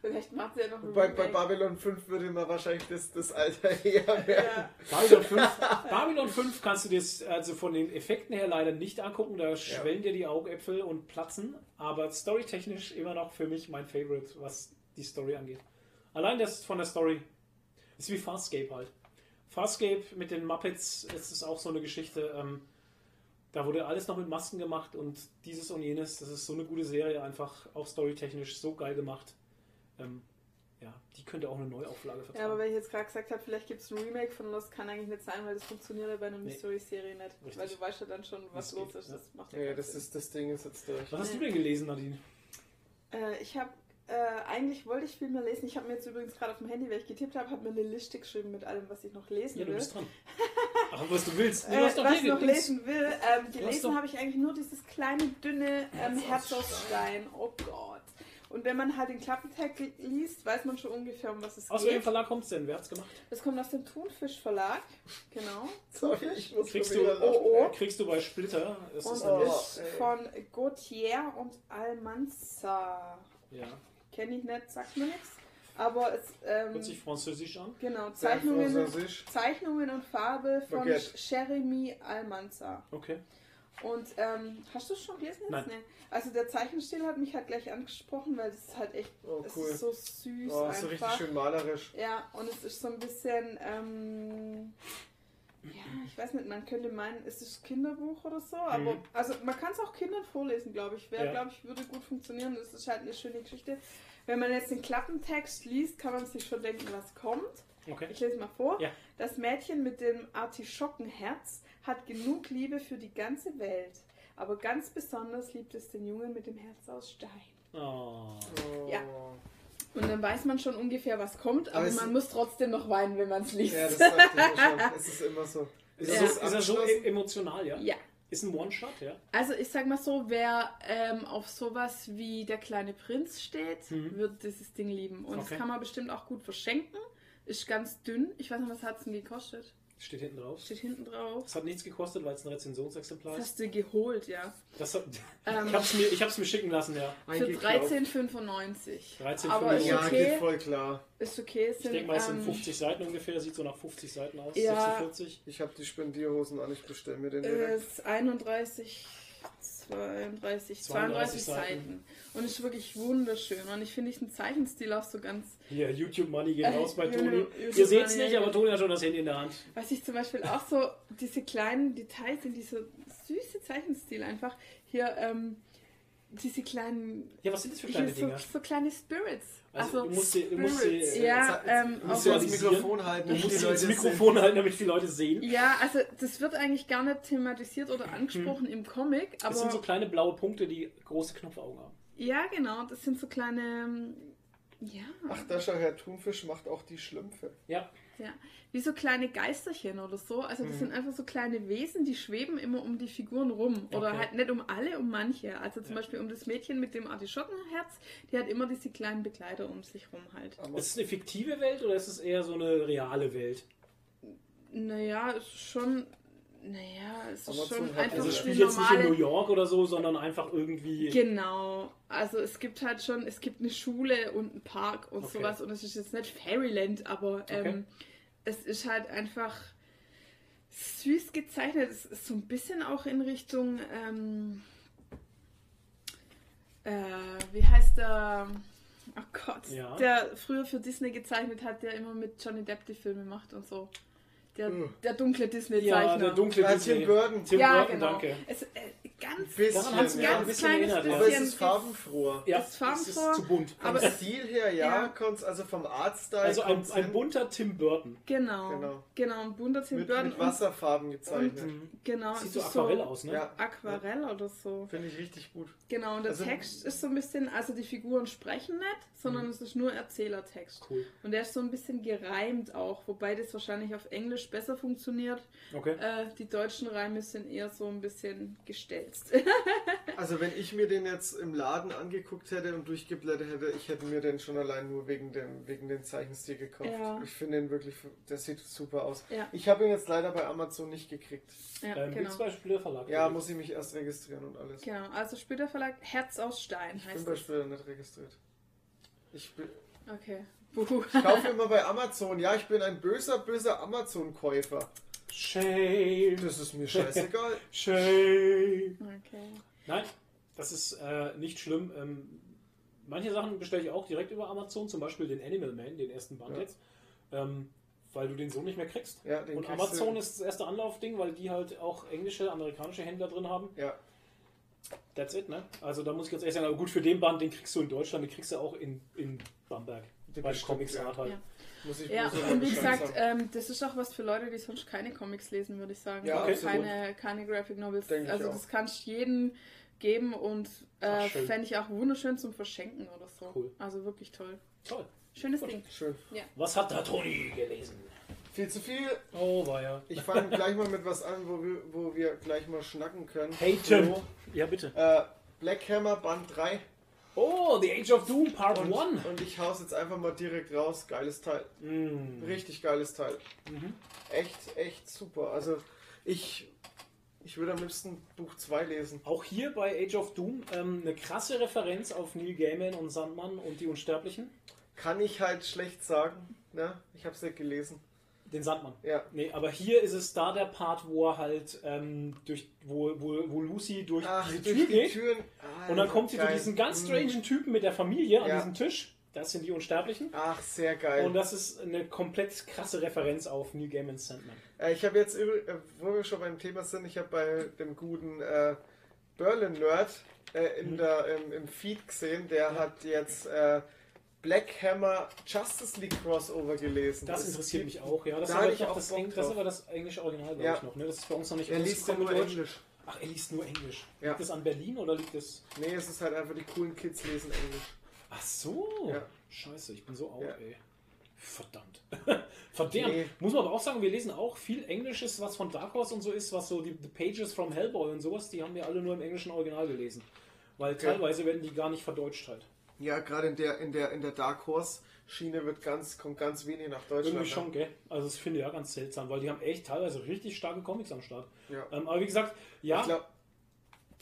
Vielleicht macht sie ja noch ein Bei. Babylon 5 würde man wahrscheinlich das, das Alter eher merken. Ja. Babylon 5, Babylon 5 kannst du dir also von den Effekten her leider nicht angucken, da schwellen dir die Augäpfel und platzen, aber storytechnisch immer noch für mich mein Favorite, was die Story angeht. Allein das von der Story ist wie Farscape halt. Farscape mit den Muppets ist es auch so eine Geschichte. Ähm, da wurde alles noch mit Masken gemacht und dieses und jenes. Das ist so eine gute Serie, einfach auch storytechnisch so geil gemacht. Ähm, ja, die könnte auch eine Neuauflage vertragen. Ja, aber wenn ich jetzt gerade gesagt habe, vielleicht gibt es ein Remake von Lost, kann eigentlich nicht sein, weil das funktioniert ja bei einer Nee. Mystery-Serie nicht. Richtig. Weil du weißt ja dann schon, was Das los geht, ist. ja. Das macht Ja, keinen das, Sinn. ist, das Ding ist jetzt durch. Was hast du denn gelesen, Nadine? Äh, ich habe, äh, eigentlich wollte ich viel mehr lesen. Ich habe mir jetzt übrigens gerade auf dem Handy, weil ich getippt habe, habe mir eine Liste geschrieben mit allem, was ich noch lesen Ja, du will. bist dran. Ach, was du willst. Nee, Äh, du hast doch was ich noch links. lesen will. Ähm, gelesen habe ich eigentlich nur dieses kleine, dünne ähm, Herz aus aus Stein. Oh Gott. Und wenn man halt den Klappentext liest, weiß man schon ungefähr, um was es Aus welchem geht. Verlag kommt es denn? Wer hat's gemacht? Das kommt aus dem Thunfisch Verlag. Genau. Sorry, ich muss Kriegst du. Oh, oh. kriegst du bei Splitter. Das Und ist Oh, ist von Gautier und Almanza. ja, Kenne ich nicht, sagt mir nichts. Aber es, ähm, hört sich französisch an. genau, Zeichnungen, französisch. Zeichnungen und Farbe von Baguette. Jeremy Almanza. Okay. Und ähm, hast du es schon gelesen jetzt? Nein. Nee. Also der Zeichenstil hat mich halt gleich angesprochen, weil es ist halt echt, Oh, es cool. ist so süß Oh, so richtig einfach. schön malerisch. Ja, und es ist so ein bisschen, ähm, ja, ich weiß nicht, man könnte meinen, es ist Kinderbuch oder so, aber Mhm. also man kann es auch Kindern vorlesen, glaube ich. Wäre, Ja. glaube ich, würde gut funktionieren. Es ist halt eine schöne Geschichte. Wenn man jetzt den Klappentext liest, kann man sich schon denken, was kommt. Okay. Ich lese mal vor. Ja. Das Mädchen mit dem Artischockenherz hat genug Liebe für die ganze Welt. Aber ganz besonders liebt es den Jungen mit dem Herz aus Stein. Oh. Oh. Ja. Und dann weiß man schon ungefähr, was kommt, aber Aber man muss trotzdem noch weinen, wenn man es liest. Ja, das mir schon. Es ist immer so. Ist, Ja. er so, ist er so e- emotional, ja? ja. Ist ein One-Shot, ja? Also ich sag mal so, wer ähm, auf sowas wie der kleine Prinz steht, Mhm. wird dieses Ding lieben. Und Okay. das kann man bestimmt auch gut verschenken. Ist ganz dünn. Ich weiß nicht, was hat es denn gekostet? Steht hinten drauf. Steht hinten drauf. Das hat nichts gekostet, weil es ein Rezensionsexemplar Das ist. hast du geholt, ja. Das hat, Ähm, ich hab's mir, ich hab's mir schicken lassen, ja. Für Eingeklaut. 13,95. 13,95. Aber ist Ja, okay. geht voll klar. Ist okay. Es Ich sind, denke mal, es sind ähm, 50 Seiten ungefähr. Sieht so nach 50 Seiten aus. Ja. 46. Ich habe die Spendierhosen an, ich bestelle mir den direkt. ist 31, 32, 32 Seiten. Und ist wirklich wunderschön. Und ich finde diesen Zeichenstil auch so ganz Hier, YouTube Money geht Äh, raus bei Toni. Ihr seht's Money, nicht, aber Toni hat schon das Handy in der Hand. Was ich zum Beispiel auch so, diese kleinen Details in dieser süße Zeichenstil einfach. Hier, ähm, diese kleinen, Ja, was sind das für kleine so, Dinger? so kleine Spirits. Also, Also, du musst sie- du musst sie- Spirits, ja, Äh, ähm, musst ja das. Mikrofon halten, Du damit musst Leute Mikrofon halten, damit die Leute sehen. ja, also das wird eigentlich gar nicht thematisiert oder angesprochen im Comic, aber Das sind so kleine blaue Punkte, die große Knopfaugen haben. ja, genau, das sind so kleine, ja, Ach, da schau her, Thunfisch macht auch die Schlümpfe. Ja, ja, wie so kleine Geisterchen oder so. Also das Mhm. sind einfach so kleine Wesen, die schweben immer um die Figuren rum. Oder Okay. halt nicht um alle, um manche. Also zum Ja. Beispiel um das Mädchen mit dem Artischockenherz, die hat immer diese kleinen Begleiter um sich rum halt. Aber ist es eine fiktive Welt oder ist es eher so eine reale Welt? Naja, es ist schon. Naja, es ist schon einfach Also es spielt jetzt nicht in New. York oder so, sondern einfach irgendwie. Genau. Also es gibt halt schon, es gibt eine Schule und einen Park und Okay. sowas und es ist jetzt nicht Fairyland, aber ähm, Okay. Es ist halt einfach süß gezeichnet. Es ist so ein bisschen auch in Richtung, ähm, äh, wie heißt der? Oh Gott, Ja. der früher für Disney gezeichnet hat, der immer mit Johnny Depp die Filme macht und so. Der, Uh. der dunkle Disney-Zeichner. ja, der dunkle Disney. Tim Burton. Tim ja, Burton, genau. danke. Es, äh, ganz, Bisschen, Daran mich ja. ein ganz bisschen kleines erinnert, ja. Aber es bisschen ist farbenfroher. Ja, es Farbenfroh- ist zu bunt. Vom Aber es- Stil her, ja, ja. kommt's also vom Artstyle. Also ein, ein bunter Tim Burton. Genau. Genau. Genau, ein bunter Tim mit, Burton. mit Wasserfarben gezeichnet. Mhm. Und, genau, Sieht es so ist Aquarell aus, ne? Ja, Aquarell oder so. finde ich richtig gut. Genau, und der Also- Text ist so ein bisschen, also die Figuren sprechen nicht, sondern Mhm. es ist nur Erzählertext. Cool. Und der ist so ein bisschen gereimt auch, wobei das wahrscheinlich auf Englisch besser funktioniert. Okay. Äh, die deutschen Reime sind eher so ein bisschen gestelzt. Also wenn ich mir den jetzt im Laden angeguckt hätte und durchgeblättert hätte, ich hätte mir den schon allein nur wegen dem, wegen dem Zeichenstil gekauft. Ja. Ich finde den wirklich, der sieht super aus. ja, Ich habe ihn jetzt leider bei Amazon nicht gekriegt. ja ähm, genau. Bei Spielerverlag. Ja, muss ich mich erst registrieren und alles. Genau, also Splitter Verlag Herz aus Stein Ich bin heißt bei das. Spieler nicht registriert. Ich, bin, Okay. Ich kaufe immer bei Amazon. Ja, ich bin ein böser, böser Amazon-Käufer. Shame. Das ist mir scheißegal. Shame. Okay. Nein, das ist äh, nicht schlimm. Ähm, manche Sachen bestelle ich auch direkt über Amazon, zum Beispiel den Animal Man, den ersten Band Ja. jetzt. Ähm, weil du den so nicht mehr kriegst. Ja, den Und kriegst Amazon du- ist das erste Anlaufding, weil die halt auch englische, amerikanische Händler drin haben. Ja, That's it, ne? Also da muss ich ganz ehrlich sagen, aber gut, für den Band, den kriegst du in Deutschland, den kriegst du auch in, in Bamberg. Den Bei bestimmt, Comics ja. Art halt. Ja. muss ich Ja, immer und wie gesagt, ähm, das ist auch was für Leute, die sonst keine Comics lesen, würde ich sagen. Ja, absolut. keine, keine Graphic Novels. Denke ich also das kannst du jedem geben und äh, fände ich auch wunderschön zum Verschenken oder so. Cool. Also wirklich toll. Toll. Schönes Gut. Ding. Schön. Was hat da Toni gelesen? Viel zu viel. Oh, war ja. Ich fange gleich mal mit was an, wo wir, wo wir gleich mal schnacken können. Haten. So, Ja, bitte. äh, Black Hammer Band 3. Oh, The Age of Doom Part Und, 1. und ich hau's jetzt einfach mal direkt raus. Geiles Teil. Mm. Richtig geiles Teil. Mhm. Echt, echt super. Also ich, ich würde am liebsten Buch 2 lesen. Auch hier bei Age of Doom ähm, eine krasse Referenz auf Neil Gaiman und Sandmann und die Unsterblichen. Kann ich halt schlecht sagen. Ne? Ich habe es nicht gelesen. Den Sandmann. Ja. Nee, aber hier ist es da der Part, wo er halt ähm, durch, wo, wo, wo Lucy durch Ach, diese durch Tür die geht Türen. Ah, und dann kommt sie zu geil. diesen ganz Mm. strangen Typen mit der Familie an Ja. diesem Tisch. Das sind die Unsterblichen. Ach, sehr geil. Und das ist eine komplett krasse Referenz auf Neil Gaiman's Sandman. Äh, ich habe jetzt, äh, wo wir schon beim Thema sind, ich habe bei dem guten äh, Berlin Nerd äh, in Mhm. der, im, im Feed gesehen, der hat jetzt äh, Black Hammer Justice League Crossover gelesen. Das Es interessiert mich auch, ja. Das, da aber ich auch das, Eng, das aber das englische Original, glaube Ja. ich, noch. Ne? Das ist bei uns noch nicht Er liest ja nur Deutsch. Englisch. Ach, er liest nur Englisch. Ja. Liegt das an Berlin oder liegt das. Nee, es ist halt einfach, die coolen Kids lesen Englisch. Ach so. Ja. Scheiße, ich bin so out, ey. Verdammt. Verdammt. Nee. Muss man aber auch sagen, wir lesen auch viel Englisches, was von Dark Horse und so ist, was so die The Pages from Hellboy und sowas, die haben wir alle nur im englischen Original gelesen. Weil teilweise werden die gar nicht verdeutscht halt. Ja, gerade in der, in der, in der Dark Horse Schiene wird ganz, kommt ganz wenig nach Deutschland. Irgendwie schon, ne? gell? Also das finde ich ja ganz seltsam, weil die haben echt teilweise richtig starke Comics am Start. Ja. Ähm, aber wie gesagt, ja, Ich glaube,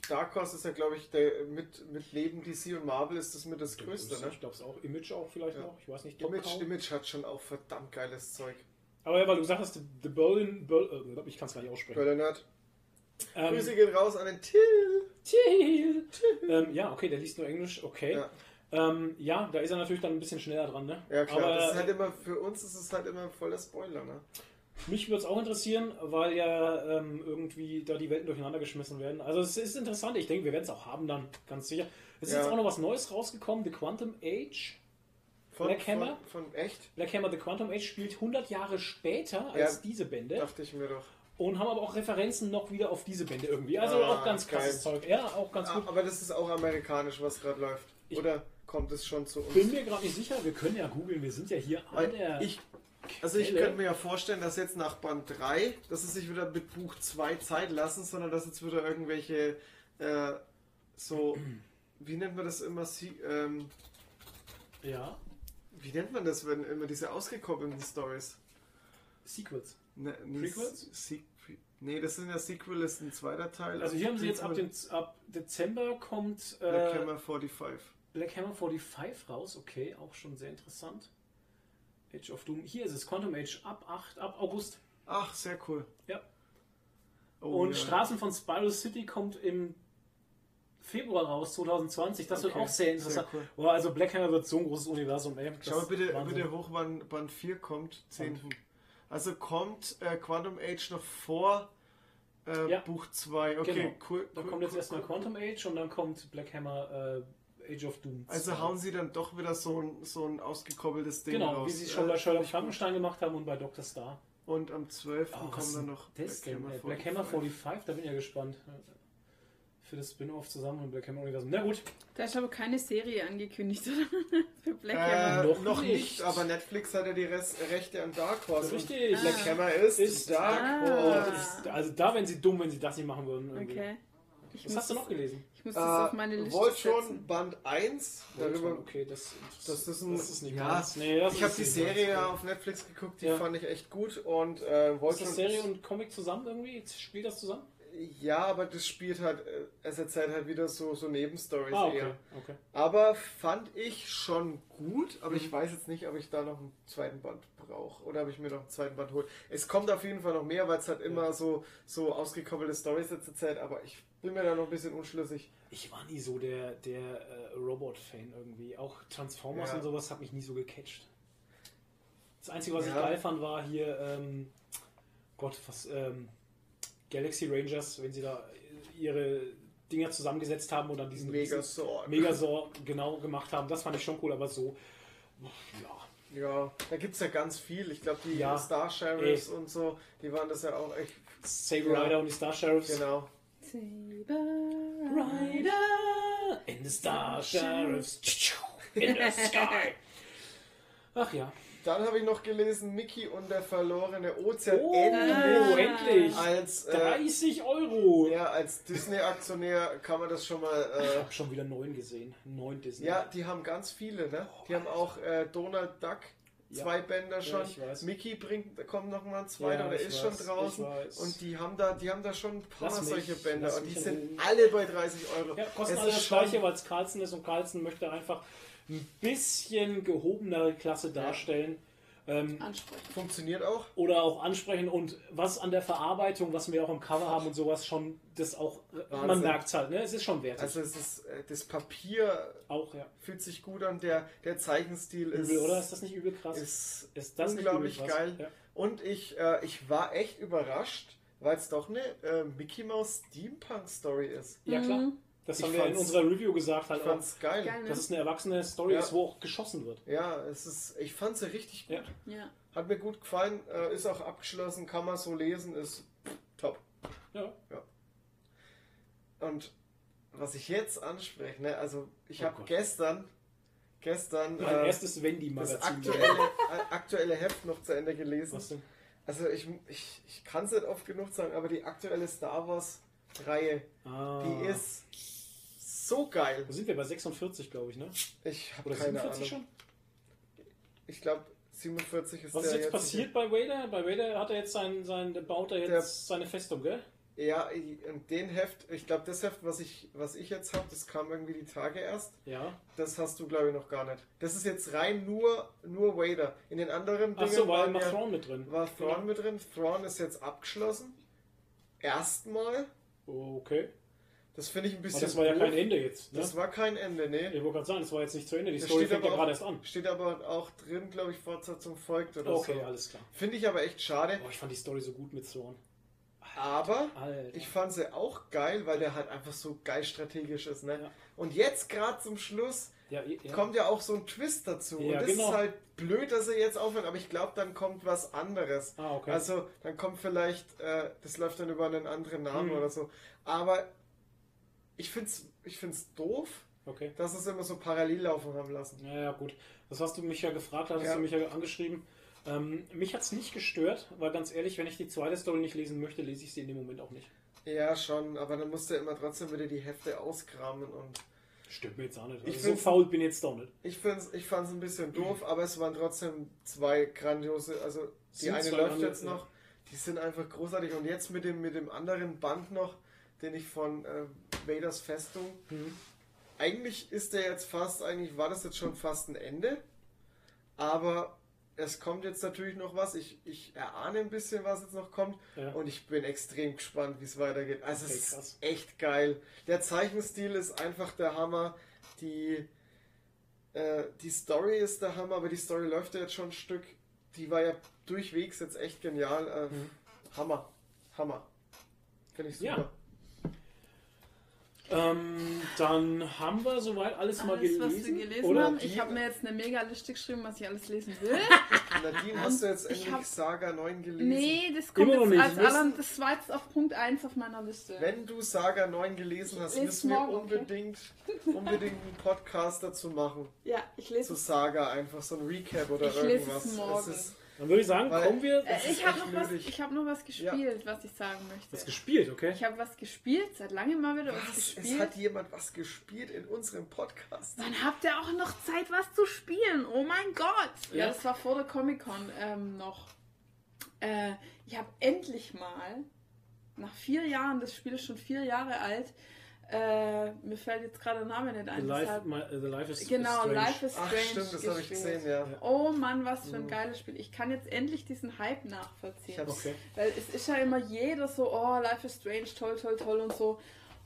Dark Horse ist ja, glaube ich, der, mit, mit Leben DC und Marvel ist das mit das Größte, ne? ich glaube es auch. Image auch vielleicht Ja. noch. Ich weiß nicht. Image. Image hat schon auch verdammt geiles Zeug. Aber ja, weil du gesagt hast, The Berlin, Ber äh, ich kann es gar nicht aussprechen. Berlin Nerd. Ähm, Grüße gehen raus an den Till. Till. ähm, ja, okay, der liest nur Englisch, okay. Ja. Ähm, ja, da ist er natürlich dann ein bisschen schneller dran, ne? Ja klar, Aber das ist halt immer, für uns ist es halt immer voll der Spoiler, ne? mich würde es auch interessieren, weil ja ähm, irgendwie da die Welten durcheinander geschmissen werden. Also es ist interessant, ich denke, wir werden es auch haben dann, ganz sicher. Es ist Ja. jetzt auch noch was Neues rausgekommen, The Quantum Age. Von, Black Hammer? Von, von echt? Black Hammer The Quantum Age spielt 100 Jahre später als Ja. diese Bände Dachte ich mir doch. und haben aber auch Referenzen noch wieder auf diese Bände irgendwie. Also Ah, auch ganz krasses geil. Zeug. Ja, auch ganz Ah, gut. aber das ist auch amerikanisch, was gerade läuft. Ich- Oder kommt es schon zu uns? Bin mir gerade nicht sicher, wir können ja googeln, wir sind ja hier an Weil der... ich, also ich Quelle. könnte mir ja vorstellen, dass jetzt nach Band 3, dass sie sich wieder mit Buch 2 Zeit lassen, sondern dass jetzt wieder irgendwelche äh, so, wie nennt man das immer, Sie, ähm, ja, wie nennt man das, wenn immer diese ausgekoppelten Stories? Sequels. Ne, nee, Prequels? Se nee, das sind ja Sequel, ist ein zweiter Teil. Also hier haben sie jetzt ab, dem, ab Dezember kommt äh, Black Hammer 45. Black Hammer 45 raus, okay, auch schon sehr interessant. Age of Doom. Hier ist es Quantum Age ab 8, ab August. Ach, sehr cool. Ja. Oh, Und ja. Straßen von Spiral City kommt im Februar raus, 2020. Das wird Okay, auch sehr interessant. sehr cool. Boah, also Black Hammer wird so ein großes Universum, ey. Schau mal bitte, Wahnsinn. bitte hoch, wann Band 4 kommt. 10. Also kommt äh, Quantum Age noch vor äh, Ja. Buch 2. Okay, Genau. cool. Da cool, kommt jetzt cool, erstmal. Quantum Age und dann kommt Black Hammer äh, Age of Doom. Also 2. hauen sie dann doch wieder so ein, so ein ausgekoppeltes Ding Genau, raus. wie sie es schon Äh, bei Sherlock ich gut. Frankenstein gemacht haben und bei Dr. Star. Und am 12. Oh, kommen dann noch das denn? ey? Black Hammer 45, da bin ich ja gespannt. Für das Spin-off zusammen mit Black Hammer Universum. Na gut, Da ist aber keine Serie angekündigt, oder? Für Black Äh, Hammer. Noch noch, nicht. nicht. aber Netflix hat ja die Rest, Rechte an Dark Horse. Richtig. Black Ah. Hammer ist, Ist Dark Ah. Horse. ist, also da wären sie dumm, wenn sie das nicht machen würden. irgendwie. Okay. Ich Was hast du das- noch gelesen? Ich muss das auf Äh, meine Liste Voltron setzen. Band 1. Darüber, okay, das, das ist ein. das ist nicht ja, meins. Nee, das ich habe ist die Serie meins. auf Netflix geguckt, die Ja. fand ich echt gut. Und äh, Ist Voltron das Serie und Comic zusammen irgendwie? Spielt das zusammen? Ja, aber das spielt halt, äh, es erzählt halt wieder so, so Nebenstories Ah, okay. eher. okay. Aber fand ich schon gut, aber Mhm. ich weiß jetzt nicht, ob ich da noch einen zweiten Band brauche oder ob ich mir noch einen zweiten Band hole. Es kommt auf jeden Fall noch mehr, weil es halt immer so, so ausgekoppelte Stories jetzt erzählt, aber ich bin mir da noch ein bisschen unschlüssig. Ich war nie so der, der äh, Robot-Fan irgendwie. Auch Transformers Ja. und sowas hat mich nie so gecatcht. Das Einzige, was ich Ja. geil fand, war hier, ähm, Gott, was, ähm, Galaxy Rangers, wenn sie da ihre Dinger zusammengesetzt haben und dann diesen riesen Megazord. Megazord genau gemacht haben. Das fand ich schon cool, aber so, ja. Ja, da gibt es ja ganz viel. Ich glaube, die Ja. Star Sheriffs und so, die waren das ja auch echt. Saber Ja. Rider und die Star Sheriffs. Genau. Rider in the Star Sheriffs in the sky. Ach ja. Dann habe ich noch gelesen, Mickey und der verlorene Ozean. Oh, endlich! endlich. Als, äh, 30 Euro. ja, als Disney-Aktionär kann man das schon mal. Ich Äh, habe schon wieder neun gesehen. Neun Disney. ja, die haben ganz viele, ne? Die haben auch äh, Donald Duck, Ja. zwei Bänder schon. weiß. Mickey bringt, kommt noch mal ein zweiter Ja, oder ist weiß, schon draußen. Und die haben da, die haben da schon ein paar Lass mich, solche Bänder und die sind in- alle bei 30 Euro. Ja, kosten Es alle ist das gleiche, weil es Carlson ist und Carlson möchte einfach ein bisschen gehobenere Klasse darstellen. Ähm, Ansprechen. Funktioniert auch. oder auch ansprechen und was an der Verarbeitung, was wir auch im Cover haben und sowas schon, das auch, man Wahnsinn. merkt es halt, ne? es ist schon wertig. Also es ist äh, das Papier auch, ja. fühlt sich gut an, der, der Zeichenstil ist, Übel, oder? Ist das nicht übel krass? ist ist das nicht unglaublich übel geil. Ja. Und ich, äh, ich war echt überrascht, weil es doch eine äh, Mickey Mouse Steampunk Story ist. ja, klar. Mhm. Das Ich haben wir in fand's- unserer Review gesagt, Ich halt auch, fand's geil. Geil, ne? dass es eine erwachsene Story Ja. ist, wo auch geschossen wird. Ja, es ist, ich fand sie richtig gut. Ja. Ja. Hat mir gut gefallen, äh, ist auch abgeschlossen, kann man so lesen, ist top. Ja. Und was ich jetzt anspreche, ne, also ich Oh habe gestern, gestern Mein äh, erstes das Wendy-Magazin. aktuelle, äh, aktuelle Heft noch zu Ende gelesen. Was denn? Also ich, ich, ich kann es nicht oft genug sagen, aber die aktuelle Star Wars Reihe, Ah. die ist so geil. Wo sind wir? Bei 46, glaube ich, ne? Ich habe Oder keine 47 Ahnung. schon? Ich glaube 47 ist Was der ist jetzt passiert bei Vader? Bei Vader hat er jetzt sein, sein baut er jetzt Der- seine Festung, gell? Ja, und den Heft, ich glaube das Heft, was ich, was ich jetzt habe, das kam irgendwie die Tage erst. Ja. Das hast du glaube ich noch gar nicht. Das ist jetzt rein nur, nur Vader. In den anderen Ach so, Dingen war waren immer ja- Thrawn mit drin. war Thrawn Genau. mit drin. Thrawn ist jetzt abgeschlossen. Erstmal. Okay. Das finde ich ein Aber bisschen. das war ja kein Ende jetzt. Ne? Das war kein Ende, nee. ich wollte gerade sagen, das war jetzt nicht zu Ende. Die Das Story steht fängt ja aber gerade erst an. Steht aber auch drin, glaube ich, Fortsetzung folgt oder Okay, so. alles klar. Finde ich aber echt schade. Oh, ich fand die Story so gut mit Thrawn. Aber Alter. ich fand sie auch geil, weil der halt einfach so geil strategisch ist. Ne? Ja. Und jetzt gerade zum Schluss ja, ja. kommt ja auch so ein Twist dazu. Und das genau. ist halt blöd, dass er jetzt aufhört, aber ich glaube, dann kommt was anderes. Ah, okay. Also dann kommt vielleicht, äh, das läuft dann über einen anderen Namen Mhm. oder so. Aber ich finde es ich find's doof, okay. dass es immer so parallel laufen haben lassen. Ja, ja, gut. Das hast du mich ja gefragt, hast Ja. du mich ja angeschrieben. Ähm, mich hat es nicht gestört, weil ganz ehrlich, wenn ich die zweite Story nicht lesen möchte, lese ich sie in dem Moment auch nicht. Ja, schon, aber dann musst du immer trotzdem wieder die Hefte auskramen und Stimmt mir jetzt auch nicht. Ich Also so find's- faul bin ich jetzt doch nicht. ich, find's, ich fand es ein bisschen doof, aber es waren trotzdem zwei grandiose, also die Sind eine läuft jetzt ja. noch, die sind einfach großartig und jetzt mit dem, mit dem anderen Band noch, den ich von äh, Vaders Festung, Mhm. eigentlich ist der jetzt fast, eigentlich war das jetzt schon fast ein Ende, aber es kommt jetzt natürlich noch was, ich, ich erahne ein bisschen, was jetzt noch kommt Ja. und ich bin extrem gespannt, wie es weitergeht. Also Okay, es ist echt geil. Der Zeichenstil ist einfach der Hammer. Die, äh, die Story ist der Hammer, aber die Story läuft ja jetzt schon ein Stück. Die war ja durchwegs jetzt echt genial. Äh, Mhm. Hammer. Hammer. Finde ich super. Ja. Ähm, dann haben wir soweit alles, mal Alles, gelesen. was wir gelesen Oder haben. Ich habe mir jetzt eine mega Liste geschrieben, was ich alles lesen will. Nadine, hast du jetzt Ich endlich hab- Saga 9 gelesen? nee, das kommt Immer noch jetzt nicht. als aller, das war jetzt auf Punkt 1 auf meiner Liste. Wenn du Saga 9 gelesen hast, müssen wir morgen, okay? unbedingt, unbedingt einen Podcast dazu machen. ja, ich lese Zu es. Saga einfach, so ein Recap oder Ich lese es irgendwas. morgen. ist, Dann würde ich sagen, Weil- kommen wir. Äh, ich habe noch, was- ich hab noch was gespielt, was ich sagen möchte. Das gespielt, okay? Ich habe was gespielt, seit langem mal wieder was, was? Es gespielt. hat jemand was gespielt in unserem Podcast. Wann habt ihr auch noch Zeit, was zu spielen? Oh mein Gott! Ja, Ja. das war vor der Comic-Con ähm, noch. Äh, ich habe endlich mal nach vier Jahren, das Spiel ist schon vier Jahre alt, äh, mir fällt jetzt gerade der Name nicht ein. The Life, deshalb- my, uh, the life is genau, strange. Life is Ach Strange. stimmt, das habe ich gesehen, ja. Oh Mann, was für ein Mhm. geiles Spiel. Ich kann jetzt endlich diesen Hype Ich nachvollziehen. hab's- Okay. Weil es ist ja immer jeder so, oh, Life is Strange, toll, toll, toll und so.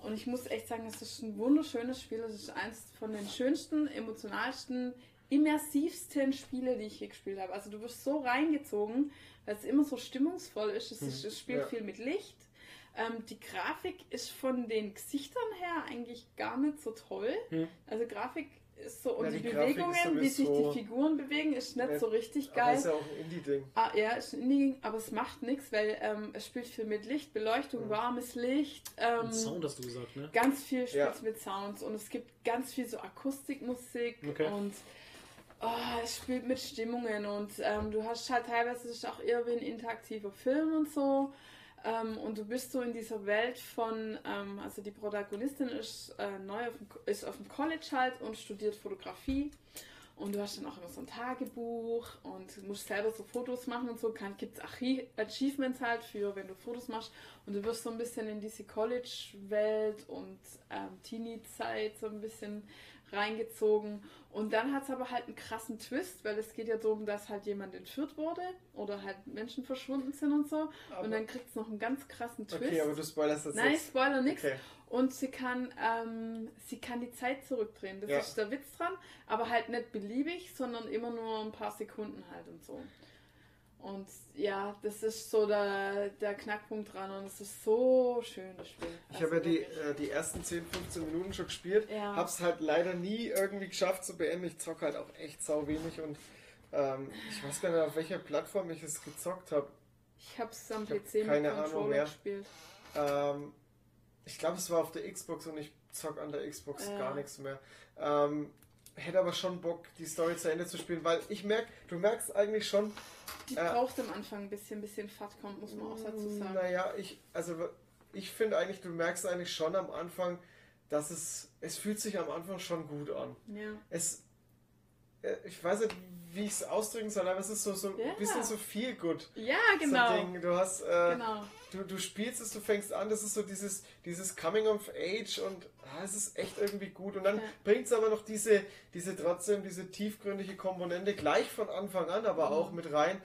Und ich muss echt sagen, es ist ein wunderschönes Spiel. Es ist eines von den schönsten, emotionalsten, immersivsten Spiele, die ich je gespielt habe. Also du wirst so reingezogen, weil es immer so stimmungsvoll ist. Es, ist, es spielt Ja. viel mit Licht. Ähm, die Grafik ist von den Gesichtern her eigentlich gar nicht so toll. Hm. Also Grafik ist so, und Ja, die, die Bewegungen, wie sich die Figuren bewegen, ist nicht Nett. so richtig Aber geil. ist ja auch ein Indie-Ding. Ah, ja, ist ein Indie, aber es macht nichts, weil ähm, es spielt viel mit Licht, Beleuchtung, Mhm. warmes Licht, ähm, Und Sound hast du gesagt, ne? ganz viel spielt Ja. mit Sounds und es gibt ganz viel so Akustikmusik Okay. und oh, es spielt mit Stimmungen und ähm, du hast halt teilweise ist auch eher wie ein interaktiver Film und so. Ähm, und du bist so in dieser Welt von, ähm, also die Protagonistin ist äh, neu auf dem, ist auf dem College halt und studiert Fotografie. Und du hast dann auch immer so ein Tagebuch und musst selber so Fotos machen und so. Gibt es Achievements halt für, wenn du Fotos machst. Und du wirst so ein bisschen in diese College-Welt und ähm, Teenie-Zeit so ein bisschen reingezogen. Und dann hat es aber halt einen krassen Twist, weil es geht ja darum, dass halt jemand entführt wurde oder halt Menschen verschwunden sind und so. Aber- und dann kriegt es noch einen ganz krassen Twist. Okay, aber du spoilerst jetzt Nein, nicht. Spoiler nix. Okay. Und sie kann, ähm, sie kann die Zeit zurückdrehen. Das Ja. ist der Witz dran, aber halt nicht beliebig, sondern immer nur ein paar Sekunden halt und so. Und ja, das ist so der, der Knackpunkt dran und es ist so schön, das Spiel. Ich Also habe ja die, äh, die ersten 10, 15 Minuten schon gespielt. Ja. Hab's halt leider nie irgendwie geschafft zu beenden. Ich zocke halt auch echt sau wenig und ähm, ich weiß gar nicht, auf welcher Plattform ich es gezockt habe. Ich habe es am ich PC mit keine Ahnung Controller mehr. gespielt. Ähm, ich glaube, es war auf der Xbox und ich zock an der Xbox Ja. gar nichts mehr. Ähm, hätte aber schon Bock, die Story zu Ende zu spielen, weil ich merke, du merkst eigentlich schon, Die Äh, braucht am Anfang ein bisschen, bisschen Fahrt kommt, muss man auch dazu sagen. Naja, ich, also ich finde eigentlich, du merkst eigentlich schon am Anfang, dass es, es fühlt sich am Anfang schon gut an. Ja. Es, äh, ich weiß nicht, wie ich es ausdrücken soll, aber es ist so, so Ja. ein bisschen so viel gut. Ja, So genau. ein Ding. Du hast, äh, Genau. Du, du spielst es, du fängst an, das ist so dieses, dieses Coming of Age und ah, es ist echt irgendwie gut. Und dann Ja. bringt es aber noch diese, diese trotzdem, diese tiefgründige Komponente gleich von Anfang an, aber Mhm. auch mit rein,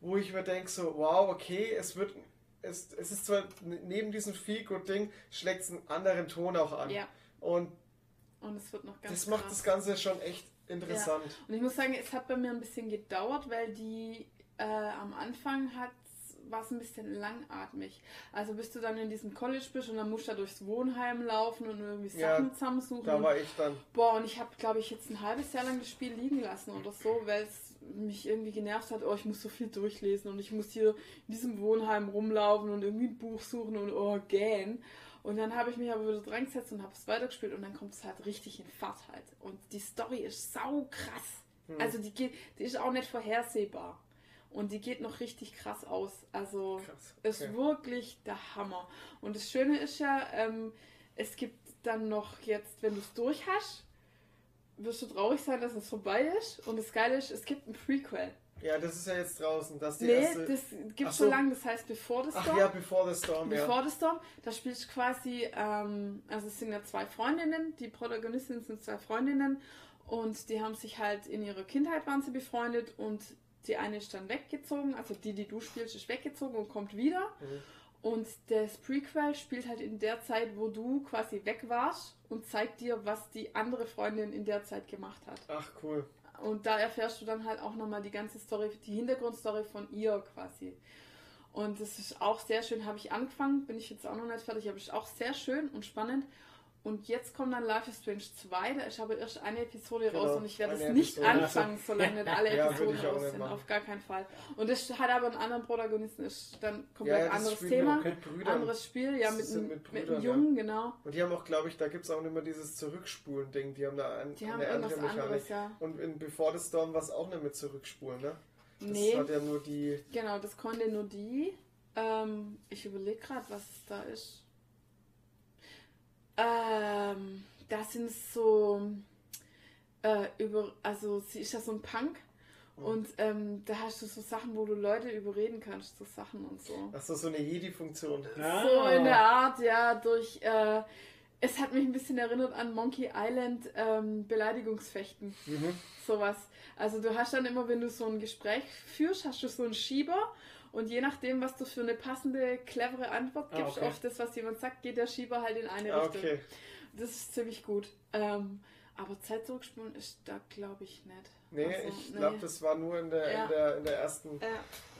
wo ich mir denke, so, wow, okay, es wird, es, es ist zwar neben diesem Feel-Good-Ding, schlägt es einen anderen Ton auch an. Ja. Und Und es wird noch ganz das macht krass. das Ganze schon echt interessant. Und ich muss sagen, es hat bei mir ein bisschen gedauert, weil die äh, am Anfang hat war es ein bisschen langatmig. Also bis du dann in diesem College bist und dann musst du da durchs Wohnheim laufen und irgendwie Ja, Sachen zusammensuchen. Da war ich dann. Boah, und ich habe, glaube ich, jetzt ein halbes Jahr lang das Spiel liegen lassen oder so, weil es mich irgendwie genervt hat, oh, ich muss so viel durchlesen und ich muss hier in diesem Wohnheim rumlaufen und irgendwie ein Buch suchen und oh, gähn. Und dann habe ich mich aber wieder dran gesetzt und habe es weitergespielt und dann kommt es halt richtig in Fahrt halt. Und die Story ist sau krass. Also die geht, die ist auch nicht vorhersehbar. Und die geht noch richtig krass aus. Also Krass. ist Okay. wirklich der Hammer. Und das Schöne ist ja, ähm, es gibt dann noch jetzt, wenn du es durch hast, wirst du traurig sein, dass es vorbei ist. Und das Geile ist, es gibt ein Prequel. Ja, das ist ja jetzt draußen. Das ist Nee, erste. das gibt Ach so so. lange, das heißt Before the Ach Storm. ja, Before the Storm, ja. Before the Storm, da spielst du quasi, ähm, also es sind ja zwei Freundinnen, die Protagonistinnen sind zwei Freundinnen und die haben sich halt in ihrer Kindheit waren sie befreundet und die eine ist dann weggezogen, also die, die du spielst, ist weggezogen und kommt wieder. Mhm. Und das Prequel spielt halt in der Zeit, wo du quasi weg warst und zeigt dir, was die andere Freundin in der Zeit gemacht hat. Ach, cool. Und da erfährst du dann halt auch nochmal die ganze Story, die Hintergrundstory von ihr quasi. Und das ist auch sehr schön, habe ich angefangen, bin ich jetzt auch noch nicht fertig, aber ist auch sehr schön und spannend. Und jetzt kommt dann Life is Strange 2, da ist aber erst eine Episode Genau, raus und ich werde es nicht Episode. anfangen, solange nicht alle Ja, Episoden ich raus sind, auf gar keinen Fall. Und das hat aber einen anderen Protagonisten, ist dann komplett Ja, das anderes Thema, mit Brüdern. anderes Spiel, ja, mit, einem- mit mit, Brüdern, einem ja. Jungen, genau. Und die haben auch, glaube ich, da gibt es auch immer dieses Zurückspulen-Ding. Die haben da ein, Die haben eine irgendwas andere Mechanik. anderes, ja. Und in Before the Storm war es auch nicht mit Zurückspulen, ne? Das Nee. hat ja nur die. Genau, das konnte nur die. Ähm, ich überlege gerade, was da ist. Ähm, das sind so äh, über, also sie ist ja so ein Punk Und ähm, da hast du so Sachen, wo du Leute überreden kannst, so Sachen und so. Ach so, so eine Jedi-Funktion. Ah. So in der Art, ja, durch. Äh, es hat mich ein bisschen erinnert an Monkey Island ähm, Beleidigungsfechten. Mhm. Sowas. Also du hast dann immer, wenn du so ein Gespräch führst, hast du so einen Schieber und je nachdem, was du für eine passende, clevere Antwort Ah, gibst okay. auf das, was jemand sagt, geht der Schieber halt in eine Ah, Richtung. okay. Das ist ziemlich gut. Ähm, aber Zeit zurückspulen ist da, glaube ich, nicht. Nee, Also, ich nee. glaube, das war nur in der, Ja. in der, in der ersten. Ja,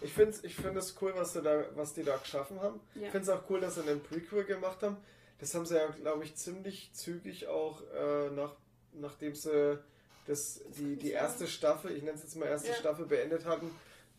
Ich finde ich find es cool, was, sie da, was die da geschaffen haben. Ja. Ich finde es auch cool, dass sie einen Prequel gemacht haben. Das haben sie ja, glaube ich, ziemlich zügig auch, äh, nach, nachdem sie das, die, kann die ich erste Staffel, ich nenne es jetzt mal erste. Staffel, beendet hatten,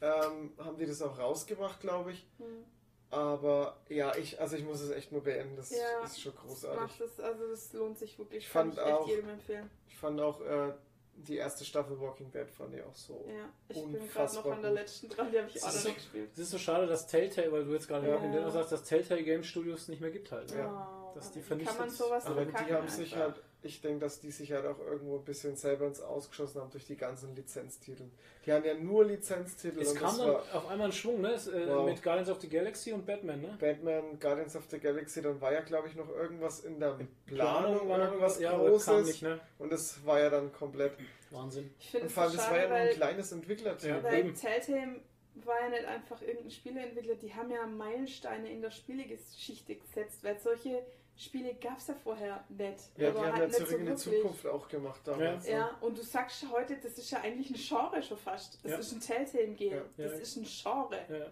ähm, haben die das auch rausgebracht, glaube ich. Hm. Aber ja, ich, also ich muss es echt nur beenden. Das Ja, ist schon das großartig. macht es, also das lohnt sich wirklich. Ich fand Kann ich echt auch- jedem empfehlen. Ich fand auch äh, die erste Staffel Walking Dead fand ich auch so. Ja, ich bin gerade noch Unfassbar an der letzten dran, die habe ich auch Das noch nicht gespielt. Es ist so schade, dass Telltale, weil du jetzt gerade Ja. Walking Dead sagst, dass Telltale Game Studios nicht mehr gibt halt. ne? Ja. Dass die vernichtet- Kann man sowas Aber die haben sich halt, ich denke, dass die sich halt auch irgendwo ein bisschen selber ins Ausgeschossen haben durch die ganzen Lizenztitel. Die haben ja nur Lizenztitel Es und kam das dann war auf einmal ein Schwung, ne? Es, äh, Wow. Mit Guardians of the Galaxy und Batman, ne? Batman, Guardians of the Galaxy, dann war ja glaube ich noch irgendwas in der Planung, war noch irgendwas ja, Großes nicht, ne? und das war ja dann komplett. Wahnsinn. Ich finde vor allem, so das war ja schade, nur ein weil, kleines Entwicklerteam. Ja. weil eben. Telltale war ja nicht einfach irgendein Spieleentwickler, die haben ja Meilensteine in der Spielegeschichte gesetzt, weil solche Spiele gab es ja vorher nicht. Ja, die Oder haben halt ja zurück so in die. Zukunft auch gemacht damals. ne? Ja, und du sagst heute, das ist ja eigentlich ein Genre schon fast. Das Ja. ist ein Telltale-Game. Ja. Das Ja. ist ein Genre. Ja.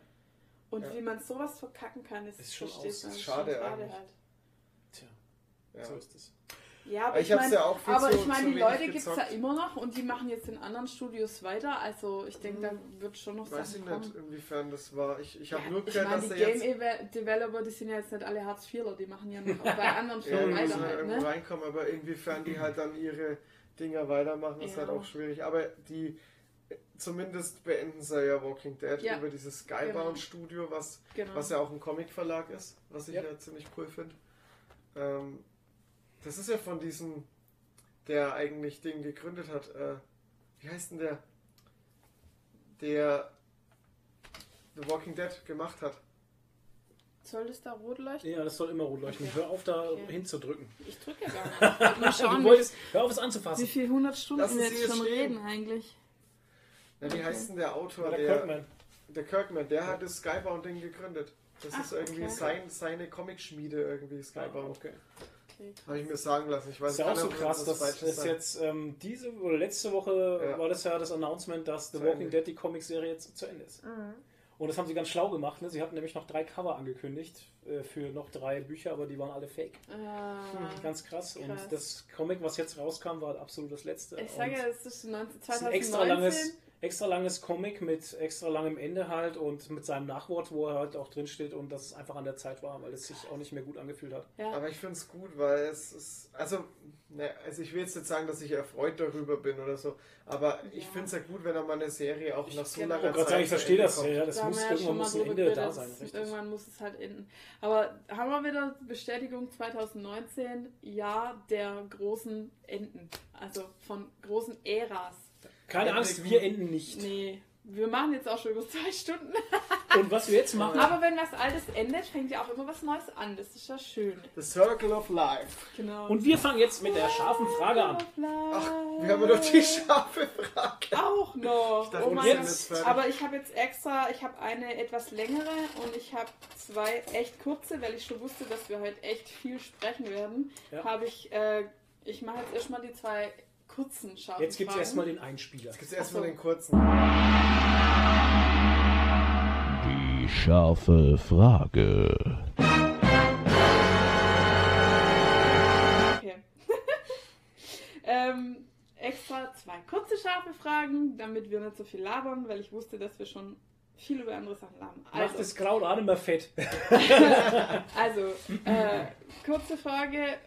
Und Ja. wie man sowas verkacken kann, ist, Ist schon versteht aus- man. ist Ist schade schon eigentlich. halt. Tja, Ja. so ist es. Ja, aber ich, ich meine, ja auch viel aber zu- ich meine, die Leute gibt es ja immer noch und die machen jetzt in anderen Studios weiter. Also ich denke, da wird schon noch Weiß ich Sachen nicht, kommen. inwiefern das war. Ich, ich habe Ja, nur ich gehört, meine, dass die Game jetzt Eve- Developer, die sind ja jetzt nicht alle Hartz IVler, die machen ja noch bei anderen ja, Firmen die müssen weiter ja halt, irgendwo ne? reinkommen, aber inwiefern die halt dann ihre Dinger weitermachen, ist Ja. halt auch schwierig. Aber die zumindest beenden sie ja Walking Dead Ja. über dieses Skybound Genau. Studio, was, Genau. was ja auch ein Comic-Verlag ist, was ich Ja. ja ziemlich cool finde. Ähm, das ist ja von diesem, der eigentlich Ding gegründet hat. Äh, wie heißt denn der? Der The Walking Dead gemacht hat. Soll das da rot leuchten? Ja, das soll immer rot leuchten. Okay. Hör auf, da Okay. hinzudrücken. Ich drücke ja gar nicht. Mal schauen, du wie, wolltest, hör auf, es wie anzufassen. viel 100 Stunden Lassen wir jetzt es schon stehen. reden eigentlich. Na, wie Okay. heißt denn der Autor? Der der, Kirkman. der Kirkman, der hat das Skybound-Ding gegründet. Das Ach, ist irgendwie okay. sein, seine Comic-Schmiede, irgendwie Ah, Skybound. okay. Okay. Habe ich mir sagen lassen. Ich weiß ist ja auch so krass, dass es sein. jetzt ähm, diese oder letzte Woche Ja. war das ja das Announcement, dass The Zu Walking Ende. Dead die Comicserie jetzt zu Ende ist. Und das haben sie ganz schlau gemacht. Ne? Sie hatten nämlich noch drei Cover angekündigt äh, für noch drei Bücher, aber die waren alle fake. Ah, Ganz krass. Krass. Und das Comic, was jetzt rauskam, war absolut das letzte. ich sage ja, es ist 19, es ist ein 2019. extra langes, extra langes Comic mit extra langem Ende halt und mit seinem Nachwort, wo er halt auch drin steht und dass es einfach an der Zeit war, weil es sich auch nicht mehr gut angefühlt hat. ja. Aber ich finde es gut, weil es ist. Also, ne, also ich will jetzt nicht sagen, dass ich erfreut darüber bin oder so, aber ich Ja. finde es ja gut, wenn er mal eine Serie auch nach so langer Gott, Zeit. ich zu verstehe Ende das. kommt. Ja, das Da muss ja irgendwann muss ein Ende da sein. es- Richtig. Irgendwann muss es halt enden. Aber haben wir wieder Bestätigung 2019, Jahr der großen Enden. Also von großen Äras. Keine Angst, wir enden nicht. Nee, wir machen jetzt auch schon über zwei Stunden. Und was wir jetzt machen, Aber wenn was Altes endet, fängt ja auch immer was Neues an. Das ist ja schön. The Circle of Life. Genau. und wir fangen jetzt mit der scharfen Frage an. Ach, wir haben ja noch die scharfe Frage. auch noch. dachte, oh Gott. jetzt. Aber ich habe jetzt extra, ich habe eine etwas längere und ich habe zwei echt kurze, weil ich schon wusste, dass wir heute echt viel sprechen werden. Ja. Habe ich, äh, ich mache jetzt erstmal die zwei kurzen scharfen Jetzt gibt es erstmal den Einspieler. Jetzt gibt's erstmal Ach so. den kurzen. Die scharfe Frage. Okay. ähm, extra zwei kurze scharfe Fragen, damit wir nicht so viel labern, weil ich wusste, dass wir schon viel über andere Sachen labern. Macht Also, das Kraut auch nicht mehr fett. Also, äh, kurze Frage.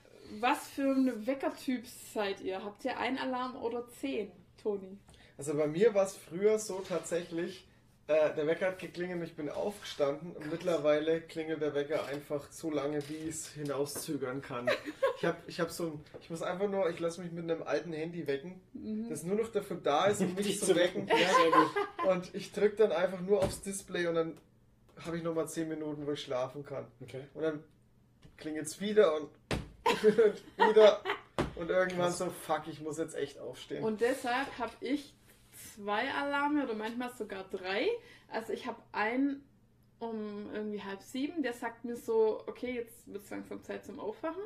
Was für ein Weckertyp seid ihr? Habt ihr ein Alarm oder zehn, Toni? Also bei mir war es früher so tatsächlich, Äh, der Wecker hat geklingelt und ich bin aufgestanden und mittlerweile klingelt der Wecker einfach so lange, wie ich es hinauszögern kann. Ich habe ich hab so ein, ich muss einfach nur, ich lasse mich mit einem alten Handy wecken, das nur noch dafür da ist, um mich zu wecken. Und ich drücke dann einfach nur aufs Display und dann habe ich nochmal 10 Minuten, wo ich schlafen kann. Okay. Und dann klingelt es wieder und wieder und irgendwann so, fuck, ich muss jetzt echt aufstehen. Und deshalb habe ich zwei Alarme oder manchmal sogar drei. Also ich habe einen um irgendwie halb sieben, der sagt mir so, okay, jetzt wird es langsam Zeit zum Aufwachen.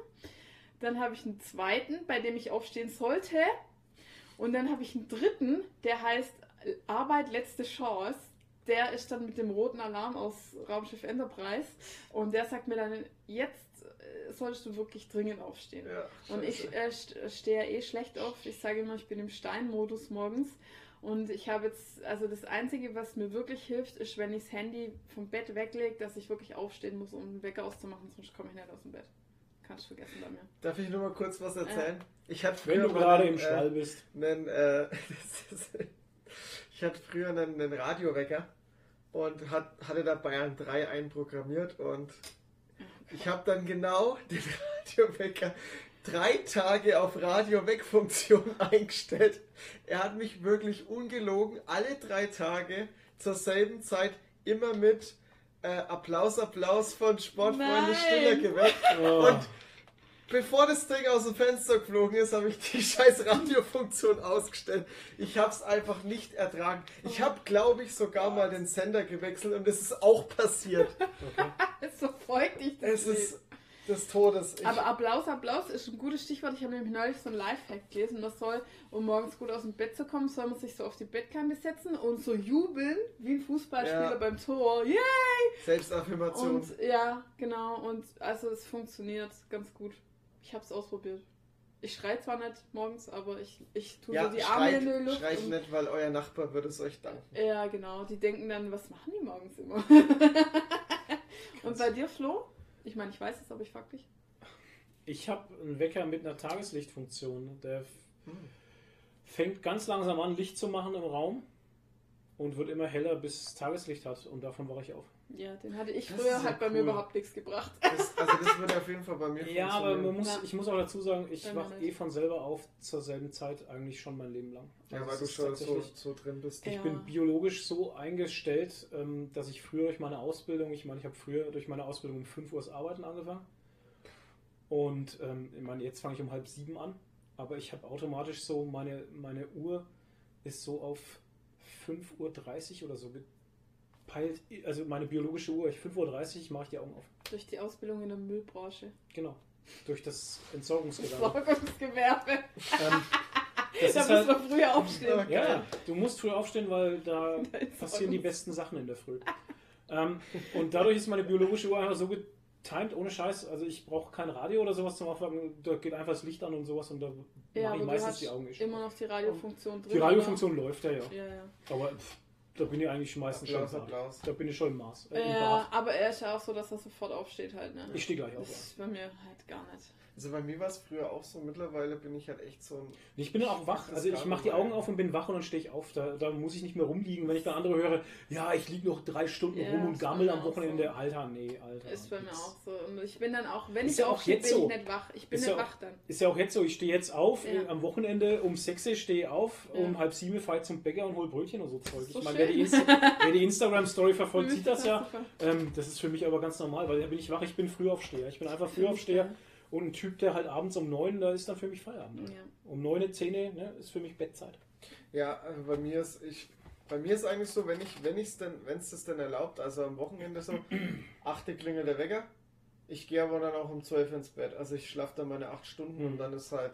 Dann habe ich einen zweiten, bei dem ich aufstehen sollte. Und dann habe ich einen dritten, der heißt äh, Arbeit letzte Chance. Der ist dann mit dem roten Alarm aus Raumschiff Enterprise. Und der sagt mir dann, jetzt solltest du wirklich dringend aufstehen. ja, Und ich äh, st- stehe ja eh schlecht auf. Ich sage immer, ich bin im Steinmodus morgens. Und ich habe jetzt, also das Einzige, was mir wirklich hilft, ist, wenn ich das Handy vom Bett weglege, dass ich wirklich aufstehen muss, um den Wecker auszumachen, sonst komme ich nicht aus dem Bett. Kannst du vergessen bei mir. Darf ich nur mal kurz was erzählen? Ich hatte Wenn früher du mal gerade einen, im Stall bist. einen, äh, ist, ich hatte früher einen, einen Radiowecker und hat, hatte da Bayern 3 einprogrammiert und ich habe dann genau den Radiowecker drei Tage auf Radio-Weg-Funktion eingestellt. Er hat mich wirklich ungelogen alle drei Tage zur selben Zeit immer mit äh, Applaus, Applaus von Sportfreunde. Stiller geweckt. Oh. Und bevor das Ding aus dem Fenster geflogen ist, habe ich die scheiß Radiofunktion ausgestellt. Ich habe es einfach nicht ertragen. Ich habe, glaube ich, sogar mal den Sender gewechselt und es ist auch passiert. So freut dich das Es ist des Todes. Ich, Aber Applaus, Applaus ist ein gutes Stichwort. Ich habe nämlich neulich so ein Lifehack gelesen. Man soll, um morgens gut aus dem Bett zu kommen, soll man sich so auf die Bettkante setzen und so jubeln, wie ein Fußballspieler Ja. beim Tor. Yeah! Selbstaffirmation. Und ja, genau. Und also es funktioniert ganz gut. Ich habe es ausprobiert. Ich schreie zwar nicht morgens, aber ich, ich tue ja, so die Arme schreit, in die Luft. schreit nicht, weil euer Nachbar würde es euch danken. Ja, genau. Die denken dann, was machen die morgens immer? und bei dir, Flo? Ich meine, ich weiß es, aber ich frag dich. Ich habe einen Wecker mit einer Tageslichtfunktion. Der Hm. fängt ganz langsam an, Licht zu machen im Raum und wird immer heller, bis es Tageslicht hat. Und davon wache ich auf. Ja, den hatte ich Das früher, ja hat bei mir cool. überhaupt nichts gebracht. Das, also das würde auf jeden Fall bei mir Ja, aber man muss, Ja. ich muss auch dazu sagen, ich mir nicht. eh von selber auf zur selben Zeit eigentlich schon mein Leben lang. Ja, Also weil es du schon so, tatsächlich- so drin bist. Ich Ja. bin biologisch so eingestellt, ähm, dass ich früher durch meine Ausbildung, ich meine, ich habe früher durch meine Ausbildung um 5 Uhr das Arbeiten angefangen. Und ähm, ich meine, jetzt fange ich um halb sieben an, aber ich habe automatisch so, meine, meine Uhr ist so auf 5.30 Uhr oder so gepeilt. Also meine biologische Uhr, ich 5.30 Uhr mache ich die Augen auf. Durch die Ausbildung in der Müllbranche. Genau. Durch das Entsorgungsgewerbe. Sorgungsgewerbe. ähm, das Da ist muss halt, man früher aufstehen. Okay. Ja, du musst früh aufstehen, weil da passieren die besten Sachen in der Früh. ähm, und dadurch ist meine biologische Uhr einfach so getimed, ohne Scheiß. Also ich brauche kein Radio oder sowas zum Aufwachen. Da geht einfach das Licht an und sowas und da Ja, mache ich meistens hast die Augen schon immer auf. noch die Radiofunktion drin. Die Radiofunktion läuft ja, ja. oder? Ja, ja. Aber pff, da bin ich eigentlich meistens Applaus, schon. Applaus. Da bin ich schon im Maß. Äh, im Ja, aber er ist ja auch so, dass er sofort aufsteht halt, ne? Ich stehe gleich auf. Das ist bei mir halt gar nicht. Also bei mir war es früher auch so. Mittlerweile bin ich halt echt so ein. Ich bin auch wach. Also ich mache die. Augen auf und bin wach und dann stehe ich auf. Da, da muss ich nicht mehr rumliegen. Wenn ich dann andere höre, ja, ich liege noch drei Stunden Ja, rum und gammel am Wochenende. so. Alter, nee, Alter. Ist bei mir auch so. Und ich bin dann auch, wenn Ist ich ja auch aufstehe, bin jetzt so. ich nicht wach. Ich bin Ist nicht ja auch- wach dann. Ist ja auch jetzt so, ich stehe jetzt auf, Ja. am Wochenende um 6 Uhr stehe ich auf, Ja. um halb sieben fahre ich zum Bäcker und hol Brötchen und so Zeug. so ich meine, wer die. Insta die Instagram-Story verfolgt, sieht das ja. Ähm, das ist für mich aber ganz normal, weil da bin ich wach, ich bin Frühaufsteher. Ich bin einfach Frühaufsteher und ein Typ, der halt abends um 9, da ist dann für mich Feierabend. Ja. Um 9, 10 ne, ist für mich Bettzeit. Ja, also bei mir ist ich. Bei mir ist eigentlich so, wenn ich, wenn ich's denn, wenn es das denn erlaubt, also am Wochenende so, 8 klingelt der Wecker. Ich gehe aber dann auch um 12 ins Bett. Also ich schlafe dann meine 8 Stunden Mhm. und dann ist halt.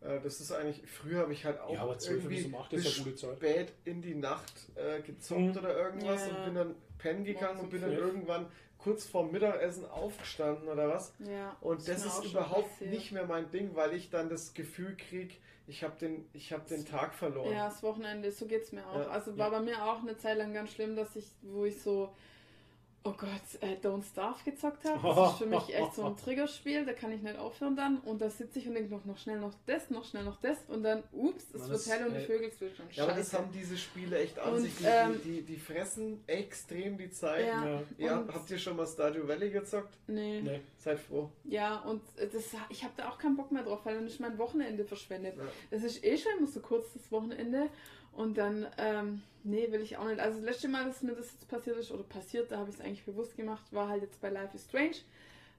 äh, Das ist eigentlich, früher habe ich halt auch Ja, aber 12 irgendwie bis um 8 ist ja gute Zeit. spät in die Nacht äh, gezockt Mhm. oder irgendwas Ja. und bin dann pennen gegangen und bin dann irgendwann kurz vorm Mittagessen aufgestanden oder was. Ja. Und das ist überhaupt nicht mehr mein Ding, weil ich dann das Gefühl kriege, ich habe den, ich hab den Tag verloren. Ja, das Wochenende, so geht's mir auch. Ja, also war bei mir auch eine Zeit lang ganz schlimm, dass ich, wo ich so oh Gott, äh, Don't Starve gezockt habe. Das ist für mich echt so ein Triggerspiel, da kann ich nicht aufhören dann. Und da sitze ich und denke noch, noch schnell noch das, noch schnell noch das. Und dann, ups, es wird hell und die äh, Vögel zwitschern. Ja, aber das haben diese Spiele echt an Und, sich. Die, ähm, die, die fressen extrem die Zeit. Ja. Ja. Ja, Und- habt ihr schon mal Stardew Valley gezockt? Nee. Nee. Seid froh. Ja, und äh, das, ich habe da auch keinen Bock mehr drauf, weil dann ist mein Wochenende verschwendet. Ja. Das ist eh schon immer so kurz das Wochenende. Und dann, ähm, nee, will ich auch nicht. Also das letzte Mal, dass mir das jetzt passiert ist, oder passiert, da habe ich es eigentlich bewusst gemacht, war halt jetzt bei Life is Strange.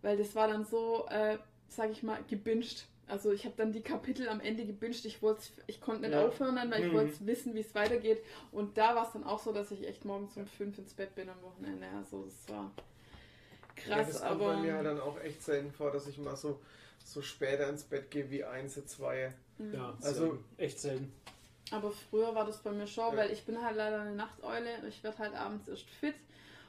Weil das war dann so, äh, sag ich mal, gebinged. Also ich habe dann die Kapitel am Ende gebinged. Ich wollte, ich konnte nicht Ja. aufhören dann, weil ich Mhm. wollte wissen, wie es weitergeht. Und da war es dann auch so, dass ich echt morgens um fünf ins Bett bin am Wochenende. Also das war ja, krass, das kommt aber bei mir halt dann auch echt selten vor, dass ich mal so, so später ins Bett gehe wie eins, zwei. Ja, Also- also echt selten. Aber früher war das bei mir schon, Ja. weil ich bin halt leider eine Nachteule. Ich werde halt abends erst fit.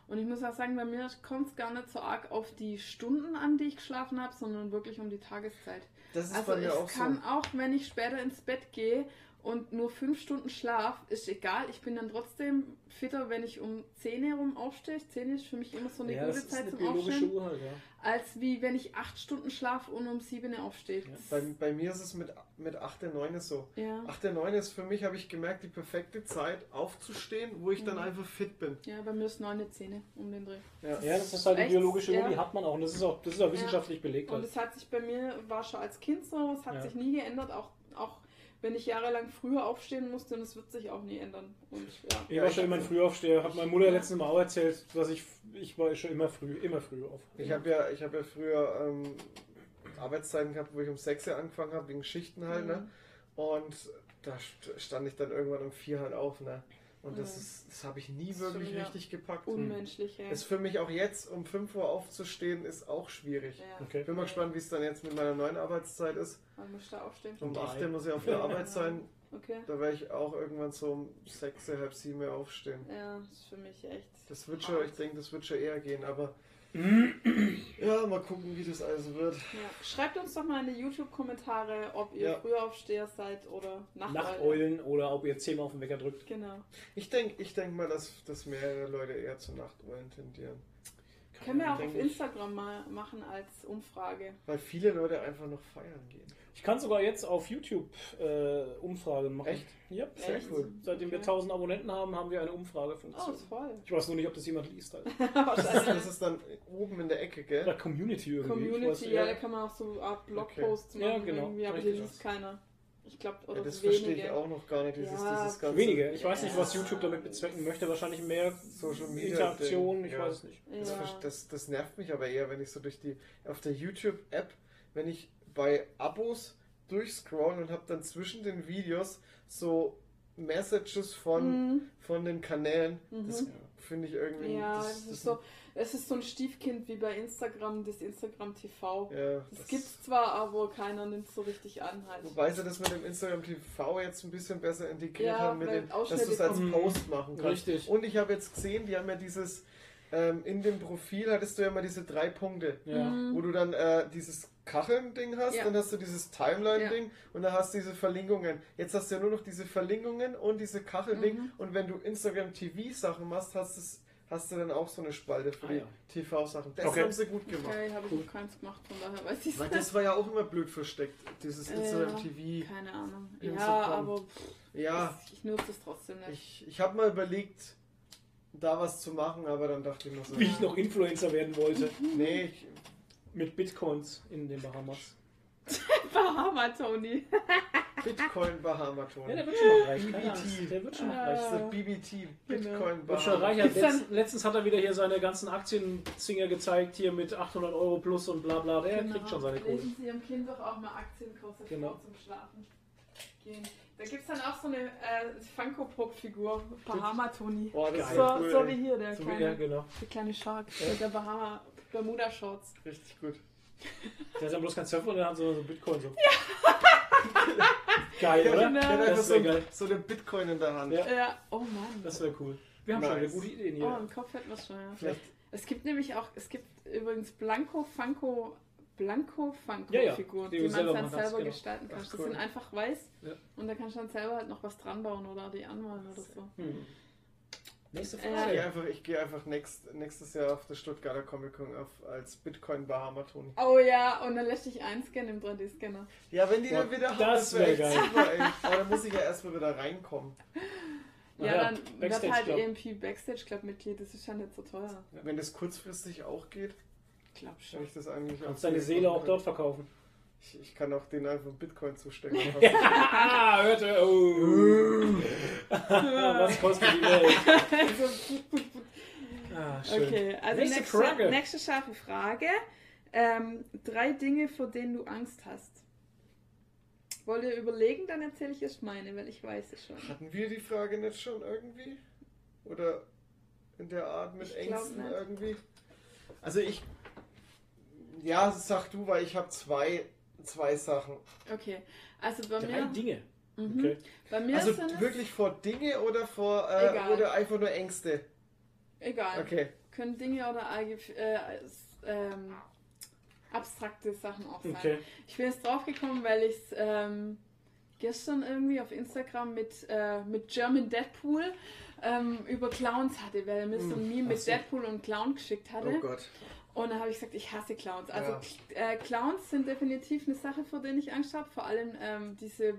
Und ich muss auch sagen, bei mir kommt es gar nicht so arg auf die Stunden an, die ich geschlafen habe, sondern wirklich um die Tageszeit. Das ist Also bei mir ich auch kann so. auch, wenn ich später ins Bett gehe und nur fünf Stunden Schlaf, ist egal. Ich bin dann trotzdem fitter, wenn ich um 10 herum aufstehe. 10 ist für mich immer so eine ja, gute das ist Zeit eine zum biologische Aufstehen. Uhr halt, ja. Als wie wenn ich acht Stunden schlaf und um 7 aufstehe. Ja. Bei, bei mir ist es mit, mit 8, 9 so. Ja. 8, 9 ist für mich, habe ich gemerkt, die perfekte Zeit aufzustehen, wo ich dann Mhm. einfach fit bin. ja, bei mir ist 9 Zähne um den Dreh. Ja. Ja, das ist halt die Echt? biologische Uhr, Ja. die hat man auch. Und das ist auch, das ist auch wissenschaftlich belegt. Und Halt. es hat sich bei mir, war schon als Kind so, es hat Ja. sich nie geändert, auch, auch wenn ich jahrelang früher aufstehen musste und es wird sich auch nie ändern. Und ja. Ich war schon immer ein Frühaufsteher. Hat meine Mutter letztes Mal auch erzählt, dass ich, ich war schon immer früh, immer früh auf. Ich habe ja, ich hab ja früher ähm, Arbeitszeiten gehabt, wo ich um 6 Uhr angefangen habe, wegen Schichten halt, ne? Und da st- stand ich dann irgendwann um 4 halt auf, ne? Und das Mhm. ist, das habe ich nie Das wirklich schon, ja. richtig gepackt. Unmenschlich, ja. Ist für mich auch jetzt, um 5 Uhr aufzustehen, ist auch schwierig. ja. Okay. Ich bin mal gespannt, wie es dann jetzt mit meiner neuen Arbeitszeit ist. Man muss da aufstehen. Um Um 8 drei. Uhr muss ich auf der Arbeit sein. Okay. Da werde ich auch irgendwann so um 6, halb 7 Uhr aufstehen. Ja, das ist für mich echt. Das wird schon, ich denke, das wird schon eher gehen, aber ja, mal gucken, wie das alles wird. Ja. Schreibt uns doch mal in die YouTube-Kommentare, ob ihr Ja. Frühaufsteher seid oder Nachteule. Nachteulen oder ob ihr zehnmal auf den Wecker drückt. Genau. Ich denke ich denk mal, dass, dass mehrere Leute eher zu Nachteulen tendieren. Können wir auch auf. Instagram mal machen als Umfrage. Weil viele Leute einfach noch feiern gehen. Ich kann sogar jetzt auf YouTube äh, Umfragen machen. Echt? Ja. Sehr Echt? cool. Seitdem wir Okay. 1000 Abonnenten haben, haben wir eine Oh, Umfragefunktion. ist voll. ich weiß nur nicht, ob das jemand liest. Halt. Das ist, Wahrscheinlich. das ist dann oben in der Ecke, Oder gell? Community irgendwie. ich weiß, Community, ja, da kann man auch so Art Blogposts Okay. machen, Ja, genau. irgendwie, aber Richtig. liest keiner. Ich glaube, oder Ja, das wenige. verstehe ich auch noch gar nicht. Dieses, Ja, dieses ganze Wenige. Ich weiß nicht, was Ja. YouTube damit bezwecken möchte. Wahrscheinlich mehr Social Media Interaktion. Ich ja. weiß es nicht. Das, Ja. das, das nervt mich aber eher, wenn ich so durch die auf der YouTube-App, wenn ich bei Abos durchscrollen und habe dann zwischen den Videos so Messages von, Mhm. von den Kanälen. Das Mhm. finde ich irgendwie. Ja, das, es ist so, es ist so ein Stiefkind wie bei Instagram, das Instagram TV. Ja, Das, gibt's zwar, aber keiner nimmt so richtig an halt. Wobei sie das mit dem Instagram TV jetzt ein bisschen besser integriert Ja, haben, mit dem, dass du es als. Post machen kannst. Richtig. Und ich habe jetzt gesehen, die haben ja dieses, ähm, in dem Profil hattest du ja mal diese drei Punkte. Ja. Mhm. wo du dann äh, dieses Kacheln-Ding hast, Ja. dann hast du dieses Timeline-Ding und dann hast du diese Verlinkungen. Jetzt hast du ja nur noch diese Verlinkungen und diese Kachel-Ding Mhm. und wenn du Instagram TV-Sachen machst, hast, es, hast du dann auch so eine Spalte für Ah, die ja. TV-Sachen. Das Okay. haben sie gut gemacht. Okay, habe ich noch keins gemacht, von daher weiß ich Weil das war ja auch immer blöd versteckt, dieses Ja. Instagram TV. Keine Ahnung. Ja, Instagram. aber pff, Ja, ich, ich nutze es trotzdem nicht. ich, ich habe mal überlegt, da was zu machen, aber dann dachte ich mir so, Wie ich noch Influencer werden wollte. nee, ich, Mit Bitcoins in den Bahamas. Bahama, Tony. Bitcoin Bahamaton. Ja, der wird schon noch reich. BBT. Der wird schon noch Ah. reich. Das ist der BBT, Bitcoin Wird schon reich. Bahamaton. Gibt's dann- Letzt, letztens hat er wieder hier seine ganzen Aktienzinger gezeigt, hier mit 800 Euro plus und bla bla. Der kriegt schon seine Kohle. Genau. Lesen Sie Ihrem Kind doch auch mal Aktienkurse Genau. zum Schlafen gehen. Da gibt es dann auch so eine äh, Funko-Pop-Figur, Bahama Tony. Boah, das So, ja cool, so wie hier, der So wie kleine, er, genau. der kleine Shark Ja. mit der Bahama Bermuda-Shorts. Richtig gut. Der ist ja bloß kein Surfer und der hat so, so Bitcoin so. Geil, Der, oder? Genau. der hat einfach Das so, wäre geil. so den Bitcoin in der Hand. Ja. Ja, oh Mann. Das wäre cool. Wir haben schon Nice. eine gute Ideen oh, hier. im Kopf hätten wir schon, ja. Vielleicht, Es gibt nämlich auch, es gibt übrigens Blanco Funko, Blanco Funko Ja, ja, Figuren, die die, man selber dann kannst, selber genau. gestalten kann. Ach, Das cool. sind einfach weiß Ja. und da kannst du dann selber halt noch was dran bauen oder die anmalen oder so. Hm. Nächste Äh, Ich gehe Frage. einfach, ich gehe einfach nächst, nächstes Jahr auf der Stuttgarter Comic Con auf, als Bitcoin Bahama Toni. Oh ja, und dann lässt dich einscannen im 3D-Scanner. Ja, wenn die Boah, dann wieder das wär wär echt geil. super, ey. Aber dann muss ich ja erstmal wieder reinkommen. Ja, Naja, dann wird halt Club. EMP Backstage Club Mitglied, das ist ja nicht so teuer. Wenn das kurzfristig auch geht, Glaub kann schon. ich das eigentlich Kannst deine Seele auch dort verkaufen. Ich, ich kann auch den einfach Bitcoin zustecken. Ah, hörte. Oh. Was kostet die Welt? Ah, schön. okay, also Nächste nächste, Frage. nächste scharfe Frage. Ähm, drei Dinge, vor denen du Angst hast. Wollt ihr überlegen, dann erzähle ich erst meine, weil ich weiß es schon. Hatten wir die Frage nicht schon irgendwie? Oder in der Art mit Ich Ängsten irgendwie? Also ich. Ja, sag du, weil ich habe zwei, zwei Sachen. Okay, also bei Drei mir, Dinge. mhm. Okay. bei mir Also sind es wirklich vor Dinge oder vor äh, oder einfach nur Ängste? egal. Okay. Können Dinge oder äh, ähm, abstrakte Sachen auch sein. Okay. Ich bin jetzt drauf gekommen, weil ich es ähm, gestern irgendwie auf Instagram mit, äh, mit German Deadpool ähm, über Clowns hatte, weil er mir so ein Hm, Meme ach mit. Deadpool und Clown geschickt hatte. Oh Gott. Und dann habe ich gesagt, ich hasse Clowns. Also Ja. äh, Clowns sind definitiv eine Sache, vor denen ich Angst habe. Vor allem ähm, diese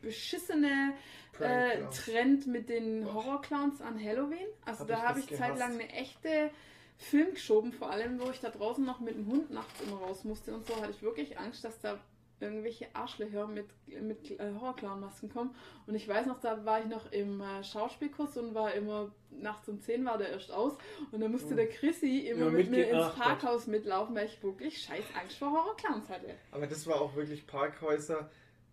beschissene äh. Trend mit den. Horrorclowns an Halloween. Also Hab da ich habe das ich zeitlang eine echte Film geschoben, vor allem wo ich da draußen noch mit dem Hund nachts immer raus musste und so, hatte ich wirklich Angst, dass da irgendwelche Arschlöcher mit, mit äh, Horrorclown-Masken kommen. Und ich weiß noch, da war ich noch im äh, Schauspielkurs und war immer nachts um 10 war der erst aus. Und dann musste Mhm. der Chrissy immer Ja, mit mir ins Ach Gott. Parkhaus mitlaufen, weil ich wirklich scheiß Angst vor Horrorclowns hatte. Aber das war auch wirklich Parkhäuser.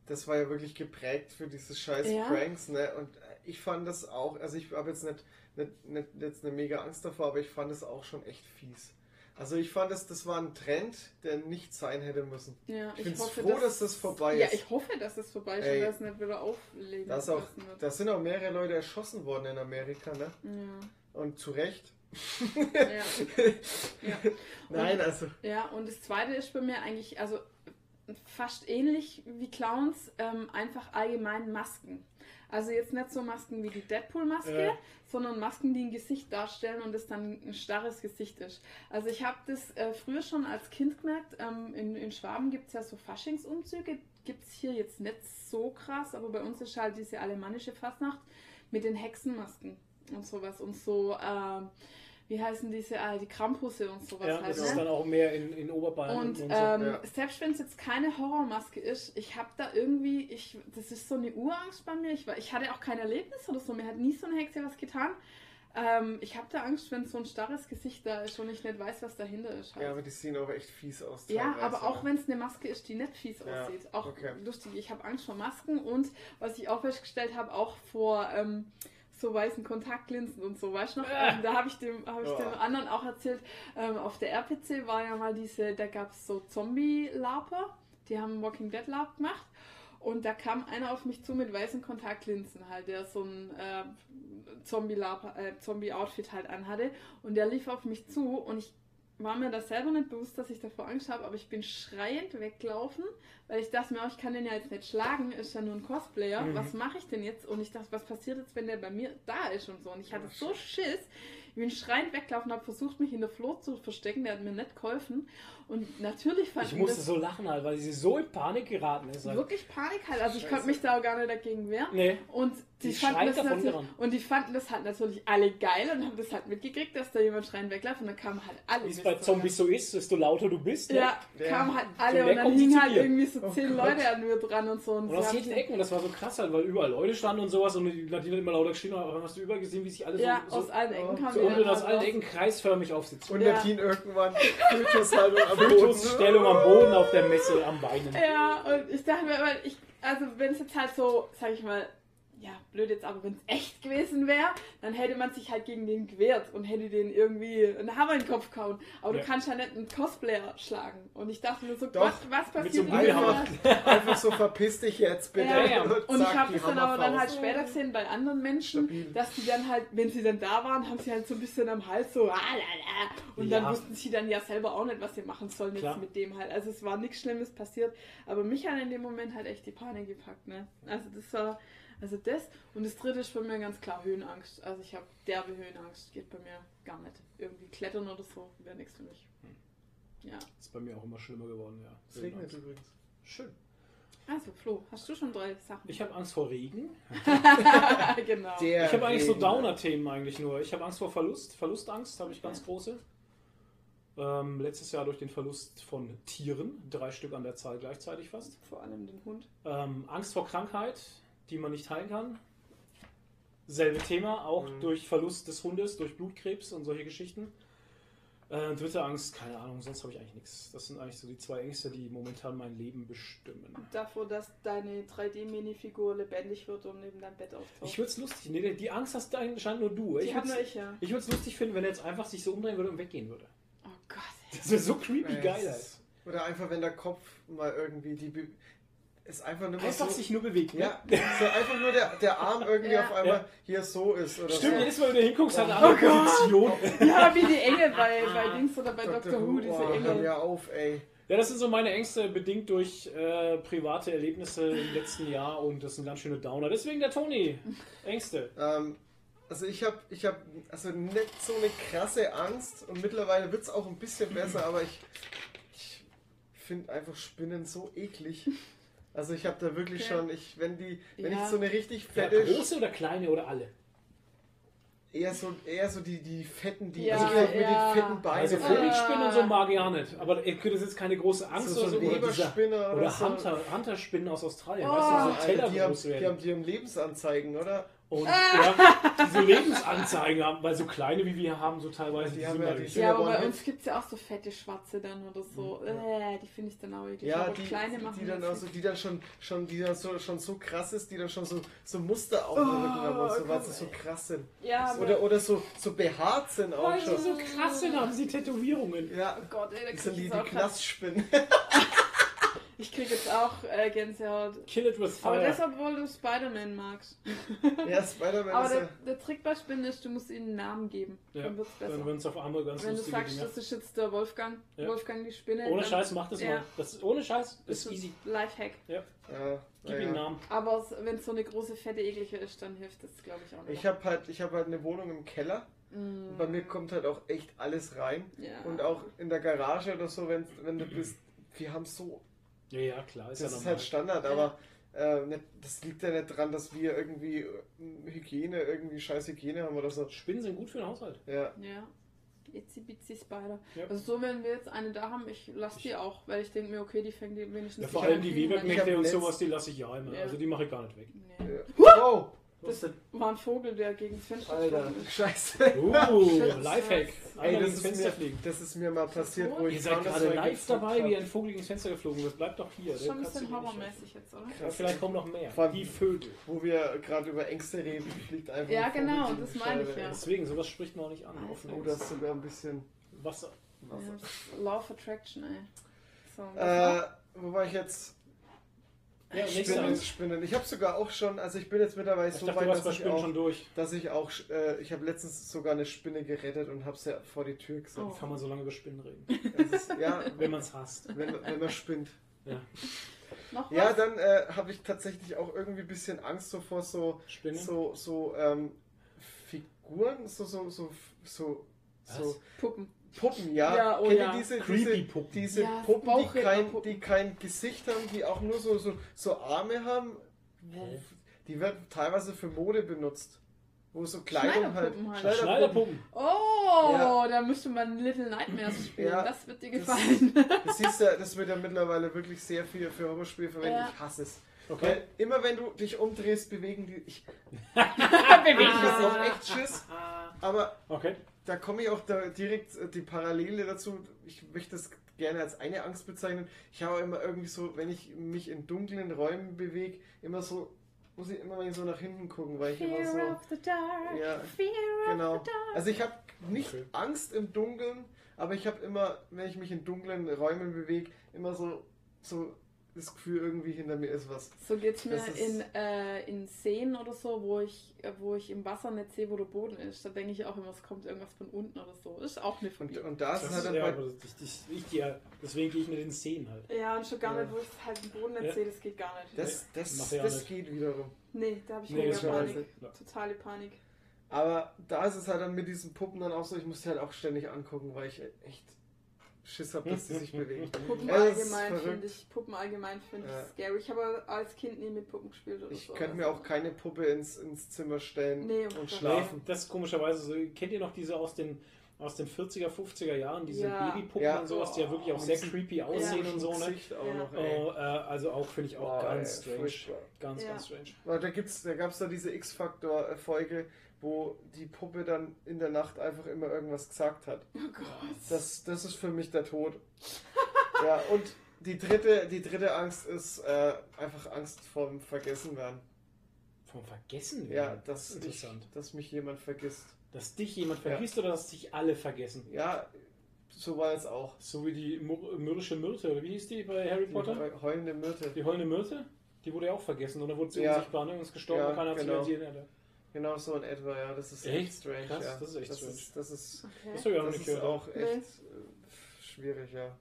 Das war ja wirklich geprägt für diese scheiß Ja. Pranks, ne? Und äh, ich fand das auch, also ich habe jetzt nicht, nicht, nicht jetzt eine mega Angst davor, aber ich fand es auch schon echt fies. Also ich fand es, das war ein Trend, der nicht sein hätte müssen. Ja, Ich bin froh, dass das vorbei Ja, ist. ich hoffe, dass das vorbei ist Ey. und dass es nicht wieder auflegen Da, ist auch, wird. da sind auch mehrere Leute erschossen worden in Amerika, ne? Ja, Und zu Recht. ja, ja. Nein, also. Ja, und das zweite ist bei mir eigentlich, also fast ähnlich wie Clowns, ähm, einfach allgemein Masken. Also jetzt nicht so Masken wie die Deadpool-Maske, Ja. sondern Masken, die ein Gesicht darstellen und das dann ein starres Gesicht ist. Also ich habe das äh, früher schon als Kind gemerkt, ähm, in, in Schwaben gibt es ja so Faschingsumzüge, gibt es hier jetzt nicht so krass, aber bei uns ist halt diese alemannische Fastnacht mit den Hexenmasken und sowas und so, ähm, wie heißen diese, äh, die Krampusse und sowas Ja, halt. das ne? ist dann auch mehr in, in Oberbayern Und und, so. ähm, ja. selbst wenn es jetzt keine Horrormaske ist, ich habe da irgendwie, ich, das ist so eine Urangst bei mir. Ich, war- ich hatte auch kein Erlebnis oder so. Mir hat nie so eine Hexe was getan. Ähm, ich habe da Angst, wenn so ein starres Gesicht da ist und ich nicht weiß, was dahinter ist. Halt. Ja, aber die sehen auch echt fies aus. Ja, aber auch wenn es eine Maske ist, die nicht fies Ja, aussieht. Auch okay. lustig. Ich habe Angst vor Masken und was ich auch festgestellt habe, auch vor ähm, so weißen Kontaktlinsen und so. Weißt du noch? Ähm, da habe ich, dem, hab ich Ja. dem anderen auch erzählt, ähm, auf der RPC war ja mal diese, da gab es so Zombie-Laper, die haben Walking Dead Lab gemacht. Und da kam einer auf mich zu mit weißen Kontaktlinsen halt, der so ein äh, äh, Zombie-Outfit halt anhatte. Und der lief auf mich zu und ich war mir das selber nicht bewusst, dass ich davor Angst habe, aber ich bin schreiend weggelaufen, weil ich dachte mir auch, ich kann den ja jetzt nicht schlagen, ist ja nur ein Cosplayer. Mhm. Was mache ich denn jetzt? Und ich dachte, was passiert jetzt, wenn der bei mir da ist und so. Und ich hatte Oh, so Schiss. Ich bin schreiend weggelaufen, habe versucht, mich in der Flur zu verstecken, der hat mir nicht geholfen. Und natürlich fand ich ich musste das so lachen halt, weil sie so in Panik geraten ist. Halt. wirklich Panik halt. Also ich Scheiße. konnte mich da auch gar nicht dagegen wehren. Nee. Und die, Die fanden das natürlich, und die fanden das halt natürlich alle geil und haben das halt mitgekriegt, dass da jemand schreien wegläuft und dann kamen halt alle. Wie es bei so- Zombies so ist, desto lauter du bist. Ne? Ja, Ja. kamen halt So alle und dann hingen halt irgendwie so Oh zehn Gott. Leute an mir dran und so. Und, Und aus jeden Ecken, und das war so krass halt, weil überall Leute standen und sowas und die Nadine hat immer lauter geschrien, aber dann hast du überall gesehen, wie sich alle Ja, so, aus so, allen Ecken kamen so dann aus allen. Ecken kreisförmig aufsitzen. Und Ja. Nadine irgendwann Fötushaltung am. Fötusstellung am Boden auf der Messe am Weinen. Ja, und ich dachte mir, weil ich, also wenn es jetzt halt so, sag ich mal, ja, blöd jetzt, aber wenn es echt gewesen wäre, dann hätte man sich halt gegen den gewehrt und hätte den irgendwie einen Hammer in den Kopf gehauen. Aber Ja. du kannst ja nicht einen Cosplayer schlagen. Und ich dachte mir so, Doch, Gott, was mit passiert so Gummihammer. das- Einfach so verpiss dich jetzt bitte. Ja, ja. Und ich habe das dann aber dann halt später gesehen bei anderen Menschen, Stabil. dass die dann halt, wenn sie dann da waren, haben sie halt so ein bisschen am Hals so, ah, la, la. und dann wussten sie dann ja selber auch nicht, was sie machen sollen Klar. jetzt mit dem halt. Also es war nichts Schlimmes passiert, aber mich hat in dem Moment halt echt die Panik gepackt, ne? Also das war Also das und das dritte ist bei mir ganz klar Höhenangst. Also ich habe derbe Höhenangst, geht bei mir gar nicht. Irgendwie klettern oder so wäre nichts für mich. Ja. Ist bei mir auch immer schlimmer geworden, ja. Es regnet übrigens. Schön. Also Flo, hast du schon drei Sachen? Ich habe Angst vor Regen. genau. Der Ich habe eigentlich so. Downer-Themen eigentlich nur. Ich habe Angst vor Verlust. Verlustangst habe ich ganz große. Ähm, letztes Jahr durch den Verlust von Tieren, drei Stück an der Zahl gleichzeitig fast. Vor allem den Hund. Ähm, Angst vor Krankheit, die man nicht heilen kann. Selbe Thema, auch Mhm. durch Verlust des Hundes, durch Blutkrebs und solche Geschichten. Äh, dritte Angst, keine Ahnung, sonst habe ich eigentlich nichts. Das sind eigentlich so die zwei Ängste, die momentan mein Leben bestimmen. Davor, dass deine 3D-Minifigur lebendig wird und neben deinem Bett auftaucht. Ich würde es lustig, nee, die Angst hast anscheinend nur du. Die Ich hab würde nur ich, ja. es lustig finden, wenn er jetzt einfach sich so umdrehen würde und weggehen würde. Oh Gott. ey. Das wäre so creepy Ja, geil. Oder einfach, wenn der Kopf mal irgendwie die. Be ist einfach nur Einfach so, sich nur bewegt. Ne? Ja, so einfach nur der, der Arm irgendwie Ja. auf einmal Ja. hier so ist. Oder Stimmt, so. jedes Mal, wenn du hinguckst, hat er Oh eine Position. Ja, wie die Engel bei, bei Dings oder bei Dr. Who, diese oh, Engel. mir auf, ey. Ja, das sind so meine Ängste, bedingt durch äh, private Erlebnisse im letzten Jahr und das sind ganz schöne Downer. Deswegen der Toni. Ängste. Ähm, also ich habe ich hab also nicht so eine krasse Angst und mittlerweile wird es auch ein bisschen besser, aber ich, ich finde einfach Spinnen so eklig. Also ich habe da wirklich Okay. schon, ich, wenn die, wenn Ja. ich so eine richtig Ja, fette, große oder kleine oder alle? eher so, eher so die, die fetten, die, Ja, also ich mit ja. den fetten Beinen. Also. Vogelspinnen und so mag ich auch nicht. Aber ihr könnt jetzt keine große Angst so, so oder so. Oder, dieser, Leberspinner oder, oder so. Hunter, Hunter-Spinnen aus Australien. Oh. Weißt du, so Alter, Teller die, haben, die, haben, die haben Lebensanzeigen, oder? Und Ah. ja, diese Lebensanzeigen haben, weil so kleine wie wir haben, so teilweise, Die die, haben sind ja mal die- Ja, aber bei uns gibt es ja auch so fette Schwarze dann oder so. Äh, die finde ich dann auch eklig. Ja, aber die, kleine machen die dann auch so, die dann schon, schon, die dann so, schon so krass ist, die dann schon so, so Muster auf dem Oh, und so, weil sie so krass sind. Ja, aber, Oder, oder so, so behaart sind auch Weil sie schon. so krass sind, haben sie Tätowierungen. Ja, oh Gott, ey, da das sind die, die Knastspinnen. Ich krieg jetzt auch äh, Gänsehaut. Kill it with Aber fire. das, obwohl du Spider-Man magst. ja, Spider-Man Aber ist der, ja... der Trick bei Spinnen ist, du musst ihnen einen Namen geben. Ja, Dann wird's besser. Dann würden es auf einmal ganz Wenn du sagst, Dinge. das ist jetzt der Wolfgang, Ja. Wolfgang die Spinne. Ohne Scheiß, mach das Ja. mal. Das ist, ohne Scheiß, ist ist es easy. Lifehack. Ja, Ja, gib ja, ihm einen. Namen. Aber wenn es so eine große, fette, eklige ist, dann hilft das, glaube ich, auch nicht. Ich habe halt, ich hab halt eine Wohnung im Keller. Mm, Bei mir kommt halt auch echt alles rein. ja. Und auch in der Garage oder so, wenn, wenn du bist... Wir haben so Ja, ja, klar, ist Das ja ist halt Standard, aber äh, nicht, das liegt ja nicht dran, dass wir irgendwie äh, Hygiene, irgendwie scheiß Hygiene haben oder so. Spinnen sind gut für den Haushalt. Ja. Ja. Itzy Bitsy Spider. Ja. Also so, wenn wir jetzt eine da haben, ich lasse die auch, weil ich denke mir, okay, die fängt die wenigstens Ja, vor nicht allem die Weberknechte und sowas, die lasse ich ja immer. Ja. Also die mache ich gar nicht weg. Nee. ja. Wow! Das war ein Vogel, der gegen das Fenster Alter, scheiße. Uh. Lifehack. Ey, das ins ist, Fenster mir, fliegen. das ist mir mal passiert, wo ich Ihr seid das gerade live dabei, wie ein Vogel ins Fenster geflogen ist. Bleibt doch hier. Das ist schon ein bisschen horrormäßig jetzt, oder? Ja, vielleicht kommen noch mehr. Allem- Die Vögel. Wo wir gerade über Ängste reden, fliegt einfach Ja, genau, gegen das meine ich ja. Deswegen, sowas spricht man auch nicht an. Also. Offene Oh, das ist sogar ein bisschen Wasser. Wasser. Ja, Law of Attraction, ey. So, Äh, wo war ich jetzt? Ja, Spinnen. Spinnen. Ich habe sogar auch schon, also ich bin jetzt mittlerweile Ich so dachte, weit, dass ich auch, schon durch. dass ich auch, äh, ich habe letztens sogar eine Spinne gerettet und habe sie vor die Tür gesetzt. Oh. Kann man so lange über Spinnen reden. Ist, ja, Wenn man es hasst. wenn, wenn man spinnt. Ja. noch Ja, was? dann äh, habe ich tatsächlich auch irgendwie ein bisschen Angst so vor so, Spinnen? so, so ähm, Figuren, so, so, so, so, so? Puppen. Puppen, ja. Ja, oh Kennt ja. ihr diese, Creepy Puppen. diese Ja, Puppen, die kein, Bauchrednerpuppen. die kein Gesicht haben, die auch nur so, so, so Arme haben? Wo, Hä? die werden teilweise für Mode benutzt. Wo so Kleidung halt. Schneiderpuppen halt. Schneiderpuppen. Oh, Ja. da müsste man Little Nightmares spielen. Ja, das wird dir das- gefallen. Das, siehst ja, das wird ja mittlerweile wirklich sehr viel für Horrorspiele verwendet. Ja. Ich hasse es. Okay. Weil immer wenn du dich umdrehst, bewegen die. Ich, Bewegt ich hab sich. auch echt Schiss. Aber Okay. Da komme ich auch da direkt äh, die Parallele dazu. Ich möchte das gerne als eine Angst bezeichnen. Ich habe immer irgendwie so, wenn ich mich in dunklen Räumen bewege, immer so, muss ich immer mal so nach hinten gucken, weil ich immer so. Fear of the dark. Ja, Fear Genau. of the dark. Also ich habe nicht Okay. Angst im Dunkeln, aber ich habe immer, wenn ich mich in dunklen Räumen bewege, immer so, so das Gefühl, irgendwie hinter mir ist was. So geht's mir Das ist- in, äh, in Seen oder so, wo ich, wo ich im Wasser nicht sehe, wo der Boden ist. Da denke ich auch immer, es kommt irgendwas von unten oder so. Ist auch eine Und, Phobie. und da ist Das es halt ist, dann ja, aber ich, ich, ich, ja, deswegen gehe ich mit den Szenen halt. Ja, und schon gar Ja. nicht, wo ich halt den Boden nicht Ja. sehe, das geht gar nicht. das, das, auch das nicht. geht wiederum. Nee, da habe ich Nee, mega das Panik. Totale Panik. Aber da ist es halt dann mit diesen Puppen dann auch so, ich muss die halt auch ständig angucken, weil ich echt Schiss habe, dass die sich bewegen. Puppen allgemein finde ich, Puppen allgemein finde Ja. ich scary. Ich habe als Kind nie mit Puppen gespielt oder Ich so. könnte mir auch keine Puppe ins, ins Zimmer stellen Nee, um und Gottes schlafen. Nee, das ist komischerweise so. Kennt ihr noch diese aus den, aus den 40er, 50er Jahren, diese Ja. Babypuppen Ja. und sowas, die ja wirklich auch Und sehr creepy aussehen Ja. und so, ne? Auch Ja. noch. Oh, äh, also auch finde ich auch Boah, ganz ey, strange. furchtbar. Ganz, Ja. ganz strange. Weil Da, gibt's, da gab es da diese X-Factor-Folge, wo die Puppe dann in der Nacht einfach immer irgendwas gesagt hat. Oh Gott. Das, das ist für mich der Tod. ja, und die dritte, die dritte Angst ist äh, einfach Angst vorm Vergessenwerden. Vom Vergessen Ja, werden. dass, ist ich, interessant. dass mich jemand vergisst. Dass dich jemand vergisst oder dass dich alle vergessen. Ja, so war es auch. So wie die mürrische Myrte, oder wie hieß die bei Harry Die Potter? heu- heulende Myrte. Die heulende Myrte? Die wurde ja auch vergessen und dann wurde sie Ja. unsichtbar ne, und ist gestorben Ja, und keiner hat genau. sie gesehen. Genau so in etwa, ja. Das ist Echt? echt strange. Krass, ja. das ist echt das strange. Ist, das ist, Das Okay. das nicht ist gehört. auch echt Nee. äh, schwierig, ja.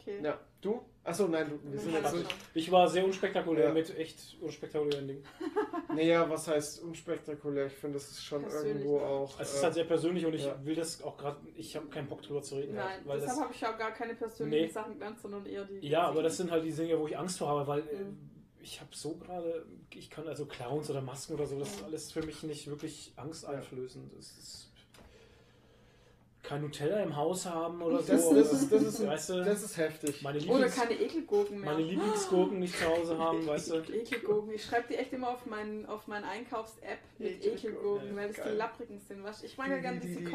okay. Ja, du? Achso, nein, du, wir sind Ja, jetzt so. Ich war sehr unspektakulär Ja. mit echt unspektakulären Dingen. Naja, was heißt unspektakulär? Ich finde, das ist schon Persönlich, irgendwo auch. Es ist äh, halt sehr persönlich und ich ja. will das auch gerade, ich habe keinen Bock drüber zu reden. Nein, halt, weil deshalb das, habe ich auch gar keine persönlichen Nee. Sachen genannt, sondern eher die. ja, aber das sind halt die Dinge, wo ich Angst vor habe, weil äh, Mhm. Ich habe so gerade, ich kann also Clowns oder Masken oder so, das ist alles für mich nicht wirklich angsteinflößend. Das ist kein Nutella im Haus haben oder das, so. das, ist, das, ist, weißt du, das ist heftig. meine, Oder Lieblings keine Ekelgurken mehr. meine Lieblingsgurken nicht zu Hause haben, weißt du. Ekelgurken. Ich schreibe die echt immer auf meinen auf meinen Einkaufs-App mit Ekelgurken, Ekelgurken, ja, weil das geil. die lapprigen sind. Weißt? du? Ich mag ja gerne die, diese die, äh.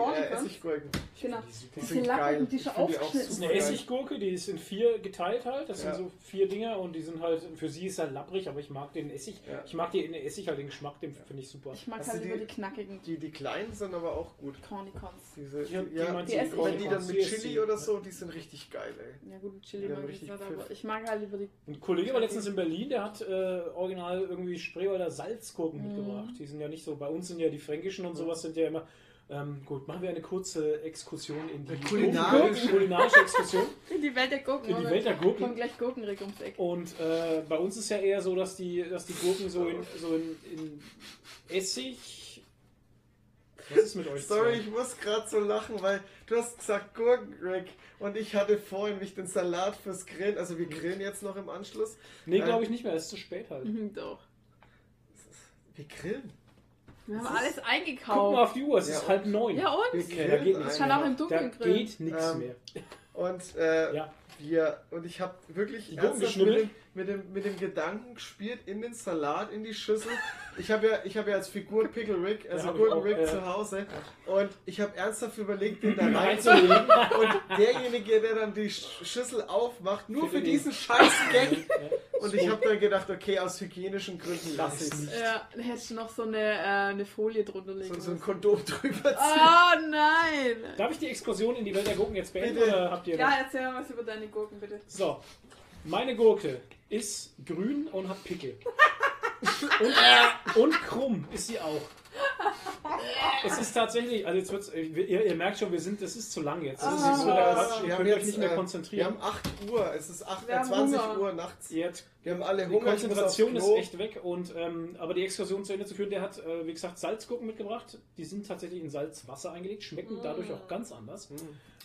Genau. Die super. Die Diese sind Lappen, geil. die schon aufgeschnitten Das ist super eine geil. Essiggurke, die ist in vier geteilt halt. Das Ja. sind so vier Dinger und die sind halt, für sie ist halt lapprig, aber ich mag den Essig. Ja. Ich mag den Essig halt den Geschmack, den finde ich super. Ich mag Hast halt lieber die- die knackigen Die, die kleinen sind aber auch gut. Cornicons. Diese, Die ja, die, die wenn die dann mit Chili oder so, die sind richtig geil, ey. Ja gut, Chili mag ich nicht, aber ich mag halt lieber die. Ein Kollege war letztens in Berlin, der hat äh, original irgendwie Spreewälder Salzgurken Mhm. mitgebracht. Die sind ja nicht so, bei uns sind ja die fränkischen und sowas sind ja immer. Ähm, gut, machen wir eine kurze Exkursion in die Eine kulinarische. Gurken- kulinarische Exkursion. In die Welt der Gurken. In die oder? Welt der Gurken. Kommt gleich Gurkenrick ums Eck. Und äh, bei uns ist ja eher so, dass die, dass die Gurken so in, so in, in Essig. Was ist mit euch? Sorry, zwei? ich muss gerade so lachen, weil du hast gesagt Gurkenrack und ich hatte vorhin mich den Salat fürs Grillen, also wir grillen jetzt noch im Anschluss. Nee, Äh, glaube ich nicht mehr, es ist zu spät halt. Mhm, Doch. Wir grillen. Wir haben Das alles Guck mal eingekauft. auf die Uhr, es Ja, ist halb neun. Ja Wir und? Okay, da geht grillen nichts kann mehr. auch im Da Dunkeln grillen. geht nichts Ähm, mehr. Und äh, Ja. wir und ich habe wirklich Die Gurken geschnibbelt? Mit, dem, mit dem Gedanken gespielt in den Salat, in die Schüssel. Ich habe ja, ich habe ja als Figur Pickle Rick, also Ja, hab auch, Rick ja. zu Hause und ich habe ernsthaft überlegt, den da rein Reinzulegen. und derjenige, der dann die Sch- Schüssel aufmacht, nur für diesen scheiß Gag. Und ich habe dann gedacht, okay, aus hygienischen Gründen lasse ich es. Ja, dann hättest du noch so eine, äh, eine Folie drunter legen So, so ein. Kondom drüber ziehen. Oh nein! Darf ich die Exkursion in die Welt der Gurken jetzt beenden Bitte. oder habt ihr Ja, erzähl mal was über deine Gurken, bitte. So, meine Gurke ist grün und hat Pickel. Und, und krumm ist sie auch. Es ist tatsächlich, also jetzt wird's, ihr, ihr merkt schon, wir sind, das ist zu lang jetzt. Das ist Ah. so der Quatsch. Ihr Wir euch jetzt, nicht mehr äh, Wir konzentrieren. haben 8 Uhr, es ist 8, Wir haben 20 Hunger. Uhr nachts. Habt Wir haben alle Die Hunger. muss Konzentration ist echt weg und ähm, aber die Exkursion zu Ende zu führen, der hat, äh, wie gesagt, Salzgurken mitgebracht. Die sind tatsächlich in Salzwasser eingelegt, schmecken Mm. dadurch auch ganz anders. Hm.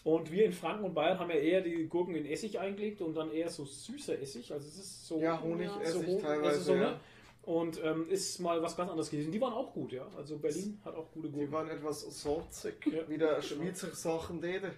Und wir in Franken und Bayern haben ja eher die Gurken in Essig eingelegt und dann eher so süßer Essig. Also es ist so Ja, Honig so ich hoch- teilweise. also so, ja. ne? Und ähm, ist mal was ganz anderes gewesen. Die waren auch gut, ja. Also Berlin hat auch gute Die Gurken. waren etwas salzig. Ja. Wieder Schweizer Sachen däde.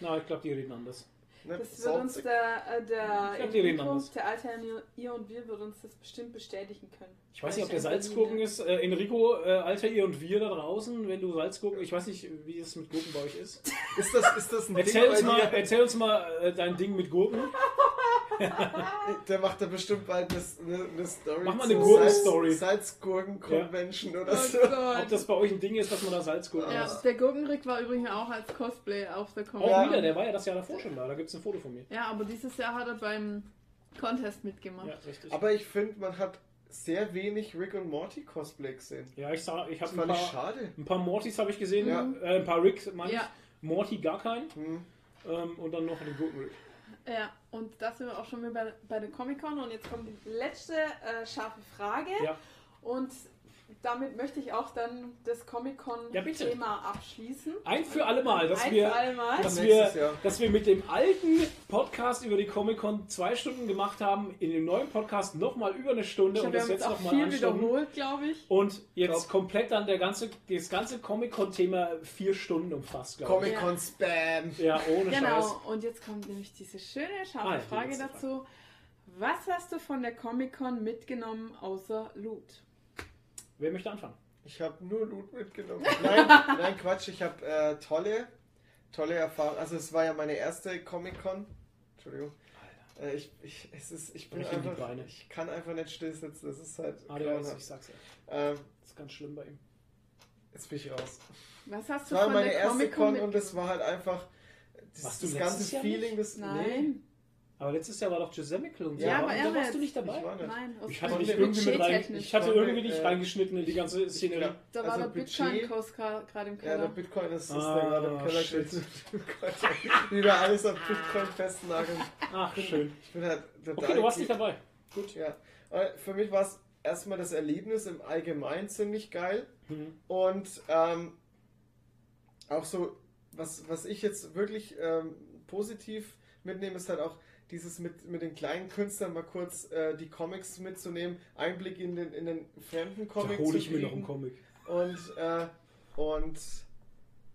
Na, ich glaube, die reden anders. Nicht Das wird uns der, äh, der, Enrico, der alte Herr ihr und wir wird uns das bestimmt bestätigen können. Ich weiß nicht, ob der Salzgurken ist. Äh, Enrico, äh, Alter, ihr und wir da draußen, wenn du Salzgurken, ich weiß nicht, wie es mit Gurken bei euch ist. Ist das, ist das ein Erzähl Ding uns mal, dir? erzähl uns mal äh, dein Ding mit Gurken. Der macht da bestimmt bald eine, eine, Story. Mach mal eine Gurken-Story. Salz, Salzgurken-Convention oder Oh so. Ob Gott. das bei euch ein Ding ist, dass man da Salzgurken Ja, isst. der Gurkenrick war übrigens auch als Cosplay auf der Auch Comic. wieder, der war ja das Jahr davor schon da. Da gibt es ein Foto von mir. Ja, aber dieses Jahr hat er beim Contest mitgemacht. Ja, richtig. Aber ich finde, man hat sehr wenig Rick und Morty Cosplay gesehen. ja, ich, sag, ich habe ein fand ich paar, schade. ein paar Mortys habe ich gesehen, Ja. äh, ein paar Ricks, meine Ja. ich. Morty gar keinen. Hm. Ähm, und dann noch den guten Rick. Ja, und das sind wir auch schon wieder bei, bei der Comic-Con. Und jetzt kommt die letzte äh, scharfe Frage. Ja. Und damit möchte ich auch dann das Ja. Comic-Con-Thema abschließen. Ein für alle Mal, dass Ein wir, für alle Mal. dass, wir, dass wir mit dem alten Podcast über die Comic-Con zwei Stunden gemacht haben, in dem neuen Podcast nochmal über eine Stunde Ich und das jetzt nochmal viel anstoßen. wiederholt, glaube ich. Und jetzt Top. komplett dann der ganze, das ganze Comic-Con-Thema vier Stunden umfasst, glaube ich. Comic-Con Spam. Ja, ohne Scheiß. Genau, und jetzt kommt nämlich diese schöne, scharfe Ah, ja, Frage dazu. Was hast du von der Comic-Con mitgenommen außer Loot? Wer möchte anfangen? Ich habe nur Loot mitgenommen. Nein, nein Quatsch, ich habe äh, tolle, tolle Erfahrungen. Also es war ja meine erste Comic-Con. Entschuldigung. Äh, ich, ich, es ist, ich bin die einfach, Beine. ich kann einfach nicht still sitzen. Das ist halt Ah, ist, grauenhaft. ich sag's ja. Ähm, Das ist ganz schlimm bei ihm. jetzt bin ich raus. Was hast Es du war von meine erste Comic-Con Con und es war halt einfach das, das ganze Feeling, das Nein. Aber letztes Jahr war doch Gisemical und so. Ja, aber er da warst du nicht dabei. Ich war nicht. Nein, aus Ich hatte der irgendwie mit rein, budgettechnisch. ich hatte irgendwie dich äh, reingeschnitten in die ganze Szenerie. Ja, Da war also der Bitcoin-Kurs gerade im Ja, der Keller. Bitcoin ist, ist Ah, da gerade im Keller shit. Wieder alles auf Bitcoin festnageln. Ach, schön. Ich bin halt Okay, du warst nicht dabei. Gut. Ja. Äh, Für mich war es erstmal das Erlebnis im Allgemeinen ziemlich geil. Mhm. Und ähm, auch so, was, was ich jetzt wirklich ähm, positiv mitnehme, ist halt auch dieses mit, mit den kleinen Künstlern mal kurz äh, die Comics mitzunehmen, Einblick in den, in den fremden Da Comic hole zu ich mir noch einen Comic. und, äh, und,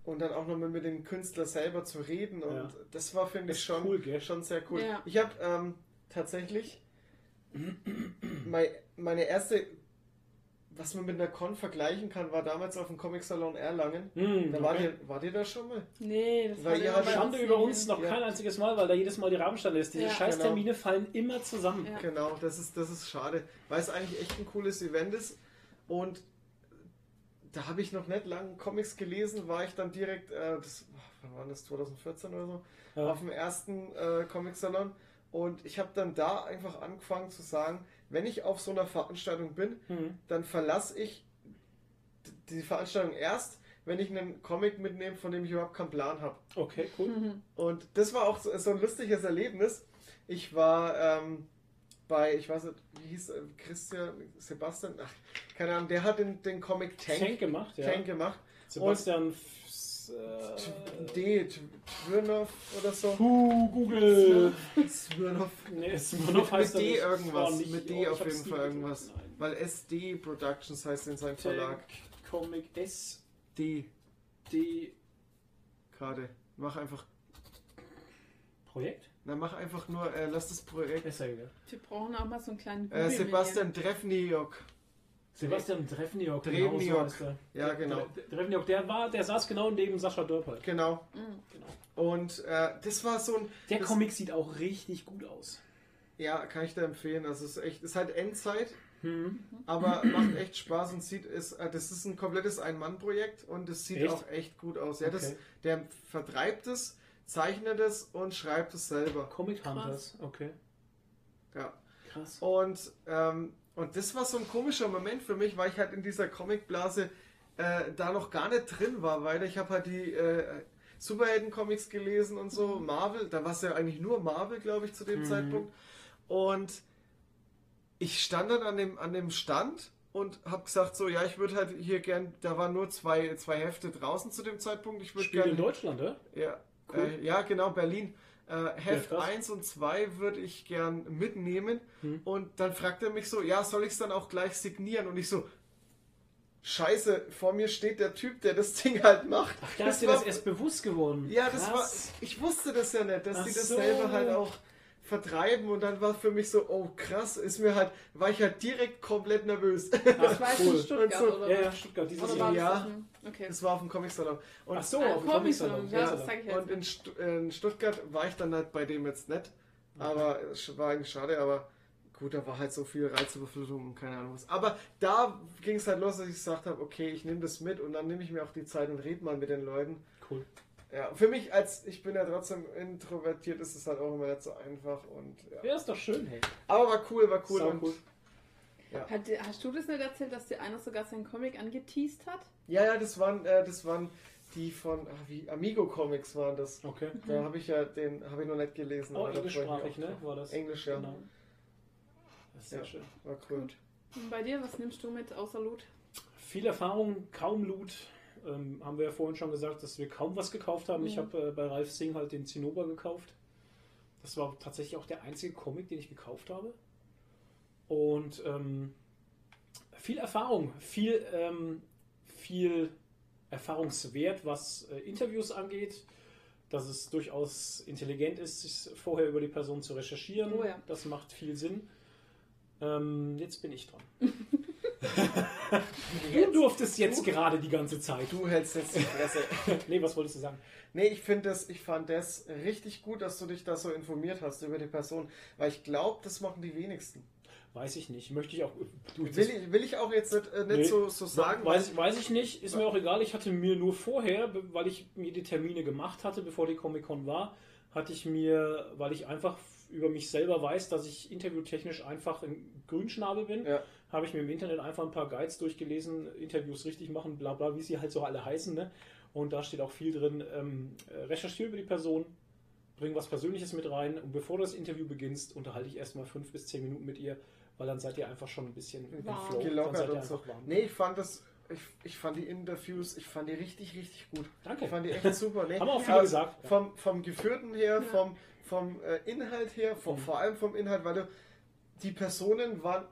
und dann auch nochmal mit dem Künstler selber zu reden. Und Ja. das war, finde ich, schon, cool, schon sehr cool. Ja. Ich habe ähm, tatsächlich mein, meine erste, was man mit einer Con vergleichen kann, war damals auf dem Comic Salon Erlangen. Hm, Da war okay. ihr, wart ihr da schon mal? Nee, das war bei Schande über uns noch Ja. kein einziges Mal, weil da jedes Mal die Rahmenstände ist. Diese Ja. scheiß Genau. Termine fallen immer zusammen. Ja. Genau, das ist, das ist schade, weil es eigentlich echt ein cooles Event ist. Und da habe ich noch nicht lange Comics gelesen, war ich dann direkt, äh, das, wann war das, 2014 oder so, Ja. auf dem ersten äh, Comic-Salon. Und ich habe dann da einfach angefangen zu sagen, wenn ich auf so einer Veranstaltung bin, Mhm. dann verlasse ich die Veranstaltung erst, wenn ich einen Comic mitnehme, von dem ich überhaupt keinen Plan habe. Okay, cool. Mhm. Und das war auch so, so ein lustiges Erlebnis. Ich war ähm, bei, ich weiß nicht, wie hieß äh, Christian, Sebastian, ach, keine Ahnung, der hat den, den Comic Tank, Tank gemacht, ja. Tank gemacht. Sebastian Äh, D, Twirnoff oder so. Puh, Google. Swirnoff. Nee, Smirnoff heißt mit D irgendwas. Mit D auf jeden Fall irgendwas. Weil SD Productions heißt in seinem Verlag. Comic S, D D, gerade. Mach einfach, Projekt? na mach einfach nur, äh, lass das Projekt. Ist ja. Wir brauchen auch mal so einen kleinen Äh, Sebastian Treffniok. Sebastian Trefniok. genau so heißt er. Ja, genau. Der- Trefniok, der war, der saß genau neben Sascha Dörper. Genau. Mhm. Genau. Und äh, das war so ein. Der das, Comic sieht auch richtig gut aus. Ja, kann ich dir empfehlen. Also es ist echt, es ist halt Endzeit, Hm. aber macht echt Spaß und sieht ist, äh, das ist ein komplettes Ein-Mann-Projekt und es sieht Echt? auch echt gut aus. Ja, das, Okay. der vertreibt es, zeichnet es und schreibt es selber. Comic Hunters, okay. Ja. Krass. Und, ähm, und das war so ein komischer Moment für mich, weil ich halt in dieser Comicblase äh, da noch gar nicht drin war, weil ich habe halt die äh, Superhelden-Comics gelesen und so, Marvel, da war es ja eigentlich nur Marvel, glaube ich, zu dem Mhm. Zeitpunkt. Und ich stand dann an dem, an dem Stand und habe gesagt, so, ja, ich würde halt hier gern, da waren nur zwei, zwei Hefte draußen zu dem Zeitpunkt, ich würde Spielt in gerne Deutschland, oder? ja, Cool. äh, ja, genau, Berlin. Äh, Heft krass. 1 und 2 würde ich gern mitnehmen. Hm. Und dann fragt er mich so, ja, soll ich es dann auch gleich signieren? Und ich so, scheiße, vor mir steht der Typ, der das Ding halt macht. Ach, da ist dir das erst bewusst geworden. Ja, das war, Krass. ich wusste das ja nicht, dass Ach die das so. halt auch vertreiben und dann war für mich so, oh krass, ist mir halt, war ich halt direkt komplett nervös. Das war jetzt in cool. Stuttgart, so- oder? Ja, ja, Stuttgart, dieses Jahr. war Ja. Okay. Das war auf dem Comic-Salon. Und Ach so, Ah, auf dem Comic Comic-Salon. Salon, ja, Ja, das ich jetzt. Und in, Stu in Stuttgart war ich dann halt bei dem jetzt nicht. Aber es war eigentlich schade, aber gut, da war halt so viel Reizüberflutung und keine Ahnung was. Aber da ging es halt los, dass ich gesagt habe, okay, ich nehme das mit und dann nehme ich mir auch die Zeit und rede mal mit den Leuten. Cool. Ja, für mich als, ich bin ja trotzdem introvertiert, ist es halt auch immer nicht so einfach und ja. Ja, ist doch schön, hey. Aber war cool, war cool Sau und cool. Hat, dir- hast du das nicht erzählt, dass dir einer sogar seinen Comic angeteased hat? ja, ja, das waren, äh, das waren die von, ah, wie, Amigo Comics waren das. Okay. Da habe ich ja den, habe ich noch nicht gelesen. Oh, englischsprachig, ne? War das? Englisch, ja. Genau. Das ist sehr Ja. schön. War cool. Und bei dir, was nimmst du mit außer Loot? Viel Erfahrung, kaum Loot. Ähm, haben wir ja vorhin schon gesagt, dass wir kaum was gekauft haben. Ich Mhm. habe äh, bei Ralf Singh halt den Zinnober gekauft. Das war tatsächlich auch der einzige Comic, den ich gekauft habe. Und ähm, viel Erfahrung, viel, ähm, viel Erfahrungswert, was äh, Interviews angeht. Dass es durchaus intelligent ist, sich vorher über die Person zu recherchieren. Oh ja. Das macht viel Sinn. Ähm, jetzt bin ich dran. Du durftest jetzt gerade die ganze Zeit. Du hältst jetzt die Fresse. Nee, was wolltest du sagen? Nee, ich finde das, ich fand das richtig gut, dass du dich da so informiert hast über die Person, weil ich glaube, das machen die wenigsten. Weiß ich nicht. Möchte ich auch. Du, Will ich, will ich auch jetzt nicht, äh, nicht Nee. so, so sagen, Weiß, weiß ich nicht, ist mir auch egal. Ich hatte mir nur vorher, weil ich mir die Termine gemacht hatte, bevor die Comic-Con war, hatte ich mir, weil ich einfach über mich selber weiß, dass ich interviewtechnisch einfach ein Grünschnabel bin, Ja. Habe ich mir im Internet einfach ein paar Guides durchgelesen, Interviews richtig machen, bla bla, wie sie halt so alle heißen. Ne? Und da steht auch viel drin, ähm, äh, recherchiere über die Person, bring was Persönliches mit rein und bevor du das Interview beginnst, unterhalte ich erstmal fünf bis zehn Minuten mit ihr, weil dann seid ihr einfach schon ein bisschen im Warm. Flow. Dann gelockert seid ihr und so. Nee, ich fand das, ich, ich fand die Interviews, ich fand die richtig, richtig gut. Danke. Ich fand die echt super. Nee, Haben auch viele gesagt. Vom, vom Geführten her, Ja. vom, vom äh, Inhalt her, vom, Mhm. vor allem vom Inhalt, weil du, die Personen waren,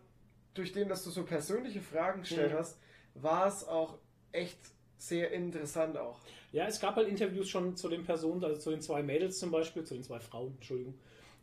durch den, dass du so persönliche Fragen gestellt Mhm. hast, war es auch echt sehr interessant auch. Ja, es gab halt Interviews schon zu den Personen, also zu den zwei Mädels zum Beispiel, zu den zwei Frauen, Entschuldigung.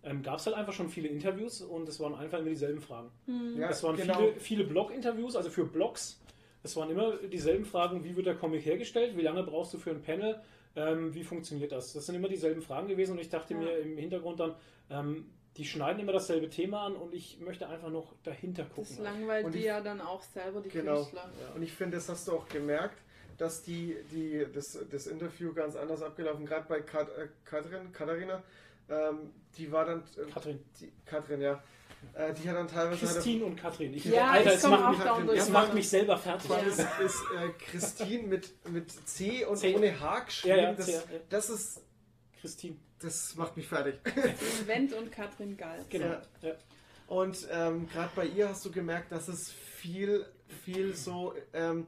Ähm, gab es halt einfach schon viele Interviews und es waren einfach immer dieselben Fragen. Ja, es waren genau. viele, viele Blog-Interviews, also für Blogs. Es waren immer dieselben Fragen, wie wird der Comic hergestellt, wie lange brauchst du für ein Panel, ähm, wie funktioniert das? Das sind immer dieselben Fragen gewesen und ich dachte Ja. mir im Hintergrund dann, ähm, die schneiden immer dasselbe Thema an und ich möchte einfach noch dahinter gucken. Das langweilt Und die ich- ja dann auch selber, die Genau. Künstler. Und ich finde, das hast du auch gemerkt, dass die, die, das, das Interview ganz anders abgelaufen, gerade bei Kat, äh, Katrin, Katharina, ähm, die war dann, äh, Katrin. die, Katrin, ja, äh, die hat dann teilweise... Christine und Katrin. Ich, Ja, Alter, ich es macht, auch mich, es macht mich selber fertig. Ja. ist, ist äh, Christine mit, mit C und C. ohne H geschrieben. Ja, ja, das, ja. das ist, Christine. Das macht mich fertig. Wendt und Katrin Gall. Genau. Ja. Ja. Und ähm, gerade bei ihr hast du gemerkt, dass es viel, viel so ähm,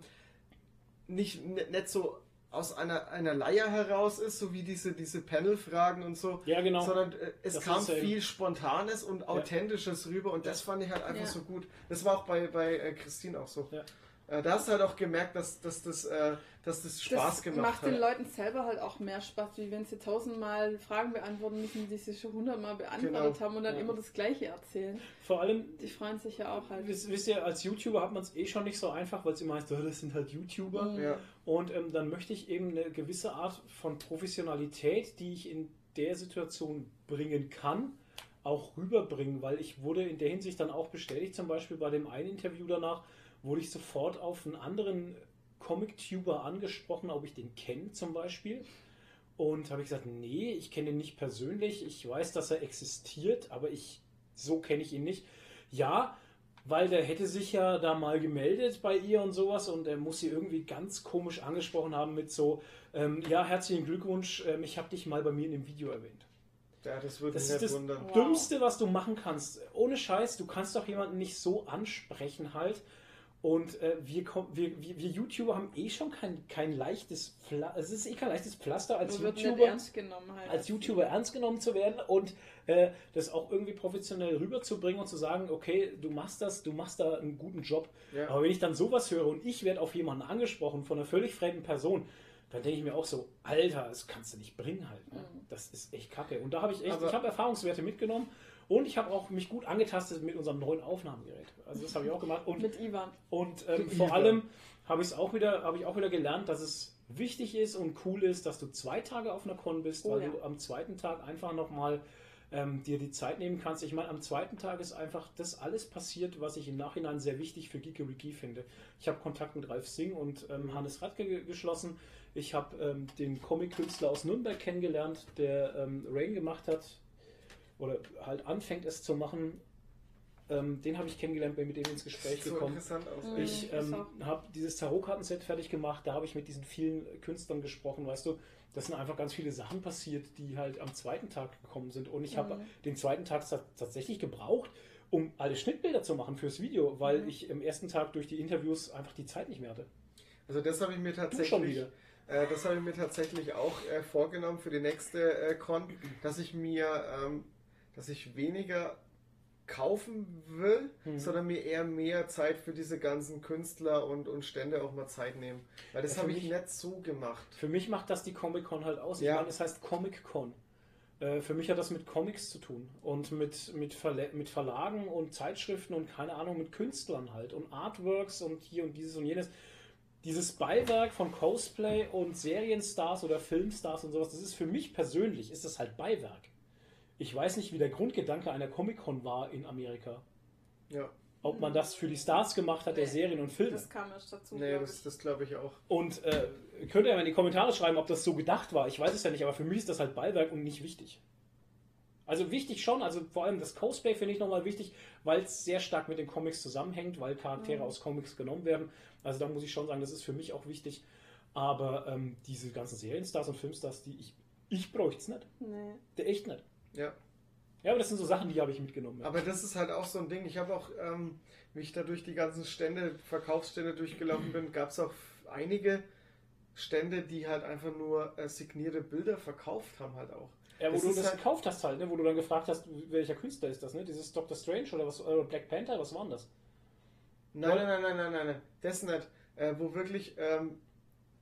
nicht, nicht so aus einer, einer Leier heraus ist, so wie diese, diese Panel-Fragen und so, Ja, genau. sondern äh, es Das kam ähm, viel Spontanes und Authentisches rüber und das fand ich halt einfach Ja. so gut. Das war auch bei, bei äh, Christine auch so. Ja. Äh, da hast du halt auch gemerkt, dass, dass, das, äh, dass das Spaß das gemacht macht hat. den Leuten selber halt auch mehr Spaß, wie wenn sie tausendmal Fragen beantworten müssen, die sie schon hundertmal beantwortet Genau. haben und dann Ja. immer das Gleiche erzählen. Vor allem, Die freuen sich ja auch halt. wisst, wisst ihr, als YouTuber hat man es eh schon nicht so einfach, weil es immer heißt, "Oh, das sind halt YouTuber. Mhm. ja. Und ähm, dann möchte ich eben eine gewisse Art von Professionalität, die ich in der Situation bringen kann, auch rüberbringen, weil ich wurde in der Hinsicht dann auch bestätigt, zum Beispiel bei dem einen Interview danach, wurde ich sofort auf einen anderen Comic-Tuber angesprochen, ob ich den kenne zum Beispiel. Und habe ich gesagt, nee, ich kenne ihn nicht persönlich, ich weiß, dass er existiert, aber ich so kenne ich ihn nicht. Ja, weil der hätte sich ja da mal gemeldet bei ihr und sowas und er muss sie irgendwie ganz komisch angesprochen haben mit so, ähm, ja, herzlichen Glückwunsch, ähm, ich habe dich mal bei mir in dem Video erwähnt. ja, das würde Das mich ist das wundern. Wow. Dümmste, was du machen kannst. Ohne Scheiß, du kannst doch jemanden nicht so ansprechen halt. Und äh, wir, wir, wir, wir YouTuber haben eh schon kein, kein leichtes Pflaster, es ist eh kein leichtes Pflaster als Man YouTuber ernst genommen halt. als YouTuber ernst genommen zu werden und äh, das auch irgendwie professionell rüberzubringen und zu sagen, okay, du machst das, du machst da einen guten Job. Ja. Aber wenn ich dann sowas höre und ich werde auf jemanden angesprochen von einer völlig fremden Person, dann denke ich mir auch so, Alter, das kannst du nicht bringen halt. Ne? Mhm. Das ist echt kacke. Und da habe ich echt, Aber- ich habe Erfahrungswerte mitgenommen und ich habe auch mich gut angetastet mit unserem neuen Aufnahmegerät. Also das habe ich auch gemacht. Und Mit Ivan. und ähm, vor Ivan. allem habe ich es auch wieder, habe ich auch wieder gelernt, dass es wichtig ist und cool ist, dass du zwei Tage auf einer Con bist, Oh weil ja. du am zweiten Tag einfach nochmal ähm, dir die Zeit nehmen kannst. Ich meine, am zweiten Tag ist einfach das alles passiert, was ich im Nachhinein sehr wichtig für Geekeriki finde. Ich habe Kontakt mit Ralf Singh und ähm, Hannes Radke ge- geschlossen. Ich habe ähm, den Comic-Künstler aus Nürnberg kennengelernt, der ähm, Rain gemacht hat oder halt anfängt es zu machen. Ähm, den habe ich kennengelernt, bin mit dem ins Gespräch so gekommen. interessant aus. Mhm. Ich ähm, habe dieses Tarotkartenset fertig gemacht, da habe ich mit diesen vielen Künstlern gesprochen, weißt du, das sind einfach ganz viele Sachen passiert, die halt am zweiten Tag gekommen sind. Und ich habe Mhm. den zweiten Tag ta- tatsächlich gebraucht, um alle Schnittbilder zu machen fürs Video, weil Mhm. ich im ersten Tag durch die Interviews einfach die Zeit nicht mehr hatte. Also das habe ich mir Du schon tatsächlich, wieder. äh, das habe ich mir tatsächlich auch äh, vorgenommen für die nächste äh, Con, dass ich mir, ähm, dass ich weniger kaufen will, Mhm. sondern mir eher mehr Zeit für diese ganzen Künstler und, und Stände auch mal Zeit nehmen. Weil das Ja, habe ich nicht so gemacht. Für mich macht das die Comic-Con halt aus. Ja. Ich meine, es heißt Comic-Con. Äh, Für mich hat das mit Comics zu tun und mit, mit, Verle mit Verlagen und Zeitschriften und keine Ahnung, mit Künstlern halt und Artworks und hier und dieses und jenes. Dieses Beiwerk von Cosplay und Serienstars oder Filmstars und sowas, das ist für mich persönlich, ist das halt Beiwerk. Ich weiß nicht, wie der Grundgedanke einer Comic-Con war in Amerika. Ja, Ob man das für die Stars gemacht hat, der Nee, Serien und Filme. Das kam erst dazu. nee, glaub das, das glaube ich auch. Und äh, könnt ihr ja mal in die Kommentare schreiben, ob das so gedacht war. Ich weiß es ja nicht, aber für mich ist das halt Beiwerk und nicht wichtig. Also wichtig schon, also vor allem das Cosplay finde ich nochmal wichtig, weil es sehr stark mit den Comics zusammenhängt, weil Charaktere Mhm. aus Comics genommen werden. Also da muss ich schon sagen, das ist für mich auch wichtig. Aber ähm, diese ganzen Serienstars und Filmstars, die ich, ich bräuchte es nicht. Nee. Der echt nicht. Ja. Ja, aber das sind so Sachen, die habe ich mitgenommen. Ja. Aber das ist halt auch so ein Ding. Ich habe auch, ähm, wie ich da durch die ganzen Stände, Verkaufsstände durchgelaufen bin, gab es auch einige Stände, die halt einfach nur äh, signierte Bilder verkauft haben halt auch. Ja, wo Das du das halt- gekauft hast halt, ne? wo du dann gefragt hast, welcher Künstler ist das, ne? Dieses Doctor Strange oder was, oder Black Panther, was war denn das? Nein, nein, nein, nein, nein, nein, nein. Das nicht. Äh, wo wirklich ähm,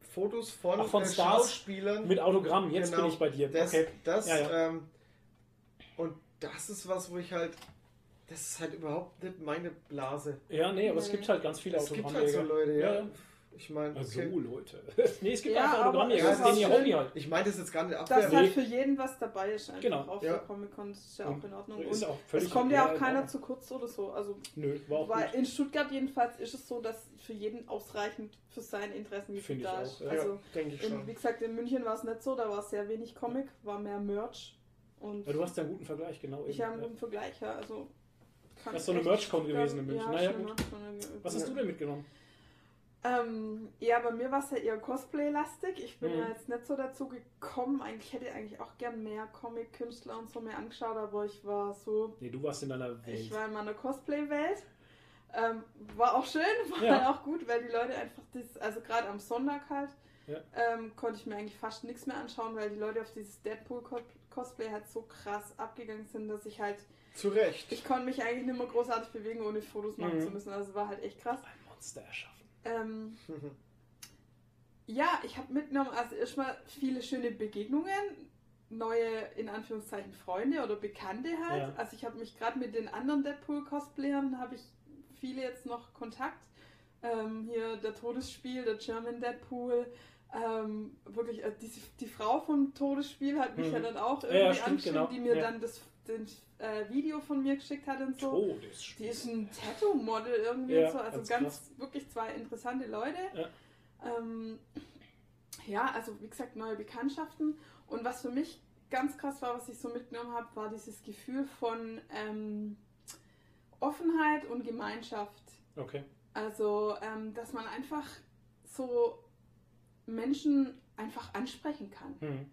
Fotos von, Ach, von äh, Stars Schauspielern. Mit Autogramm, jetzt Genau. bin ich bei dir. Das, okay. das, Ja, ja. Ähm, das ist was, wo ich halt. Das ist halt überhaupt nicht meine Blase. Ja, nee, aber es gibt halt ganz viele Es gibt halt so Autogrammjäger. Leute, ja. Ja. Ich meine, Also, okay. Leute. nee, es gibt Ja, einfach Autogrammjäger, das ist ihr. Hobby halt. ich meine das jetzt gar nicht Dass abwerten. halt für jeden was dabei ist, einfach Genau. auf Ja. der Comic-Con, das ist ja auch in Ordnung. Ist Und auch völlig es kommt ja auch in keiner zu kurz oder so. Also, Nö, war auch weil gut. in Stuttgart jedenfalls ist es so, dass für jeden ausreichend für seine Interessen Finde ich da auch, ist. ja. Also, ja, denke ich schon. wie gesagt, in München war es nicht so, da war es sehr wenig Comic, war mehr Merch. Und Ja, du hast ja einen guten Vergleich, genau. ich habe einen guten Vergleich, ja. Also, kann Das ist so eine Merch-Con gewesen in München. Ja, Naja, gut. Was hast du denn mitgenommen? Ähm, ja, bei mir war es ja eher Cosplay-lastig. Ich bin Mhm. ja jetzt nicht so dazu gekommen. Eigentlich hätte ich eigentlich auch gern mehr Comic-Künstler und so mehr angeschaut, aber ich war so, Nee, du warst in deiner Welt. ich war in meiner Cosplay-Welt. Ähm, war auch schön, war Ja. auch gut, weil die Leute einfach das, also gerade am Sonntag halt, Ja. ähm, konnte ich mir eigentlich fast nichts mehr anschauen, weil die Leute auf dieses Deadpool-Cosplay halt so krass abgegangen sind, dass ich halt, Zu Recht. ich konnte mich eigentlich nicht mehr großartig bewegen, ohne Fotos machen Mhm. zu müssen. Also es war halt echt krass. Ein Monster erschaffen. Ähm, ja, ich habe mitgenommen, also erstmal viele schöne Begegnungen, neue, in Anführungszeichen, Freunde oder Bekannte halt. Ja. Also ich habe mich gerade mit den anderen Deadpool-Cosplayern, habe ich viele jetzt noch Kontakt. Ähm, hier der Todesspiel, der German Deadpool. Ähm, wirklich, äh, die, die Frau vom Todesspiel hat mich Mhm. ja dann auch irgendwie ja, stimmt, angeschrieben, genau. die mir Ja. dann das, das äh, Video von mir geschickt hat und so. Todesspiel. Die ist ein Tattoo-Model irgendwie Ja, und so. Also ganz ganz, wirklich zwei interessante Leute. Ja. Ähm, ja, also wie gesagt, neue Bekanntschaften. Und was für mich ganz krass war, was ich so mitgenommen habe, war dieses Gefühl von ähm, Offenheit und Gemeinschaft. Okay. Also, ähm, dass man einfach so Menschen einfach ansprechen kann Hm.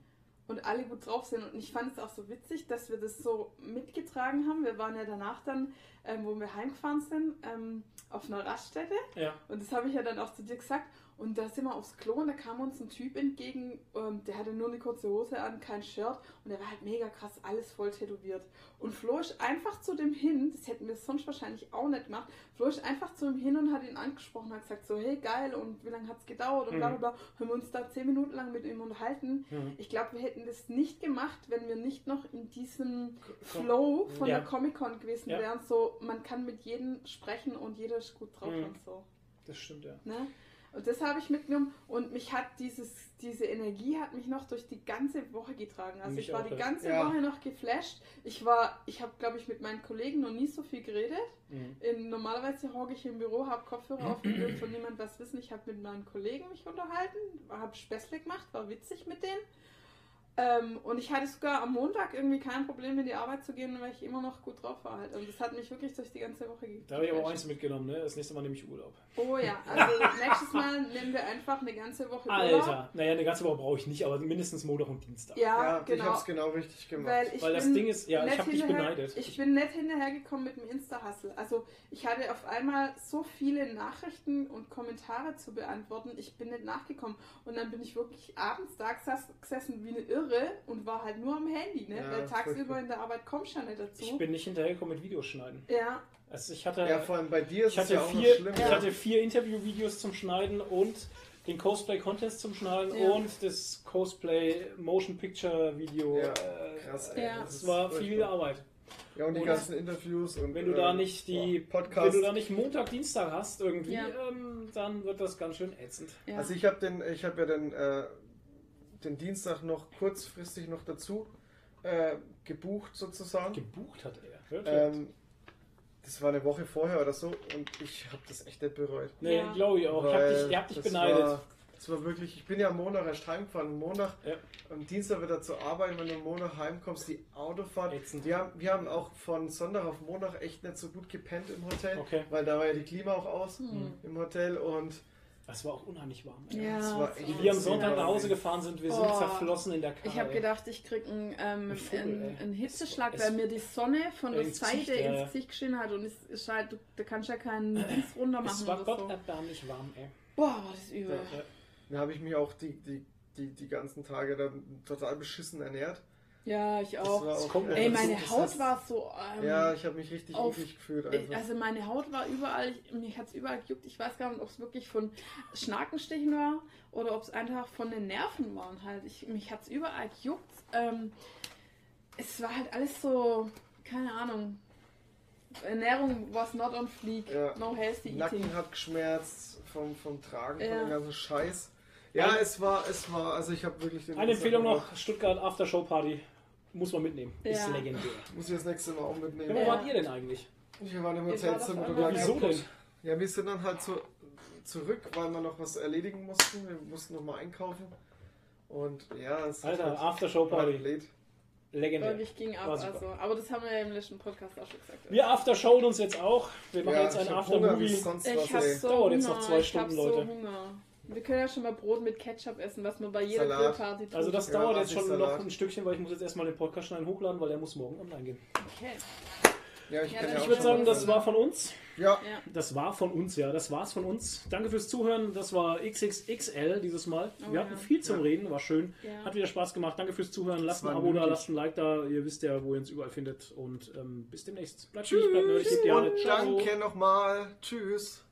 und alle gut drauf sind. Und ich fand es auch so witzig, dass wir das so mitgetragen haben. Wir waren ja danach dann, ähm, wo wir heimgefahren sind, ähm, auf einer Raststätte. Ja. Und das habe ich ja dann auch zu dir gesagt. Und da sind wir aufs Klo und da kam uns ein Typ entgegen, ähm, der hatte nur eine kurze Hose an, kein Shirt und der war halt mega krass, alles voll tätowiert. Und Flo ist einfach zu dem hin, das hätten wir sonst wahrscheinlich auch nicht gemacht, Flo ist einfach zu ihm hin und hat ihn angesprochen, hat gesagt so, hey geil und wie lange hat es gedauert und bla bla Mhm. bla. Haben wir uns da zehn Minuten lang mit ihm unterhalten. Hm. Ich glaube, wir hätten das nicht gemacht, wenn wir nicht noch in diesem. Flow von Ja. der Comic-Con gewesen Ja. wären. So, man kann mit jedem sprechen und jeder ist gut drauf Mhm. und so. Das stimmt, ja. Ne? Und das habe ich mitgenommen und mich hat dieses, diese Energie hat mich noch durch die ganze Woche getragen. Also Mich ich war die ganze Ja. Woche noch geflasht. Ich war, ich habe glaube ich mit meinen Kollegen noch nie so viel geredet. Mhm. In, normalerweise hocke ich im Büro, habe Kopfhörer auf und will von niemand was wissen. Ich habe mit meinen Kollegen mich unterhalten, habe Späßle gemacht, war witzig mit denen. Ähm, und ich hatte sogar am Montag irgendwie kein Problem, in die Arbeit zu gehen, weil ich immer noch gut drauf war. Halt. Und das hat mich wirklich durch die ganze Woche ge- Da habe ich aber auch eins mitgenommen, ne? Das nächste Mal nehme ich Urlaub. Oh ja, also nächstes Mal nehmen wir einfach eine ganze Woche Urlaub. Alter, naja, eine ganze Woche brauche ich nicht, aber mindestens Montag und Dienstag. Ja, Ja, ich genau. hab's genau richtig gemacht. Weil, ich Weil das Ding ist, ja, ich nett hab dich beneidet. Ich bin nett hinterhergekommen mit dem Insta-Hustle. Also ich hatte auf einmal so viele Nachrichten und Kommentare zu beantworten. Ich bin nicht nachgekommen. Und dann bin ich wirklich abends da gesessen wie eine Irre und war halt nur am Handy, ne? Ja, Weil tagsüber in der Arbeit kommst du ja nicht dazu. Ich bin nicht hinterhergekommen mit Videos schneiden. ja, Also ich hatte, ja, vor allem bei dir ist ich es hatte, ja vier, schlimm. ich ja. hatte vier Interview-Videos zum Schneiden und den Cosplay Contest zum Schneiden Ja. und das Cosplay Motion Picture Video. Ja, äh, krass, äh, Ja. Das war Das viel. Arbeit. Ja, und die Und ganzen Interviews und Wenn du da ähm, nicht die boah, Podcast. Wenn du da nicht Montag, Dienstag hast irgendwie, Ja. ähm, dann wird das ganz schön ätzend. ja. Also ich habe den, ich habe ja den, äh, den Dienstag noch kurzfristig noch dazu äh, gebucht sozusagen. Gebucht hat er. Ähm, das war eine Woche vorher oder so und ich habe das echt nicht bereut. nee, Ja. glaube ich auch. Ich hab Weil dich, ich hab dich das beneidet. War, das war wirklich, ich bin ja am Montag erst heimgefahren. Am Montag, Ja. am Dienstag wieder zur Arbeit, wenn du am Montag heimkommst, die Autofahrt. Ätzend. Wir haben, wir haben auch von Sonntag auf Montag echt nicht so gut gepennt im Hotel, Okay. weil da war ja die Klima auch aus Hm. im Hotel und Das war auch unheimlich warm. Ja, war Wie wir am. Sonntag nach Hause gefahren sind, wir sind Oh. zerflossen in der Karre. Ich habe gedacht, ich krieg einen, ähm, Ein Vogel, einen, einen Hitzeschlag, Es- weil mir die Sonne von der Seite ins Gesicht geschienen hat und es ist halt, du, da kannst ja keinen Dienst runter es machen war oder so. Gott erbärmlich warm, ey. Boah, war das übel. Ja. da habe ich mich auch die, die, die, die ganzen Tage dann total beschissen ernährt. Ja, ich auch. auch Ey, meine das Haut war so. Ähm, Ja, ich habe mich richtig auf- eklig gefühlt ich- einfach. also meine Haut war überall, ich, mich hat es überall gejuckt. Ich weiß gar nicht, ob es wirklich von Schnakenstichen war oder ob es einfach von den Nerven waren halt. Ich, mich hat es überall gejuckt. Ähm, es war halt alles so, keine Ahnung. Ernährung was not on fleek. Ja. No healthy eating. Nacken hat geschmerzt vom, vom Tragen Ja. von dem ganzen Scheiß. Ja, es war, es war, also ich habe wirklich den Eine Empfehlung noch: Stuttgart Aftershow Party. Muss man mitnehmen. Ist Ja. legendär. Muss ich das nächste Mal auch Ja, mitnehmen. wo Ja. wart ihr denn eigentlich? Wir waren im Hotelzimmer einmal- Wieso denn? Ja, wir sind dann halt so zurück, weil wir noch was erledigen mussten. Wir mussten noch mal einkaufen. Und ja, es Alter, halt Aftershow war Party. blöd. Legendär. Wirklich ging ab. War. Also. Aber das haben wir ja im letzten Podcast auch schon gesagt. Wir aftershowen uns jetzt auch. Wir machen Ja, jetzt ein Aftermovie. sonst Ich was, hab so Dauert Hunger. jetzt noch zwei ich Stunden, hab so Leute. Hunger. Wir können ja schon mal Brot mit Ketchup essen, was man bei jeder Salat. Grillparty tut. Also das Ja, dauert jetzt schon noch Salat. ein Stückchen, weil ich muss jetzt erstmal den Podcast schneiden hochladen, weil der muss morgen online gehen. okay. Ja, ich Ja, kann dann ja auch Ich würde sagen, das war von uns. Ja, Ja. Das war von uns, ja. Das war's von uns. Danke fürs Zuhören. Das war XXXL dieses Mal. Oh, Wir hatten viel zum Reden, war schön. Ja. Hat wieder Spaß gemacht. Danke fürs Zuhören. Lasst ein Abo da, nötig. lasst ein Like da. Ihr wisst ja, wo ihr uns überall findet. Und ähm, bis demnächst. Bleibt tschüss, bleibt nerdig, und danke nochmal. Tschüss.